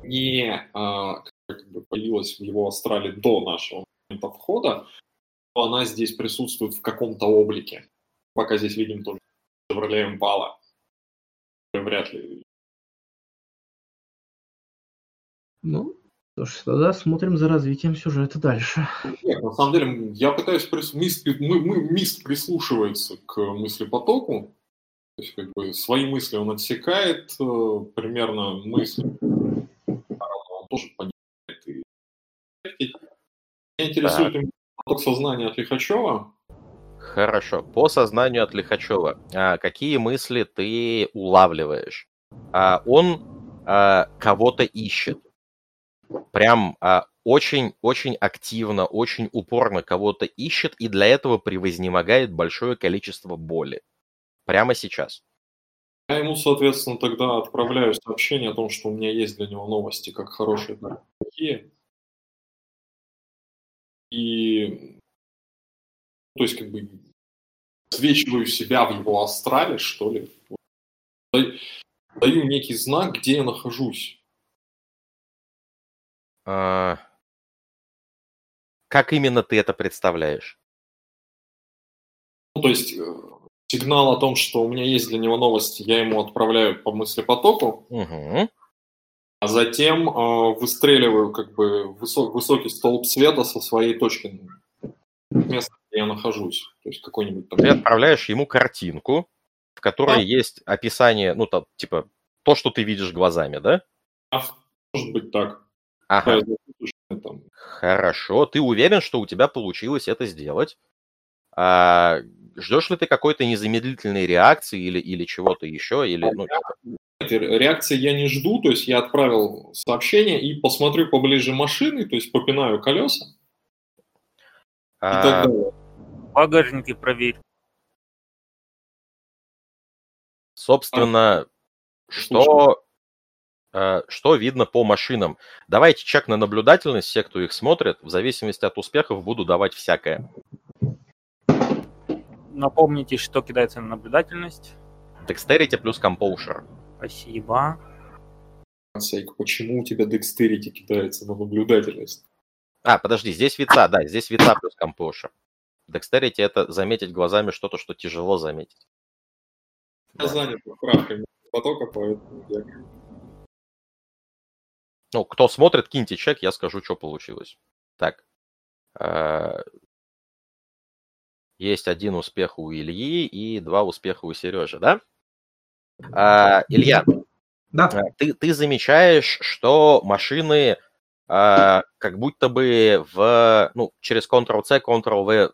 S2: не а, как бы появилась в его астрале до нашего момента входа, то она здесь присутствует в каком-то облике. Пока здесь видим только Chevrolet Impala. Вряд ли.
S3: Ну, что ж, тогда смотрим за развитием сюжета дальше.
S2: Нет, на самом деле, я пытаюсь... Прис... Мист, мы, мы, Мист прислушивается к мыслепотоку, то есть, как бы, свои мысли он отсекает, э, примерно мысли он тоже понимает. И... Меня интересует именно поток сознания от Лихачева.
S1: Хорошо. По сознанию от Лихачева, а, какие мысли ты улавливаешь? А, он а, кого-то ищет. Прям очень-очень активно, очень упорно кого-то ищет, и для этого превознемогает большое количество боли. Прямо сейчас.
S2: Я ему, соответственно, тогда отправляю сообщение о том, что у меня есть для него новости, как хорошие, так и плохие. И, то есть, как бы, свечиваю себя в его астрале, что ли. Даю некий знак, где я нахожусь.
S1: А... Как именно ты это представляешь?
S2: Ну, то есть, сигнал о том, что у меня есть для него новости, я ему отправляю по мыслепотоку,
S1: угу.
S2: а затем э, выстреливаю как бы высок, высокий столб света со своей точки места, я нахожусь. То есть какой-нибудь
S1: там... Ты отправляешь ему картинку, в которой да. есть описание, ну, то, типа, то, что ты видишь глазами, да?
S2: А, может быть так.
S1: Ага. Хорошо. Ты уверен, что у тебя получилось это сделать? А, ждешь ли ты какой-то незамедлительной реакции или, или чего-то еще? Или, ну,
S2: Реакции я не жду, то есть я отправил сообщение и посмотрю поближе машины, то есть попинаю колеса.
S4: А... Багажники проверь.
S1: Собственно, а, что Э, что видно по машинам. Давайте чек на наблюдательность, все, кто их смотрит, в зависимости от успехов буду давать всякое.
S4: Напомните, что кидается на наблюдательность.
S1: Dexterity плюс Composure.
S4: Спасибо.
S2: Сейк, почему у тебя Dexterity кидается на наблюдательность?
S1: А, подожди, здесь вица, да, здесь вица плюс Composure. Dexterity это заметить глазами что-то, что тяжело заметить.
S2: Я да. занят правками потока, поэтому я
S1: ну, кто смотрит, киньте чек, я скажу, что получилось. Так. Э, есть один успех у Ильи и два успеха у Сережи, да? А, Илья,
S3: да.
S1: Э, ты, ты замечаешь, что машины а, как будто бы в, ну, через Ctrl-C, Ctrl-V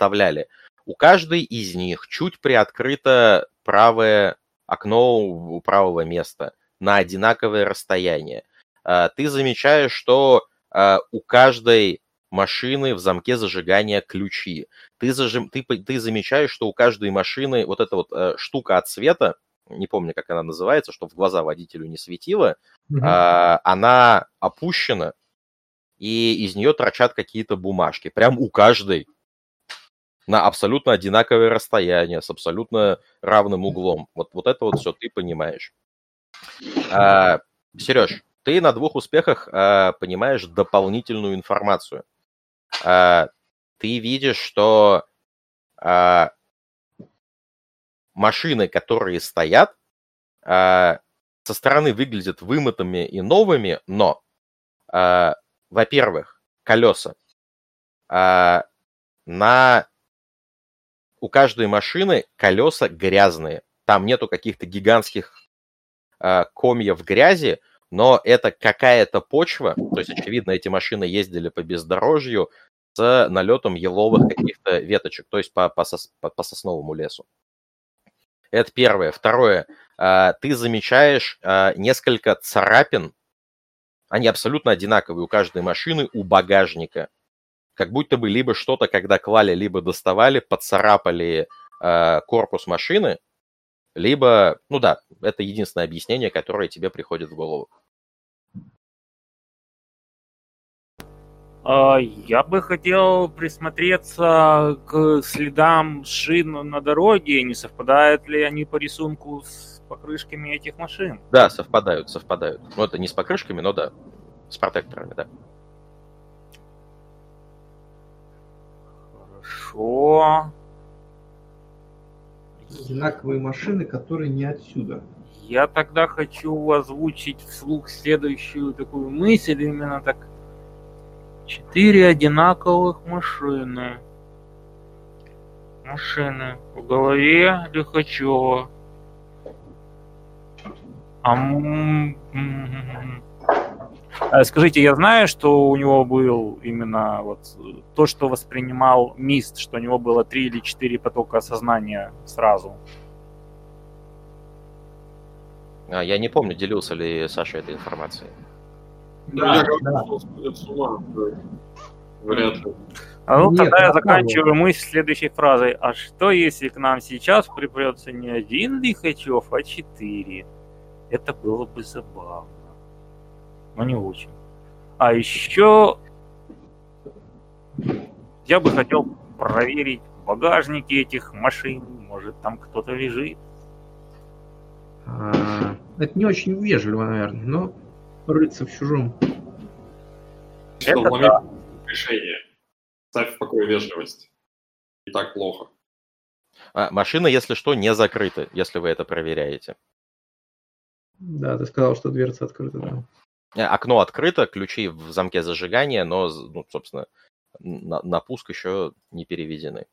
S1: вставляли. У каждой из них чуть приоткрыто правое окно у правого места на одинаковое расстояние. А, ты замечаешь, что а, у каждой машины в замке зажигания ключи. Ты, зажим, ты, ты замечаешь, что у каждой машины вот эта вот э, штука от света, не помню, как она называется, что в глаза водителю не светила, mm-hmm. она опущена, и из нее торчат какие-то бумажки. Прям у каждой на абсолютно одинаковое расстояние, с абсолютно равным углом. Вот, вот это вот все ты понимаешь. А, Сереж, ты на двух успехах э, понимаешь дополнительную информацию. Э, ты видишь, что машины, которые стоят, со стороны выглядят вымытыми и новыми, но, во-первых, колеса на у каждой машины колеса грязные. Там нету каких-то гигантских э, комьев грязи, но это какая-то почва, то есть, очевидно, эти машины ездили по бездорожью с налетом еловых каких-то веточек, то есть по, по, сос, по, по сосновому лесу. Это первое. Второе. А, ты замечаешь а, несколько царапин. Они абсолютно одинаковые у каждой машины, у багажника. Как будто бы либо что-то, когда клали, либо доставали, поцарапали а, корпус машины, либо, ну да, это единственное объяснение, которое тебе приходит в голову.
S4: А, я бы хотел присмотреться к следам шин на дороге, не совпадают ли они по рисунку с покрышками этих машин.
S1: Да, совпадают, совпадают. Ну, это не с покрышками, но да, с протекторами, да.
S4: Хорошо.
S3: Одинаковые машины, которые не отсюда.
S4: Я тогда хочу озвучить вслух следующую такую мысль, именно так Четыре одинаковых машины. Машины. В голове Лихачева. А, скажите, я знаю, что у него был именно вот то, что воспринимал Мист, что у него было три или четыре потока сознания сразу.
S1: А, я не помню, делился ли Саша этой информацией.
S2: Да, я да. сходит с ума. Вряд ли.
S4: А ну, Нет, тогда я заканчиваю мысль следующей фразой. А что, если к нам сейчас припрется не один Лихачев, а четыре? Это было бы забавно. Но не очень. А еще я бы хотел проверить багажники этих машин. Может, там кто-то лежит.
S3: А, это не очень вежливо, наверное, но рыться в чужом.
S2: Что в момент решения ставь в покое вежливость. И так плохо.
S1: А, машина, если что, не закрыта, если вы это проверяете.
S3: Да, ты сказал, что дверца открыта, да.
S1: Э, окно открыто, ключи в замке зажигания, но, ну, собственно, на, на пуск еще не переведены.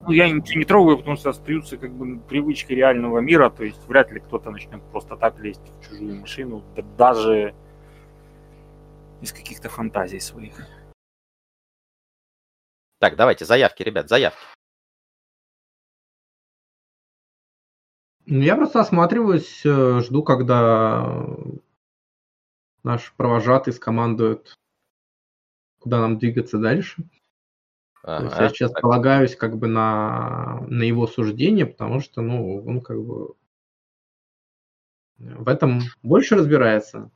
S4: Ну, я ничего не трогаю, потому что остаются как бы привычки реального мира, то есть вряд ли кто-то начнет просто так лезть в чужую машину, да, даже из каких-то фантазий своих.
S1: Так, давайте, заявки, ребят, заявки.
S3: Ну, я просто осматриваюсь, э, жду, когда наш провожатый скомандует, куда нам двигаться дальше. Ага, То есть я сейчас так. полагаюсь как бы на, на его суждение, потому что, ну, он как бы в этом больше разбирается.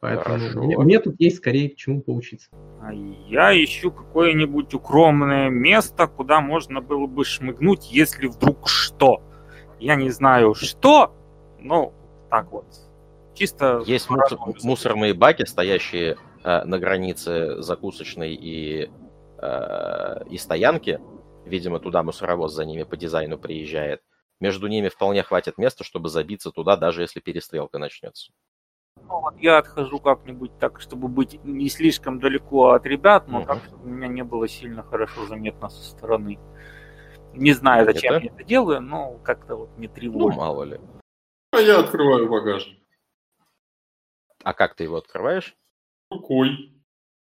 S3: Поэтому мне, мне тут есть скорее к чему поучиться.
S4: А я ищу какое-нибудь укромное место, куда можно было бы шмыгнуть, если вдруг что. Я не знаю что, но так вот. Чисто...
S1: Есть мусор, мусорные баки, стоящие э, на границе закусочной и Э, и стоянки. Видимо, туда мусоровоз за ними по дизайну приезжает. Между ними вполне хватит места, чтобы забиться туда, даже если перестрелка начнется.
S4: Ну, вот я отхожу как-нибудь так, чтобы быть не слишком далеко от ребят, но угу. так, чтобы меня не было сильно хорошо заметно со стороны. Не знаю, зачем это? я это делаю, но как-то вот не тревожно.
S1: Ну, мало ли.
S2: А я открываю багажник.
S1: А как ты его открываешь?
S2: Рукой.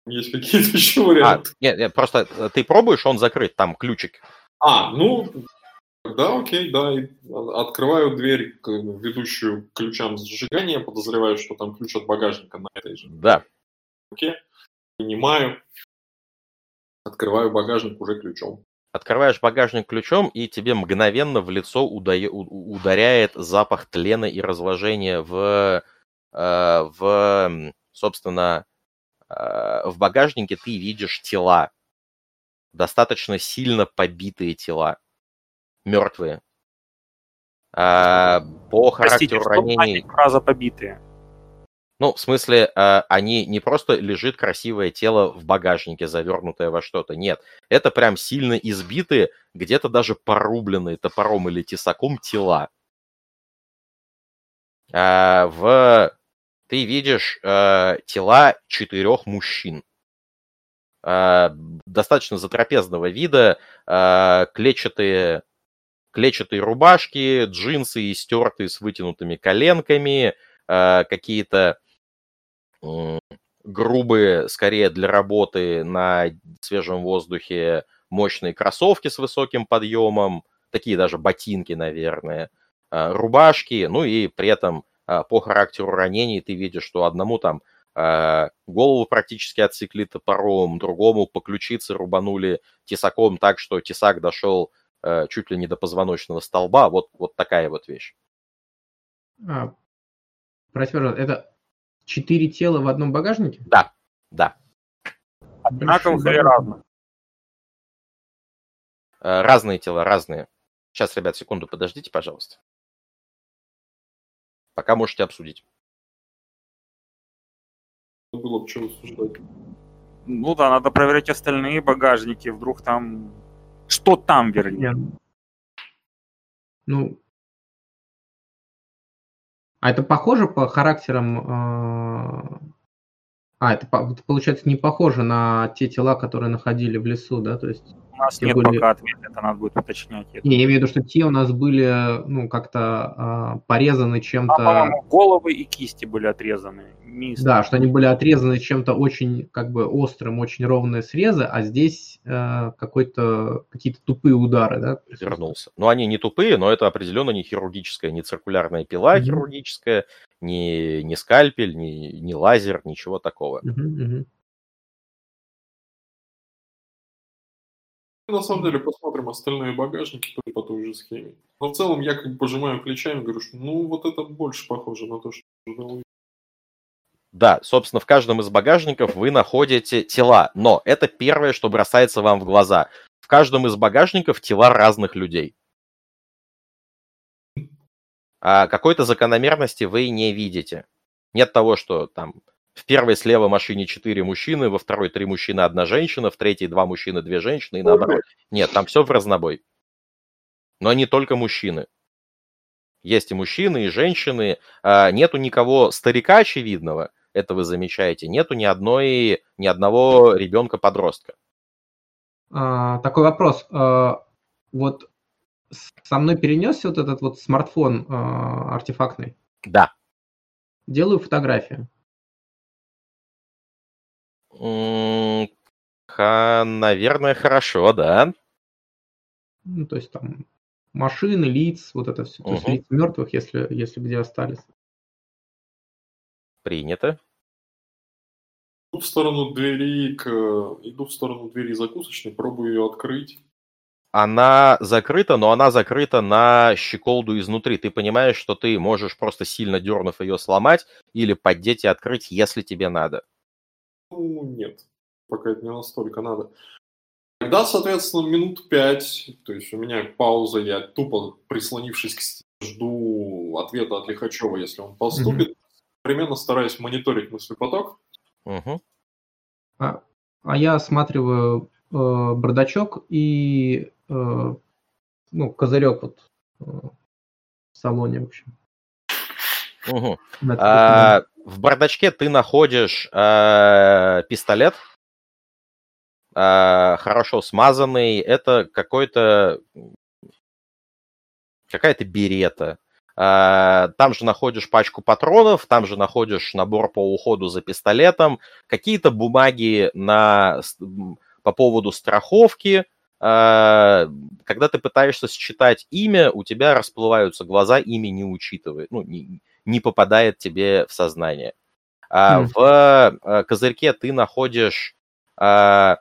S2: Есть какие-то еще варианты?
S1: А, нет, нет, просто э, ты пробуешь, он закрыт, там ключик.
S2: А, ну, да, окей, да. Открываю дверь, ведущую к ключам зажигания, подозреваю, что там ключ от багажника на этой же.
S1: Да.
S2: Окей. Принимаю. Открываю багажник уже ключом.
S1: Открываешь багажник ключом, и тебе мгновенно в лицо ударяет запах тлена и разложения в, в собственно, Э, в багажнике ты видишь тела, достаточно сильно побитые тела, мертвые. А, по характеру Простите, ранений...
S4: фраза побитые?
S1: Ну, в смысле, э, они не просто лежит красивое тело в багажнике, завернутое во что-то. Нет, это прям сильно избитые, где-то даже порубленные топором или тесаком тела. В ты видишь э, тела четырех мужчин. Э, достаточно затрапезного вида, э, клетчатые, клетчатые рубашки, джинсы истертые с вытянутыми коленками, э, какие-то э, грубые, скорее для работы на свежем воздухе, мощные кроссовки с высоким подъемом, такие даже ботинки, наверное, а, рубашки, ну и при этом по характеру ранений ты видишь, что одному там а, голову практически отсекли топором, другому по ключице рубанули тесаком так, что тесак дошел чуть ли не до позвоночного столба. Вот, вот такая вот вещь.
S3: А, прости, пожалуйста, это четыре тела в одном багажнике?
S1: Да, да.
S4: Одинаковых или разных?
S1: Разные тела, разные. Сейчас, ребят, секунду, подождите, пожалуйста. Пока можете обсудить.
S2: Было бы что обсуждать.
S4: Ну да, надо проверять остальные багажники, вдруг там... Что там, вернее?
S3: Ну, а это похоже по характерам э, а, это получается не похоже на те тела, которые находили в лесу, да? То есть
S4: у нас нет были... пока ответа, это надо будет уточнять.
S3: Не, я имею в виду, что те у нас были, ну, как-то а, порезаны чем-то... А,
S4: головы и кисти были отрезаны.
S3: Мисс. Да, что они были отрезаны чем-то очень, как бы, острым, очень ровные срезы, а здесь э, какой-то, какие-то тупые удары, да?
S1: Вернулся. Ну, они не тупые, но это определенно не хирургическая, не циркулярная пила mm-hmm. хирургическая, не, не скальпель, не, не лазер, ничего такого.
S3: Mm-hmm.
S2: На самом деле посмотрим остальные багажники по той же схеме. Но в целом я как бы пожимаю плечами, говорю, что ну вот это больше похоже на то, что ожидал.
S1: Да, собственно, в каждом из багажников вы находите тела, но это первое, что бросается вам в глаза. В каждом из багажников тела разных людей. А какой-то закономерности вы не видите. Нет того, что там в первой слева машине четыре мужчины, во второй три мужчины, одна женщина, в третьей два мужчины, две женщины и наоборот. Нет, там все в разнобой. Но не только мужчины. Есть и мужчины, и женщины. А, нету никого старика очевидного, это вы замечаете. Нету ни одной, ни одного ребенка-подростка.
S3: А, такой вопрос. А, вот со мной перенесся вот этот вот смартфон а, артефактный?
S1: Да.
S3: Делаю фотографию.
S1: Наверное, хорошо, да.
S3: Ну, то есть там машины, лиц, вот это все. То есть лиц мертвых, если, если где остались.
S1: Принято.
S2: Иду в сторону двери, к... иду в сторону двери закусочной, пробую ее открыть.
S1: Она закрыта, но она закрыта на щеколду изнутри. Ты понимаешь, что ты можешь просто сильно дернув ее сломать или поддеть и открыть, если тебе надо.
S2: Ну, нет, пока это не настолько надо. Тогда, соответственно, минут пять, то есть у меня пауза, я тупо прислонившись к стене, жду ответа от Лихачева, если он поступит. Mm-hmm. Примерно стараюсь мониторить мыслепоток.
S1: Угу.
S3: А, а я осматриваю бардачок и э, ну, козырек вот э, в салоне, в общем.
S1: Угу. А, в бардачке ты находишь э, пистолет, э, хорошо смазанный. Это какой-то какая-то берета. Э, там же находишь пачку патронов, там же находишь набор по уходу за пистолетом, какие-то бумаги на, по поводу страховки. Э, когда ты пытаешься считать имя, у тебя расплываются глаза, имя не учитывает. Ну, не, не попадает тебе в сознание. Mm. в э, козырьке ты находишь, э,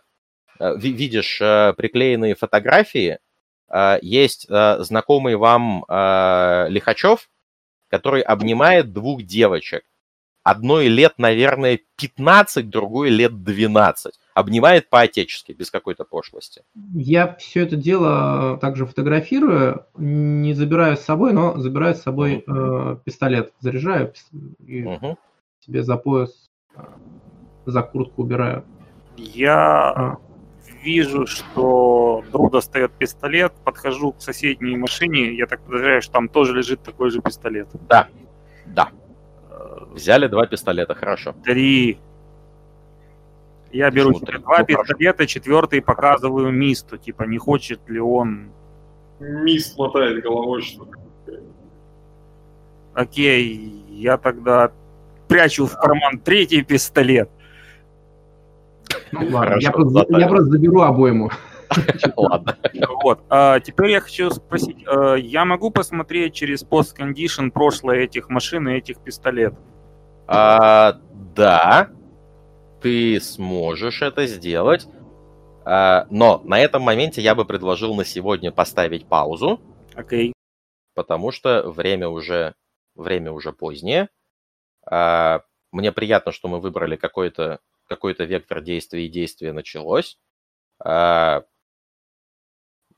S1: видишь приклеенные фотографии, есть знакомый вам Лихачев, который обнимает двух девочек. Одной лет, наверное, 15, другой лет 12 обнимает по-отечески, без какой-то пошлости.
S3: Я все это дело также фотографирую, не забираю с собой, но забираю с собой э, пистолет, заряжаю и uh-huh. себе за пояс, за куртку убираю.
S4: Я а. вижу, что друг достает пистолет, подхожу к соседней машине, я так подозреваю, что там тоже лежит такой же пистолет.
S1: Да, да. Взяли два пистолета, хорошо.
S4: Три. Я беру себе два пистолета, четвертый показываю Мисту, типа, не хочет ли он...
S2: Мист мотает головой, что
S4: Окей, я тогда прячу в карман третий пистолет.
S3: Ну ладно, я просто, я просто заберу обойму.
S1: Ладно.
S4: Вот. А теперь я хочу спросить, э, я могу посмотреть через пост-кондишн прошлое этих машин и этих пистолетов?
S1: А, да, ты сможешь это сделать. А, но на этом моменте я бы предложил на сегодня поставить паузу,
S4: Окей.
S1: потому что время уже, время уже позднее. Мне приятно, что мы выбрали какой-то какой-то вектор действия и действие началось. А,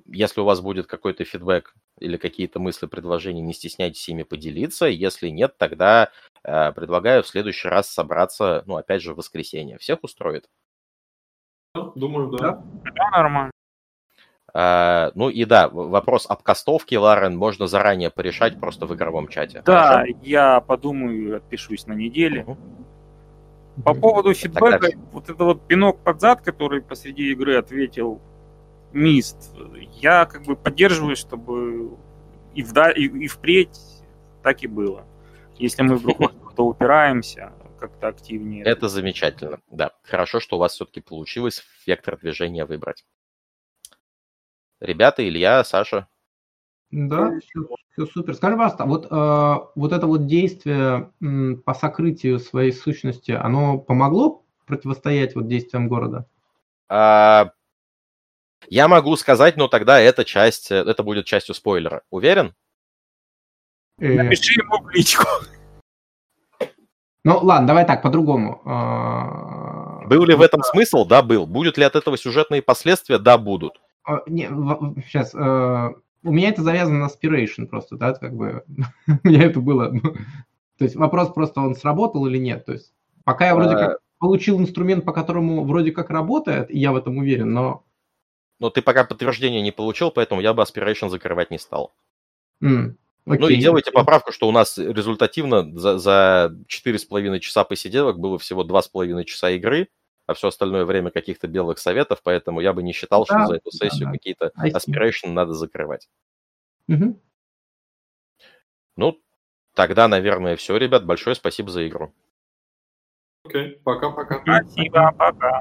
S1: если у вас будет какой-то фидбэк или какие-то мысли, предложения, не стесняйтесь ими поделиться. Если нет, тогда э, предлагаю в следующий раз собраться, ну, опять же, в воскресенье. Всех устроит?
S2: Да, Думаю, да.
S3: Да.
S4: Да, нормально.
S1: А, ну и да, вопрос об кастовке, Ларен, можно заранее порешать просто в игровом чате.
S4: Да,
S1: Хорошо?
S4: я подумаю и отпишусь на неделе.
S1: Мгм.
S4: По поводу фидбэка,
S1: Тогда-
S4: вот это вот пинок под зад, который посреди игры ответил Мист, я как бы поддерживаю, чтобы и, вда- и, и впредь так и было. Если мы вдруг что-то упираемся, как-то активнее.
S1: Это замечательно, да. Хорошо, что у вас все-таки получилось вектор движения выбрать. Ребята, Илья, Саша,
S3: Да, все, супер. Скажи, пожалуйста, вот, э, вот это вот действие м, по сокрытию своей сущности, оно помогло противостоять вот действиям города?
S1: А, Я могу сказать, но тогда эта часть, э, это будет частью спойлера. Уверен?
S3: Э,
S4: Напиши ему в личку.
S3: Ну, ладно, давай так, по-другому. А,
S1: Был ли в этом смысл? Да, был. Будет ли от этого сюжетные последствия? Да, будут.
S3: а, Не, сейчас. У меня это завязано на aspiration просто, да, как бы у меня это было. То есть вопрос просто, он сработал или нет. То есть пока я вроде
S1: А.
S3: как получил инструмент, по которому вроде как работает, и я в этом уверен, но...
S1: Но ты пока подтверждения не получил, поэтому я бы Aspiration закрывать не стал.
S3: м,
S1: Ну и делайте поправку, что у нас результативно за, за 4,5 часа посиделок было всего 2,5 часа игры, а все остальное время каких-то белых советов, поэтому я бы не считал, что
S3: Да,
S1: за эту сессию
S3: да.
S1: какие-то. Aspiration надо закрывать.
S3: Мгм.
S1: Ну, тогда, наверное, все, ребят. Большое спасибо за игру.
S2: Окей, пока-пока.
S4: Спасибо, пока.